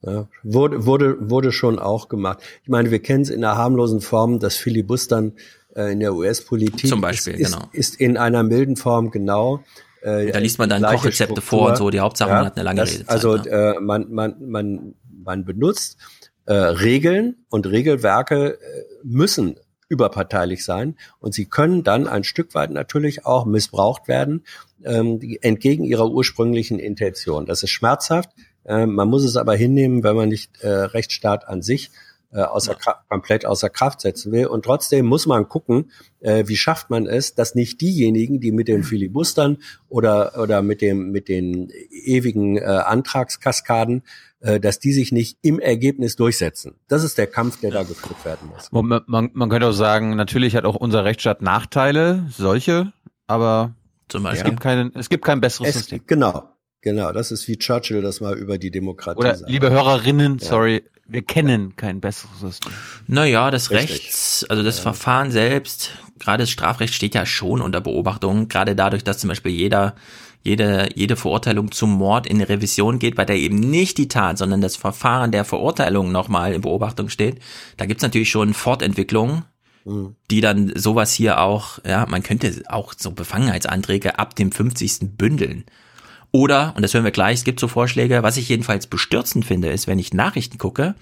Ja, wurde, wurde, wurde schon auch gemacht. Ich meine, wir kennen es in der harmlosen Form, dass Filibustern äh, in der US-Politik. Zum Beispiel, ist, genau. Ist, in einer milden Form genau. Äh, da liest man dann Kochrezepte vor und so. Die Hauptsache, ja, man hat eine lange das, Redezeit. Also äh, man, man, man, man benutzt äh, Regeln und Regelwerke äh, müssen überparteilich sein und sie können dann ein Stück weit natürlich auch missbraucht werden ähm, entgegen ihrer ursprünglichen Intention. Das ist schmerzhaft. Äh, man muss es aber hinnehmen, wenn man nicht äh, Rechtsstaat an sich äh, außer Kraft, komplett außer Kraft setzen will. Und trotzdem muss man gucken, äh, wie schafft man es, dass nicht diejenigen, die mit den Filibustern oder oder mit dem mit den ewigen äh, Antragskaskaden äh, dass die sich nicht im Ergebnis durchsetzen. Das ist der Kampf, der da geführt werden muss. Man, man, man könnte auch sagen, natürlich hat auch unser Rechtsstaat Nachteile, solche, aber Zum es gibt keinen, es gibt kein besseres Es, System. genau, genau. Das ist wie Churchill das mal über die Demokratie Oder sagt. liebe Hörerinnen, Ja. sorry, wir kennen kein besseres System. Naja, das Richtig. Rechts, also das Verfahren selbst, gerade das Strafrecht steht ja schon unter Beobachtung, gerade dadurch, dass zum Beispiel jeder, jede, jede Verurteilung zum Mord in eine Revision geht, bei der eben nicht die Tat, sondern das Verfahren der Verurteilung nochmal in Beobachtung steht. Da gibt's natürlich schon Fortentwicklungen, die dann sowas hier auch, ja, man könnte auch so Befangenheitsanträge ab dem 50. bündeln. Oder, und das hören wir gleich, es gibt so Vorschläge, was ich jedenfalls bestürzend finde, ist, wenn ich Nachrichten gucke,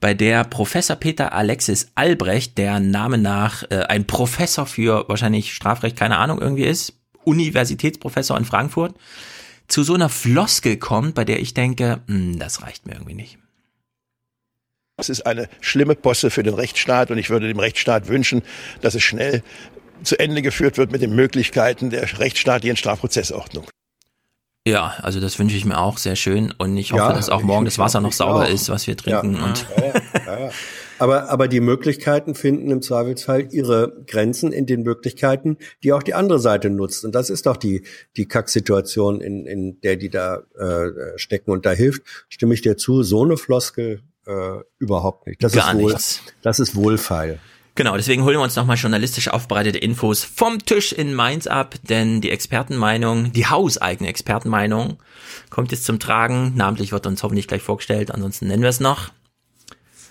bei der Professor Peter Alexis Albrecht, der Name nach äh, ein Professor für wahrscheinlich Strafrecht, keine Ahnung, irgendwie ist, Universitätsprofessor in Frankfurt, zu so einer Floskel kommt, bei der ich denke, hm, das reicht mir irgendwie nicht. Das ist eine schlimme Posse für den Rechtsstaat und ich würde dem Rechtsstaat wünschen, dass es schnell zu Ende geführt wird mit den Möglichkeiten der rechtsstaatlichen Strafprozessordnung. Ja, also das wünsche ich mir auch sehr schön und ich hoffe, Ja, dass auch morgen das Wasser noch sauber auch. ist, was wir trinken Ja. und ja. Aber, aber die Möglichkeiten finden im Zweifelsfall ihre Grenzen in den Möglichkeiten, die auch die andere Seite nutzt. Und das ist doch die, die Kacksituation, in, in der die da äh, stecken. Und da hilft, stimme ich dir zu, so eine Floskel äh, überhaupt nicht. Das Gar ist wohl, nichts. das ist wohlfeil. Genau, deswegen holen wir uns nochmal journalistisch aufbereitete Infos vom Tisch in Mainz ab, denn die Expertenmeinung, die hauseigene Expertenmeinung kommt jetzt zum Tragen. Namentlich wird uns hoffentlich gleich vorgestellt, ansonsten nennen wir es noch.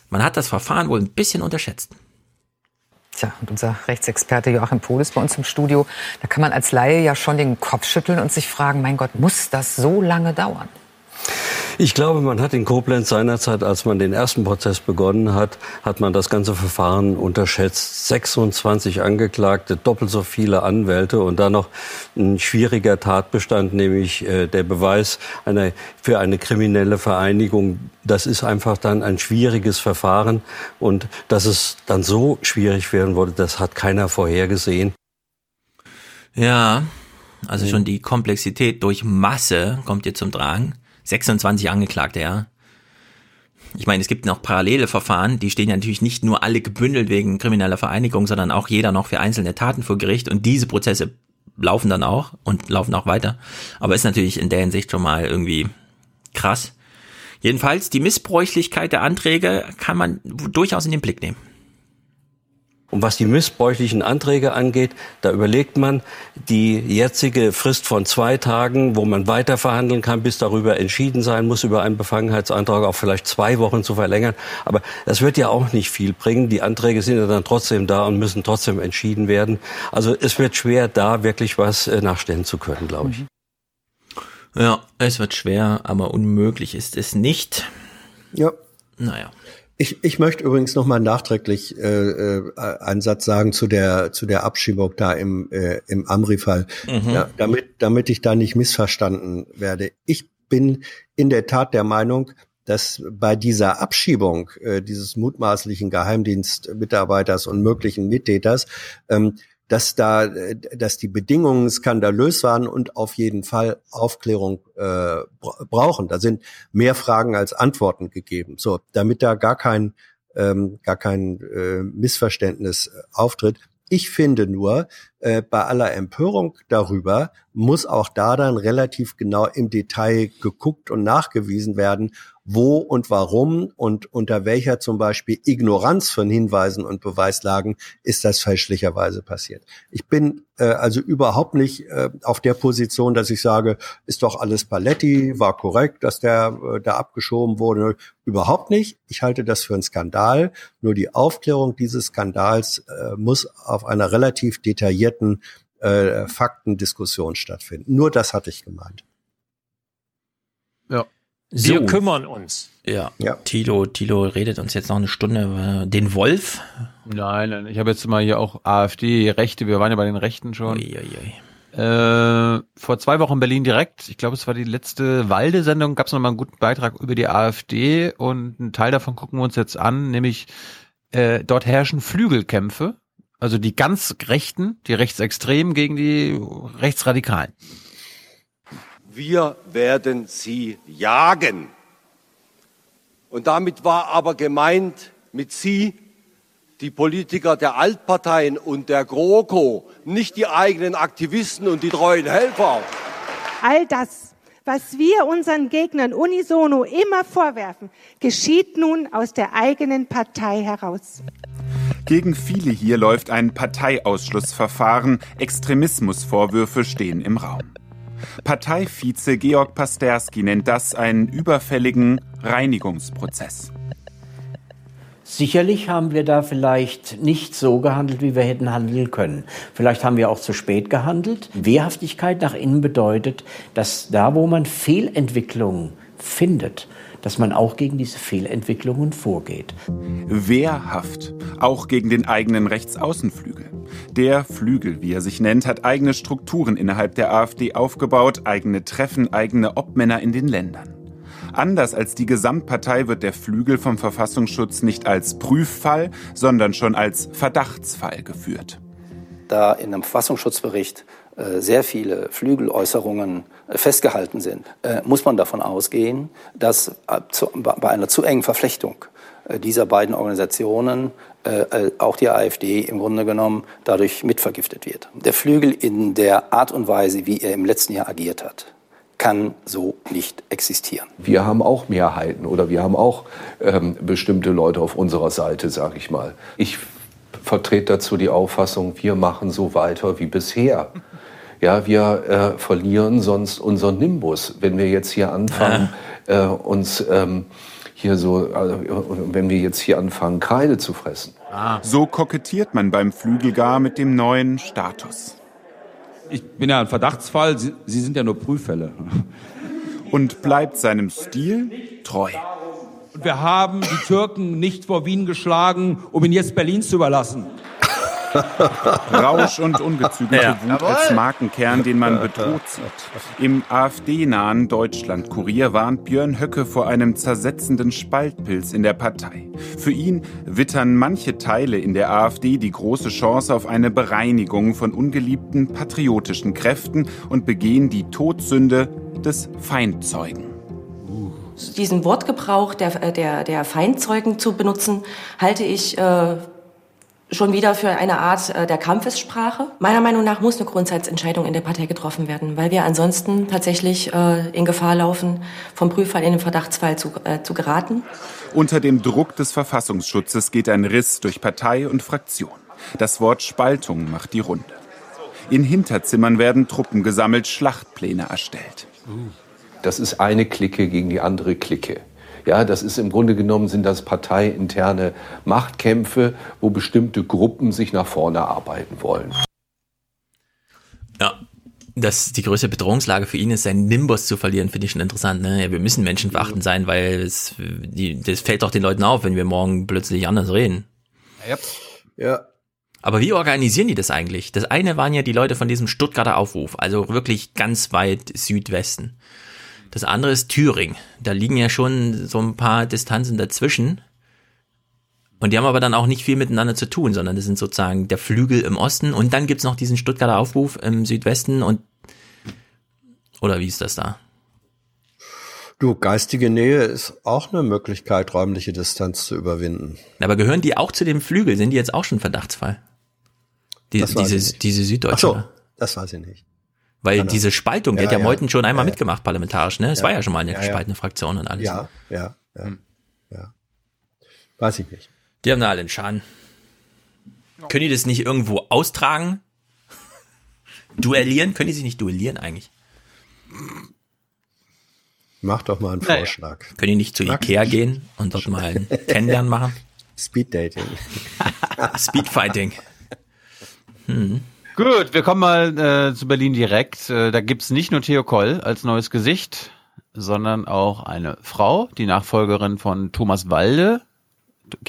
Man hat das Verfahren wohl ein bisschen unterschätzt. Tja, und unser Rechtsexperte Joachim Pohl ist bei uns im Studio. Da kann man als Laie ja schon den Kopf schütteln und sich fragen, mein Gott, muss das so lange dauern? Ich glaube, man hat in Koblenz seinerzeit, als man den ersten Prozess begonnen hat, hat man das ganze Verfahren unterschätzt. 26 Angeklagte, doppelt so viele Anwälte und dann noch ein schwieriger Tatbestand, nämlich äh, der Beweis einer, für eine kriminelle Vereinigung. Das ist einfach dann ein schwieriges Verfahren und dass es dann so schwierig werden wurde, das hat keiner vorhergesehen. Ja, also schon die Komplexität durch Masse kommt hier zum Tragen. 26 Angeklagte, ja. Ich meine, es gibt noch parallele Verfahren, die stehen ja natürlich nicht nur alle gebündelt wegen krimineller Vereinigung, sondern auch jeder noch für einzelne Taten vor Gericht und diese Prozesse laufen dann auch und laufen auch weiter. Aber ist natürlich in der Hinsicht schon mal irgendwie krass. Jedenfalls, die Missbräuchlichkeit der Anträge kann man durchaus in den Blick nehmen. Und was die missbräuchlichen Anträge angeht, da überlegt man die jetzige Frist von zwei Tagen, wo man weiter verhandeln kann, bis darüber entschieden sein muss, über einen Befangenheitsantrag auf vielleicht zwei Wochen zu verlängern. Aber das wird ja auch nicht viel bringen. Die Anträge sind ja dann trotzdem da und müssen trotzdem entschieden werden. Also es wird schwer, da wirklich was äh, nachstellen zu können, glaube ich. Ja, es wird schwer, aber unmöglich ist es nicht. Ja. Naja. Ich, ich möchte übrigens noch mal nachträglich äh, äh, einen Satz sagen zu der zu der Abschiebung da im äh, im Amri-Fall, Mhm. ja, damit damit ich da nicht missverstanden werde. Ich bin in der Tat der Meinung, dass bei dieser Abschiebung äh, dieses mutmaßlichen Geheimdienstmitarbeiters und möglichen Mittäters ähm, dass da, dass die Bedingungen skandalös waren und auf jeden Fall Aufklärung äh, bra- brauchen. Da sind mehr Fragen als Antworten gegeben. So, damit da gar kein ähm, gar kein äh, Missverständnis auftritt. Ich finde nur, äh, bei aller Empörung darüber muss auch da dann relativ genau im Detail geguckt und nachgewiesen werden, wo und warum und unter welcher zum Beispiel Ignoranz von Hinweisen und Beweislagen ist das fälschlicherweise passiert. Ich bin äh, also überhaupt nicht äh, auf der Position, dass ich sage, ist doch alles Paletti, war korrekt, dass der äh, da abgeschoben wurde. Überhaupt nicht. Ich halte das für einen Skandal. Nur die Aufklärung dieses Skandals äh, muss auf einer relativ detaillierten äh, Faktendiskussion stattfinden. Nur das hatte ich gemeint. Ja. Wir kümmern uns. Ja. Tilo, Tilo redet uns jetzt noch eine Stunde über den Wolf. Nein, nein, ich habe jetzt mal hier auch AfD, Rechte, wir waren ja bei den Rechten schon. Uiuiui. Äh, vor zwei Wochen Berlin direkt, ich glaube, es war die letzte Walde-Sendung, gab es nochmal einen guten Beitrag über die AfD und einen Teil davon gucken wir uns jetzt an, nämlich äh, dort herrschen Flügelkämpfe, also die ganz Rechten, die Rechtsextremen gegen die Rechtsradikalen. Wir werden sie jagen. Und damit war aber gemeint mit sie die Politiker der Altparteien und der GroKo, nicht die eigenen Aktivisten und die treuen Helfer. All das, was wir unseren Gegnern unisono immer vorwerfen, geschieht nun aus der eigenen Partei heraus. Gegen viele hier läuft ein Parteiausschlussverfahren. Extremismusvorwürfe stehen im Raum. Parteivize Georg Pasterski nennt das einen überfälligen Reinigungsprozess. Sicherlich haben wir da vielleicht nicht so gehandelt, wie wir hätten handeln können. Vielleicht haben wir auch zu spät gehandelt. Wehrhaftigkeit nach innen bedeutet, dass da, wo man Fehlentwicklungen findet, dass man auch gegen diese Fehlentwicklungen vorgeht. Wehrhaft, auch gegen den eigenen Rechtsaußenflügel. Der Flügel, wie er sich nennt, hat eigene Strukturen innerhalb der AfD aufgebaut, eigene Treffen, eigene Obmänner in den Ländern. Anders als die Gesamtpartei wird der Flügel vom Verfassungsschutz nicht als Prüffall, sondern schon als Verdachtsfall geführt. Da in einem Verfassungsschutzbericht äh, sehr viele Flügeläußerungen äh, festgehalten sind, äh, muss man davon ausgehen, dass bei einer zu engen Verflechtung dieser beiden Organisationen auch die AfD im Grunde genommen dadurch mitvergiftet wird. Der Flügel in der Art und Weise, wie er im letzten Jahr agiert hat, kann so nicht existieren. Wir haben auch Mehrheiten oder wir haben auch ähm, bestimmte Leute auf unserer Seite, sage ich mal. Ich vertrete dazu die Auffassung, wir machen so weiter wie bisher. Ja, wir äh, verlieren sonst unseren Nimbus, wenn wir jetzt hier anfangen, äh, uns ähm, hier so, also, wenn wir jetzt hier anfangen, Kreide zu fressen. Ah. So kokettiert man beim Flügel gar mit dem neuen Status. Ich bin ja ein Verdachtsfall, Sie, Sie sind ja nur Prüffälle. Und bleibt seinem Stil treu. Und wir haben die Türken nicht vor Wien geschlagen, um ihn jetzt Berlin zu überlassen. Rausch und ungezügelte ja. Wut als Markenkern, den man bedroht sieht. Im AfD-nahen Deutschland-Kurier warnt Björn Höcke vor einem zersetzenden Spaltpilz in der Partei. Für ihn wittern manche Teile in der AfD die große Chance auf eine Bereinigung von ungeliebten patriotischen Kräften und begehen die Todsünde des Feindzeugen diesen Wortgebrauch der, der, der Feindzeugen zu benutzen, halte ich äh, schon wieder für eine Art äh, der Kampfessprache. Meiner Meinung nach muss eine Grundsatzentscheidung in der Partei getroffen werden, weil wir ansonsten tatsächlich äh, in Gefahr laufen, vom Prüffall in den Verdachtsfall zu, äh, zu geraten. Unter dem Druck des Verfassungsschutzes geht ein Riss durch Partei und Fraktion. Das Wort Spaltung macht die Runde. In Hinterzimmern werden Truppen gesammelt, Schlachtpläne erstellt. Das ist eine Clique gegen die andere Clique. Ja, das ist im Grunde genommen sind das parteiinterne Machtkämpfe, wo bestimmte Gruppen sich nach vorne arbeiten wollen. Ja, dass die größte Bedrohungslage für ihn ist, seinen Nimbus zu verlieren, finde ich schon interessant. Ne? Ja, wir müssen menschenverachtend sein, weil es, die, das fällt doch den Leuten auf, wenn wir morgen plötzlich anders reden. Yep. Ja. Aber wie organisieren die das eigentlich? Das eine waren ja die Leute von diesem Stuttgarter Aufruf, also wirklich ganz weit Südwesten. Das andere ist Thüringen. Da liegen ja schon so ein paar Distanzen dazwischen. Und die haben aber dann auch nicht viel miteinander zu tun, sondern das sind sozusagen der Flügel im Osten und dann gibt's noch diesen Stuttgarter Aufruf im Südwesten und oder wie ist das da? Du, geistige Nähe ist auch eine Möglichkeit, räumliche Distanz zu überwinden. Aber gehören die auch zu dem Flügel? Sind die jetzt auch schon Verdachtsfall? Die, diese, diese Süddeutsche? Ach so, das weiß ich nicht. Weil genau. diese Spaltung, die ja, hat ja, ja Meuthen schon einmal ja, mitgemacht parlamentarisch, ne? Es war ja schon mal eine gespaltene Fraktion und alles. Ja, ja, ja, hm. ja. Weiß ich nicht. Die haben da alle einen Schaden. Können die das nicht irgendwo austragen? duellieren? Können die sich nicht duellieren eigentlich? Mach doch mal einen Vorschlag. Können die nicht zu Mag Ikea gehen und dort mal ein Kennenlernen machen? Speed Dating. Speedfighting. Hm. Gut, wir kommen mal äh, zu Berlin direkt. Äh, da gibt's nicht nur Theo Koll als neues Gesicht, sondern auch eine Frau, die Nachfolgerin von Thomas Walde.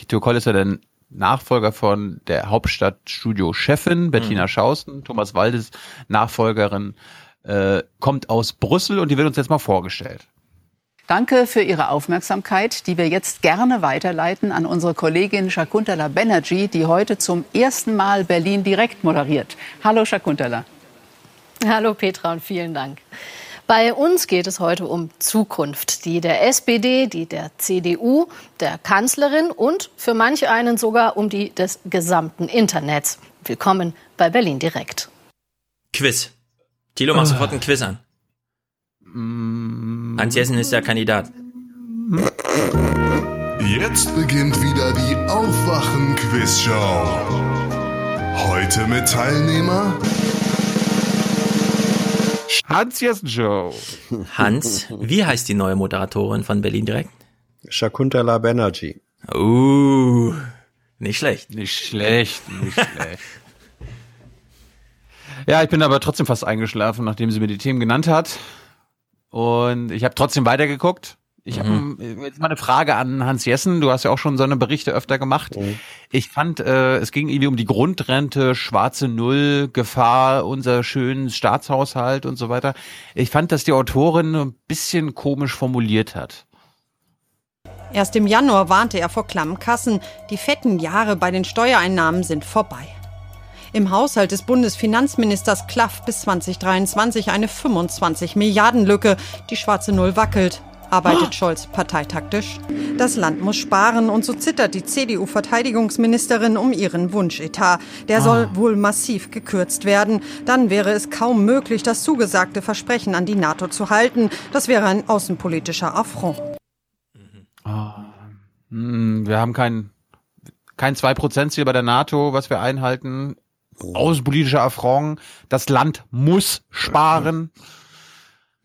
Theo Koll ist ja dann Nachfolger von der Hauptstadtstudio-Chefin Bettina mhm. Schausten, Thomas Waldes Nachfolgerin, äh, kommt aus Brüssel und die wird uns jetzt mal vorgestellt. Danke für Ihre Aufmerksamkeit, die wir jetzt gerne weiterleiten an unsere Kollegin Shakuntala Banerjee, die heute zum ersten Mal Berlin direkt moderiert. Hallo Shakuntala. Hallo Petra und vielen Dank. Bei uns geht es heute um Zukunft, die der SPD, die der CDU, der Kanzlerin und für manch einen sogar um die des gesamten Internets. Willkommen bei Berlin direkt. Quiz. Thilo, mach sofort ein Quiz an. Hans Jessen ist der Kandidat. Jetzt beginnt wieder die Aufwachen-Quizshow. Heute mit Teilnehmer Hans Jessen Show. Hans, wie heißt die neue Moderatorin von Berlin Direkt? Shakuntala Banerjee. Uh, nicht schlecht. Nicht schlecht, nicht schlecht. Ja, ich bin aber trotzdem fast eingeschlafen, nachdem sie mir die Themen genannt hat. Und ich habe trotzdem weitergeguckt. Ich habe mhm. jetzt mal eine Frage an Hans Jessen. Du hast ja auch schon so eine Berichte öfter gemacht. Mhm. Ich fand, äh, es ging irgendwie um die Grundrente, schwarze Null, Gefahr, unser schönen Staatshaushalt und so weiter. Ich fand, dass die Autorin ein bisschen komisch formuliert hat. Erst im Januar warnte er vor klammen Kassen. Die fetten Jahre bei den Steuereinnahmen sind vorbei. Im Haushalt des Bundesfinanzministers klafft bis 2023 eine 25 Milliarden Lücke. Die schwarze Null wackelt arbeitet oh. Scholz parteitaktisch. Das Land muss sparen und so zittert die CDU-Verteidigungsministerin um ihren Wunschetat. Der soll oh. wohl massiv gekürzt werden. Dann wäre es kaum möglich, das zugesagte Versprechen an die NATO zu halten. Das wäre ein außenpolitischer Affront. Oh. Wir haben kein, kein 2%-Ziel bei der NATO, was wir einhalten außenpolitischer Affront. Das Land muss sparen.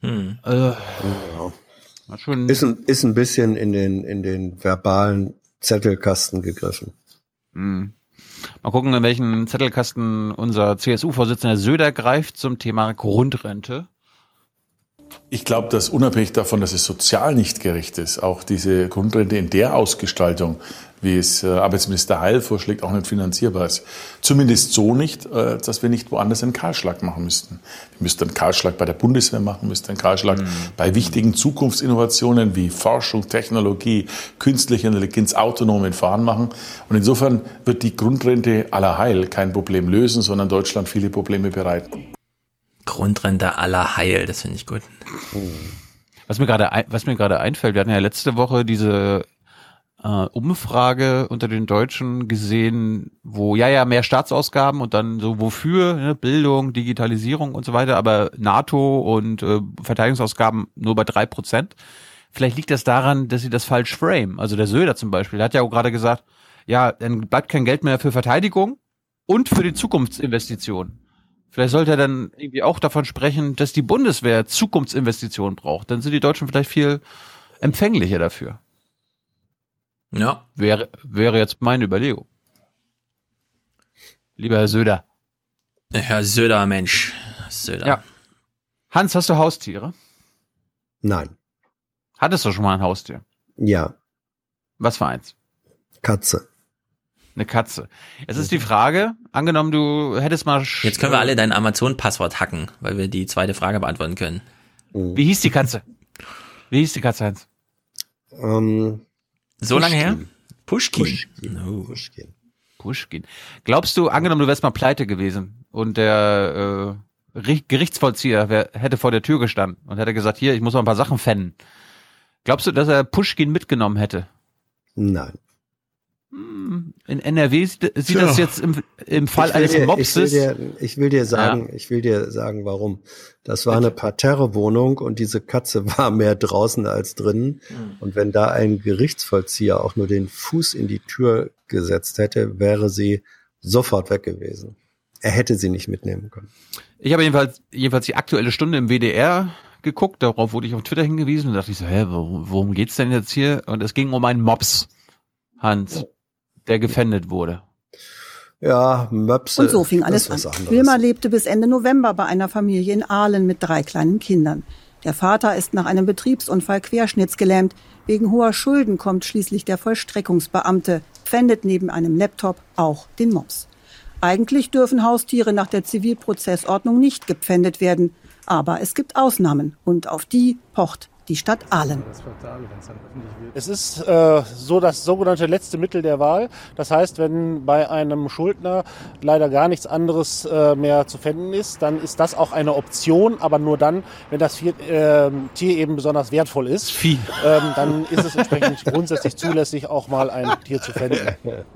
Hm. Äh, ja. ist, ein, ist ein bisschen in den, in den verbalen Zettelkasten gegriffen. Hm. Mal gucken, in welchen Zettelkasten unser CSU-Vorsitzender Söder greift zum Thema Grundrente. Ich glaube, dass unabhängig davon, dass es sozial nicht gerecht ist, auch diese Grundrente in der Ausgestaltung wie es äh, Arbeitsminister Heil vorschlägt, auch nicht finanzierbar ist. Zumindest so nicht, äh, dass wir nicht woanders einen Kahlschlag machen müssten. Wir müssten einen Kahlschlag bei der Bundeswehr machen, müssten einen Kahlschlag mhm. bei wichtigen Zukunftsinnovationen wie Forschung, Technologie, künstliche Intelligenz, autonomen Fahren machen. Und insofern wird die Grundrente aller Heil kein Problem lösen, sondern Deutschland viele Probleme bereiten. Grundrente aller Heil, das finde ich gut. Was mir gerade was mir gerade einfällt, wir hatten ja letzte Woche diese äh, Umfrage unter den Deutschen gesehen, wo ja, ja, mehr Staatsausgaben und dann so wofür, ne, Bildung, Digitalisierung und so weiter, aber NATO und äh, Verteidigungsausgaben nur bei drei Prozent. Vielleicht liegt das daran, dass sie das falsch frame. Also der Söder zum Beispiel, der hat ja auch gerade gesagt, ja, dann bleibt kein Geld mehr für Verteidigung und für die Zukunftsinvestitionen. Vielleicht sollte er dann irgendwie auch davon sprechen, dass die Bundeswehr Zukunftsinvestitionen braucht. Dann sind die Deutschen vielleicht viel empfänglicher dafür. Ja. Wäre, wäre jetzt meine Überlegung. Lieber Herr Söder. Herr Söder, Mensch. Söder. Ja. Hans, hast du Haustiere? Nein. Hattest du schon mal ein Haustier? Ja. Was für eins? Katze. Eine Katze. Jetzt ist die Frage, angenommen, du hättest mal. Jetzt können wir alle dein Amazon-Passwort hacken, weil wir die zweite Frage beantworten können. Wie hieß die Katze? Wie hieß die Katze, Hans? Ähm, so lange her? Pushkin. Pushkin. Oh. Pushkin. Pushkin. Glaubst du, angenommen, du wärst mal pleite gewesen und der äh, Gerichtsvollzieher wär, hätte vor der Tür gestanden und hätte gesagt, hier, ich muss mal ein paar Sachen fennen. Glaubst du, dass er Pushkin mitgenommen hätte? Nein. Hm, in NRW sieht, sieht das jetzt im, im Fall eines dir, Mopses. Ich will dir, ich will dir sagen, ja. ich will dir sagen, warum. Das war eine Parterrewohnung und diese Katze war mehr draußen als drinnen. Mhm. Und wenn da ein Gerichtsvollzieher auch nur den Fuß in die Tür gesetzt hätte, wäre sie sofort weg gewesen. Er hätte sie nicht mitnehmen können. Ich habe jedenfalls, jedenfalls die aktuelle Stunde im WDR geguckt, darauf wurde ich auf Twitter hingewiesen und dachte ich so, hä, worum, worum geht's denn jetzt hier? Und es ging um einen Mops, Hans der gefändet wurde. Ja, Möpse. Und so fing alles an. Wilma lebte bis Ende November bei einer Familie in Aalen mit drei kleinen Kindern. Der Vater ist nach einem Betriebsunfall querschnittsgelähmt. Wegen hoher Schulden kommt schließlich der Vollstreckungsbeamte. pfändet neben einem Laptop auch den Mops. Eigentlich dürfen Haustiere nach der Zivilprozessordnung nicht gepfändet werden. Aber es gibt Ausnahmen und auf die pocht die Stadt Aalen. Es ist äh, so das sogenannte letzte Mittel der Wahl. Das heißt, wenn bei einem Schuldner leider gar nichts anderes äh, mehr zu finden ist, dann ist das auch eine Option, aber nur dann, wenn das Vier, äh, Tier eben besonders wertvoll ist. Vieh. Ähm, dann ist es entsprechend grundsätzlich zulässig, auch mal ein Tier zu pfänden.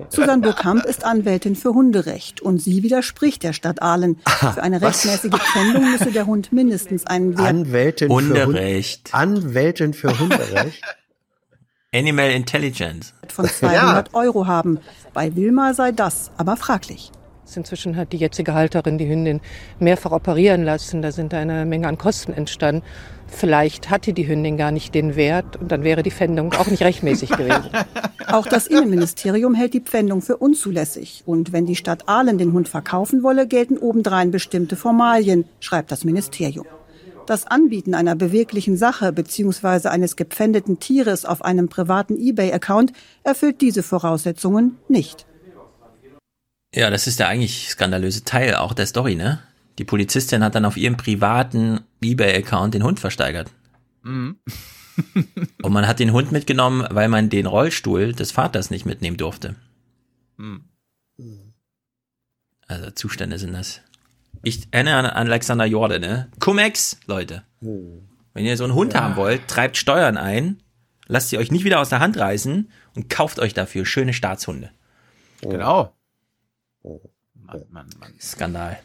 Susanne Burkamp ist Anwältin für Hunderecht und sie widerspricht der Stadt Aalen. Für eine rechtmäßige Pfändung müsse der Hund mindestens einen Wert Anwältin für Hunderecht. Hund Anwältin für Hunderecht. Animal Intelligence. von 200 Euro haben. Bei Wilma sei das aber fraglich. Inzwischen hat die jetzige Halterin die Hündin mehrfach operieren lassen. Da sind eine Menge an Kosten entstanden. Vielleicht hatte die Hündin gar nicht den Wert und dann wäre die Pfändung auch nicht rechtmäßig gewesen. Auch das Innenministerium hält die Pfändung für unzulässig. Und wenn die Stadt Aalen den Hund verkaufen wolle, gelten obendrein bestimmte Formalien, schreibt das Ministerium. Das Anbieten einer beweglichen Sache bzw. eines gepfändeten Tieres auf einem privaten eBay-Account erfüllt diese Voraussetzungen nicht. Ja, das ist der eigentlich skandalöse Teil auch der Story, ne? Die Polizistin hat dann auf ihrem privaten eBay-Account den Hund versteigert. Mhm. Und man hat den Hund mitgenommen, weil man den Rollstuhl des Vaters nicht mitnehmen durfte. Mhm. Also Zustände sind das. Ich erinnere an Alexander Jorde, ne? Cum-Ex, Leute. Wenn ihr so einen Hund haben wollt, treibt Steuern ein, lasst sie euch nicht wieder aus der Hand reißen und kauft euch dafür schöne Staatshunde. Genau. Skandal.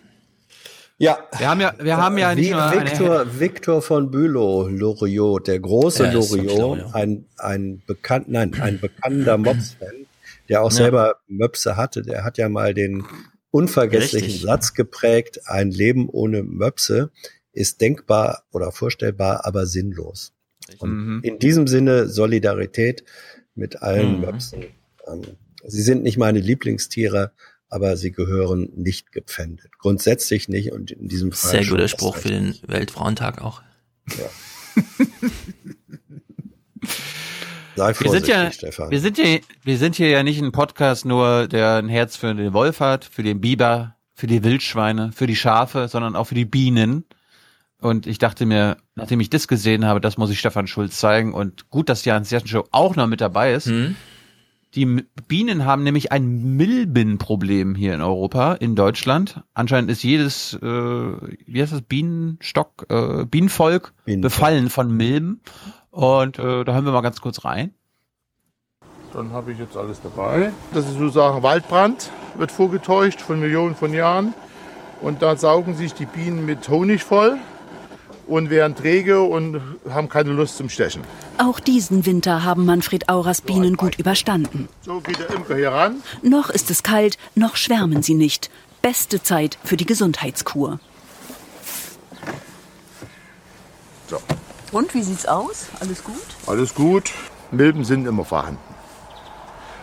Ja. Wir haben ja, wir haben ja nicht nur eine, Victor, Victor von Bülow, Loriot, der große Ja, Loriot. ein, ein bekannt, nein, ein bekannter Mops-Fan, der auch Ja. selber Möpse hatte, der hat ja mal den unvergesslichen Richtig. Satz geprägt, ein Leben ohne Möpse ist denkbar oder vorstellbar, aber sinnlos. Und Mhm. in diesem Sinne Solidarität mit allen Mhm. Möpsen. Ähm, Sie sind nicht meine Lieblingstiere, aber sie gehören nicht gepfändet. Grundsätzlich nicht und in diesem Fall Sehr guter Spruch für den Weltfrauentag auch. Sei wir sind ja, Stefan. wir sind hier, wir sind hier ja nicht ein Podcast nur, der ein Herz für den Wolf hat, für den Biber, für die Wildschweine, für die Schafe, sondern auch für die Bienen. Und ich dachte mir, nachdem ich das gesehen habe, das muss ich Stefan Schulz zeigen. Und gut, dass Jan Show auch noch mit dabei ist. Die M- Bienen haben nämlich ein Milbenproblem hier in Europa, in Deutschland. Anscheinend ist jedes, äh, wie heißt das, Bienenstock, äh, Bienenvolk befallen von Milben. Und äh, da hören wir mal ganz kurz rein. Dann habe ich jetzt alles dabei. Das ist sozusagen Waldbrand, wird vorgetäuscht von Millionen von Jahren. Und da saugen sich die Bienen mit Honig voll und werden träge und haben keine Lust zum Stechen. Auch diesen Winter haben Manfred Auras Bienen gut überstanden. So geht der Imker hier ran. Noch ist es kalt, noch schwärmen sie nicht. Beste Zeit für die Gesundheitskur. So, Und wie sieht's aus? Alles gut? alles gut. Milben sind immer vorhanden.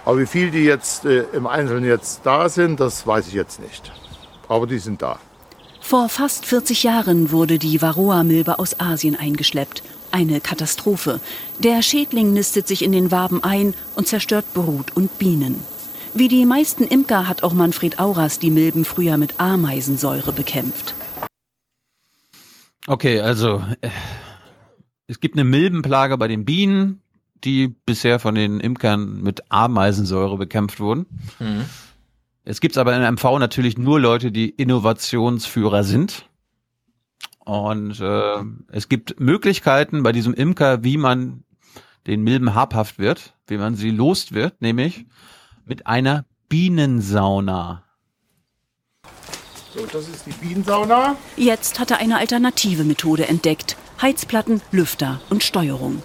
Aber wie viel die jetzt äh, im Einzelnen jetzt da sind, das weiß ich jetzt nicht. Aber die sind da. Vor fast 40 Jahren wurde die Varroa-Milbe aus Asien eingeschleppt. Eine Katastrophe. Der Schädling nistet sich in den Waben ein und zerstört Brut und Bienen. Wie die meisten Imker hat auch Manfred Auras die Milben früher mit Ameisensäure bekämpft. Okay, also äh, es gibt eine Milbenplage bei den Bienen, die bisher von den Imkern mit Ameisensäure bekämpft wurden. Mhm. Es gibt aber in MV natürlich nur Leute, die Innovationsführer sind. Und äh, es gibt Möglichkeiten bei diesem Imker, wie man den Milben habhaft wird, wie man sie lost wird, nämlich mit einer Bienensauna. So, das ist die Bienensauna. Jetzt hat er eine alternative Methode entdeckt. Heizplatten, Lüfter und Steuerung.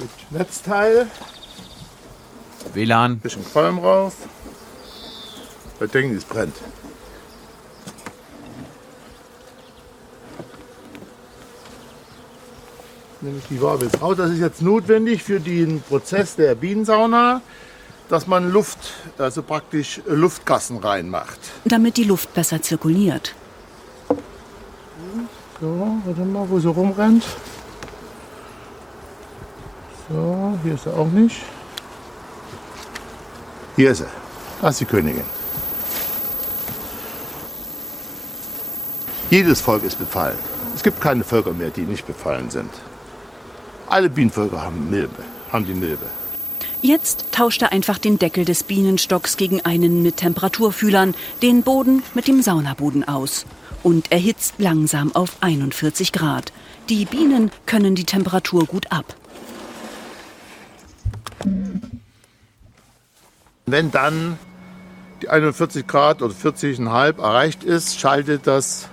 Mit Netzteil, WLAN. bisschen Qualm rauf. Wir denken, es brennt. Nehme ich die Wabe jetzt raus. Das ist jetzt notwendig für den Prozess der Bienensauna, dass man Luft, also praktisch Luftgassen reinmacht. Damit die Luft besser zirkuliert. So, warte mal, wo sie rumrennt. So, hier ist er auch nicht. Hier ist sie. Das ist die Königin. Jedes Volk ist befallen. Es gibt keine Völker mehr, die nicht befallen sind. Alle Bienenvölker haben Milbe, haben die Milbe. Jetzt tauscht er einfach den Deckel des Bienenstocks gegen einen mit Temperaturfühlern, den Boden mit dem Saunaboden aus und erhitzt langsam auf 41 Grad. Die Bienen können die Temperatur gut ab. Wenn dann die 41 Grad oder 40,5 erreicht ist, schaltet das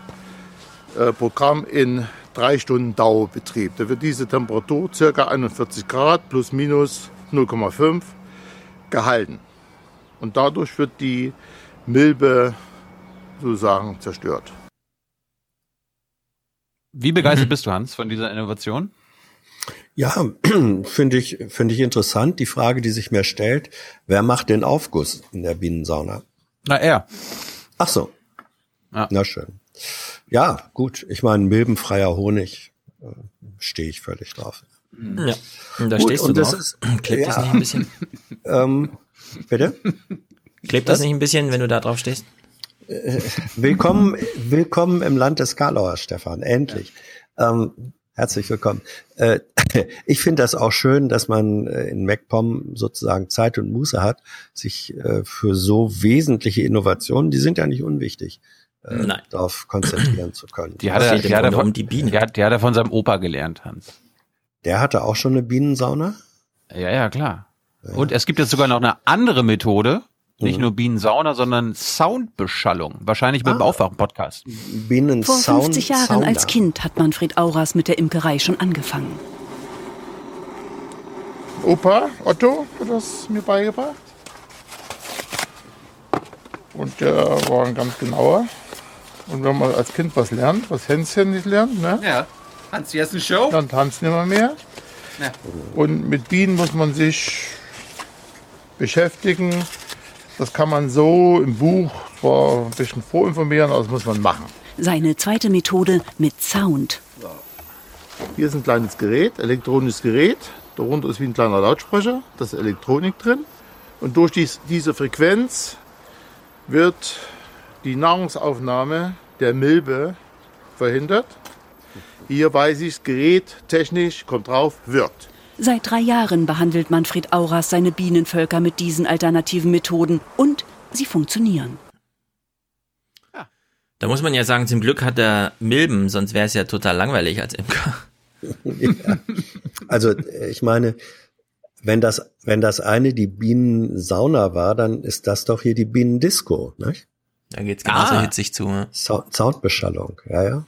äh, Programm in drei Stunden Dauerbetrieb. Da wird diese Temperatur ca. 41 Grad plus minus 0,5 gehalten. Und dadurch wird die Milbe sozusagen zerstört. Wie begeistert bist du, Hans, von dieser Innovation? Ja, finde ich, finde ich interessant. Die Frage, die sich mir stellt, wer macht den Aufguss in der Bienensauna? Na, er. Ach so. Ja. Na schön. Ja, gut. Ich meine, milbenfreier Honig äh, stehe ich völlig drauf. Ja, und da gut, stehst du und drauf. Das ist, Klebt ja. das nicht ein bisschen? ähm, bitte? Klebt das nicht ein bisschen, wenn du da drauf stehst? Äh, willkommen, willkommen im Land des Karlauer, Stefan. Endlich. Ja. Ähm, herzlich willkommen. Äh, ich finde das auch schön, dass man äh, in MacPom sozusagen Zeit und Muße hat, sich äh, für so wesentliche Innovationen, die sind ja nicht unwichtig, äh, Nein. darauf konzentrieren zu können. Die hat, er, die, hat er von, um die, Bienen. Die, hat, die hat er von seinem Opa gelernt, Hans. Der hatte auch schon eine Bienensauna? Ja, ja, klar. Ja. Und es gibt jetzt sogar noch eine andere Methode, nicht Mhm. nur Bienensauna, sondern Soundbeschallung. Wahrscheinlich mit dem Ah. Aufwachen-Podcast. Bienen Vor 50 Jahren als Kind hat Manfred Auras mit der Imkerei schon angefangen. Opa Otto hat das mir beigebracht. Und der war ein ganz genauer. Und wenn man als Kind was lernt, was Hänschen nicht lernt, ne? Ja. Hans, jetzt eine Show? dann tanzen immer mehr. Ja. Und mit Bienen muss man sich beschäftigen. Das kann man so im Buch zwar ein bisschen vorinformieren, aber das muss man machen. Seine zweite Methode mit Sound. Hier ist ein kleines Gerät, elektronisches Gerät. Darunter ist wie ein kleiner Lautsprecher, da ist Elektronik drin. Und durch dies, diese Frequenz wird die Nahrungsaufnahme der Milbe verhindert. Hier weiß ich, das Gerät technisch kommt drauf, wirkt. Seit drei Jahren behandelt Manfred Auras seine Bienenvölker mit diesen alternativen Methoden und sie funktionieren. Da muss man ja sagen, zum Glück hat er Milben, sonst wäre es ja total langweilig als Imker. ja. Also ich meine, wenn das, wenn das eine die Bienensauna war, dann ist das doch hier die Bienendisco, nicht? Da geht's genauso Ah. hitzig zu. Ne? Sound Soundbeschallung, ja, ja.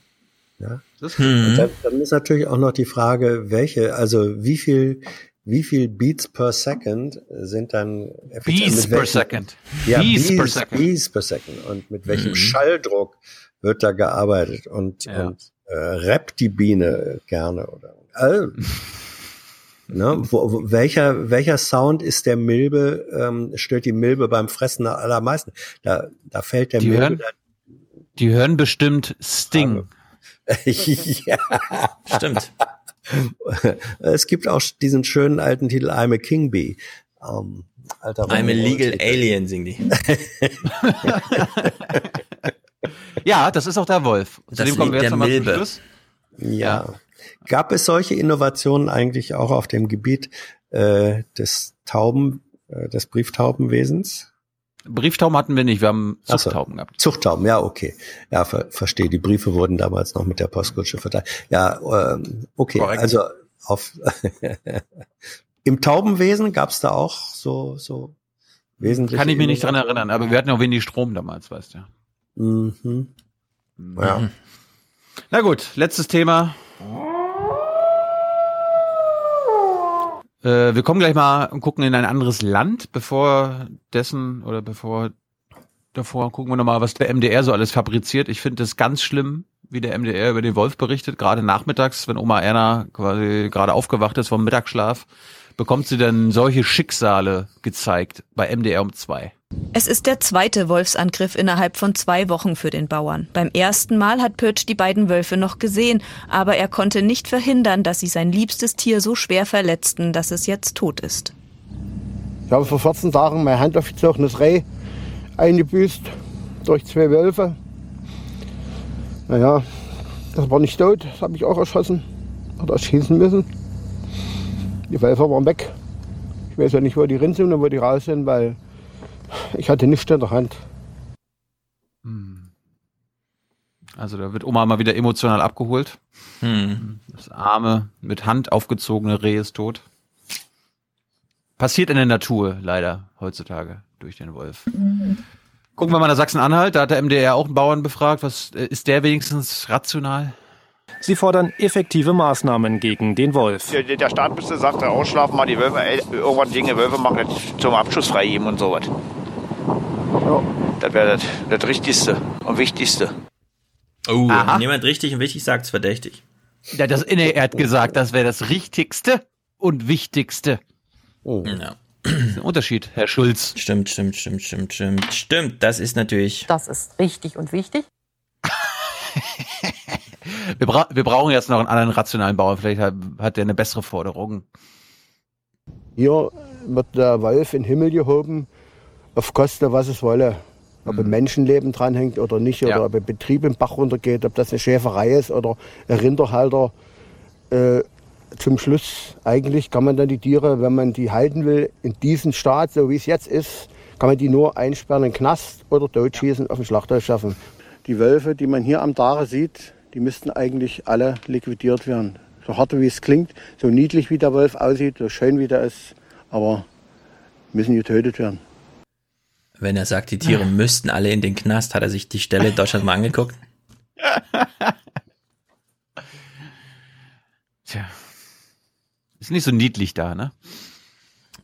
Ja. Hm. Dann, dann ist natürlich auch noch die Frage, welche, also wie viel, wie viel Beats per Second sind dann? Beats per second. Ja, Beats Beats, per second. Beats per second. Und mit welchem Mhm. Schalldruck wird da gearbeitet und, Ja. und äh, rappt die Biene gerne oder äh, ne, wo, wo, welcher welcher Sound ist der Milbe ähm, stört die Milbe beim Fressen am allermeisten da da fällt der Die Milbe hören, die hören bestimmt Sting. ja. Stimmt. Es gibt auch diesen schönen alten Titel I'm a King Bee. Ähm, alter I'm a legal alien, singen die. Ja, das ist auch der Wolf. Das Zudem kommen wir jetzt der nochmal zum. Schluss. Ja. Gab es solche Innovationen eigentlich auch auf dem Gebiet äh, des Tauben, äh, des Brieftaubenwesens? Brieftauben hatten wir nicht, wir haben Ach so. Zuchttauben gehabt. Zuchttauben, ja, okay. Ja, ver verstehe. Die Briefe wurden damals noch mit der Postkutsche verteilt. Ja, ähm, okay. Korrekt. Also auf im Taubenwesen gab es da auch so so wesentliche. Kann ich mich nicht dran erinnern, aber wir hatten auch wenig Strom damals, weißt du. Mhm. Ja. Na gut, letztes Thema. Äh, wir kommen gleich mal und gucken in ein anderes Land, bevor dessen oder bevor davor gucken wir nochmal, was der MDR so alles fabriziert. Ich finde es ganz schlimm, wie der MDR über den Wolf berichtet, gerade nachmittags, wenn Oma Erna quasi gerade aufgewacht ist vom Mittagsschlaf, bekommt sie dann solche Schicksale gezeigt bei MDR um zwei. Es ist der zweite Wolfsangriff innerhalb von zwei Wochen für den Bauern. Beim ersten Mal hat Pötsch die beiden Wölfe noch gesehen, aber er konnte nicht verhindern, dass sie sein liebstes Tier so schwer verletzten, dass es jetzt tot ist. Ich habe vor 14 Tagen mein handaufgezogenes Reh eingebüßt durch zwei Wölfe. Naja, das war nicht tot, das habe ich auch erschossen oder erschießen müssen. Die Wölfe waren weg. Ich weiß ja nicht, wo die drin sind und wo die raus sind, weil ich hatte nichts in der Hand. Hm. Also da wird Oma mal wieder emotional abgeholt. Hm. Das arme, mit Hand aufgezogene Reh ist tot. Passiert in der Natur leider heutzutage durch den Wolf. Gucken wir mal nach Sachsen-Anhalt. Da hat der MDR auch einen Bauern befragt. Was äh, ist der wenigstens rational? Sie fordern effektive Maßnahmen gegen den Wolf. Der, der Staat müsste, sagt er, ausschlafen, mal die Wölfe, äh, irgendwann Dinge Wölfe machen, jetzt zum Abschuss freigeben und sowas. Ja. Das wäre das, das Richtigste und Wichtigste. Oh, Aha. wenn jemand richtig und wichtig sagt, ist verdächtig. Ja, das, nee, er hat gesagt, das wäre das Richtigste und Wichtigste. Ja. Das ist ein Unterschied, Herr Schulz. Stimmt, stimmt, stimmt, stimmt, stimmt. Stimmt, das ist natürlich. Das ist richtig und wichtig. Wir, bra wir brauchen jetzt noch einen anderen rationalen Bauern. Vielleicht hat, hat der eine bessere Forderung. Hier wird der Wolf in den Himmel gehoben, auf Kosten, was es wolle. Ob ein Menschenleben dranhängt oder nicht, oder Ja. ob ein Betrieb im Bach runtergeht, ob das eine Schäferei ist oder ein Rinderhalter. Äh, zum Schluss, eigentlich kann man dann die Tiere, wenn man die halten will, in diesem Staat, so wie es jetzt ist, kann man die nur einsperren in den Knast oder totschießen, auf den Schlachthof schaffen. Die Wölfe, die man hier am Dare sieht, die müssten eigentlich alle liquidiert werden. So hart wie es klingt, so niedlich wie der Wolf aussieht, so schön wie der ist, aber müssen getötet werden. Wenn er sagt, die Tiere müssten alle in den Knast, hat er sich die Stelle in Deutschland mal angeguckt? Tja. Ist nicht so niedlich da, ne?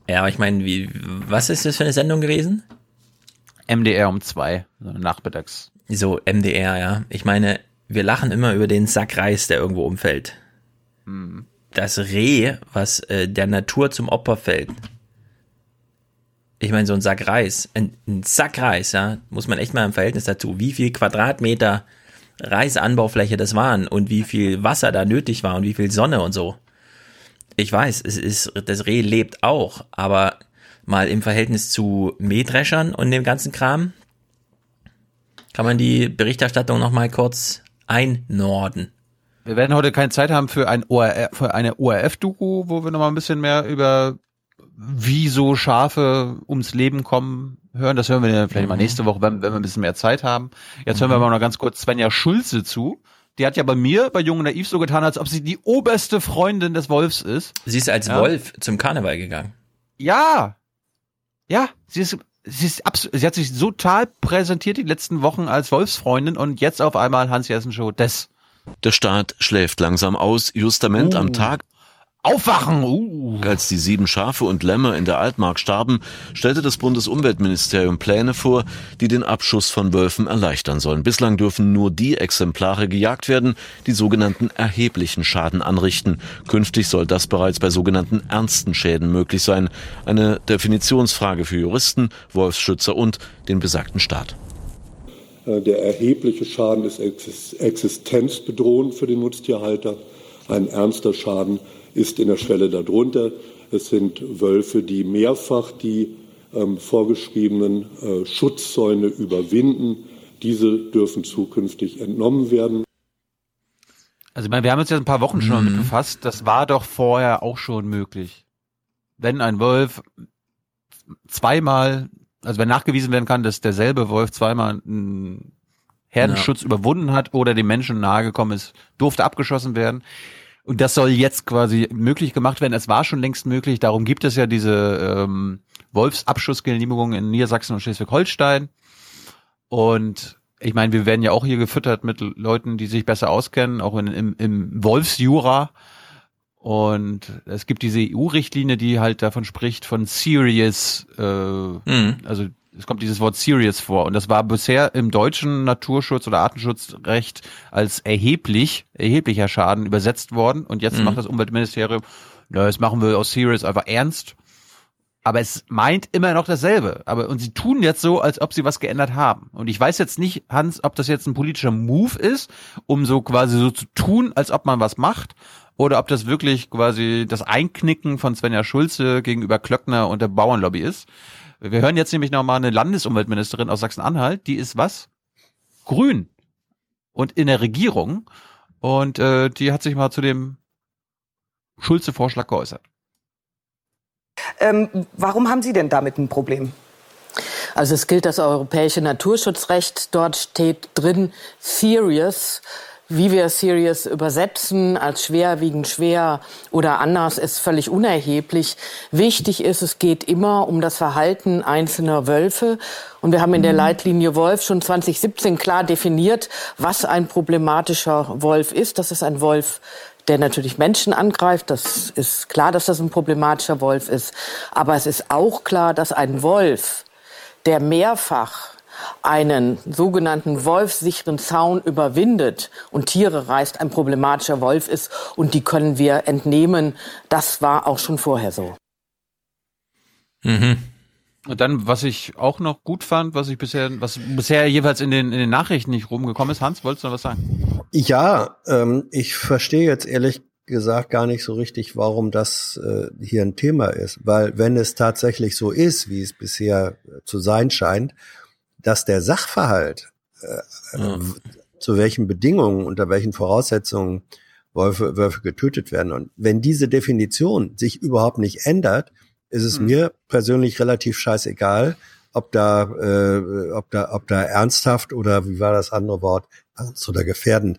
Ja, aber ich meine, wie, was ist das für eine Sendung gewesen? MDR um zwei, so nachmittags. So, MDR, ja. Ich meine, wir lachen immer über den Sack Reis, der irgendwo umfällt. Hm. Das Reh, was äh, der Natur zum Opfer fällt. Ich meine, so ein Sack Reis, ein, ein Sack Reis, ja, muss man echt mal im Verhältnis dazu, wie viel Quadratmeter Reisanbaufläche das waren und wie viel Wasser da nötig war und wie viel Sonne und so. Ich weiß, es ist, das Reh lebt auch, aber mal im Verhältnis zu Mähdreschern und dem ganzen Kram, kann man die Berichterstattung noch mal kurz einnorden. Wir werden heute keine Zeit haben für, ein ORF, für eine ORF-Doku, wo wir noch mal ein bisschen mehr über wie so Schafe ums Leben kommen hören. Das hören wir dann vielleicht mal nächste Woche, wenn, wenn wir ein bisschen mehr Zeit haben. Jetzt hören wir mal noch ganz kurz Svenja Schulze zu. Die hat ja bei mir, bei Jung und Naiv, so getan, als ob sie die oberste Freundin des Wolfs ist. Sie ist als Ja. Wolf zum Karneval gegangen. Ja. Ja, sie ist, sie ist absolut, sie hat sich so total präsentiert die letzten Wochen als Wolfsfreundin und jetzt auf einmal Hans Jessen Show. Das. Der Staat schläft langsam aus, Justament am Tag. Aufwachen! Uh. Als die sieben Schafe und Lämmer in der Altmark starben, stellte das Bundesumweltministerium Pläne vor, die den Abschuss von Wölfen erleichtern sollen. Bislang dürfen nur die Exemplare gejagt werden, die sogenannten erheblichen Schaden anrichten. Künftig soll das bereits bei sogenannten ernsten Schäden möglich sein. Eine Definitionsfrage für Juristen, Wolfsschützer und den besagten Staat. Äh, Der erhebliche Schaden ist exis- existenzbedrohend für den Nutztierhalter. Ein ernster Schaden ist in der Schwelle darunter. Es sind Wölfe, die mehrfach die ähm, vorgeschriebenen äh, Schutzzäune überwinden. Diese dürfen zukünftig entnommen werden. Also ich meine, wir haben uns jetzt ein paar Wochen schon damit befasst. Das war doch vorher auch schon möglich. Wenn ein Wolf zweimal, also wenn nachgewiesen werden kann, dass derselbe Wolf zweimal einen Herdenschutz überwunden hat oder dem Menschen nahegekommen ist, durfte abgeschossen werden. Und das soll jetzt quasi möglich gemacht werden. Es war schon längst möglich. Darum gibt es ja diese ähm, Wolfsabschussgenehmigung in Niedersachsen und Schleswig-Holstein. Und ich meine, wir werden ja auch hier gefüttert mit Leuten, die sich besser auskennen, auch in, im, im Wolfsjura. Und es gibt diese EU-Richtlinie, die halt davon spricht, von serious, äh, also es kommt dieses Wort serious vor. Und das war bisher im deutschen Naturschutz- oder Artenschutzrecht als erheblich, erheblicher Schaden übersetzt worden. Und jetzt Mhm. macht das Umweltministerium, na, das machen wir aus serious einfach ernst. Aber es meint immer noch dasselbe. Aber, und sie tun jetzt so, als ob sie was geändert haben. Und ich weiß jetzt nicht, Hans, ob das jetzt ein politischer Move ist, um so quasi so zu tun, als ob man was macht, oder ob das wirklich quasi das Einknicken von Svenja Schulze gegenüber Klöckner und der Bauernlobby ist. Wir hören jetzt nämlich nochmal eine Landesumweltministerin aus Sachsen-Anhalt, die ist was? Grün. Und in der Regierung. Und äh, die hat sich mal zu dem Schulze-Vorschlag geäußert. Ähm, warum haben Sie denn damit ein Problem? Also es gilt das europäische Naturschutzrecht. Dort steht drin serious. Wie wir serious übersetzen als schwerwiegend schwer oder anders ist völlig unerheblich. Wichtig ist, es geht immer um das Verhalten einzelner Wölfe. Und wir haben in der Leitlinie Wolf schon 2017 klar definiert, was ein problematischer Wolf ist. Das ist ein Wolf, der natürlich Menschen angreift. Das ist klar, dass das ein problematischer Wolf ist. Aber es ist auch klar, dass ein Wolf, der mehrfach einen sogenannten wolfsicheren Zaun überwindet und Tiere reißt, ein problematischer Wolf ist. Und die können wir entnehmen. Das war auch schon vorher so. Mhm. Und dann, was ich auch noch gut fand, was ich bisher, was bisher jeweils in den, in den Nachrichten nicht rumgekommen ist, Hans, wolltest du noch was sagen? Ja, ähm, ich verstehe jetzt ehrlich gesagt gar nicht so richtig, warum das äh, hier ein Thema ist. Weil wenn es tatsächlich so ist, wie es bisher zu sein scheint, dass der Sachverhalt, äh, ja. zu welchen Bedingungen, unter welchen Voraussetzungen Wölfe, Wölfe getötet werden. Und wenn diese Definition sich überhaupt nicht ändert, ist es mhm. mir persönlich relativ scheißegal, ob da, äh, ob da, ob da ernsthaft oder wie war das andere Wort, ernst oder gefährdend.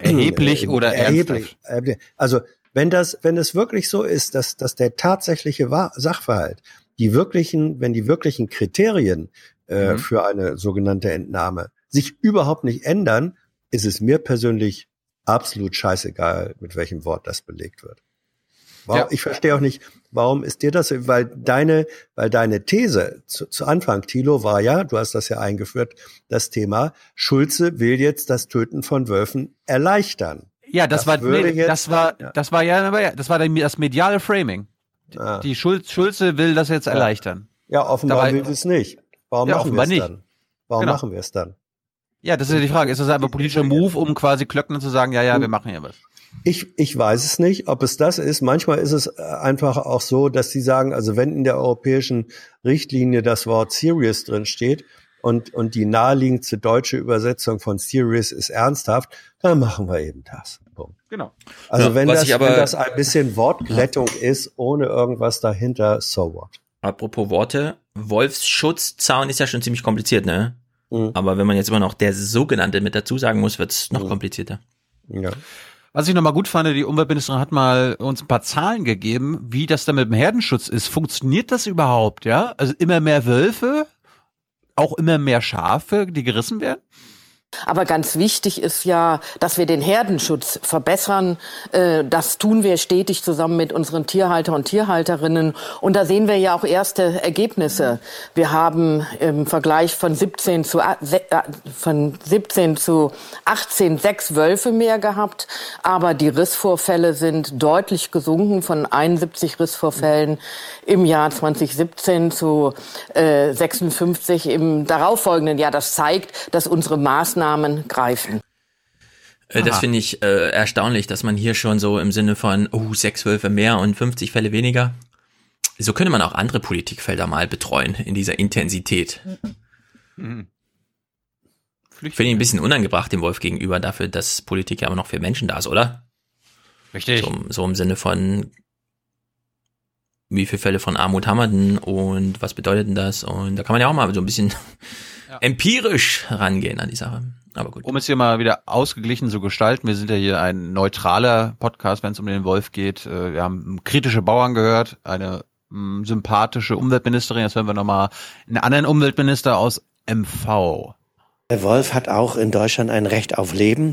Erheblich äh, oder erheblich. Ernsthaft. Also wenn das, wenn es wirklich so ist, dass, dass der tatsächliche Sachverhalt, die wirklichen, wenn die wirklichen Kriterien äh, mhm. für eine sogenannte Entnahme sich überhaupt nicht ändern, ist es mir persönlich absolut scheißegal, mit welchem Wort das belegt wird. Warum, ja. Ich verstehe auch nicht, warum ist dir das, weil deine, weil deine These zu, zu Anfang, Thilo, war ja, du hast das ja eingeführt, das Thema, Schulze will jetzt das Töten von Wölfen erleichtern. Ja, das, das war, nee, jetzt, das war, ja. das war ja, das war das mediale Framing. Ah. Die Schulze, Schulze will das jetzt erleichtern. Ja, offenbar will es nicht. Warum ja, machen wir es dann? Warum genau. machen wir es dann? Ja, das ist ja die Frage. Ist das einfach politischer Move, um quasi Klöckner zu sagen, ja, ja, wir machen hier was? Ich, ich weiß es nicht, ob es das ist. Manchmal ist es äh, einfach auch so, dass sie sagen, also wenn in der europäischen Richtlinie das Wort serious drin steht und, und die naheliegendste deutsche Übersetzung von serious ist ernsthaft, dann machen wir eben das. Punkt. Genau. Also ja, wenn, das, aber, wenn das ein bisschen Wortglättung ja. ist, ohne irgendwas dahinter, so what. Apropos Worte, Wolfsschutzzaun ist ja schon ziemlich kompliziert, ne? Mhm. Aber wenn man jetzt immer noch der sogenannte mit dazu sagen muss, wird es noch mhm. komplizierter. Ja. Was ich nochmal gut fand, die Umweltministerin hat mal uns ein paar Zahlen gegeben, wie das da mit dem Herdenschutz ist. Funktioniert das überhaupt, ja? Also immer mehr Wölfe, auch immer mehr Schafe, die gerissen werden? Aber ganz wichtig ist ja, dass wir den Herdenschutz verbessern. Äh, das tun wir stetig zusammen mit unseren Tierhalter und Tierhalterinnen. Und da sehen wir ja auch erste Ergebnisse. Wir haben im Vergleich von 17 zu, äh, von 17 zu 18 sechs Wölfe mehr gehabt. Aber die Rissvorfälle sind deutlich gesunken von 71 Rissvorfällen im Jahr 2017 zu 56 äh, im darauffolgenden Jahr. Das zeigt, dass unsere Maßnahmen Maßnahmen greifen. Äh, das finde ich äh, erstaunlich, dass man hier schon so im Sinne von, oh, sechs Wölfe mehr und 50 Fälle weniger. So könnte man auch andere Politikfelder mal betreuen in dieser Intensität. Mhm. Finde ich ein bisschen unangebracht dem Wolf gegenüber dafür, dass Politik ja aber noch für Menschen da ist, oder? Richtig. So, so im Sinne von, wie viele Fälle von Armut haben wir denn und was bedeutet denn das? Und da kann man ja auch mal so ein bisschen ja. empirisch rangehen an die Sache. Aber gut. Um es hier mal wieder ausgeglichen zu gestalten, wir sind ja hier ein neutraler Podcast, wenn es um den Wolf geht. Äh, wir haben kritische Bauern gehört, eine mm, sympathische Umweltministerin. Jetzt hören wir nochmal einen anderen Umweltminister aus MV. Der Wolf hat auch in Deutschland ein Recht auf Leben.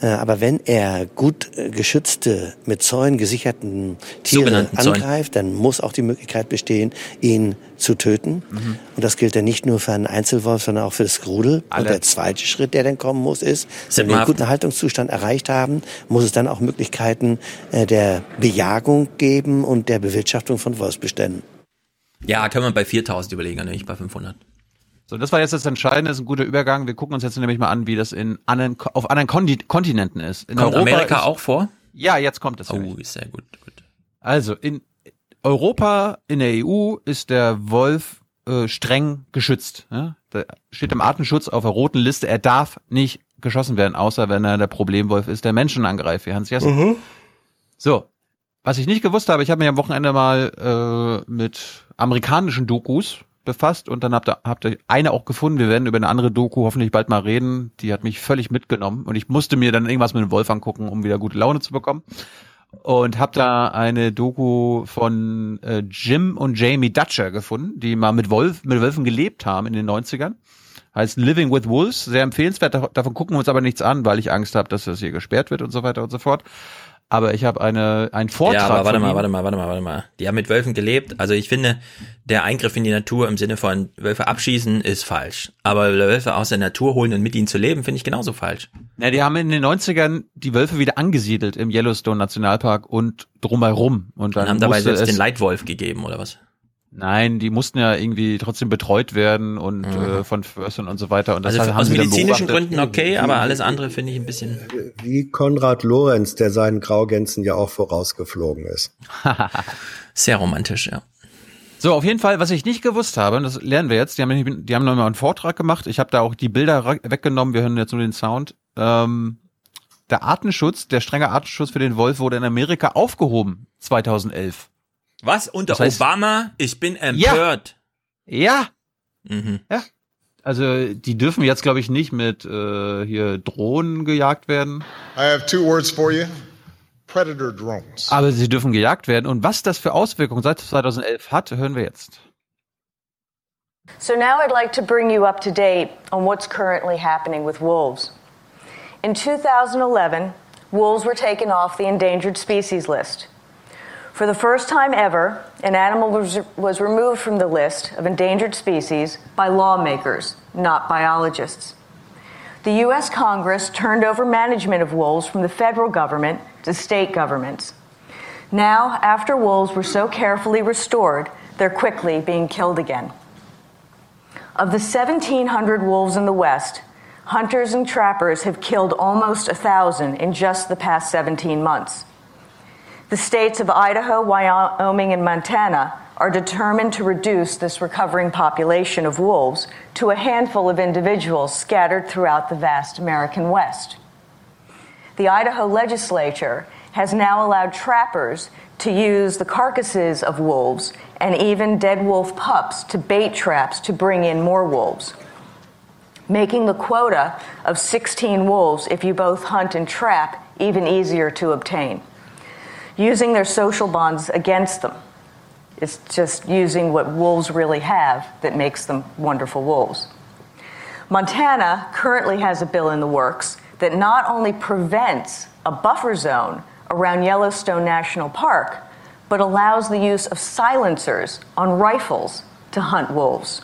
Äh, aber wenn er gut äh, geschützte, mit Zäunen gesicherten Tiere angreift, dann muss auch die Möglichkeit bestehen, ihn zu töten. Mhm. Und das gilt ja nicht nur für einen Einzelwolf, sondern auch für das Grudel. Alle. Und der zweite Schritt, der dann kommen muss, ist, wenn wir einen guten Haltungszustand erreicht haben, muss es dann auch Möglichkeiten äh, der Bejagung geben und der Bewirtschaftung von Wolfsbeständen. Ja, können wir bei 4000 überlegen, nicht bei 500. So, das war jetzt das Entscheidende, das ist ein guter Übergang. Wir gucken uns jetzt nämlich mal an, wie das in anderen, auf anderen Kontinenten ist. In kommt Europa Amerika ist, auch vor? Ja, jetzt kommt es. Oh, ist sehr gut, gut. Also, in Europa, in der EU ist der Wolf äh, streng geschützt. Ja? Da steht im Artenschutz auf der roten Liste, er darf nicht geschossen werden, außer wenn er der Problemwolf ist, der Menschen angreift, wie Hans Jessen. Mhm. So, was ich nicht gewusst habe, ich habe mich am Wochenende mal äh, mit amerikanischen Dokus befasst und dann habt ihr, habt ihr eine auch gefunden. Wir werden über eine andere Doku hoffentlich bald mal reden. Die hat mich völlig mitgenommen und ich musste mir dann irgendwas mit dem Wolf angucken, um wieder gute Laune zu bekommen. Und hab da eine Doku von äh, Jim und Jamie Dutcher gefunden, die mal mit Wolf, mit Wölfen gelebt haben in den 90ern. Heißt Living with Wolves, sehr empfehlenswert. Davon gucken wir uns aber nichts an, weil ich Angst habe, dass das hier gesperrt wird und so weiter und so fort aber ich habe eine einen Vortrag. Ja, aber warte mal, warte mal, warte mal, warte mal. Die haben mit Wölfen gelebt. Also ich finde, der Eingriff in die Natur im Sinne von Wölfe abschießen ist falsch. Aber Wölfe aus der Natur holen und mit ihnen zu leben, finde ich genauso falsch. Ja, die haben in den 90ern die Wölfe wieder angesiedelt im Yellowstone Nationalpark und drumherum. Und dann und haben dabei selbst den Leitwolf gegeben, oder was? Nein, die mussten ja irgendwie trotzdem betreut werden und mhm. äh, von Förstern und so weiter. Und das also aus medizinischen Gründen okay, aber alles andere finde ich ein bisschen. Wie Konrad Lorenz, der seinen Graugänsen ja auch vorausgeflogen ist. Sehr romantisch, ja. So, auf jeden Fall, was ich nicht gewusst habe, und das lernen wir jetzt, die haben, die haben nochmal einen Vortrag gemacht, ich habe da auch die Bilder weggenommen, wir hören jetzt nur den Sound. Ähm, der Artenschutz, der strenge Artenschutz für den Wolf wurde in Amerika aufgehoben 2011. Was? Unter das heißt, Obama? Ich bin empört. Ja. Ja. Mhm. ja. Also die dürfen jetzt, glaube ich, nicht mit äh, hier Drohnen gejagt werden. I have two words for you. Predator drones. Aber sie dürfen gejagt werden. Und was das für Auswirkungen seit 2011 hat, hören wir jetzt. So now I'd like to bring you up to date on what's currently happening with wolves. In 2011, wolves were taken off the endangered species list. For the first time ever, an animal was, was removed from the list of endangered species by lawmakers, not biologists. The U.S. Congress turned over management of wolves from the federal government to state governments. Now, after wolves were so carefully restored, they're quickly being killed again. Of the 1,700 wolves in the West, hunters and trappers have killed almost 1,000 in just the past 17 months. The states of Idaho, Wyoming, and Montana are determined to reduce this recovering population of wolves to a handful of individuals scattered throughout the vast American West. The Idaho legislature has now allowed trappers to use the carcasses of wolves and even dead wolf pups to bait traps to bring in more wolves, making the quota of 16 wolves if you both hunt and trap even easier to obtain using their social bonds against them. It's just using what wolves really have that makes them wonderful wolves. Montana currently has a bill in the works that not only prevents a buffer zone around Yellowstone National Park, but allows the use of silencers on rifles to hunt wolves.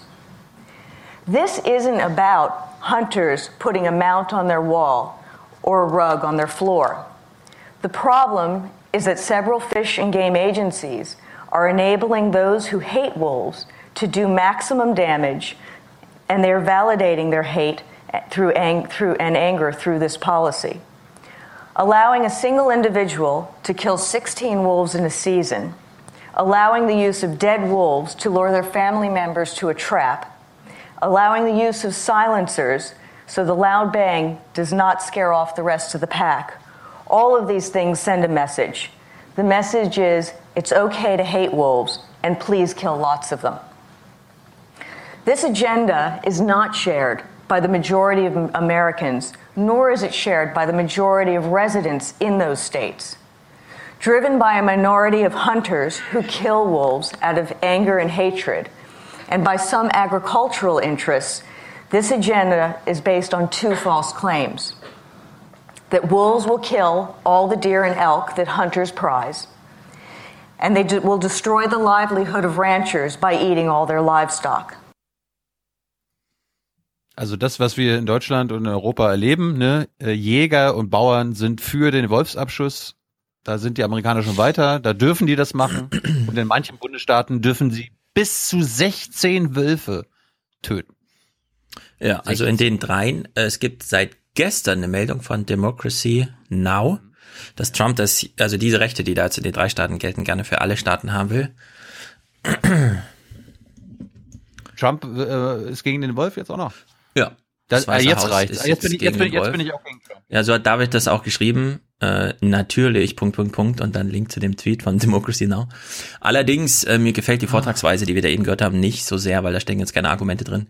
This isn't about hunters putting a mount on their wall or a rug on their floor. The problem is that several fish and game agencies are enabling those who hate wolves to do maximum damage, and they're validating their hate through, ang- through and anger through this policy. Allowing a single individual to kill 16 wolves in a season, allowing the use of dead wolves to lure their family members to a trap, allowing the use of silencers so the loud bang does not scare off the rest of the pack all of these things send a message. The message is it's okay to hate wolves, and please kill lots of them. This agenda is not shared by the majority of Americans, nor is it shared by the majority of residents in those states. Driven by a minority of hunters who kill wolves out of anger and hatred, and by some agricultural interests, this agenda is based on two false claims that wolves will kill all the deer and elk that hunters prize, and they will destroy the livelihood of ranchers by eating all their livestock. Also das, was wir in Deutschland und in Europa erleben, ne? Äh, Jäger und Bauern sind für den Wolfsabschuss. Da sind die Amerikaner schon weiter. Da dürfen die das machen. Und in manchen Bundesstaaten dürfen sie bis zu 16 Wölfe töten. Ja, also in den dreien, äh, es gibt seit gestern eine Meldung von Democracy Now, dass Trump das, also diese Rechte, die da jetzt in den drei Staaten gelten, gerne für alle Staaten haben will. Trump äh, ist gegen den Wolf jetzt auch noch. Ja. Das, Das äh, jetzt reicht. Jetzt, bin jetzt ich, jetzt, bin ich, den jetzt bin ich auch gegen Trump. Ja, so hat David das auch geschrieben. Äh, natürlich, Punkt, Punkt, Punkt und dann Link zu dem Tweet von Democracy Now. Allerdings, äh, mir gefällt die Vortragsweise, die wir da eben gehört haben, nicht so sehr, weil da stecken jetzt keine Argumente drin.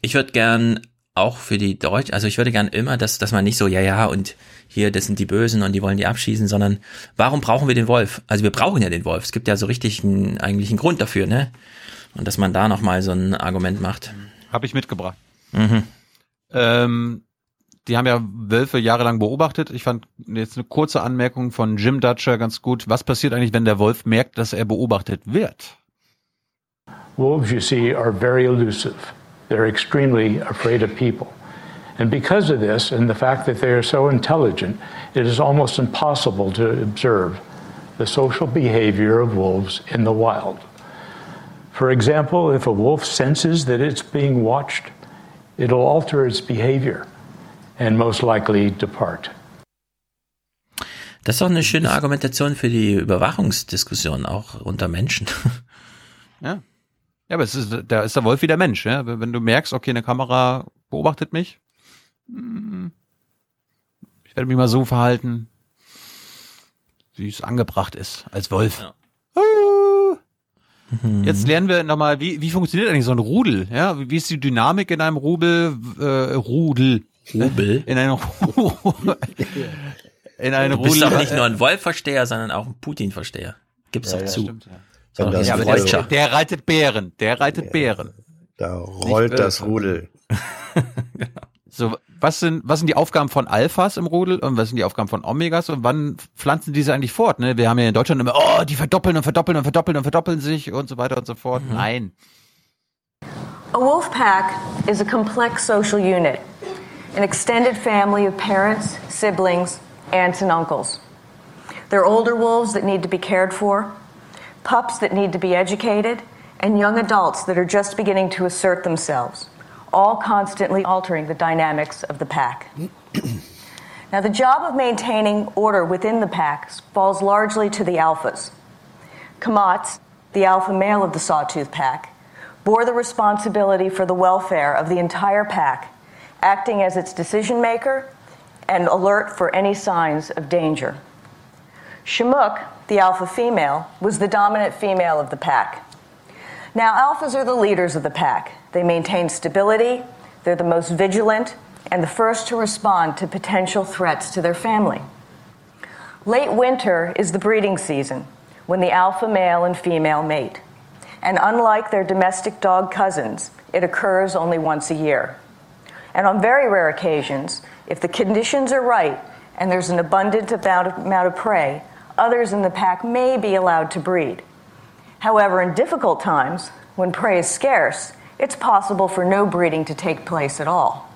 Ich würde gern auch für die Deutsch, also ich würde gern immer, dass, dass man nicht so, ja, ja, und hier, das sind die Bösen und die wollen die abschießen, sondern warum brauchen wir den Wolf? Also wir brauchen ja den Wolf. Es gibt ja so richtig einen, eigentlich einen Grund dafür, ne? Und dass man da nochmal so ein Argument macht. Habe ich mitgebracht. Mhm. Ähm, die haben ja Wölfe jahrelang beobachtet. Ich fand jetzt eine kurze Anmerkung von Jim Dutcher ganz gut. Was passiert eigentlich, wenn der Wolf merkt, dass er beobachtet wird? Wolves, you see, are very elusive. They're extremely afraid of people. And because of this, and the fact that they are so intelligent, it is almost impossible to observe the social behavior of wolves in the wild. For example, if a wolf senses that it's being watched, it'll alter its behavior and most likely depart. Das ist doch eine schöne Argumentation für die Überwachungsdiskussion, auch unter Menschen. Ja. Ja, aber es ist, da ist der Wolf wie der Mensch, ja. Wenn du merkst, okay, eine Kamera beobachtet mich, hm, ich werde mich mal so verhalten, wie es angebracht ist, als Wolf. Mhm. Jetzt lernen wir nochmal, wie, wie funktioniert eigentlich so ein Rudel? Ja, wie ist die Dynamik in einem Rubel, äh, Rudel? Rubel? In einem in einem Du bist Rudel. doch nicht nur ein Wolf-Versteher, sondern auch ein Putin-Versteher. Gib's Ja, doch ja, zu. stimmt, ja. So, Ja, ja, der, der, der reitet Bären, der reitet Bären. Da rollt Nicht das. Rudel. So, was sind, was sind die Aufgaben von Alphas im Rudel und was sind die Aufgaben von Omegas und wann pflanzen diese eigentlich fort? Ne? Wir haben ja in Deutschland immer, oh, die verdoppeln und verdoppeln und verdoppeln und verdoppeln sich und so weiter und so fort. Nein. A wolf pack is a complex social unit, an extended family of parents, siblings, aunts, and uncles. There are older wolves that need to be cared for, pups that need to be educated, and young adults that are just beginning to assert themselves, all constantly altering the dynamics of the pack. now, the job of maintaining order within the pack falls largely to the alphas. Kamatz, the alpha male of the sawtooth pack, bore the responsibility for the welfare of the entire pack, acting as its decision maker and alert for any signs of danger. Shamuk, the alpha female, was the dominant female of the pack. Now, alphas are the leaders of the pack. They maintain stability, they're the most vigilant, and the first to respond to potential threats to their family. Late winter is the breeding season when the alpha male and female mate. And unlike their domestic dog cousins, it occurs only once a year. And on very rare occasions, if the conditions are right and there's an abundant amount of, prey, others in the pack may be allowed to breed. However, in difficult times, when prey is scarce, it's possible for no breeding to take place at all.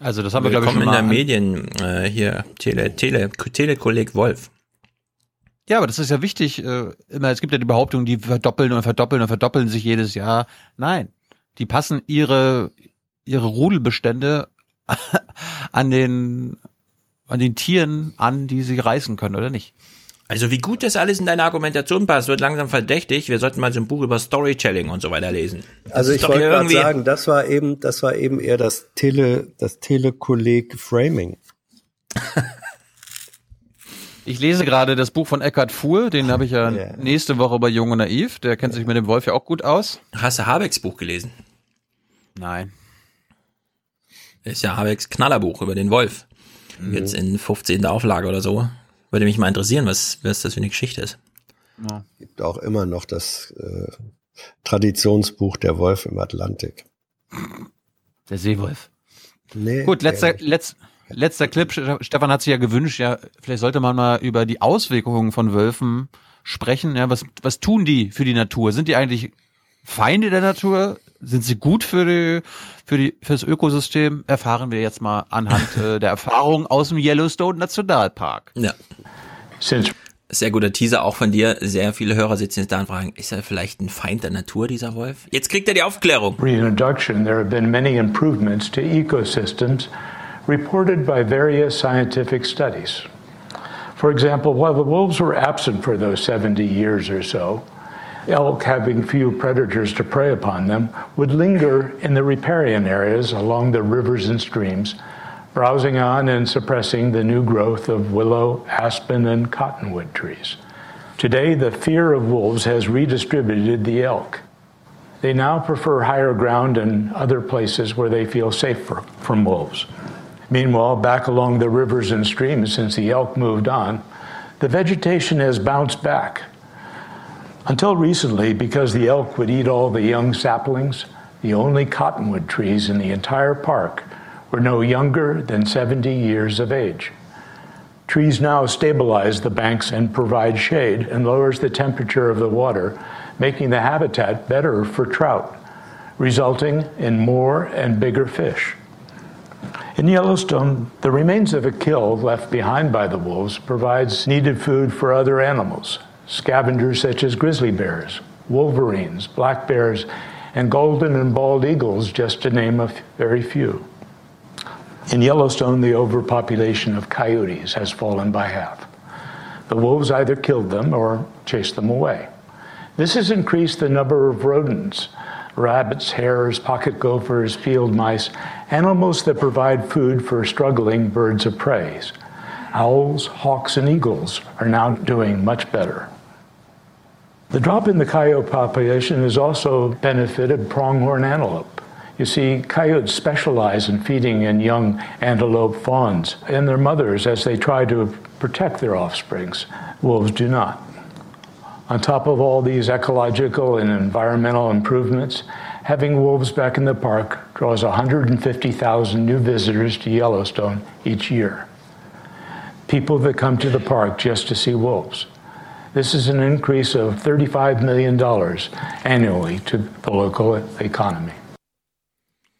Also das haben wir, glaube ich, schon in mal der Medien äh, hier, Tele, Tele, Telekolleg Wolf. Ja, aber das ist ja wichtig. Äh, immer, es gibt ja die Behauptung, die verdoppeln und verdoppeln und verdoppeln sich jedes Jahr. Nein, die passen ihre ihre Rudelbestände an den an den Tieren an, die sie reißen können oder nicht. Also wie gut das alles in deine Argumentation passt, wird langsam verdächtig. Wir sollten mal so ein Buch über Storytelling und so weiter lesen. Das Also ich wollte gerade irgendwie- sagen, das war eben, das war eben eher das Tele, das Telekolleg Framing. Ich lese gerade das Buch von Eckhard Fuhr, den habe ich ja nächste Woche bei Jung und Naiv. Der kennt sich mit dem Wolf ja auch gut aus. Hast du Habecks Buch gelesen? Nein. Ist ja Habecks Knallerbuch über den Wolf. Mhm. Jetzt in 15. Auflage oder so. Würde mich mal interessieren, was, was das für eine Geschichte ist. Gibt auch immer noch das äh, Traditionsbuch Der Wolf im Atlantik. Der Seewolf. Nee, Gut, letzter, letz, letzter Clip. Ste- Stefan hat sich ja gewünscht, ja, vielleicht sollte man mal über die Auswirkungen von Wölfen sprechen. Ja, was, was tun die für die Natur? Sind die eigentlich Feinde der Natur? Sind sie gut für die, für die, fürs Ökosystem? Erfahren wir jetzt mal anhand äh, der Erfahrung aus dem Yellowstone Nationalpark. Ja. Since Sehr guter Teaser auch von dir. Sehr viele Hörer sitzen jetzt da und fragen, ist er vielleicht ein Feind der Natur, dieser Wolf? Jetzt kriegt er die Aufklärung. Reintroduction, there have been many improvements to ecosystems reported by various scientific studies. For example, while the wolves were absent for those 70 years or so, elk having few predators to prey upon them would linger in the riparian areas along the rivers and streams browsing on and suppressing the new growth of willow, aspen, and cottonwood trees. Today, the fear of wolves has redistributed the elk. They now prefer higher ground and other places where they feel safer from wolves. Meanwhile, back along the rivers and streams, since the elk moved on, the vegetation has bounced back. Until recently, because the elk would eat all the young saplings, the only cottonwood trees in the entire park were no younger than 70 years of age. Trees now stabilize the banks and provide shade and lowers the temperature of the water, making the habitat better for trout, resulting in more and bigger fish. In Yellowstone, the remains of a kill left behind by the wolves provides needed food for other animals, scavengers such as grizzly bears, wolverines, black bears, and golden and bald eagles, just to name a very few. In Yellowstone, the overpopulation of coyotes has fallen by half. The wolves either killed them or chased them away. This has increased the number of rodents rabbits, hares, pocket gophers, field mice, animals that provide food for struggling birds of prey. Owls, hawks, and eagles are now doing much better. The drop in the coyote population has also benefited pronghorn antelope. You see, coyotes specialize in feeding in young antelope fawns and their mothers as they try to protect their offsprings. Wolves do not. On top of all these ecological and environmental improvements, having wolves back in the park draws 150,000 new visitors to Yellowstone each year. People that come to the park just to see wolves. This is an increase of $35 million annually to the local economy.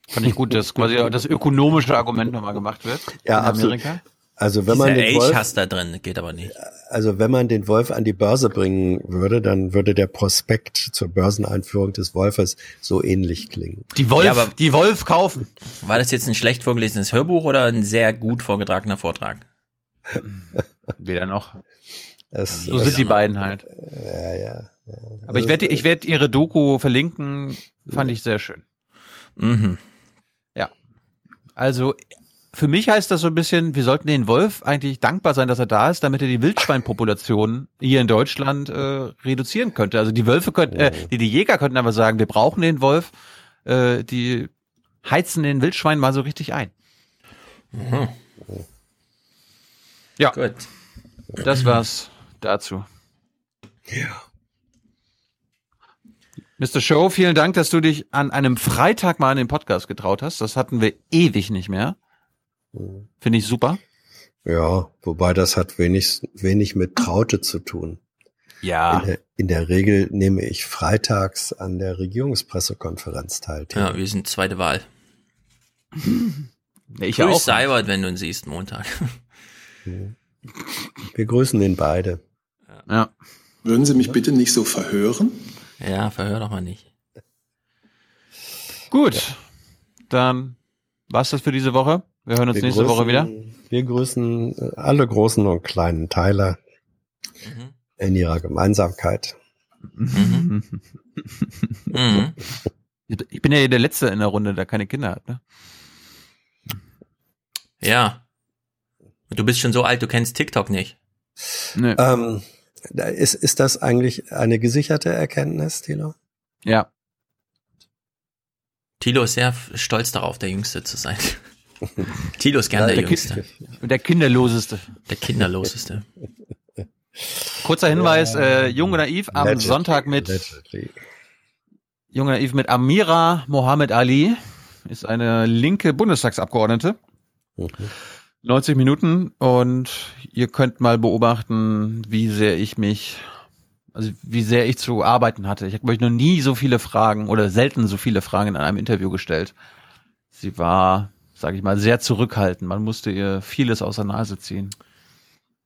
Fand ich gut, dass quasi das ökonomische Argument nochmal gemacht wird. Ja, in Amerika. Absolut. Also wenn man Dieser den Wolf, da drin, geht aber nicht. also wenn man den Wolf an die Börse bringen würde, dann würde der Prospekt zur Börseneinführung des Wolfes so ähnlich klingen. Die Wolf, Ja, aber- die Wolf kaufen. War das jetzt ein schlecht vorgelesenes Hörbuch oder ein sehr gut vorgetragener Vortrag? Weder noch. Das, So sind die beiden halt. Ja, ja. Aber ich werde, ich werde ihre Doku verlinken. Fand ich sehr schön. Mhm. Ja. Also, für mich heißt das so ein bisschen, wir sollten den Wolf eigentlich dankbar sein, dass er da ist, damit er die Wildschweinpopulation hier in Deutschland äh, reduzieren könnte. Also die Wölfe könnten, äh, die, die Jäger könnten aber sagen, wir brauchen den Wolf, äh, die heizen den Wildschwein mal so richtig ein. Mhm. Ja. Gut. Das war's dazu. Ja. Mr. Show, vielen Dank, dass du dich an einem Freitag mal in den Podcast getraut hast. Das hatten wir ewig nicht mehr. Finde ich super. Ja, wobei das hat wenig, wenig mit Traute zu tun. Ja. In der, in der Regel nehme ich freitags an der Regierungspressekonferenz teil. Ja, wir sind zweite Wahl. Ich Grüß auch. Seibert, wenn du ihn siehst, Montag. Wir grüßen den beide. Ja. Würden Sie mich bitte nicht so verhören? Ja, verhör doch mal nicht. Gut. Dann war's das für diese Woche. Wir hören uns Wir nächste grüßen- Woche wieder. Wir grüßen äh, alle großen und kleinen Teile Mhm. in ihrer Gemeinsamkeit. Mhm. Ich bin ja der Letzte in der Runde, der keine Kinder hat. Ne? Ja. Du bist schon so alt, du kennst TikTok nicht. Nee. Ähm, ist, ist das eigentlich eine gesicherte Erkenntnis, Thilo? Ja. Tilo ist sehr stolz darauf, der Jüngste zu sein. Tilo ist gern Ja, der, der Jüngste. Der kinderloseste. Der kinderloseste. Kurzer Hinweis, äh, Jung und Naiv am Allegedly, Sonntag mit allegedly. Jung und Naiv mit Amira Mohammed Ali, ist eine linke Bundestagsabgeordnete. 90 Minuten und ihr könnt mal beobachten, wie sehr ich mich, also wie sehr ich zu arbeiten hatte. Ich habe euch noch nie so viele Fragen oder selten so viele Fragen in einem Interview gestellt. Sie war, sage ich mal, sehr zurückhaltend. Man musste ihr vieles aus der Nase ziehen.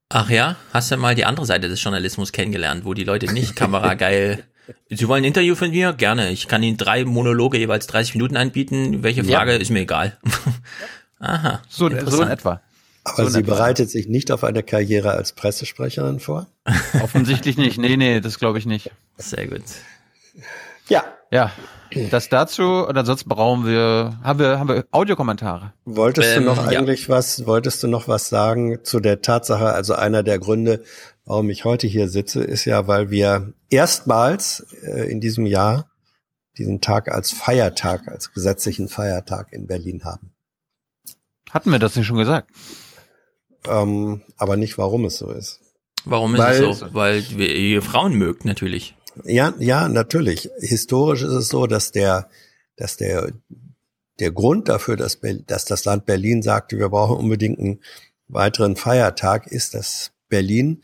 Ach ja, hast du mal die andere Seite des Journalismus kennengelernt, wo die Leute nicht kamerageil. Sie wollen ein Interview von mir? Gerne. Ich kann Ihnen drei Monologe jeweils 30 Minuten anbieten. Welche Frage ja. ist mir egal. Aha. So, so in etwa. Aber so sie bereitet sich nicht auf eine Karriere als Pressesprecherin vor? Offensichtlich nicht. Nee, nee, das glaube ich nicht. Sehr gut. Ja. Ja. Das dazu und ansonsten brauchen wir, haben wir, haben wir Audiokommentare. Wolltest ähm, du noch eigentlich ja. was, wolltest du noch was sagen zu der Tatsache, also einer der Gründe, warum ich heute hier sitze, ist ja, weil wir erstmals äh, in diesem Jahr diesen Tag als Feiertag, als gesetzlichen Feiertag in Berlin haben. Hatten wir das nicht schon gesagt? Ähm, aber nicht, warum es so ist. Warum ist weil, es so? Weil ihr Frauen mögt, natürlich. Ja, ja, natürlich. Historisch ist es so, dass der, dass der, der Grund dafür, dass, dass das Land Berlin sagte, wir brauchen unbedingt einen weiteren Feiertag, ist, dass Berlin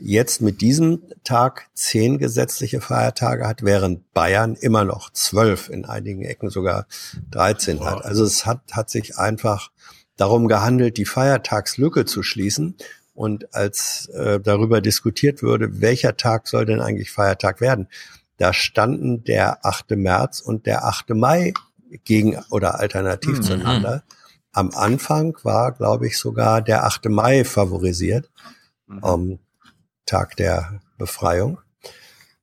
jetzt mit diesem Tag zehn gesetzliche Feiertage hat, während Bayern immer noch zwölf, in einigen Ecken sogar 13 hat. Also es hat, hat sich einfach darum gehandelt, die Feiertagslücke zu schließen. Und als äh, darüber diskutiert würde, welcher Tag soll denn eigentlich Feiertag werden, da standen der 8. März und der 8. Mai gegen oder alternativ mhm. zueinander. Am Anfang war, glaube ich, sogar der 8. Mai favorisiert, mhm. um, Tag der Befreiung.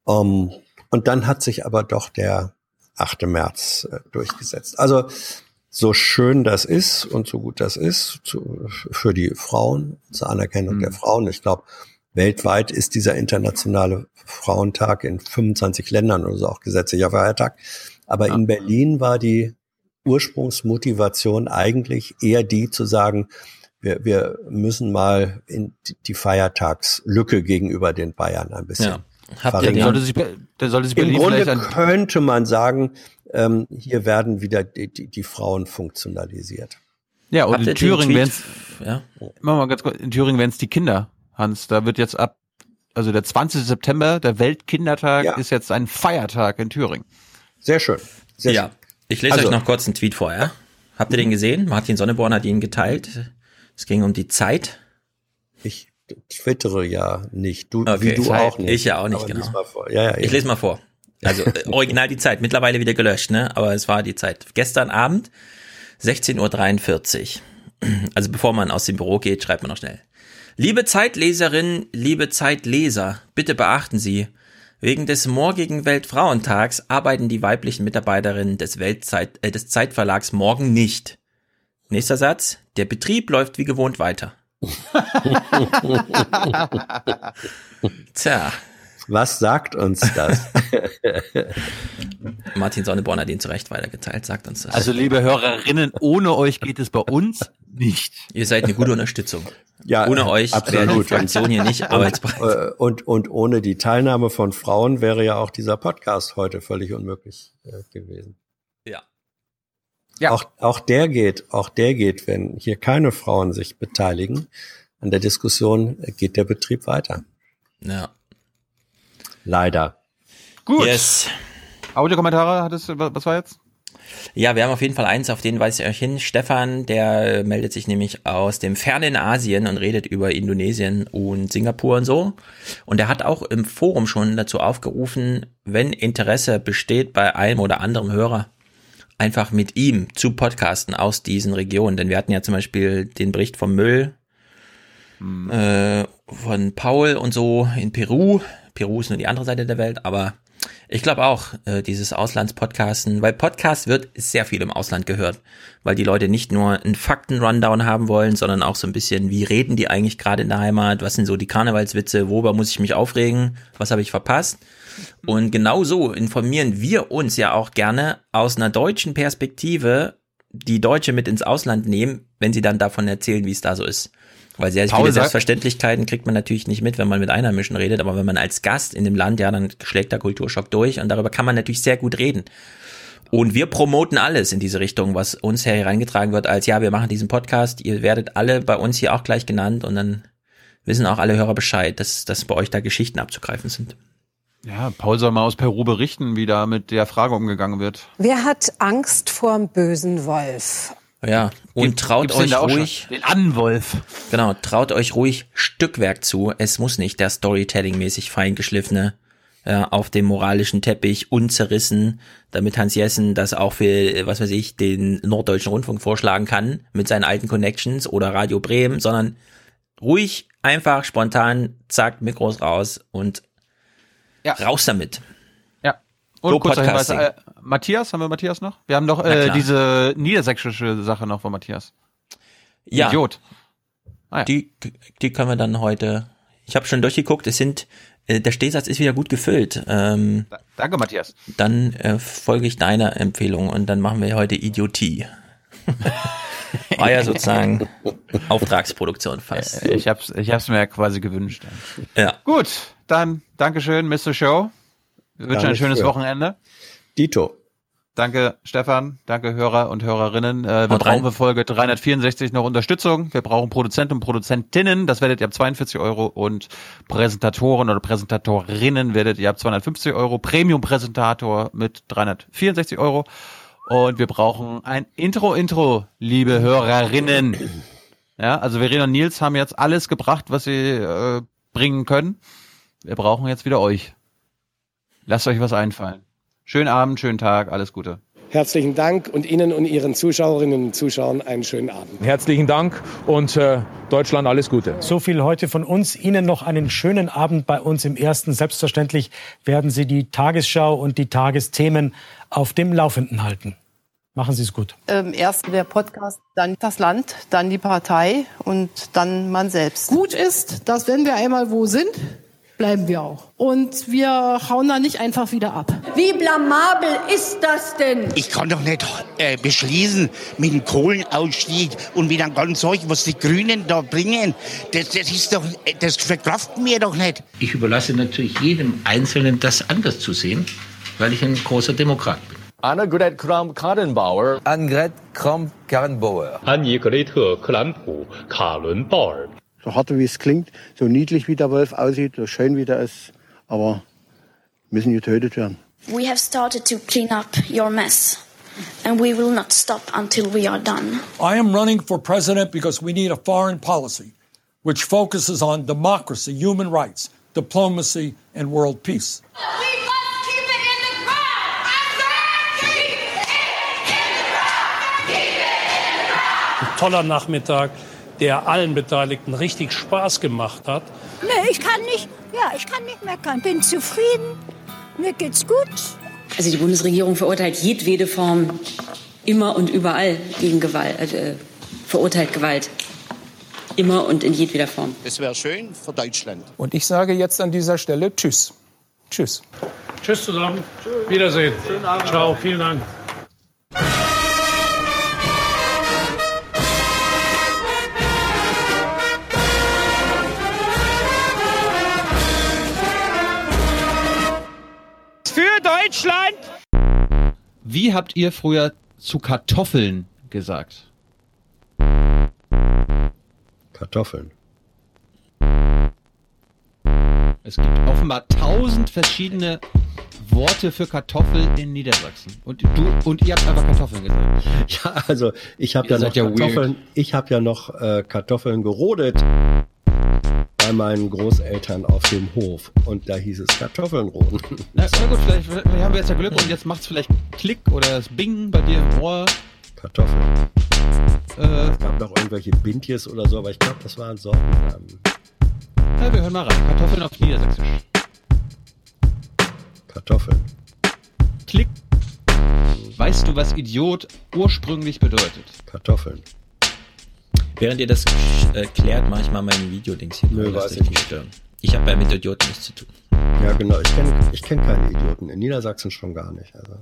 Um, und dann hat sich aber doch der 8. März äh, durchgesetzt. Also so schön das ist und so gut das ist zu, für die Frauen, zur Anerkennung mhm. der Frauen. Ich glaube, weltweit ist dieser internationale Frauentag in 25 Ländern oder so auch gesetzlicher Feiertag. Aber ja. in Berlin war die Ursprungsmotivation eigentlich eher die zu sagen, wir, wir müssen mal in die Feiertagslücke gegenüber den Bayern ein bisschen ja. Habt ihr sollte sich, sollte sich Berlin Im Grunde könnte man sagen, ähm, hier werden wieder die, die, die Frauen funktionalisiert. Ja, und in Thüringen wären es, ja? machen wir ganz kurz, in Thüringen wären es die Kinder, Hans. Da wird jetzt ab, also der 20. September, der Weltkindertag, ja. ist jetzt ein Feiertag in Thüringen. Sehr schön. Sehr ja, schön. ich lese also, euch noch kurz einen Tweet vor, ja? Habt ihr den gesehen? Martin Sonneborn hat ihn geteilt. Es ging um die Zeit. Ich twittere ja nicht. Du, okay, wie du Zeit. auch nicht. Ich ja auch nicht, Aber genau. Ja, ja, ich lese mal vor. Also äh, original die Zeit, mittlerweile wieder gelöscht, ne? Aber es war die Zeit. Gestern Abend, 16.43 Uhr. Also bevor man aus dem Büro geht, schreibt man noch schnell. Liebe Zeitleserinnen, liebe Zeitleser, bitte beachten Sie, wegen des morgigen Weltfrauentags arbeiten die weiblichen Mitarbeiterinnen des Weltzeit, äh, des Zeitverlags morgen nicht. Nächster Satz. Der Betrieb läuft wie gewohnt weiter. Tja, was sagt uns das? Martin Sonneborn hat ihn zu Recht weitergeteilt, sagt uns das. Also liebe Hörerinnen, ohne euch geht es bei uns nicht. Ihr seid eine gute Unterstützung. Ja, ohne euch wäre die Fraktion hier nicht arbeitsbereit. Äh, und, und ohne die Teilnahme von Frauen wäre ja auch dieser Podcast heute völlig unmöglich äh, gewesen. Ja. Ja. Auch, auch der geht, auch der geht, wenn hier keine Frauen sich beteiligen an der Diskussion, geht der Betrieb weiter. Ja. Leider. Gut. Yes. Audiokommentare hattest du, was war jetzt? Ja, wir haben auf jeden Fall eins, auf den weise ich euch hin. Stefan, der meldet sich nämlich aus dem fernen Asien und redet über Indonesien und Singapur und so. Und er hat auch im Forum schon dazu aufgerufen, wenn Interesse besteht bei einem oder anderem Hörer, einfach mit ihm zu podcasten aus diesen Regionen. Denn wir hatten ja zum Beispiel den Bericht vom Müll hm. äh, von Paul und so in Peru. Peru ist nur die andere Seite der Welt, aber ich glaube auch, äh, dieses Auslandspodcasten, weil Podcast wird sehr viel im Ausland gehört, weil die Leute nicht nur einen Fakten-Rundown haben wollen, sondern auch so ein bisschen, wie reden die eigentlich gerade in der Heimat, was sind so die Karnevalswitze, worüber muss ich mich aufregen, was habe ich verpasst. Und genau so informieren wir uns ja auch gerne aus einer deutschen Perspektive, die Deutsche mit ins Ausland nehmen, wenn sie dann davon erzählen, wie es da so ist. Weil sehr Paul viele Selbstverständlichkeiten kriegt man natürlich nicht mit, wenn man mit Einheimischen redet, aber wenn man als Gast in dem Land, ja, dann schlägt der Kulturschock durch und darüber kann man natürlich sehr gut reden. Und wir promoten alles in diese Richtung, was uns hier hereingetragen wird, als ja, wir machen diesen Podcast, ihr werdet alle bei uns hier auch gleich genannt und dann wissen auch alle Hörer Bescheid, dass, dass bei euch da Geschichten abzugreifen sind. Ja, Paul soll mal aus Peru berichten, wie da mit der Frage umgegangen wird. Wer hat Angst vor dem bösen Wolf? Ja, und Gibt- traut euch ruhig. Den Anwolf. Genau, traut euch ruhig Stückwerk zu. Es muss nicht der Storytelling-mäßig feingeschliffene ja, auf dem moralischen Teppich unzerrissen, damit Hans Jessen das auch für, äh, was weiß ich, den Norddeutschen Rundfunk vorschlagen kann mit seinen alten Connections oder Radio Bremen, sondern ruhig, einfach, spontan, zack, Mikros raus und raus damit. Ja. Und So kurzer Hinweis, Podcasting. äh, Matthias, haben wir Matthias noch? Wir haben doch äh, diese niedersächsische Sache noch von Matthias. Ja. Idiot. Die, die können wir dann heute. Ich habe schon durchgeguckt. Es sind äh, der Stehsatz ist wieder gut gefüllt. Ähm, Danke, Matthias. Dann äh, folge ich deiner Empfehlung und dann machen wir heute Idiotie. War ja sozusagen Auftragsproduktion fast. Äh, Ich hab's, ich hab's mir ja quasi gewünscht. Ja. Gut, dann Dankeschön, Mr. Show. Wir wünschen ein schönes für. Wochenende. Dito. Danke, Stefan. Danke, Hörer und Hörerinnen. Äh, wir brauchen für Folge 364 noch Unterstützung. Wir brauchen Produzenten und Produzentinnen. Das werdet ihr ab 42 Euro. Und Präsentatoren oder Präsentatorinnen werdet ihr ab 250 Euro. Premium-Präsentator mit 364 Euro. Und wir brauchen ein Intro-Intro, liebe Hörerinnen. Ja, also Verena und Nils haben jetzt alles gebracht, was sie äh, bringen können. Wir brauchen jetzt wieder euch. Lasst euch was einfallen. Schönen Abend, schönen Tag, alles Gute. Herzlichen Dank und Ihnen und Ihren Zuschauerinnen und Zuschauern einen schönen Abend. Herzlichen Dank und äh, Deutschland alles Gute. So viel heute von uns. Ihnen noch einen schönen Abend bei uns im Ersten. Selbstverständlich werden Sie die Tagesschau und die Tagesthemen auf dem Laufenden halten. Machen Sie es gut. Ähm, erst der Podcast, dann das Land, dann die Partei und dann man selbst. Gut ist, dass wenn wir einmal wo sind, bleiben wir auch. Und wir hauen da nicht einfach wieder ab. Wie blamabel ist das denn? Ich kann doch nicht äh, beschließen mit dem Kohlenausstieg und mit dem ganzen Zeug, was die Grünen da bringen. Das, das ist doch, das verkraften wir doch nicht. Ich überlasse natürlich jedem Einzelnen, das anders zu sehen, weil ich ein großer Demokrat bin. Annegret Kramp-Karrenbauer. Annegret Kramp-Karrenbauer. Annegrethe Kramp-Karrenbauer. So hart wie es klingt, so niedlich wie der Wolf aussieht, so schön wie der ist, aber müssen getötet werden. We have started to clean up your mess, and we will not stop until we are done. I am running for president because we need a foreign policy which focuses on democracy, human rights, diplomacy, and world peace. Ein toller Nachmittag, der allen Beteiligten richtig Spaß gemacht hat. Nee, ich kann nicht, ja, ich kann nicht meckern. Bin zufrieden. Mir geht's gut. Also die Bundesregierung verurteilt jedwede Form immer und überall gegen Gewalt, äh, verurteilt Gewalt. Immer und in jedweder Form. Es wäre schön für Deutschland. Und ich sage jetzt an dieser Stelle Tschüss. Tschüss. Tschüss zusammen. Wiedersehen. Ciao, vielen Dank. Deutschland! Wie habt ihr früher zu Kartoffeln gesagt? Kartoffeln. Es gibt offenbar tausend verschiedene Worte für Kartoffel in Niedersachsen. Und du und ihr habt einfach Kartoffeln gesagt. Ja, also ich habe ja ja weird. Kartoffeln, ich habe ja noch äh, Kartoffeln gerodet bei meinen Großeltern auf dem Hof und da hieß es Kartoffeln roden. Na, na gut, vielleicht, vielleicht haben wir jetzt ja Glück und jetzt macht's vielleicht Klick oder das Bing bei dir im Ohr. Kartoffeln. Äh, es gab noch irgendwelche Bintjes oder so, aber ich glaube, das waren Sortennamen. Ja, wir hören mal rein. Kartoffeln auf Niedersächsisch. Kartoffeln. Klick. Weißt du, was Idiot ursprünglich bedeutet? Kartoffeln. Während ihr das äh, klärt, mache ich mal mein Videodings hier. Nö, weiß ich nicht stören. Ich habe ja mit Idioten nichts zu tun. Ja, genau. Ich kenne ich kenn keine Idioten. In Niedersachsen schon gar nicht. Also.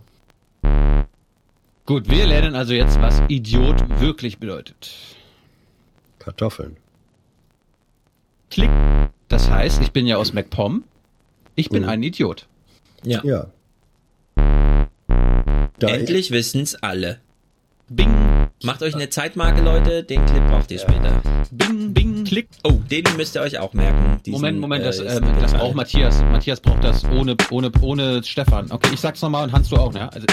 Gut, wir lernen also jetzt, was Idiot wirklich bedeutet. Kartoffeln. Klick. Das heißt, ich bin ja aus MacPom. Ich bin Mhm. ein Idiot. Ja. Ja. Da Endlich wissen's alle. Bing. Macht euch eine Zeitmarke, Leute. Den Clip braucht ihr später. Bing, bing, klick. Oh, den müsst ihr euch auch merken. Diesen, Moment, Moment, das, äh, ähm, das braucht Matthias. Matthias braucht das ohne, ohne, ohne Stefan. Okay, ich sag's nochmal und Hans du auch, ne? Also,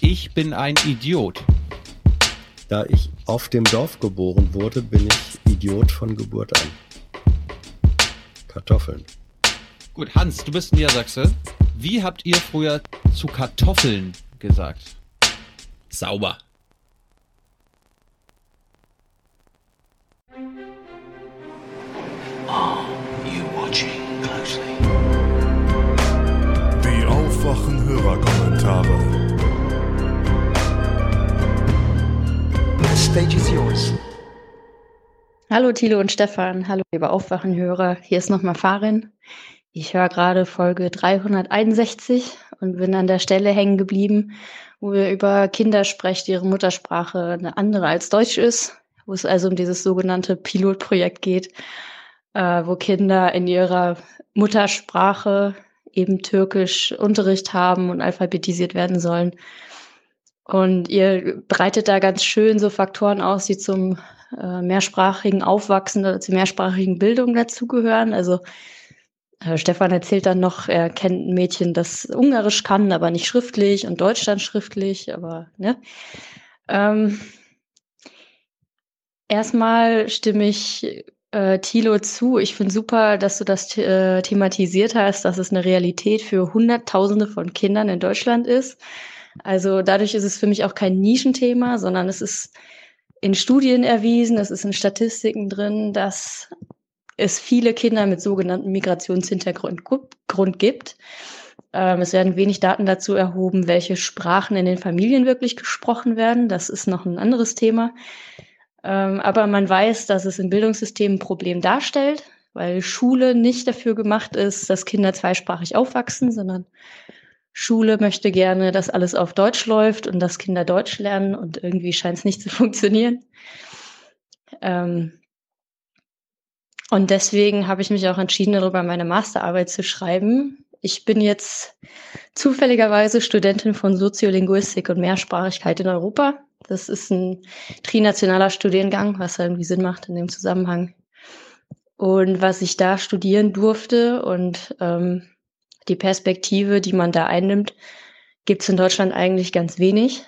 ich bin ein Idiot. Da ich auf dem Dorf geboren wurde, bin ich Idiot von Geburt an. Kartoffeln. Gut, Hans, du bist Niedersachse. Wie habt ihr früher zu Kartoffeln gesagt? Sauber. Are you watching closely? Die Aufwachen-Hörerkommentare. The stage is yours. Hallo Thilo und Stefan, hallo liebe Aufwachenhörer, hier ist nochmal Farin. Ich höre gerade Folge 361 und bin an der Stelle hängen geblieben, wo ihr über Kinder sprecht, ihre Muttersprache eine andere als Deutsch ist, wo es also um dieses sogenannte Pilotprojekt geht, äh, wo Kinder in ihrer Muttersprache eben Türkisch Unterricht haben und alphabetisiert werden sollen. Und ihr breitet da ganz schön so Faktoren aus, die zum äh, mehrsprachigen Aufwachsen oder zur mehrsprachigen Bildung dazugehören. Also Stefan erzählt dann noch, er kennt ein Mädchen, das Ungarisch kann, aber nicht schriftlich und Deutsch dann schriftlich, aber ne. Ähm, erstmal stimme ich äh, Thilo zu. Ich finde super, dass du das äh, thematisiert hast, dass es eine Realität für Hunderttausende von Kindern in Deutschland ist. Also dadurch ist es für mich auch kein Nischenthema, sondern es ist in Studien erwiesen, es ist in Statistiken drin, dass es viele Kinder mit sogenannten Migrationshintergrund Grund gibt. Ähm, es werden wenig Daten dazu erhoben, welche Sprachen in den Familien wirklich gesprochen werden. Das ist noch ein anderes Thema. Ähm, aber man weiß, dass es im Bildungssystem ein Problem darstellt, weil Schule nicht dafür gemacht ist, dass Kinder zweisprachig aufwachsen, sondern Schule möchte gerne, dass alles auf Deutsch läuft und dass Kinder Deutsch lernen und irgendwie scheint es nicht zu funktionieren. Ähm und deswegen habe ich mich auch entschieden, darüber meine Masterarbeit zu schreiben. Ich bin jetzt zufälligerweise Studentin von Soziolinguistik und Mehrsprachigkeit in Europa. Das ist ein trinationaler Studiengang, was irgendwie Sinn macht in dem Zusammenhang. Und was ich da studieren durfte und ähm, die Perspektive, die man da einnimmt, gibt es in Deutschland eigentlich ganz wenig.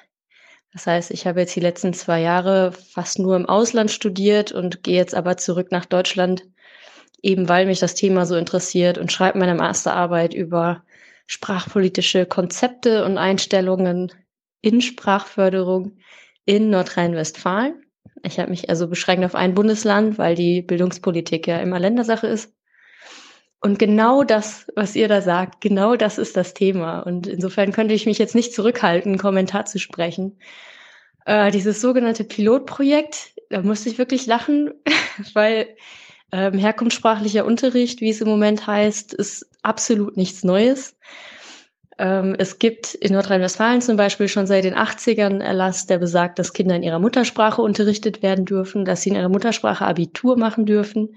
Das heißt, ich habe jetzt die letzten zwei Jahre fast nur im Ausland studiert und gehe jetzt aber zurück nach Deutschland, eben weil mich das Thema so interessiert und schreibe meine Masterarbeit über sprachpolitische Konzepte und Einstellungen in Sprachförderung in Nordrhein-Westfalen. Ich habe mich also beschränkt auf ein Bundesland, weil die Bildungspolitik ja immer Ländersache ist. Und genau das, was ihr da sagt, genau das ist das Thema. Und insofern könnte ich mich jetzt nicht zurückhalten, einen Kommentar zu sprechen. Äh, dieses sogenannte Pilotprojekt, da musste ich wirklich lachen, weil ähm, herkunftssprachlicher Unterricht, wie es im Moment heißt, ist absolut nichts Neues. Ähm, es gibt in Nordrhein-Westfalen zum Beispiel schon seit den 80ern Erlass, der besagt, dass Kinder in ihrer Muttersprache unterrichtet werden dürfen, dass sie in ihrer Muttersprache Abitur machen dürfen.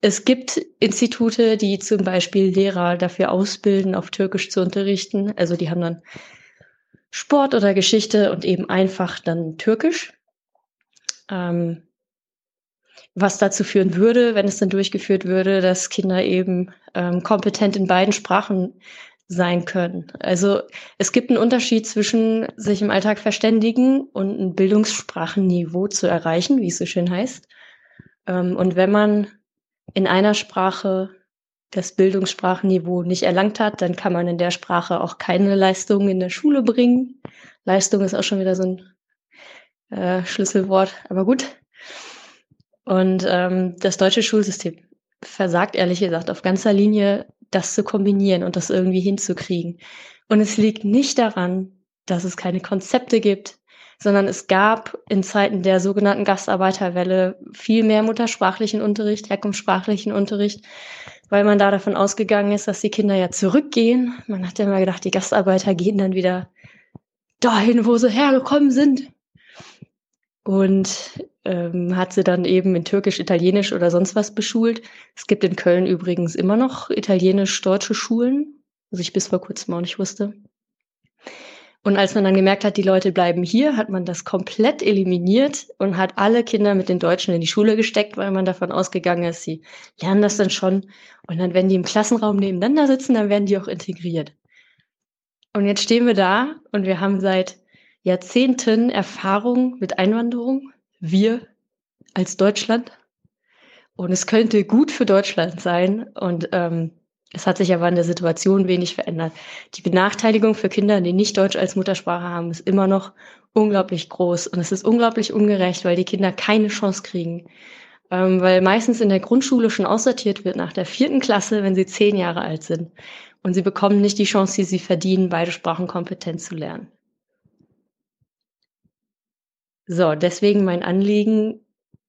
Es gibt Institute, die zum Beispiel Lehrer dafür ausbilden, auf Türkisch zu unterrichten. Also die haben dann Sport oder Geschichte und eben einfach dann Türkisch. Ähm, was dazu führen würde, wenn es dann durchgeführt würde, dass Kinder eben ähm, kompetent in beiden Sprachen sein können. Also es gibt einen Unterschied zwischen sich im Alltag verständigen und ein Bildungssprachenniveau zu erreichen, wie es so schön heißt. Ähm, und wenn man in einer Sprache das Bildungssprachenniveau nicht erlangt hat, dann kann man in der Sprache auch keine Leistungen in der Schule bringen. Leistung ist auch schon wieder so ein äh, Schlüsselwort, aber gut. Und ähm, das deutsche Schulsystem versagt ehrlich gesagt auf ganzer Linie, das zu kombinieren und das irgendwie hinzukriegen. Und es liegt nicht daran, dass es keine Konzepte gibt, sondern es gab in Zeiten der sogenannten Gastarbeiterwelle viel mehr muttersprachlichen Unterricht, herkunftssprachlichen Unterricht, weil man da davon ausgegangen ist, dass die Kinder ja zurückgehen. Man hat ja immer gedacht, die Gastarbeiter gehen dann wieder dahin, wo sie hergekommen sind. Und ähm, hat sie dann eben in Türkisch, Italienisch oder sonst was beschult. Es gibt in Köln übrigens immer noch italienisch-deutsche Schulen, was ich bis vor kurzem auch nicht wusste. Und als man dann gemerkt hat, die Leute bleiben hier, hat man das komplett eliminiert und hat alle Kinder mit den Deutschen in die Schule gesteckt, weil man davon ausgegangen ist, sie lernen das dann schon. Und dann, wenn die im Klassenraum nebeneinander sitzen, dann werden die auch integriert. Und jetzt stehen wir da und wir haben seit Jahrzehnten Erfahrung mit Einwanderung. Wir als Deutschland. Und es könnte gut für Deutschland sein. Und ähm, es hat sich aber in der Situation wenig verändert. Die Benachteiligung für Kinder, die nicht Deutsch als Muttersprache haben, ist immer noch unglaublich groß. Und es ist unglaublich ungerecht, weil die Kinder keine Chance kriegen. Ähm, weil meistens in der Grundschule schon aussortiert wird nach der vierten Klasse, wenn sie zehn Jahre alt sind. Und sie bekommen nicht die Chance, die sie verdienen, beide Sprachen kompetent zu lernen. So, deswegen mein Anliegen,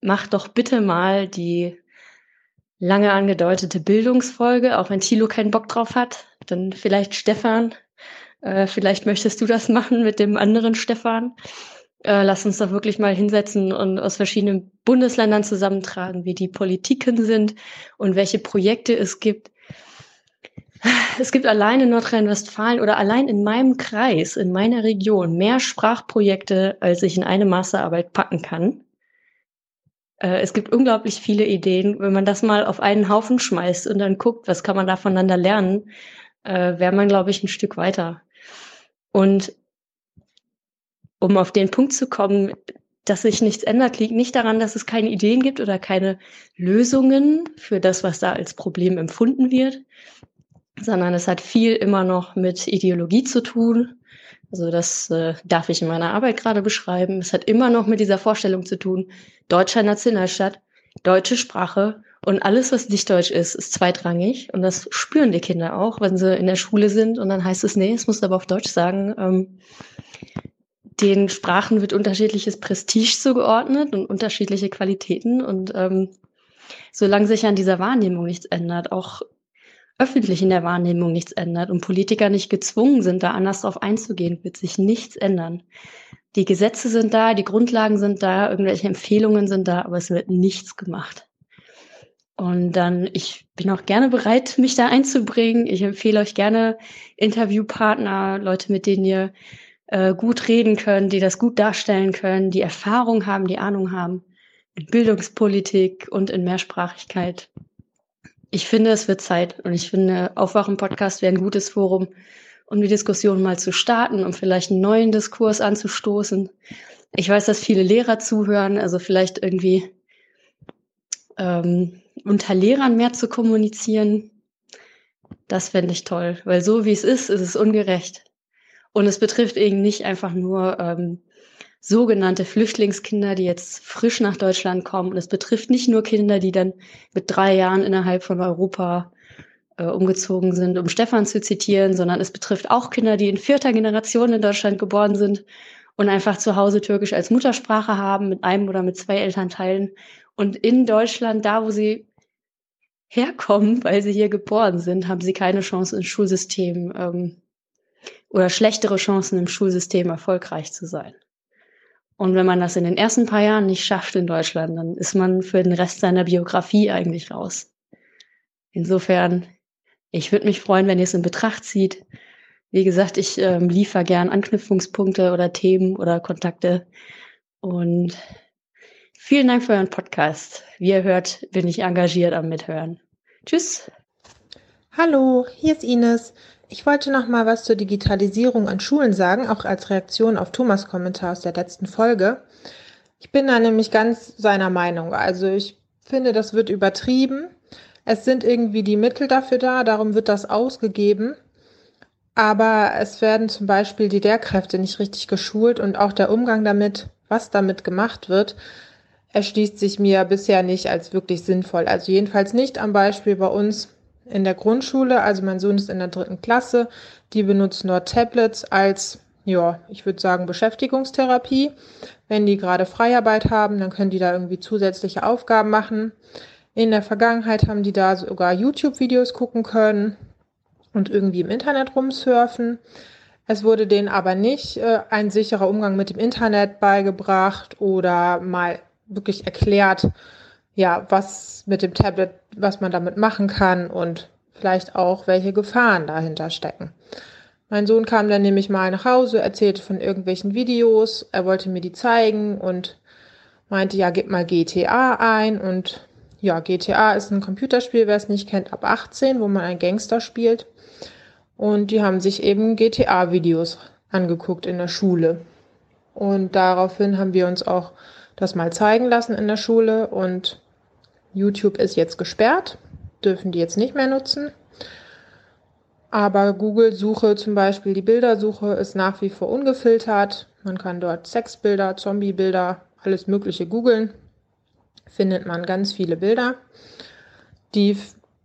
macht doch bitte mal die lange angedeutete Bildungsfolge, auch wenn Thilo keinen Bock drauf hat. Dann vielleicht Stefan. Äh, vielleicht möchtest du das machen mit dem anderen Stefan. Äh, lass uns doch wirklich mal hinsetzen und aus verschiedenen Bundesländern zusammentragen, wie die Politiken sind und welche Projekte es gibt. Es gibt allein in Nordrhein-Westfalen oder allein in meinem Kreis, in meiner Region, mehr Sprachprojekte, als ich in eine Masterarbeit packen kann. Äh, es gibt unglaublich viele Ideen. Wenn man das mal auf einen Haufen schmeißt und dann guckt, was kann man da voneinander lernen, äh, wäre man, glaube ich, ein Stück weiter. Und um auf den Punkt zu kommen, dass sich nichts ändert, liegt nicht daran, dass es keine Ideen gibt oder keine Lösungen für das, was da als Problem empfunden wird, sondern es hat viel immer noch mit Ideologie zu tun. Also das äh, darf ich in meiner Arbeit gerade beschreiben. Es hat immer noch mit dieser Vorstellung zu tun, deutscher Nationalstaat, deutsche Sprache und alles, was nicht deutsch ist, ist zweitrangig. Und das spüren die Kinder auch, wenn sie in der Schule sind. Und dann heißt es, nee, es muss aber auf Deutsch sagen. Ähm, den Sprachen wird unterschiedliches Prestige zugeordnet und unterschiedliche Qualitäten. Und ähm, solange sich an dieser Wahrnehmung nichts ändert, auch öffentlich in der Wahrnehmung nichts ändert und Politiker nicht gezwungen sind, da anders drauf einzugehen, wird sich nichts ändern. Die Gesetze sind da, die Grundlagen sind da, irgendwelche Empfehlungen sind da, aber es wird nichts gemacht. Und dann, ich bin auch gerne bereit, mich da einzubringen. Ich empfehle euch gerne Interviewpartner, Leute, mit denen ihr äh, gut reden könnt, die das gut darstellen können, die Erfahrung haben, die Ahnung haben in Bildungspolitik und in Mehrsprachigkeit ich finde, es wird Zeit und ich finde, Aufwachen-Podcast wäre ein gutes Forum, um die Diskussion mal zu starten, um vielleicht einen neuen Diskurs anzustoßen. Ich weiß, dass viele Lehrer zuhören, also vielleicht irgendwie ähm, unter Lehrern mehr zu kommunizieren. Das fände ich toll, weil so wie es ist, ist es ungerecht. Und es betrifft eben nicht einfach nur ähm, sogenannte Flüchtlingskinder, die jetzt frisch nach Deutschland kommen. Und es betrifft nicht nur Kinder, die dann mit drei Jahren innerhalb von Europa äh, umgezogen sind, um Stefan zu zitieren, sondern es betrifft auch Kinder, die in vierter Generation in Deutschland geboren sind und einfach zu Hause Türkisch als Muttersprache haben, mit einem oder mit zwei Elternteilen. Und in Deutschland, da wo sie herkommen, weil sie hier geboren sind, haben sie keine Chance im Schulsystem ähm, oder schlechtere Chancen im Schulsystem erfolgreich zu sein. Und wenn man das in den ersten paar Jahren nicht schafft in Deutschland, dann ist man für den Rest seiner Biografie eigentlich raus. Insofern, ich würde mich freuen, wenn ihr es in Betracht zieht. Wie gesagt, ich ähm, liefere gern Anknüpfungspunkte oder Themen oder Kontakte. Und vielen Dank für euren Podcast. Wie ihr hört, bin ich engagiert am Mithören. Tschüss. Hallo, hier ist Ines. Ich wollte noch mal was zur Digitalisierung an Schulen sagen, auch als Reaktion auf Thomas Kommentar aus der letzten Folge. Ich bin da nämlich ganz seiner Meinung. Also ich finde, das wird übertrieben. Es sind irgendwie die Mittel dafür da, darum wird das ausgegeben. Aber es werden zum Beispiel die Lehrkräfte nicht richtig geschult und auch der Umgang damit, was damit gemacht wird, erschließt sich mir bisher nicht als wirklich sinnvoll. Also jedenfalls nicht am Beispiel bei uns in der Grundschule, also mein Sohn ist in der dritten Klasse, die benutzen dort Tablets als, ja, ich würde sagen, Beschäftigungstherapie. Wenn die gerade Freiarbeit haben, dann können die da irgendwie zusätzliche Aufgaben machen. In der Vergangenheit haben die da sogar YouTube-Videos gucken können und irgendwie im Internet rumsurfen. Es wurde denen aber nicht äh, ein sicherer Umgang mit dem Internet beigebracht oder mal wirklich erklärt, ja, was mit dem Tablet, was man damit machen kann und vielleicht auch, welche Gefahren dahinter stecken. Mein Sohn kam dann nämlich mal nach Hause, erzählte von irgendwelchen Videos, er wollte mir die zeigen und meinte, ja, gib mal GTA ein und ja, GTA ist ein Computerspiel, wer es nicht kennt, ab 18, wo man einen Gangster spielt. Und die haben sich eben GTA-Videos angeguckt in der Schule. Und daraufhin haben wir uns auch das mal zeigen lassen in der Schule und YouTube ist jetzt gesperrt, dürfen die jetzt nicht mehr nutzen. Aber Google-Suche zum Beispiel, die Bildersuche ist nach wie vor ungefiltert. Man kann dort Sexbilder, Zombiebilder, alles Mögliche googeln. Findet man ganz viele Bilder, die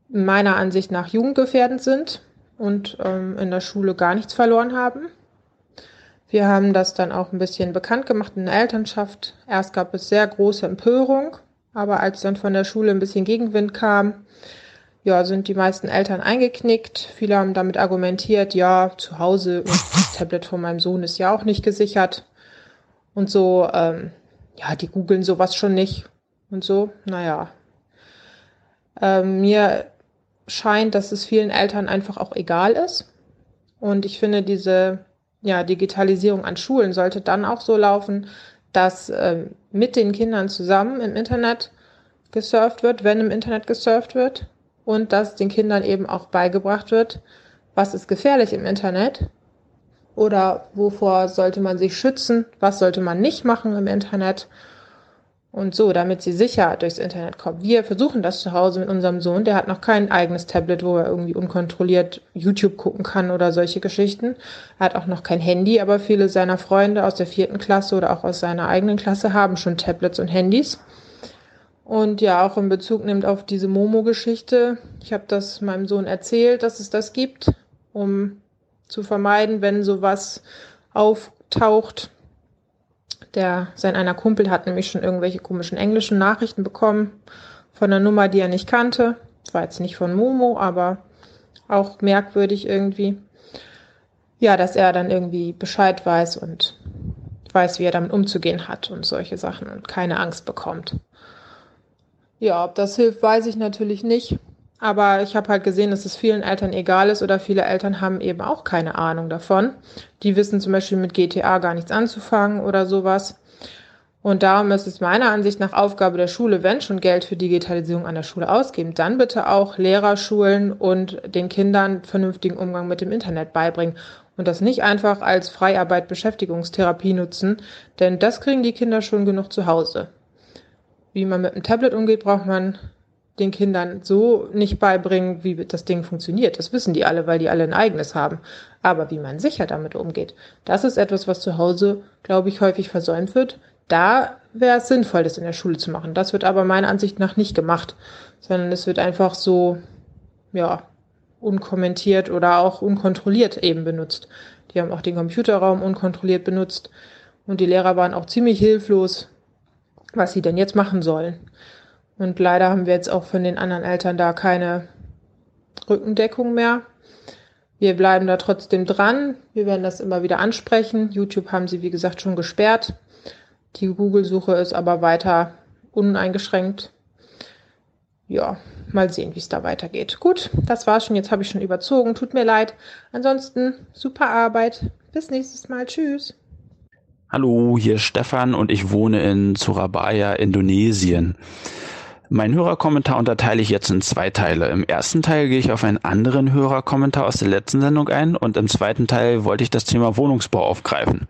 meiner Ansicht nach jugendgefährdend sind und ähm, in der Schule gar nichts verloren haben. Wir haben das dann auch ein bisschen bekannt gemacht in der Elternschaft. Erst gab es sehr große Empörung, aber als dann von der Schule ein bisschen Gegenwind kam, ja, sind die meisten Eltern eingeknickt. Viele haben damit argumentiert, ja, zu Hause und das Tablet von meinem Sohn ist ja auch nicht gesichert. Und so, ähm, ja, die googeln sowas schon nicht. Und so, naja. Ähm, mir scheint, dass es vielen Eltern einfach auch egal ist. Und ich finde, diese ja, Digitalisierung an Schulen sollte dann auch so laufen, dass äh, mit den Kindern zusammen im Internet gesurft wird, wenn im Internet gesurft wird. Und dass den Kindern eben auch beigebracht wird, was ist gefährlich im Internet oder wovor sollte man sich schützen, was sollte man nicht machen im Internet und so, damit sie sicher durchs Internet kommen. Wir versuchen das zu Hause mit unserem Sohn, der hat noch kein eigenes Tablet, wo er irgendwie unkontrolliert YouTube gucken kann oder solche Geschichten. Er hat auch noch kein Handy, aber viele seiner Freunde aus der vierten Klasse oder auch aus seiner eigenen Klasse haben schon Tablets und Handys. Und ja, auch in Bezug nimmt auf diese Momo-Geschichte. Ich habe das meinem Sohn erzählt, dass es das gibt, um zu vermeiden, wenn sowas auftaucht. Der, sein einer Kumpel hat nämlich schon irgendwelche komischen englischen Nachrichten bekommen von einer Nummer, die er nicht kannte. War jetzt nicht von Momo, aber auch merkwürdig irgendwie. Ja, dass er dann irgendwie Bescheid weiß und weiß, wie er damit umzugehen hat und solche Sachen und keine Angst bekommt. Ja, ob das hilft, weiß ich natürlich nicht. Aber ich habe halt gesehen, dass es vielen Eltern egal ist oder viele Eltern haben eben auch keine Ahnung davon. Die wissen zum Beispiel mit GTA gar nichts anzufangen oder sowas. Und darum ist es meiner Ansicht nach Aufgabe der Schule, wenn schon Geld für Digitalisierung an der Schule ausgeben, dann bitte auch Lehrer schulen und den Kindern vernünftigen Umgang mit dem Internet beibringen und das nicht einfach als Freiarbeit Beschäftigungstherapie nutzen, denn das kriegen die Kinder schon genug zu Hause wie man mit einem Tablet umgeht, braucht man den Kindern so nicht beibringen, wie das Ding funktioniert. Das wissen die alle, weil die alle ein eigenes haben. Aber wie man sicher damit umgeht, das ist etwas, was zu Hause, glaube ich, häufig versäumt wird. Da wäre es sinnvoll, das in der Schule zu machen. Das wird aber meiner Ansicht nach nicht gemacht, sondern es wird einfach so, ja, unkommentiert oder auch unkontrolliert eben benutzt. Die haben auch den Computerraum unkontrolliert benutzt und die Lehrer waren auch ziemlich hilflos, was sie denn jetzt machen sollen. Und leider haben wir jetzt auch von den anderen Eltern da keine Rückendeckung mehr. Wir bleiben da trotzdem dran. Wir werden das immer wieder ansprechen. YouTube haben sie, wie gesagt, schon gesperrt. Die Google-Suche ist aber weiter uneingeschränkt. Ja, mal sehen, wie es da weitergeht. Gut, das war's schon. Jetzt habe ich schon überzogen. Tut mir leid. Ansonsten super Arbeit. Bis nächstes Mal. Tschüss. Hallo, hier ist Stefan und ich wohne in Surabaya, Indonesien. Mein Hörerkommentar unterteile ich jetzt in zwei Teile. Im ersten Teil gehe ich auf einen anderen Hörerkommentar aus der letzten Sendung ein und im zweiten Teil wollte ich das Thema Wohnungsbau aufgreifen.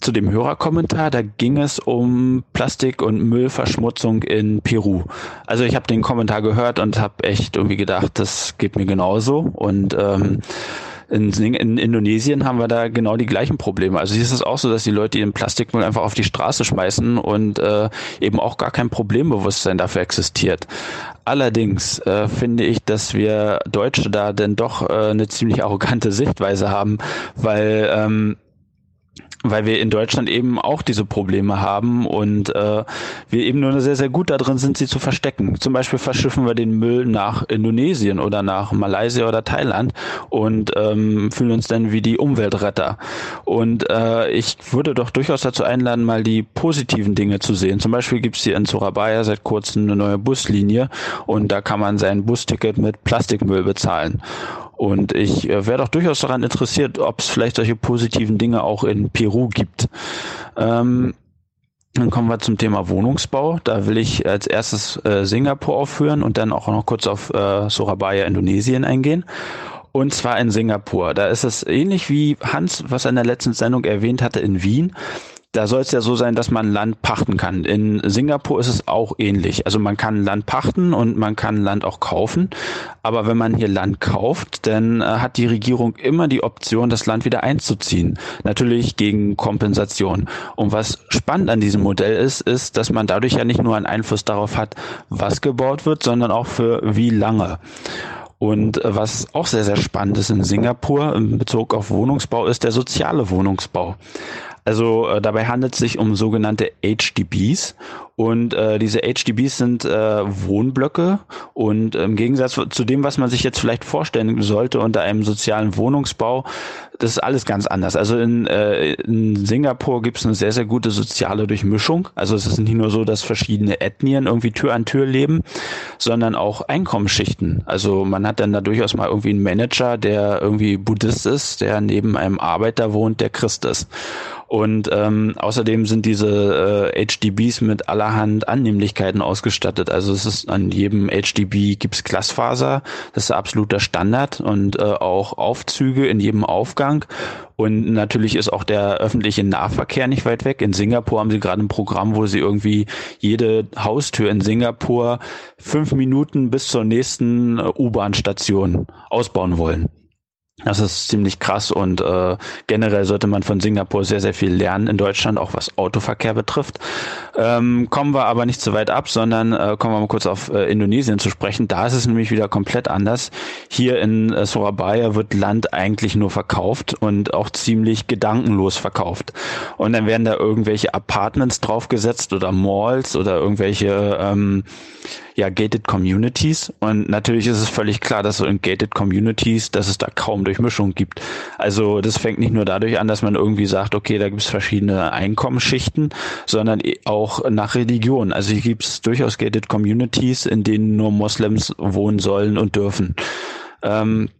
Zu dem Hörerkommentar, da ging es um Plastik- und Müllverschmutzung in Peru. Also ich habe den Kommentar gehört und habe echt irgendwie gedacht, das geht mir genauso und ähm, in, in, Indonesien haben wir da genau die gleichen Probleme. Also hier ist es auch so, dass die Leute ihren Plastikmüll einfach auf die Straße schmeißen und äh, eben auch gar kein Problembewusstsein dafür existiert. Allerdings äh, finde ich, dass wir Deutsche da denn doch äh, eine ziemlich arrogante Sichtweise haben, weil ähm, weil wir in Deutschland eben auch diese Probleme haben und äh, wir eben nur sehr, sehr gut da drin sind, sie zu verstecken. Zum Beispiel verschiffen wir den Müll nach Indonesien oder nach Malaysia oder Thailand und ähm, fühlen uns dann wie die Umweltretter. Und äh, ich würde doch durchaus dazu einladen, mal die positiven Dinge zu sehen. Zum Beispiel gibt's hier in Surabaya seit kurzem eine neue Buslinie und da kann man sein Busticket mit Plastikmüll bezahlen. Und ich äh, wäre doch durchaus daran interessiert, ob es vielleicht solche positiven Dinge auch in Peru gibt. Ähm, dann kommen wir zum Thema Wohnungsbau. Da will ich als erstes äh, Singapur aufführen und dann auch noch kurz auf äh, Surabaya, Indonesien eingehen. Und zwar in Singapur. Da ist es ähnlich wie Hans, was er in der letzten Sendung erwähnt hatte, in Wien da soll es ja so sein, dass man Land pachten kann. In Singapur ist es auch ähnlich. Also man kann Land pachten und man kann Land auch kaufen. Aber wenn man hier Land kauft, dann äh, hat die Regierung immer die Option, das Land wieder einzuziehen. Natürlich gegen Kompensation. Und was spannend an diesem Modell ist, ist, dass man dadurch ja nicht nur einen Einfluss darauf hat, was gebaut wird, sondern auch für wie lange. Und äh, was auch sehr, sehr spannend ist in Singapur in Bezug auf Wohnungsbau, ist der soziale Wohnungsbau. Also äh, dabei handelt es sich um sogenannte HDBs und äh, diese HDBs sind äh, Wohnblöcke und im Gegensatz zu dem, was man sich jetzt vielleicht vorstellen sollte unter einem sozialen Wohnungsbau, das ist alles ganz anders. Also in, äh, in Singapur gibt es eine sehr, sehr gute soziale Durchmischung. Also es ist nicht nur so, dass verschiedene Ethnien irgendwie Tür an Tür leben, sondern auch Einkommensschichten. Also man hat dann da durchaus mal irgendwie einen Manager, der irgendwie Buddhist ist, der neben einem Arbeiter wohnt, der Christ ist. Und ähm, außerdem sind diese äh, HDBs mit allerhand Annehmlichkeiten ausgestattet. Also es ist an jedem HDB gibt's Glasfaser, das ist absoluter Standard und äh, auch Aufzüge in jedem Aufgang. Und natürlich ist auch der öffentliche Nahverkehr nicht weit weg. In Singapur haben sie gerade ein Programm, wo sie irgendwie jede Haustür in Singapur fünf Minuten bis zur nächsten äh, U-Bahn-Station ausbauen wollen. Das ist ziemlich krass und äh, generell sollte man von Singapur sehr, sehr viel lernen in Deutschland, auch was Autoverkehr betrifft. Ähm, kommen wir aber nicht zu weit ab, sondern äh, kommen wir mal kurz auf äh, Indonesien zu sprechen. Da ist es nämlich wieder komplett anders. Hier in äh, Surabaya wird Land eigentlich nur verkauft und auch ziemlich gedankenlos verkauft. Und dann werden da irgendwelche Apartments draufgesetzt oder Malls oder irgendwelche ähm, ja, gated Communities. Und natürlich ist es völlig klar, dass in gated Communities, dass es da kaum Durchmischung gibt. Also das fängt nicht nur dadurch an, dass man irgendwie sagt, okay, da gibt es verschiedene Einkommensschichten, sondern auch nach Religion. Also hier gibt es durchaus gated Communities, in denen nur Moslems wohnen sollen und dürfen. Ähm,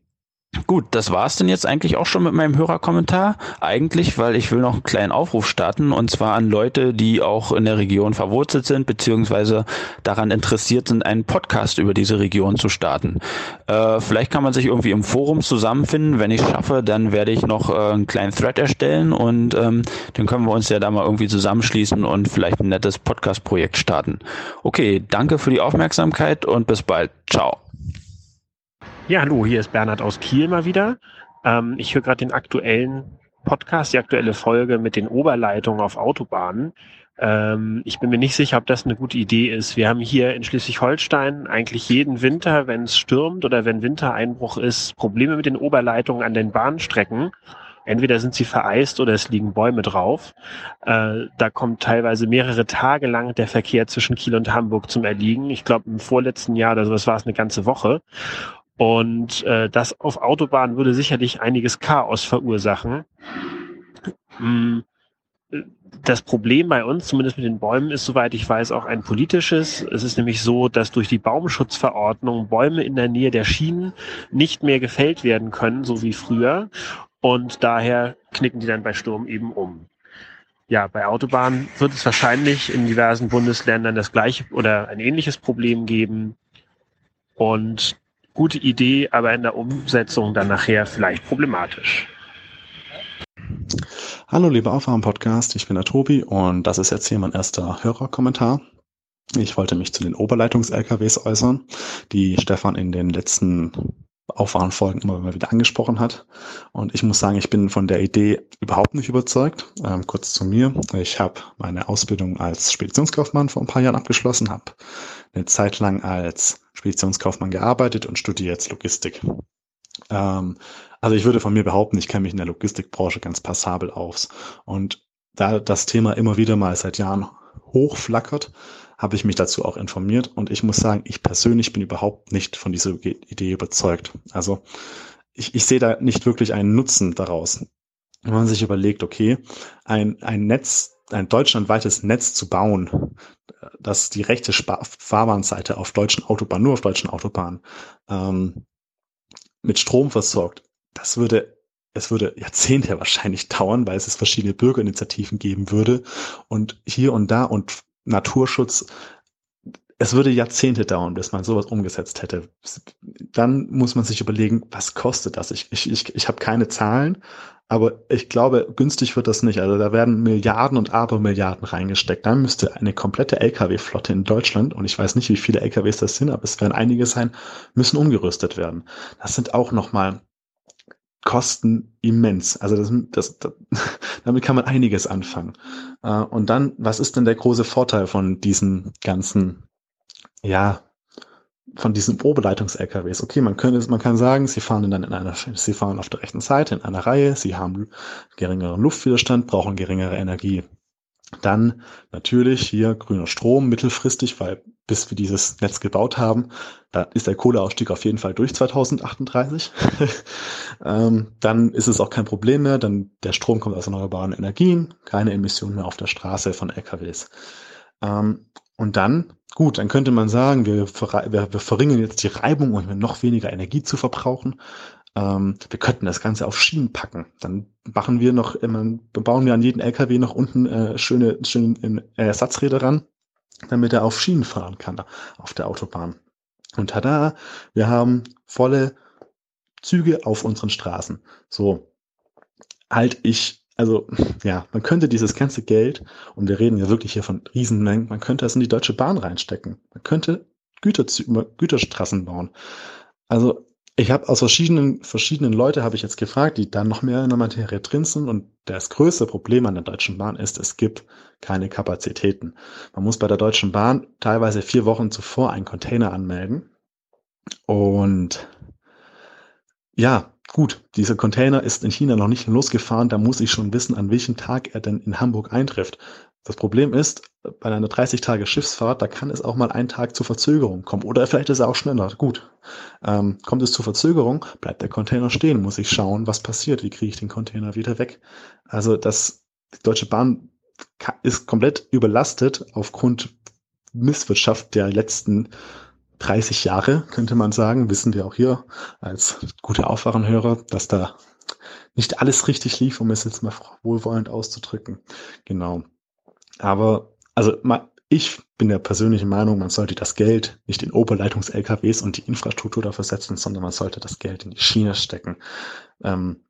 Gut, das war's denn jetzt eigentlich auch schon mit meinem Hörerkommentar. Eigentlich, weil ich will noch einen kleinen Aufruf starten und zwar an Leute, die auch in der Region verwurzelt sind, beziehungsweise daran interessiert sind, einen Podcast über diese Region zu starten. Äh, vielleicht kann man sich irgendwie im Forum zusammenfinden. Wenn ich schaffe, dann werde ich noch äh, einen kleinen Thread erstellen und ähm, dann können wir uns ja da mal irgendwie zusammenschließen und vielleicht ein nettes Podcast-Projekt starten. Okay, danke für die Aufmerksamkeit und bis bald. Ciao. Ja, hallo, hier ist Bernhard aus Kiel mal wieder. Ähm, ich höre gerade den aktuellen Podcast, die aktuelle Folge mit den Oberleitungen auf Autobahnen. Ähm, ich bin mir nicht sicher, ob das eine gute Idee ist. Wir haben hier in Schleswig-Holstein eigentlich jeden Winter, wenn es stürmt oder wenn Wintereinbruch ist, Probleme mit den Oberleitungen an den Bahnstrecken. Entweder sind sie vereist oder es liegen Bäume drauf. Äh, da kommt teilweise mehrere Tage lang der Verkehr zwischen Kiel und Hamburg zum Erliegen. Ich glaube, im vorletzten Jahr oder sowas war es eine ganze Woche. Und äh, das auf Autobahnen würde sicherlich einiges Chaos verursachen. Mm, das Problem bei uns, zumindest mit den Bäumen, ist, soweit ich weiß, auch ein politisches. Es ist nämlich so, dass durch die Baumschutzverordnung Bäume in der Nähe der Schienen nicht mehr gefällt werden können, so wie früher. Und daher knicken die dann bei Sturm eben um. Ja, bei Autobahnen wird es wahrscheinlich in diversen Bundesländern das gleiche oder ein ähnliches Problem geben. Und gute Idee, aber in der Umsetzung dann nachher vielleicht problematisch. Hallo, liebe Aufwachen-Podcast, ich bin der Tobi und das ist jetzt hier mein erster Hörerkommentar. Ich wollte mich zu den Oberleitungs-LKWs äußern, die Stefan in den letzten Aufwachenfolgen immer wieder angesprochen hat. Und ich muss sagen, ich bin von der Idee überhaupt nicht überzeugt. Ähm, kurz zu mir. Ich habe meine Ausbildung als Speditionskaufmann vor ein paar Jahren abgeschlossen, habe eine Zeit lang als Speditionskaufmann gearbeitet und studiere jetzt Logistik. Ähm, also ich würde von mir behaupten, ich kenne mich in der Logistikbranche ganz passabel aus. Und da das Thema immer wieder mal seit Jahren hochflackert, habe ich mich dazu auch informiert und ich muss sagen, ich persönlich bin überhaupt nicht von dieser Idee überzeugt. Also ich, ich sehe da nicht wirklich einen Nutzen daraus. Wenn man sich überlegt, okay, ein, ein Netz, ein deutschlandweites Netz zu bauen, das die rechte Spa Fahrbahnseite auf deutschen Autobahnen, nur auf deutschen Autobahnen, ähm, mit Strom versorgt, das würde es würde Jahrzehnte wahrscheinlich dauern, weil es verschiedene Bürgerinitiativen geben würde. Und hier und da und Naturschutz es würde Jahrzehnte dauern, bis man sowas umgesetzt hätte. Dann muss man sich überlegen, was kostet das? Ich, ich, ich, ich habe keine Zahlen, aber ich glaube, günstig wird das nicht. Also da werden Milliarden und Abermilliarden reingesteckt. Dann müsste eine komplette Lkw-Flotte in Deutschland, und ich weiß nicht, wie viele Lkws das sind, aber es werden einige sein, müssen umgerüstet werden. Das sind auch nochmal Kosten immens. Also das, das, das, damit kann man einiges anfangen. Äh, und dann, was ist denn der große Vorteil von diesen ganzen ja, von diesen Oberleitungs-LKWs. Okay, man könnte, man kann sagen, sie fahren dann in einer, sie fahren auf der rechten Seite in einer Reihe, sie haben geringeren Luftwiderstand, brauchen geringere Energie. Dann natürlich hier grüner Strom mittelfristig, weil bis wir dieses Netz gebaut haben, da ist der Kohleausstieg auf jeden Fall durch 2038. ähm, dann ist es auch kein Problem mehr, dann der Strom kommt aus erneuerbaren Energien, keine Emissionen mehr auf der Straße von LKWs. Ähm, und dann, gut, dann könnte man sagen, wir, wir, wir verringern jetzt die Reibung und noch weniger Energie zu verbrauchen. Ähm, wir könnten das Ganze auf Schienen packen. Dann machen wir noch, immer, bauen wir an jeden LKW noch unten äh, schöne, schöne äh, Ersatzräder ran, damit er auf Schienen fahren kann auf der Autobahn. Und tada, wir haben volle Züge auf unseren Straßen. So, halt ich also ja, man könnte dieses ganze Geld, und wir reden ja wirklich hier von Riesenmengen, man könnte es in die Deutsche Bahn reinstecken. Man könnte Güterzü Güterstraßen bauen. Also ich habe aus verschiedenen verschiedenen Leute habe ich jetzt gefragt, die dann noch mehr in der Materie drin sind und das größte Problem an der Deutschen Bahn ist, es gibt keine Kapazitäten. Man muss bei der Deutschen Bahn teilweise vier Wochen zuvor einen Container anmelden und ja, gut, dieser Container ist in China noch nicht losgefahren, da muss ich schon wissen, an welchem Tag er denn in Hamburg eintrifft. Das Problem ist, bei einer 30 Tage Schiffsfahrt, da kann es auch mal einen Tag zur Verzögerung kommen. Oder vielleicht ist er auch schneller. Gut. Ähm, kommt es zur Verzögerung, bleibt der Container stehen, muss ich schauen, was passiert, wie kriege ich den Container wieder weg. Also das, die Deutsche Bahn ist komplett überlastet aufgrund Misswirtschaft der letzten 30 Jahre, könnte man sagen, wissen wir auch hier als gute Aufwachenhörer, dass da nicht alles richtig lief, um es jetzt mal wohlwollend auszudrücken. Genau. Aber, also ich bin der persönlichen Meinung, man sollte das Geld nicht in Oberleitungs-LKWs und die Infrastruktur dafür setzen, sondern man sollte das Geld in die Schiene stecken. Ähm,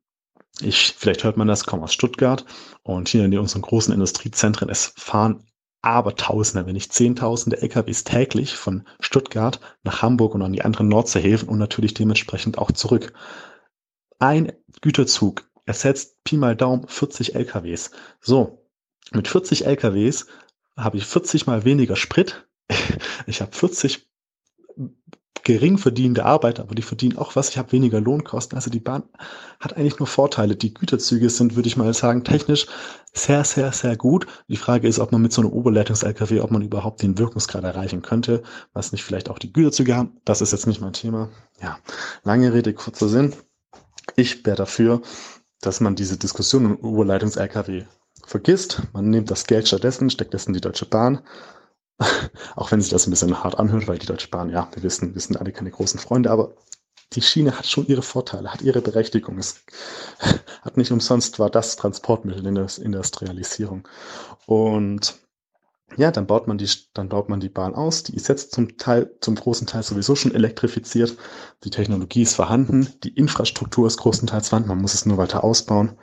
ich, vielleicht hört man das, komme aus Stuttgart und hier in unseren großen Industriezentren, es fahren aber Tausende, wenn nicht Zehntausende LKWs täglich von Stuttgart nach Hamburg und an die anderen Nordseehäfen und natürlich dementsprechend auch zurück. Ein Güterzug ersetzt Pi mal Daumen 40 LKWs. So, mit 40 LKWs habe ich 40 mal weniger Sprit. Ich habe 40 gering verdienende Arbeiter, aber die verdienen auch was. Ich habe weniger Lohnkosten. Also die Bahn hat eigentlich nur Vorteile. Die Güterzüge sind, würde ich mal sagen, technisch sehr, sehr, sehr gut. Die Frage ist, ob man mit so einem Oberleitungs-LKW, ob man überhaupt den Wirkungsgrad erreichen könnte, was nicht vielleicht auch die Güterzüge haben. Das ist jetzt nicht mein Thema. Ja, lange Rede, kurzer Sinn. Ich wäre dafür, dass man diese Diskussion um Oberleitungs-LKW vergisst. Man nimmt das Geld stattdessen, steckt es in die Deutsche Bahn Auch wenn sich das ein bisschen hart anhört, weil die Deutsche Bahn, ja, wir wissen, wir sind alle keine großen Freunde, aber die Schiene hat schon ihre Vorteile, hat ihre Berechtigung. Es hat nicht umsonst war das Transportmittel in der Industrialisierung. Und ja, dann baut man die, dann baut man die Bahn aus. Die ist jetzt zum Teil, zum großen Teil sowieso schon elektrifiziert. Die Technologie ist vorhanden. Die Infrastruktur ist großenteils vorhanden. Man muss es nur weiter ausbauen.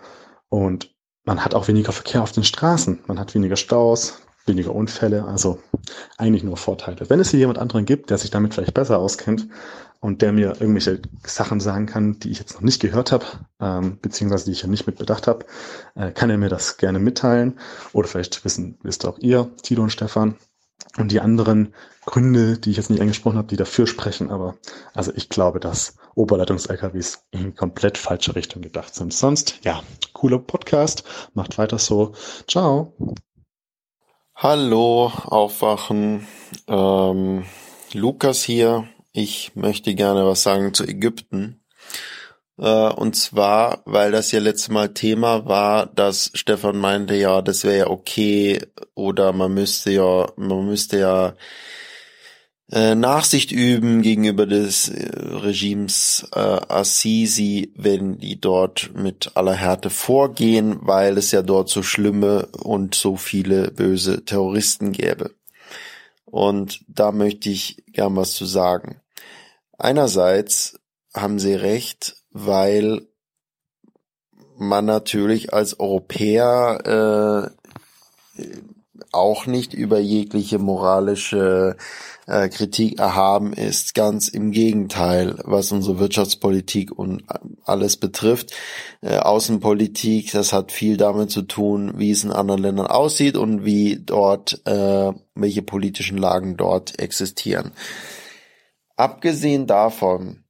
Und man hat auch weniger Verkehr auf den Straßen. Man hat weniger Staus weniger Unfälle, also eigentlich nur Vorteile. Wenn es hier jemand anderen gibt, der sich damit vielleicht besser auskennt und der mir irgendwelche Sachen sagen kann, die ich jetzt noch nicht gehört habe, ähm, beziehungsweise die ich ja nicht mit bedacht habe, äh, kann er mir das gerne mitteilen. Oder vielleicht wissen, wisst auch ihr, Tilo und Stefan, und die anderen Gründe, die ich jetzt nicht angesprochen habe, die dafür sprechen. Aber also ich glaube, dass Oberleitungs-LKWs in komplett falsche Richtung gedacht sind. Sonst, ja, cooler Podcast. Macht weiter so. Ciao. Hallo, aufwachen. Ähm, Lukas hier. Ich möchte gerne was sagen zu Ägypten. Äh, und zwar, weil das ja letztes Mal Thema war, dass Stefan meinte, ja, das wäre ja okay oder man müsste ja, man müsste ja Nachsicht üben gegenüber des äh, Regimes äh, Assisi, wenn die dort mit aller Härte vorgehen, weil es ja dort so schlimme und so viele böse Terroristen gäbe. Und da möchte ich gern was zu sagen. Einerseits haben Sie recht, weil man natürlich als Europäer äh, auch nicht über jegliche moralische äh, Kritik erhaben ist. Ganz im Gegenteil, was unsere Wirtschaftspolitik und alles betrifft. Äh, Außenpolitik, das hat viel damit zu tun, wie es in anderen Ländern aussieht und wie dort, äh, welche politischen Lagen dort existieren. Abgesehen davon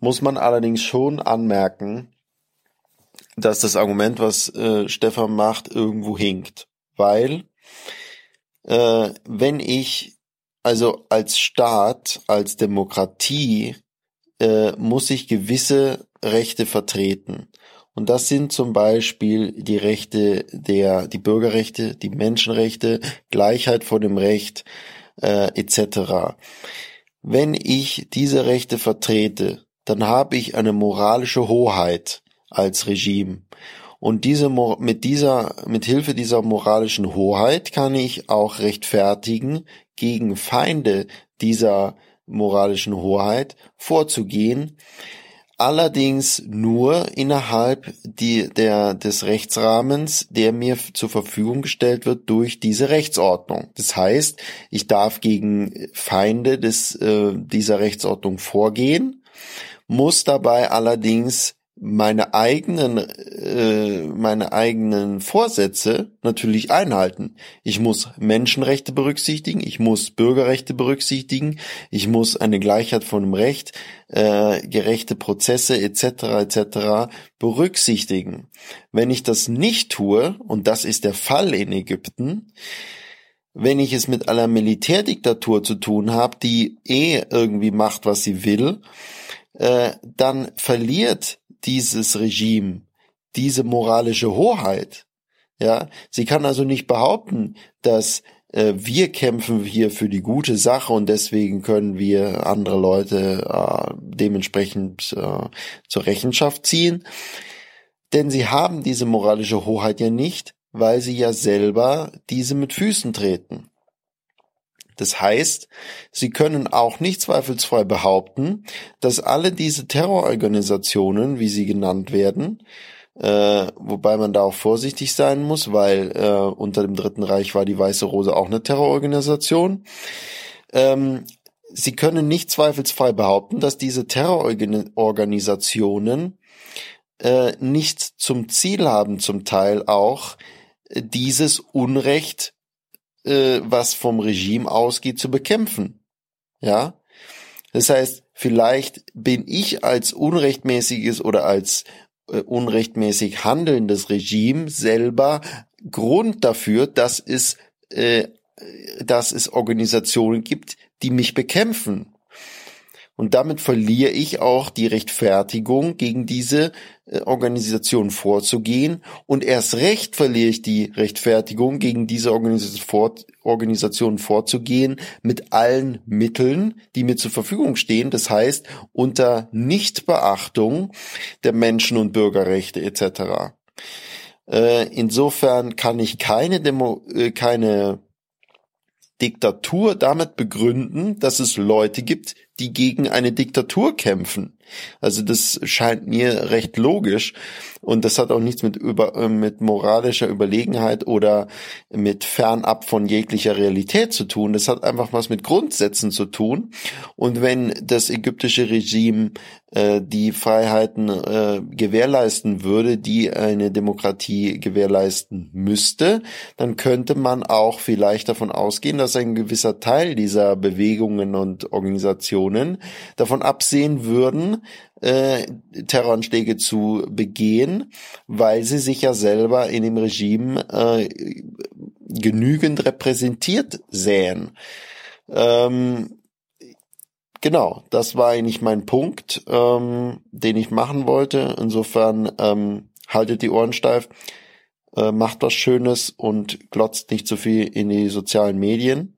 muss man allerdings schon anmerken, dass das Argument, was äh, Stefan macht, irgendwo hinkt. Weil äh, wenn ich also als Staat, als Demokratie äh, muss ich gewisse Rechte vertreten. Und das sind zum Beispiel die Rechte der, die Bürgerrechte, die Menschenrechte, Gleichheit vor dem Recht äh, etc. Wenn ich diese Rechte vertrete, dann habe ich eine moralische Hoheit als Regime. Und diese, mit dieser, mit Hilfe dieser moralischen Hoheit kann ich auch rechtfertigen, gegen Feinde dieser moralischen Hoheit vorzugehen, allerdings nur innerhalb die, der, des Rechtsrahmens, der mir zur Verfügung gestellt wird durch diese Rechtsordnung. Das heißt, ich darf gegen Feinde des, äh, dieser Rechtsordnung vorgehen, muss dabei allerdings meine eigenen äh, meine eigenen Vorsätze natürlich einhalten. Ich muss Menschenrechte berücksichtigen, ich muss Bürgerrechte berücksichtigen, ich muss eine Gleichheit von dem Recht, äh, gerechte Prozesse etc. etc. berücksichtigen. Wenn ich das nicht tue und das ist der Fall in Ägypten, wenn ich es mit einer Militärdiktatur zu tun habe, die eh irgendwie macht, was sie will, äh, dann verliert dieses Regime diese moralische Hoheit. Ja, sie kann also nicht behaupten, dass äh, wir kämpfen hier für die gute Sache und deswegen können wir andere Leute äh, dementsprechend äh, zur Rechenschaft ziehen. Denn sie haben diese moralische Hoheit ja nicht, weil sie ja selber diese mit Füßen treten. Das heißt, sie können auch nicht zweifelsfrei behaupten, dass alle diese Terrororganisationen, wie sie genannt werden, äh, wobei man da auch vorsichtig sein muss, weil äh, unter dem Dritten Reich war die Weiße Rose auch eine Terrororganisation. Ähm, sie können nicht zweifelsfrei behaupten, dass diese Terrororganisationen äh, nicht zum Ziel haben, zum Teil auch dieses Unrecht äh, was vom Regime ausgeht, zu bekämpfen. Ja, das heißt, vielleicht bin ich als unrechtmäßiges oder als äh, unrechtmäßig handelndes Regime selber Grund dafür, dass es, äh, dass es Organisationen gibt, die mich bekämpfen. Und damit verliere ich auch die Rechtfertigung, gegen diese äh, Organisation vorzugehen. Und erst recht verliere ich die Rechtfertigung, gegen diese Organisation vorzugehen, mit allen Mitteln, die mir zur Verfügung stehen. Das heißt, unter Nichtbeachtung der Menschen- und Bürgerrechte etc. Äh, insofern kann ich keine Demo, äh, keine Diktatur damit begründen, dass es Leute gibt, die gegen eine Diktatur kämpfen. Also das scheint mir recht logisch und das hat auch nichts mit über äh, mit moralischer Überlegenheit oder mit fernab von jeglicher Realität zu tun. Das hat einfach was mit Grundsätzen zu tun. Und wenn das ägyptische Regime äh, die Freiheiten äh, gewährleisten würde, die eine Demokratie gewährleisten müsste, dann könnte man auch vielleicht davon ausgehen, dass ein gewisser Teil dieser Bewegungen und Organisationen davon absehen würden, äh, Terroranschläge zu begehen, weil sie sich ja selber in dem Regime äh, genügend repräsentiert sähen. Ähm, genau, das war eigentlich mein Punkt, ähm, den ich machen wollte. Insofern ähm, haltet die Ohren steif, äh, macht was Schönes und glotzt nicht zu viel in die sozialen Medien.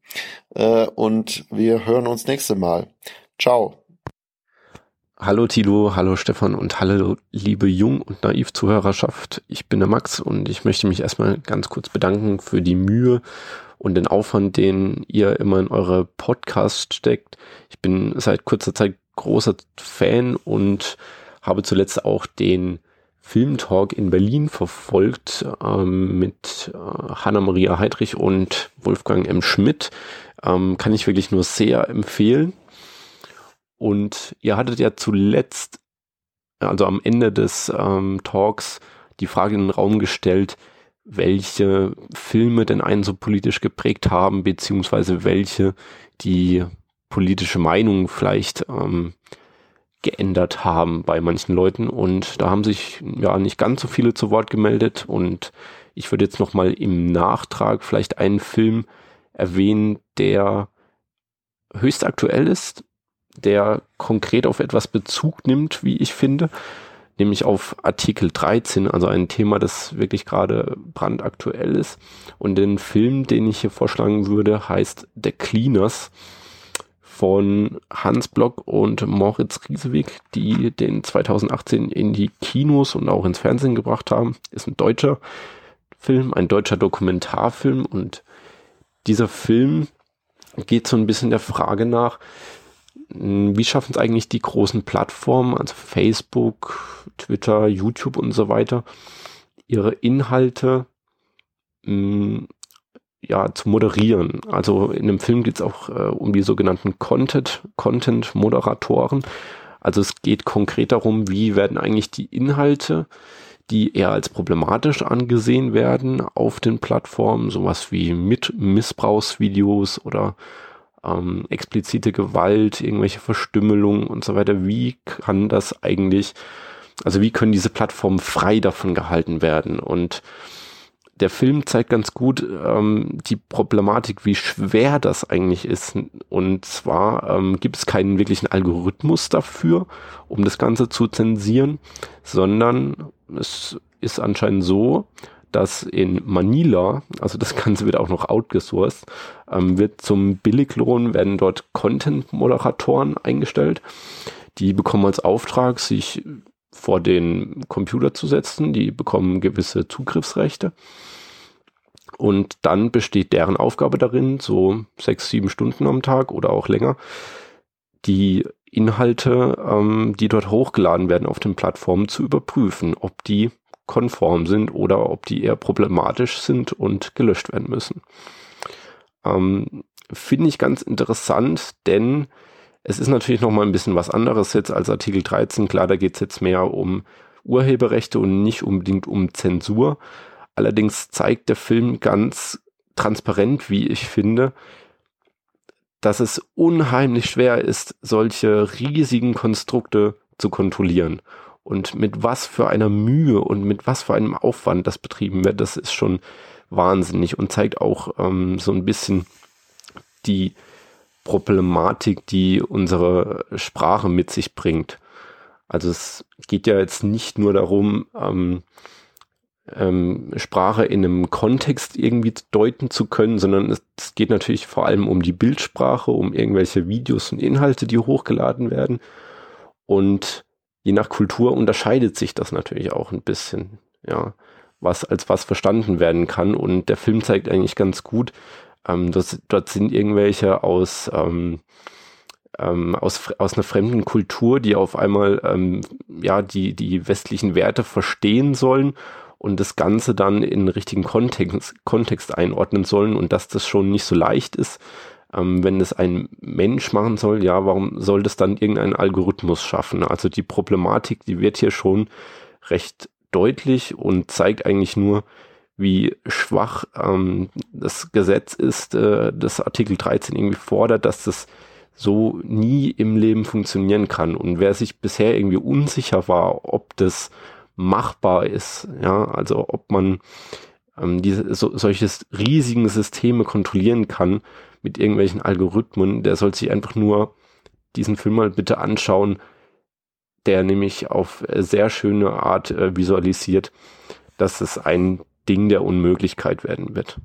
Äh, und wir hören uns nächste Mal. Ciao. Hallo Tilo, hallo Stefan und hallo liebe Jung- und Naiv-Zuhörerschaft. Ich bin der Max und ich möchte mich erstmal ganz kurz bedanken für die Mühe und den Aufwand, den ihr immer in eure Podcasts steckt. Ich bin seit kurzer Zeit großer Fan und habe zuletzt auch den Filmtalk in Berlin verfolgt ähm, mit äh, Hanna-Maria Heidrich und Wolfgang M. Schmidt. Ähm, kann ich wirklich nur sehr empfehlen. Und ihr hattet ja zuletzt, also am Ende des ähm, Talks, die Frage in den Raum gestellt, welche Filme denn einen so politisch geprägt haben, beziehungsweise welche die politische Meinung vielleicht ähm, geändert haben bei manchen Leuten. Und da haben sich ja nicht ganz so viele zu Wort gemeldet. Und ich würde jetzt nochmal im Nachtrag vielleicht einen Film erwähnen, der höchst aktuell ist, der konkret auf etwas Bezug nimmt, wie ich finde, nämlich auf Artikel 13, also ein Thema, das wirklich gerade brandaktuell ist. Und den Film, den ich hier vorschlagen würde, heißt The Cleaners von Hans Block und Moritz Riesewig, die den 2018 in die Kinos und auch ins Fernsehen gebracht haben. Ist ein deutscher Film, ein deutscher Dokumentarfilm und dieser Film geht so ein bisschen der Frage nach, wie schaffen es eigentlich die großen Plattformen, also Facebook, Twitter, YouTube und so weiter, ihre Inhalte mh, hm, ja, zu moderieren. Also in dem Film geht es auch äh, um die sogenannten Content, Content-Moderatoren. Also es geht konkret darum, wie werden eigentlich die Inhalte, die eher als problematisch angesehen werden auf den Plattformen, sowas wie mit Missbrauchsvideos oder ähm, explizite Gewalt, irgendwelche Verstümmelungen und so weiter. Wie kann das eigentlich, also wie können diese Plattformen frei davon gehalten werden? Und der Film zeigt ganz gut ähm, die Problematik, wie schwer das eigentlich ist. Und zwar ähm, gibt es keinen wirklichen Algorithmus dafür, um das Ganze zu zensieren, sondern es ist anscheinend so, dass in Manila, also das Ganze wird auch noch outgesourced, ähm, wird zum Billiglohn, werden dort Content-Moderatoren eingestellt. Die bekommen als Auftrag, sich vor den Computer zu setzen. Die bekommen gewisse Zugriffsrechte. Und dann besteht deren Aufgabe darin, so sechs, sieben Stunden am Tag oder auch länger, die Inhalte, ähm, die dort hochgeladen werden auf den Plattformen zu überprüfen, ob die konform sind oder ob die eher problematisch sind und gelöscht werden müssen. Ähm, Finde ich ganz interessant, denn es ist natürlich noch mal ein bisschen was anderes jetzt als Artikel 13. Klar, da geht es jetzt mehr um Urheberrechte und nicht unbedingt um Zensur. Allerdings zeigt der Film ganz transparent, wie ich finde, dass es unheimlich schwer ist, solche riesigen Konstrukte zu kontrollieren und mit was für einer Mühe und mit was für einem Aufwand das betrieben wird, das ist schon wahnsinnig und zeigt auch ähm, so ein bisschen die Problematik, die unsere Sprache mit sich bringt. Also es geht ja jetzt nicht nur darum, ähm, ähm, Sprache in einem Kontext irgendwie deuten zu können, sondern es, es geht natürlich vor allem um die Bildsprache, um irgendwelche Videos und Inhalte, die hochgeladen werden. Und je nach Kultur unterscheidet sich das natürlich auch ein bisschen, ja, was als was verstanden werden kann. Und der Film zeigt eigentlich ganz gut, ähm, dass, dort sind irgendwelche aus, ähm, ähm, aus, aus einer fremden Kultur, die auf einmal ähm, ja die, die westlichen Werte verstehen sollen und das Ganze dann in richtigen Kontext, Kontext einordnen sollen und dass das schon nicht so leicht ist, ähm, wenn es ein Mensch machen soll, ja, warum soll das dann irgendein Algorithmus schaffen? Also die Problematik, die wird hier schon recht deutlich und zeigt eigentlich nur, wie schwach ähm, das Gesetz ist, äh, das Artikel 13 irgendwie fordert, dass das so nie im Leben funktionieren kann. Und wer sich bisher irgendwie unsicher war, ob das machbar ist, ja, also ob man ähm, diese so, solches riesigen Systeme kontrollieren kann, mit irgendwelchen Algorithmen, der soll sich einfach nur diesen Film mal bitte anschauen, der nämlich auf sehr schöne Art äh, visualisiert, dass es ein Ding der Unmöglichkeit werden wird.